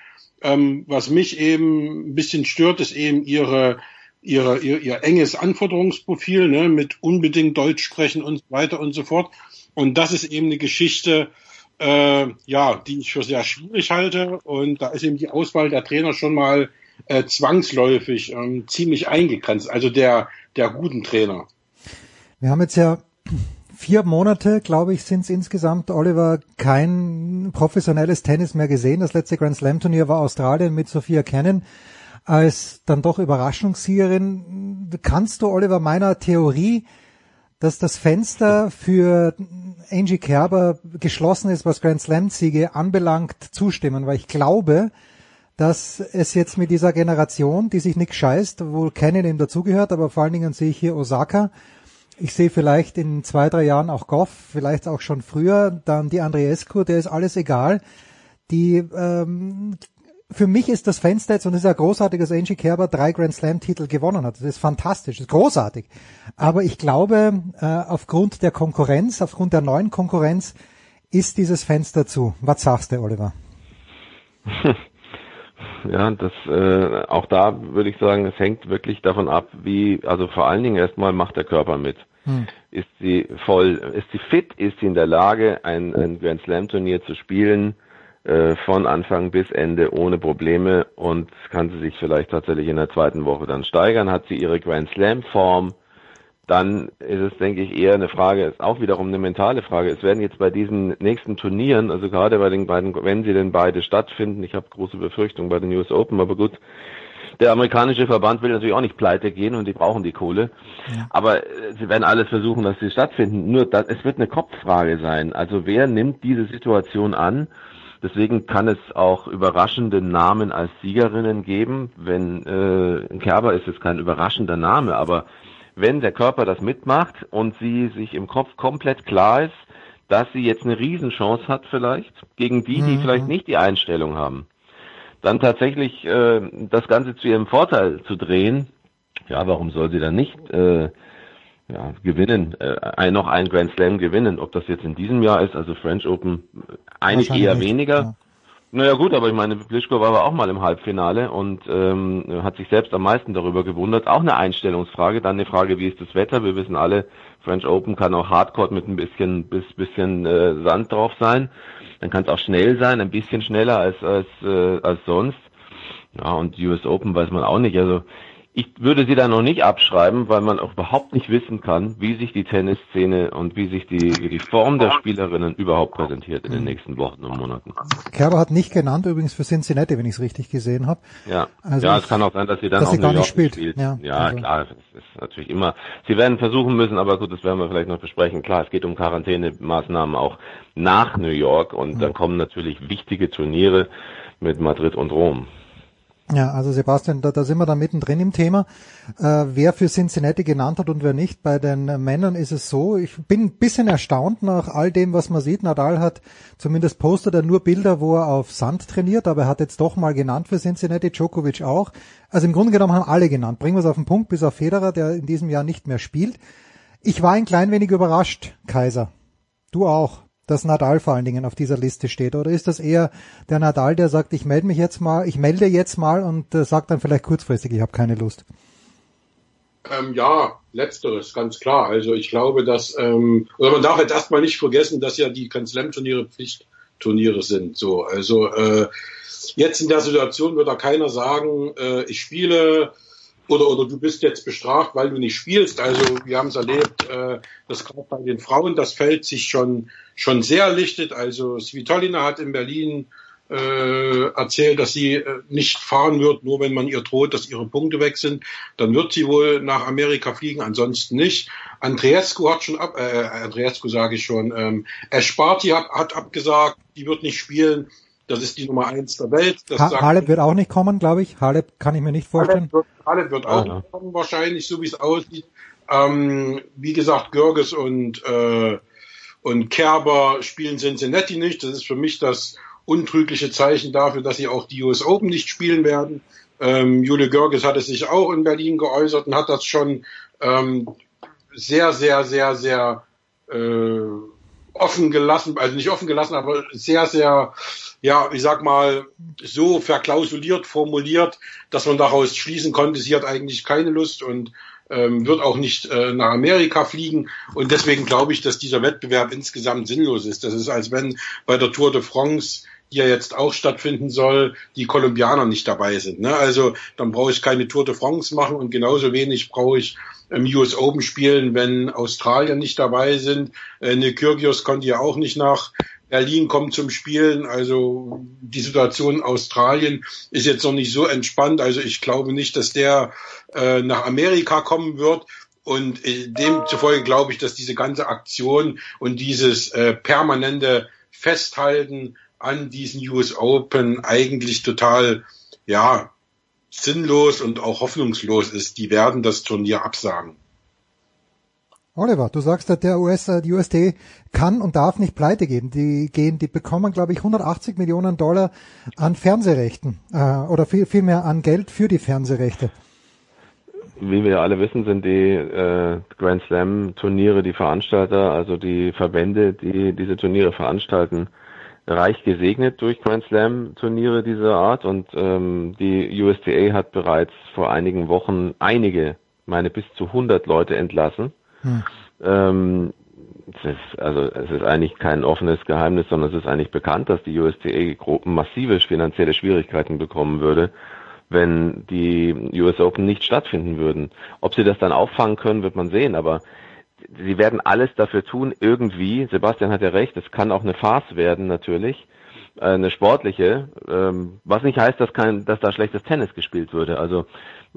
Ähm, was mich eben ein bisschen stört, ist eben ihre ihre, ihr, ihr enges Anforderungsprofil ne, mit unbedingt Deutsch sprechen und so weiter und so fort. Und das ist eben eine Geschichte, äh, ja, die ich für sehr schwierig halte. Und da ist eben die Auswahl der Trainer schon mal äh, zwangsläufig ähm, ziemlich eingegrenzt, also der, der guten Trainer. wir haben jetzt ja vier Monate, glaube ich, sind es insgesamt, Oliver, kein professionelles Tennis mehr gesehen. Das letzte Grand Slam Turnier war Australien mit Sophia Cannon als dann doch Überraschungssiegerin. Kannst du, Oliver, meiner Theorie, dass das Fenster für Angie Kerber geschlossen ist, was Grand Slam Siege anbelangt, zustimmen? Weil ich glaube, dass es jetzt mit dieser Generation, die sich nicht scheißt, wo Cannon eben dazugehört, aber vor allen Dingen sehe ich hier Osaka. Ich sehe vielleicht in zwei, drei Jahren auch Goff, vielleicht auch schon früher, dann die Andreescu, der ist alles egal. Die ähm, für mich ist das Fenster jetzt, und es ist ja großartig, dass Angie Kerber drei Grand Slam Titel gewonnen hat. Das ist fantastisch, das ist großartig. Aber ich glaube, äh, aufgrund der Konkurrenz, aufgrund der neuen Konkurrenz, ist dieses Fenster zu. Was sagst du, Oliver? Ja, das äh, auch da würde ich sagen, es hängt wirklich davon ab, wie, also vor allen Dingen erstmal macht der Körper mit. Hm. Ist sie voll, ist sie fit, ist sie in der Lage, ein, ein Grand Slam Turnier zu spielen, äh, von Anfang bis Ende ohne Probleme und kann sie sich vielleicht tatsächlich in der zweiten Woche dann steigern, hat sie ihre Grand Slam Form, dann ist es, denke ich, eher eine Frage, ist auch wiederum eine mentale Frage. Es werden jetzt bei diesen nächsten Turnieren, also gerade bei den beiden, wenn sie denn beide stattfinden, ich habe große Befürchtungen bei den US Open, aber gut, der amerikanische Verband will natürlich auch nicht pleite gehen und die brauchen die Kohle. Ja. Aber äh, sie werden alles versuchen, dass sie stattfinden. Nur, das, es wird eine Kopffrage sein. Also wer nimmt diese Situation an? Deswegen kann es auch überraschende Namen als Siegerinnen geben. Wenn äh, ein Kerber ist jetzt kein überraschender Name, aber wenn der Körper das mitmacht und sie sich im Kopf komplett klar ist, dass sie jetzt eine Riesenchance hat vielleicht gegen die, die mhm. vielleicht nicht die Einstellung haben, dann tatsächlich äh, das Ganze zu ihrem Vorteil zu drehen. Ja, warum soll sie dann nicht äh, ja, gewinnen, äh, ein, noch ein Grand Slam gewinnen? Ob das jetzt in diesem Jahr ist, also French Open, eigentlich eher weniger. Ja. Naja gut, aber ich meine, Plischkova war auch mal im Halbfinale und ähm, hat sich selbst am meisten darüber gewundert. Auch eine Einstellungsfrage, dann eine Frage, wie ist das Wetter? Wir wissen alle, French Open kann auch Hardcore mit ein bisschen bis, bisschen äh, Sand drauf sein. Dann kann es auch schnell sein, ein bisschen schneller als als äh, als sonst. Ja, und US Open weiß man auch nicht. Also ich würde sie da noch nicht abschreiben, weil man auch überhaupt nicht wissen kann, wie sich die Tennisszene und wie sich die, die Form der Spielerinnen überhaupt präsentiert in den nächsten Wochen und Monaten. Kerber hat nicht genannt, übrigens für Cincinnati, wenn ich es richtig gesehen habe. Ja, also ja, es kann auch sein, dass sie dann dass auch sie gar New nicht spielt. spielt. Ja, Ja, also. klar, das ist natürlich immer. Sie werden versuchen müssen, aber gut, das werden wir vielleicht noch besprechen. Klar, es geht um Quarantänemaßnahmen auch nach New York und dann kommen natürlich wichtige Turniere mit Madrid und Rom. Ja, also Sebastian, da, da sind wir dann mittendrin im Thema. Äh, wer für Cincinnati genannt hat und wer nicht. Bei den Männern ist es so, ich bin ein bisschen erstaunt nach all dem, was man sieht. Nadal hat zumindest postet er nur Bilder, wo er auf Sand trainiert, aber er hat jetzt doch mal genannt für Cincinnati, Djokovic auch. Also im Grunde genommen haben alle genannt. Bringen wir es auf den Punkt, bis auf Federer, der in diesem Jahr nicht mehr spielt. Ich war ein klein wenig überrascht, Kaiser. Du auch dass Nadal vor allen Dingen auf dieser Liste steht? Oder ist das eher der Nadal, der sagt, ich melde mich jetzt mal, ich melde jetzt mal und äh, sagt dann vielleicht kurzfristig, ich habe keine Lust? Ähm, ja, letzteres, ganz klar. Also ich glaube, dass, ähm, oder man darf jetzt erstmal nicht vergessen, dass ja die Grand Slam Turniere Pflichtturniere sind. So, also äh, jetzt in der Situation wird da keiner sagen, äh, ich spiele oder, oder du bist jetzt bestraft, weil du nicht spielst. Also wir haben es erlebt, äh, dass gerade bei den Frauen das Feld sich schon, schon sehr lichtet. Also Svitolina hat in Berlin äh, erzählt, dass sie äh, nicht fahren wird, nur wenn man ihr droht, dass ihre Punkte weg sind. Dann wird sie wohl nach Amerika fliegen, ansonsten nicht. Andreescu hat schon ab, äh, Andreescu sage ich schon, ähm, Esparti hat, hat abgesagt, die wird nicht spielen. Das ist die Nummer eins der Welt. Das Ha Halep wird auch nicht kommen, glaube ich. Halep kann ich mir nicht vorstellen. Halep wird, Halep wird auch Ah. nicht kommen, wahrscheinlich, so wie es aussieht. Ähm, wie gesagt, Görges und, äh, und Kerber spielen Cincinnati nicht. Das ist für mich das untrügliche Zeichen dafür, dass sie auch die US Open nicht spielen werden. Ähm, Jule Görges hatte sich auch in Berlin geäußert und hat das schon ähm, sehr, sehr, sehr, sehr äh, offen gelassen, also nicht offen gelassen, aber sehr, sehr, ja, ich sag mal, so verklausuliert formuliert, dass man daraus schließen konnte, sie hat eigentlich keine Lust und ähm, wird auch nicht äh, nach Amerika fliegen. Und deswegen glaube ich, dass dieser Wettbewerb insgesamt sinnlos ist. Das ist, als wenn bei der Tour de France die ja jetzt auch stattfinden soll, die Kolumbianer nicht dabei sind. Ne? Also dann brauche ich keine Tour de France machen und genauso wenig brauche ich im US Open spielen, wenn Australien nicht dabei sind. Äh, eine Kyrgios konnte ja auch nicht nach Berlin kommen zum Spielen. Also die Situation in Australien ist jetzt noch nicht so entspannt. Also ich glaube nicht, dass der äh, nach Amerika kommen wird. Und äh, demzufolge glaube ich, dass diese ganze Aktion und dieses äh, permanente Festhalten an diesen US Open eigentlich total, ja, sinnlos und auch hoffnungslos ist. Die werden das Turnier absagen. Oliver, du sagst, der US, äh, die USD kann und darf nicht pleite gehen. Die gehen, die bekommen, glaube ich, 180 Millionen Dollar an Fernsehrechten äh, oder viel, viel mehr an Geld für die Fernsehrechte. wie wir alle wissen, sind die äh, Grand Slam Turniere die Veranstalter, also die Verbände, die diese Turniere veranstalten, reich gesegnet durch Grand Slam Turniere dieser Art und ähm, die USDA hat bereits vor einigen Wochen einige, meine bis zu 100 Leute entlassen. Hm. Ähm, es ist, also es ist eigentlich kein offenes Geheimnis, sondern es ist eigentlich bekannt, dass die USDA massive finanzielle Schwierigkeiten bekommen würde, wenn die US Open nicht stattfinden würden. Ob sie das dann auffangen können, wird man sehen, aber sie werden alles dafür tun, irgendwie, Sebastian hat ja recht, es kann auch eine Farce werden natürlich, äh, eine sportliche, ähm, was nicht heißt, dass, kein, dass da schlechtes Tennis gespielt würde. Also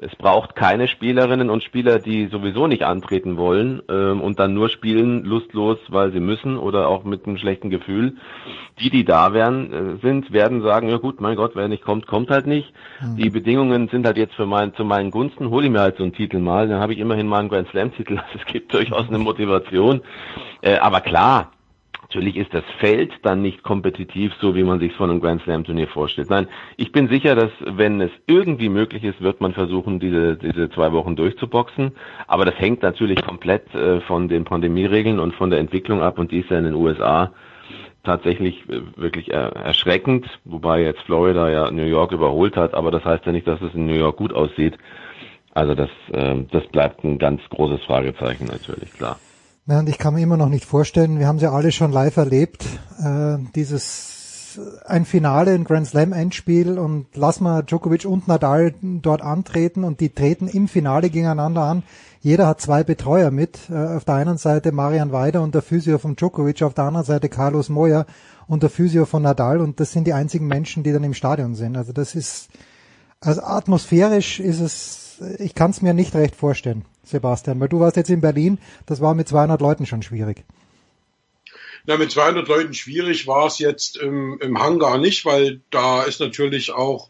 es braucht keine Spielerinnen und Spieler, die sowieso nicht antreten wollen ähm, und dann nur spielen, lustlos, weil sie müssen oder auch mit einem schlechten Gefühl. Die, die da wären, äh, sind, werden sagen, ja gut, mein Gott, wer nicht kommt, kommt halt nicht. Mhm. Die Bedingungen sind halt jetzt für mein, zu meinen Gunsten, hole ich mir halt so einen Titel mal, dann habe ich immerhin mal einen Grand Slam-Titel, also es gibt durchaus eine Motivation. Äh, aber klar, Natürlich ist das Feld dann nicht kompetitiv, so wie man sich von einem Grand Slam Turnier vorstellt. Nein, ich bin sicher, dass wenn es irgendwie möglich ist, wird man versuchen, diese, diese zwei Wochen durchzuboxen. Aber das hängt natürlich komplett äh, von den Pandemieregeln und von der Entwicklung ab und die ist ja in den USA tatsächlich äh, wirklich äh, erschreckend, wobei jetzt Florida ja New York überholt hat, aber das heißt ja nicht, dass es in New York gut aussieht. Also das, äh, das bleibt ein ganz großes Fragezeichen natürlich, klar. Ja, und ich kann mir immer noch nicht vorstellen, wir haben es ja alle schon live erlebt, äh, dieses ein Finale, ein Grand Slam Endspiel und lass mal Djokovic und Nadal dort antreten und die treten im Finale gegeneinander an. Jeder hat zwei Betreuer mit. Äh, auf der einen Seite Marian Weider und der Physio von Djokovic, auf der anderen Seite Carlos Moya und der Physio von Nadal und das sind die einzigen Menschen, die dann im Stadion sind. Also das ist, also atmosphärisch ist es, ich kann es mir nicht recht vorstellen. Sebastian? Weil du warst jetzt in Berlin, das war mit 200 Leuten schon schwierig. Na, mit 200 Leuten schwierig war es jetzt im, im Hangar nicht, weil da ist natürlich auch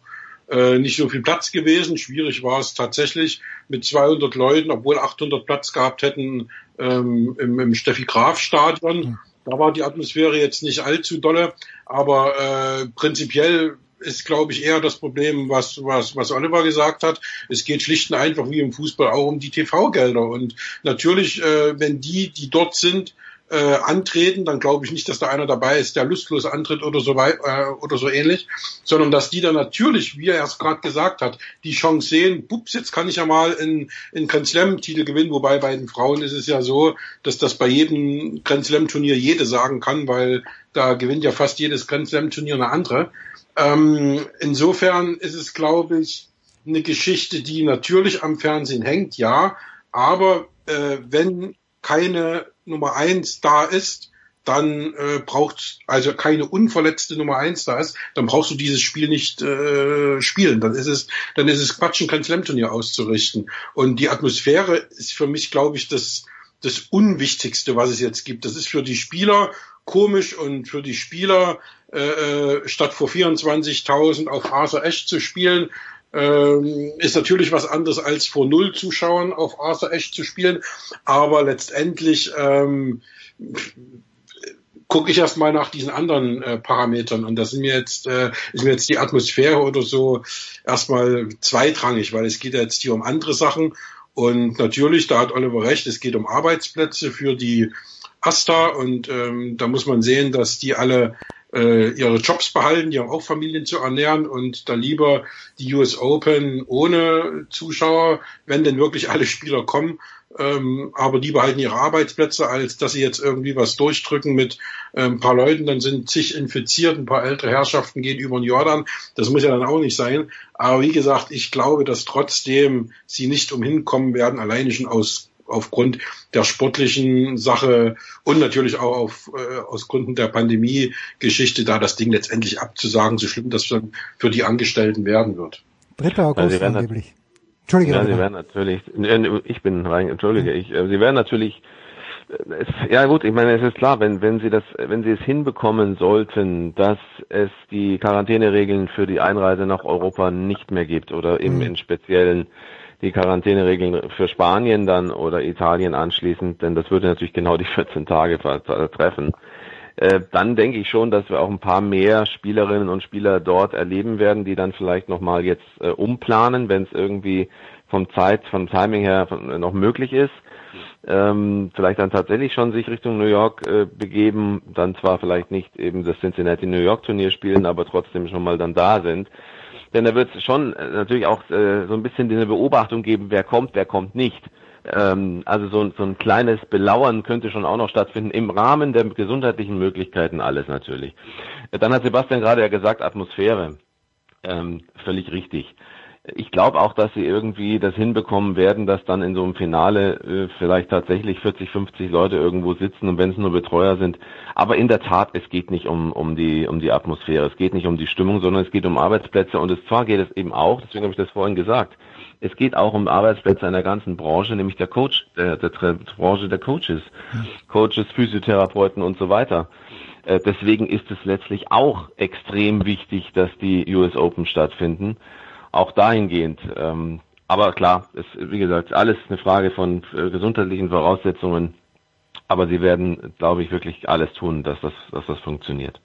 äh, nicht so viel Platz gewesen. Schwierig war es tatsächlich mit 200 Leuten, obwohl 800 Platz gehabt hätten ähm, im, im Steffi Graf Stadion. Mhm. Da war die Atmosphäre jetzt nicht allzu dolle, aber äh, prinzipiell ist, glaube ich, eher das Problem, was, was, was Oliver gesagt hat. Es geht schlicht und einfach wie im Fußball auch um die TV-Gelder. Und natürlich, äh, wenn die, die dort sind, äh, antreten, dann glaube ich nicht, dass da einer dabei ist, der lustlos antritt oder so weit, äh, oder so ähnlich, sondern dass die dann natürlich, wie er es gerade gesagt hat, die Chance sehen, pups, jetzt kann ich ja mal einen, einen Grand Slam Titel gewinnen, wobei bei den Frauen ist es ja so, dass das bei jedem Grand Slam Turnier jede sagen kann, weil da gewinnt ja fast jedes Grand Slam Turnier eine andere. Ähm, insofern ist es, glaube ich, eine Geschichte, die natürlich am Fernsehen hängt, ja, aber äh, wenn keine Nummer eins da ist, dann äh, braucht also keine unverletzte Nummer eins da ist, dann brauchst du dieses Spiel nicht äh, spielen. Dann ist es, dann ist es Quatsch, ein Grand Slam Turnier auszurichten. Und die Atmosphäre ist für mich, glaube ich, das das Unwichtigste, was es jetzt gibt. Das ist für die Spieler komisch und für die Spieler äh, äh statt vor 24.000 auf Arthur Ashe zu spielen, ähm, ist natürlich was anderes als vor null Zuschauern auf Arthur Ashe zu spielen, aber letztendlich ähm, gucke ich erstmal nach diesen anderen äh, Parametern. Und das sind mir jetzt äh, ist mir jetzt die Atmosphäre oder so erstmal zweitrangig, weil es geht ja jetzt hier um andere Sachen. Und natürlich, da hat Oliver recht, es geht um Arbeitsplätze für die Asta und ähm, da muss man sehen, dass die alle äh, ihre Jobs behalten, die haben auch Familien zu ernähren und da lieber die US Open ohne Zuschauer, wenn denn wirklich alle Spieler kommen, ähm, aber die behalten ihre Arbeitsplätze, als dass sie jetzt irgendwie was durchdrücken mit äh, ein paar Leuten, dann sind zig infiziert, ein paar ältere Herrschaften gehen über den Jordan. Das muss ja dann auch nicht sein. Aber wie gesagt, ich glaube, dass trotzdem sie nicht umhin kommen werden, alleine schon aus aufgrund der sportlichen Sache und natürlich auch auf, äh, aus Gründen der Pandemie-Geschichte, da das Ding letztendlich abzusagen, so schlimm das dann für die Angestellten werden wird. 3. August also angeblich. Entschuldige. Ja, sie werden natürlich, ich bin rein, entschuldige, ich, äh, sie werden natürlich, äh, es, ja gut, ich meine, es ist klar, wenn, wenn sie das, wenn sie es hinbekommen sollten, dass es die Quarantäneregeln für die Einreise nach Europa nicht mehr gibt oder eben mhm. in speziellen die Quarantäneregeln für Spanien dann oder Italien anschließend, denn das würde natürlich genau die 14 Tage treffen. Äh, dann denke ich schon, dass wir auch ein paar mehr Spielerinnen und Spieler dort erleben werden, die dann vielleicht nochmal jetzt äh, umplanen, wenn es irgendwie vom Zeit, vom Timing her noch möglich ist. Ähm, vielleicht dann tatsächlich schon sich Richtung New York äh, begeben, dann zwar vielleicht nicht eben das Cincinnati New York Turnier spielen, aber trotzdem schon mal dann da sind. Denn da wird es schon äh, natürlich auch äh, so ein bisschen diese Beobachtung geben, wer kommt, wer kommt nicht. Ähm, also so, so ein kleines Belauern könnte schon auch noch stattfinden, im Rahmen der gesundheitlichen Möglichkeiten alles natürlich. Dann hat Sebastian gerade ja gesagt, Atmosphäre. Ähm, völlig richtig. Ich glaube auch, dass sie irgendwie das hinbekommen werden, dass dann in so einem Finale äh, vielleicht tatsächlich 40, 50 Leute irgendwo sitzen und wenn es nur Betreuer sind. Aber in der Tat, es geht nicht um, um, die, um die Atmosphäre, es geht nicht um die Stimmung, sondern es geht um Arbeitsplätze und es zwar geht es eben auch, deswegen habe ich das vorhin gesagt, es geht auch um Arbeitsplätze einer ganzen Branche, nämlich der Coach, der, der, der Branche der Coaches, Coaches, Physiotherapeuten und so weiter. Äh, deswegen ist es letztlich auch extrem wichtig, dass die US Open stattfinden auch dahingehend. Ähm, aber klar, ist wie gesagt alles eine Frage von äh, gesundheitlichen Voraussetzungen. Aber sie werden, glaube ich, wirklich alles tun, dass das, dass das funktioniert.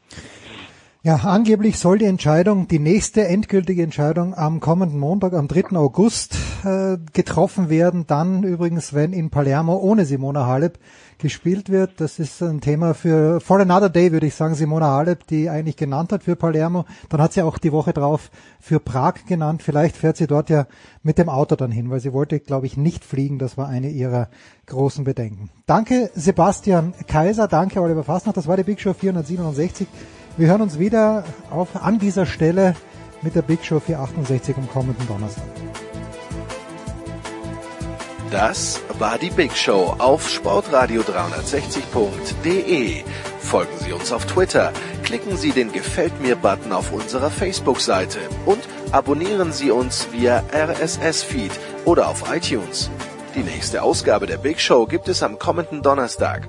Ja, angeblich soll die Entscheidung, die nächste endgültige Entscheidung am kommenden Montag, am 3. August äh, getroffen werden. Dann übrigens, wenn in Palermo ohne Simona Halep gespielt wird. Das ist ein Thema für for another day, würde ich sagen. Simona Halep, die eigentlich genannt hat für Palermo. Dann hat sie auch die Woche drauf für Prag genannt. Vielleicht fährt sie dort ja mit dem Auto dann hin, weil sie wollte, glaube ich, nicht fliegen. Das war eine ihrer großen Bedenken. Danke Sebastian Kaiser, danke Oliver Fassner. Das war die Big Show 467. Wir hören uns wieder auf, an dieser Stelle mit der Big Show 468 am kommenden Donnerstag. Das war die Big Show auf sportradio360.de. Folgen Sie uns auf Twitter, klicken Sie den Gefällt mir-Button auf unserer Facebook-Seite und abonnieren Sie uns via RSS-Feed oder auf iTunes. Die nächste Ausgabe der Big Show gibt es am kommenden Donnerstag.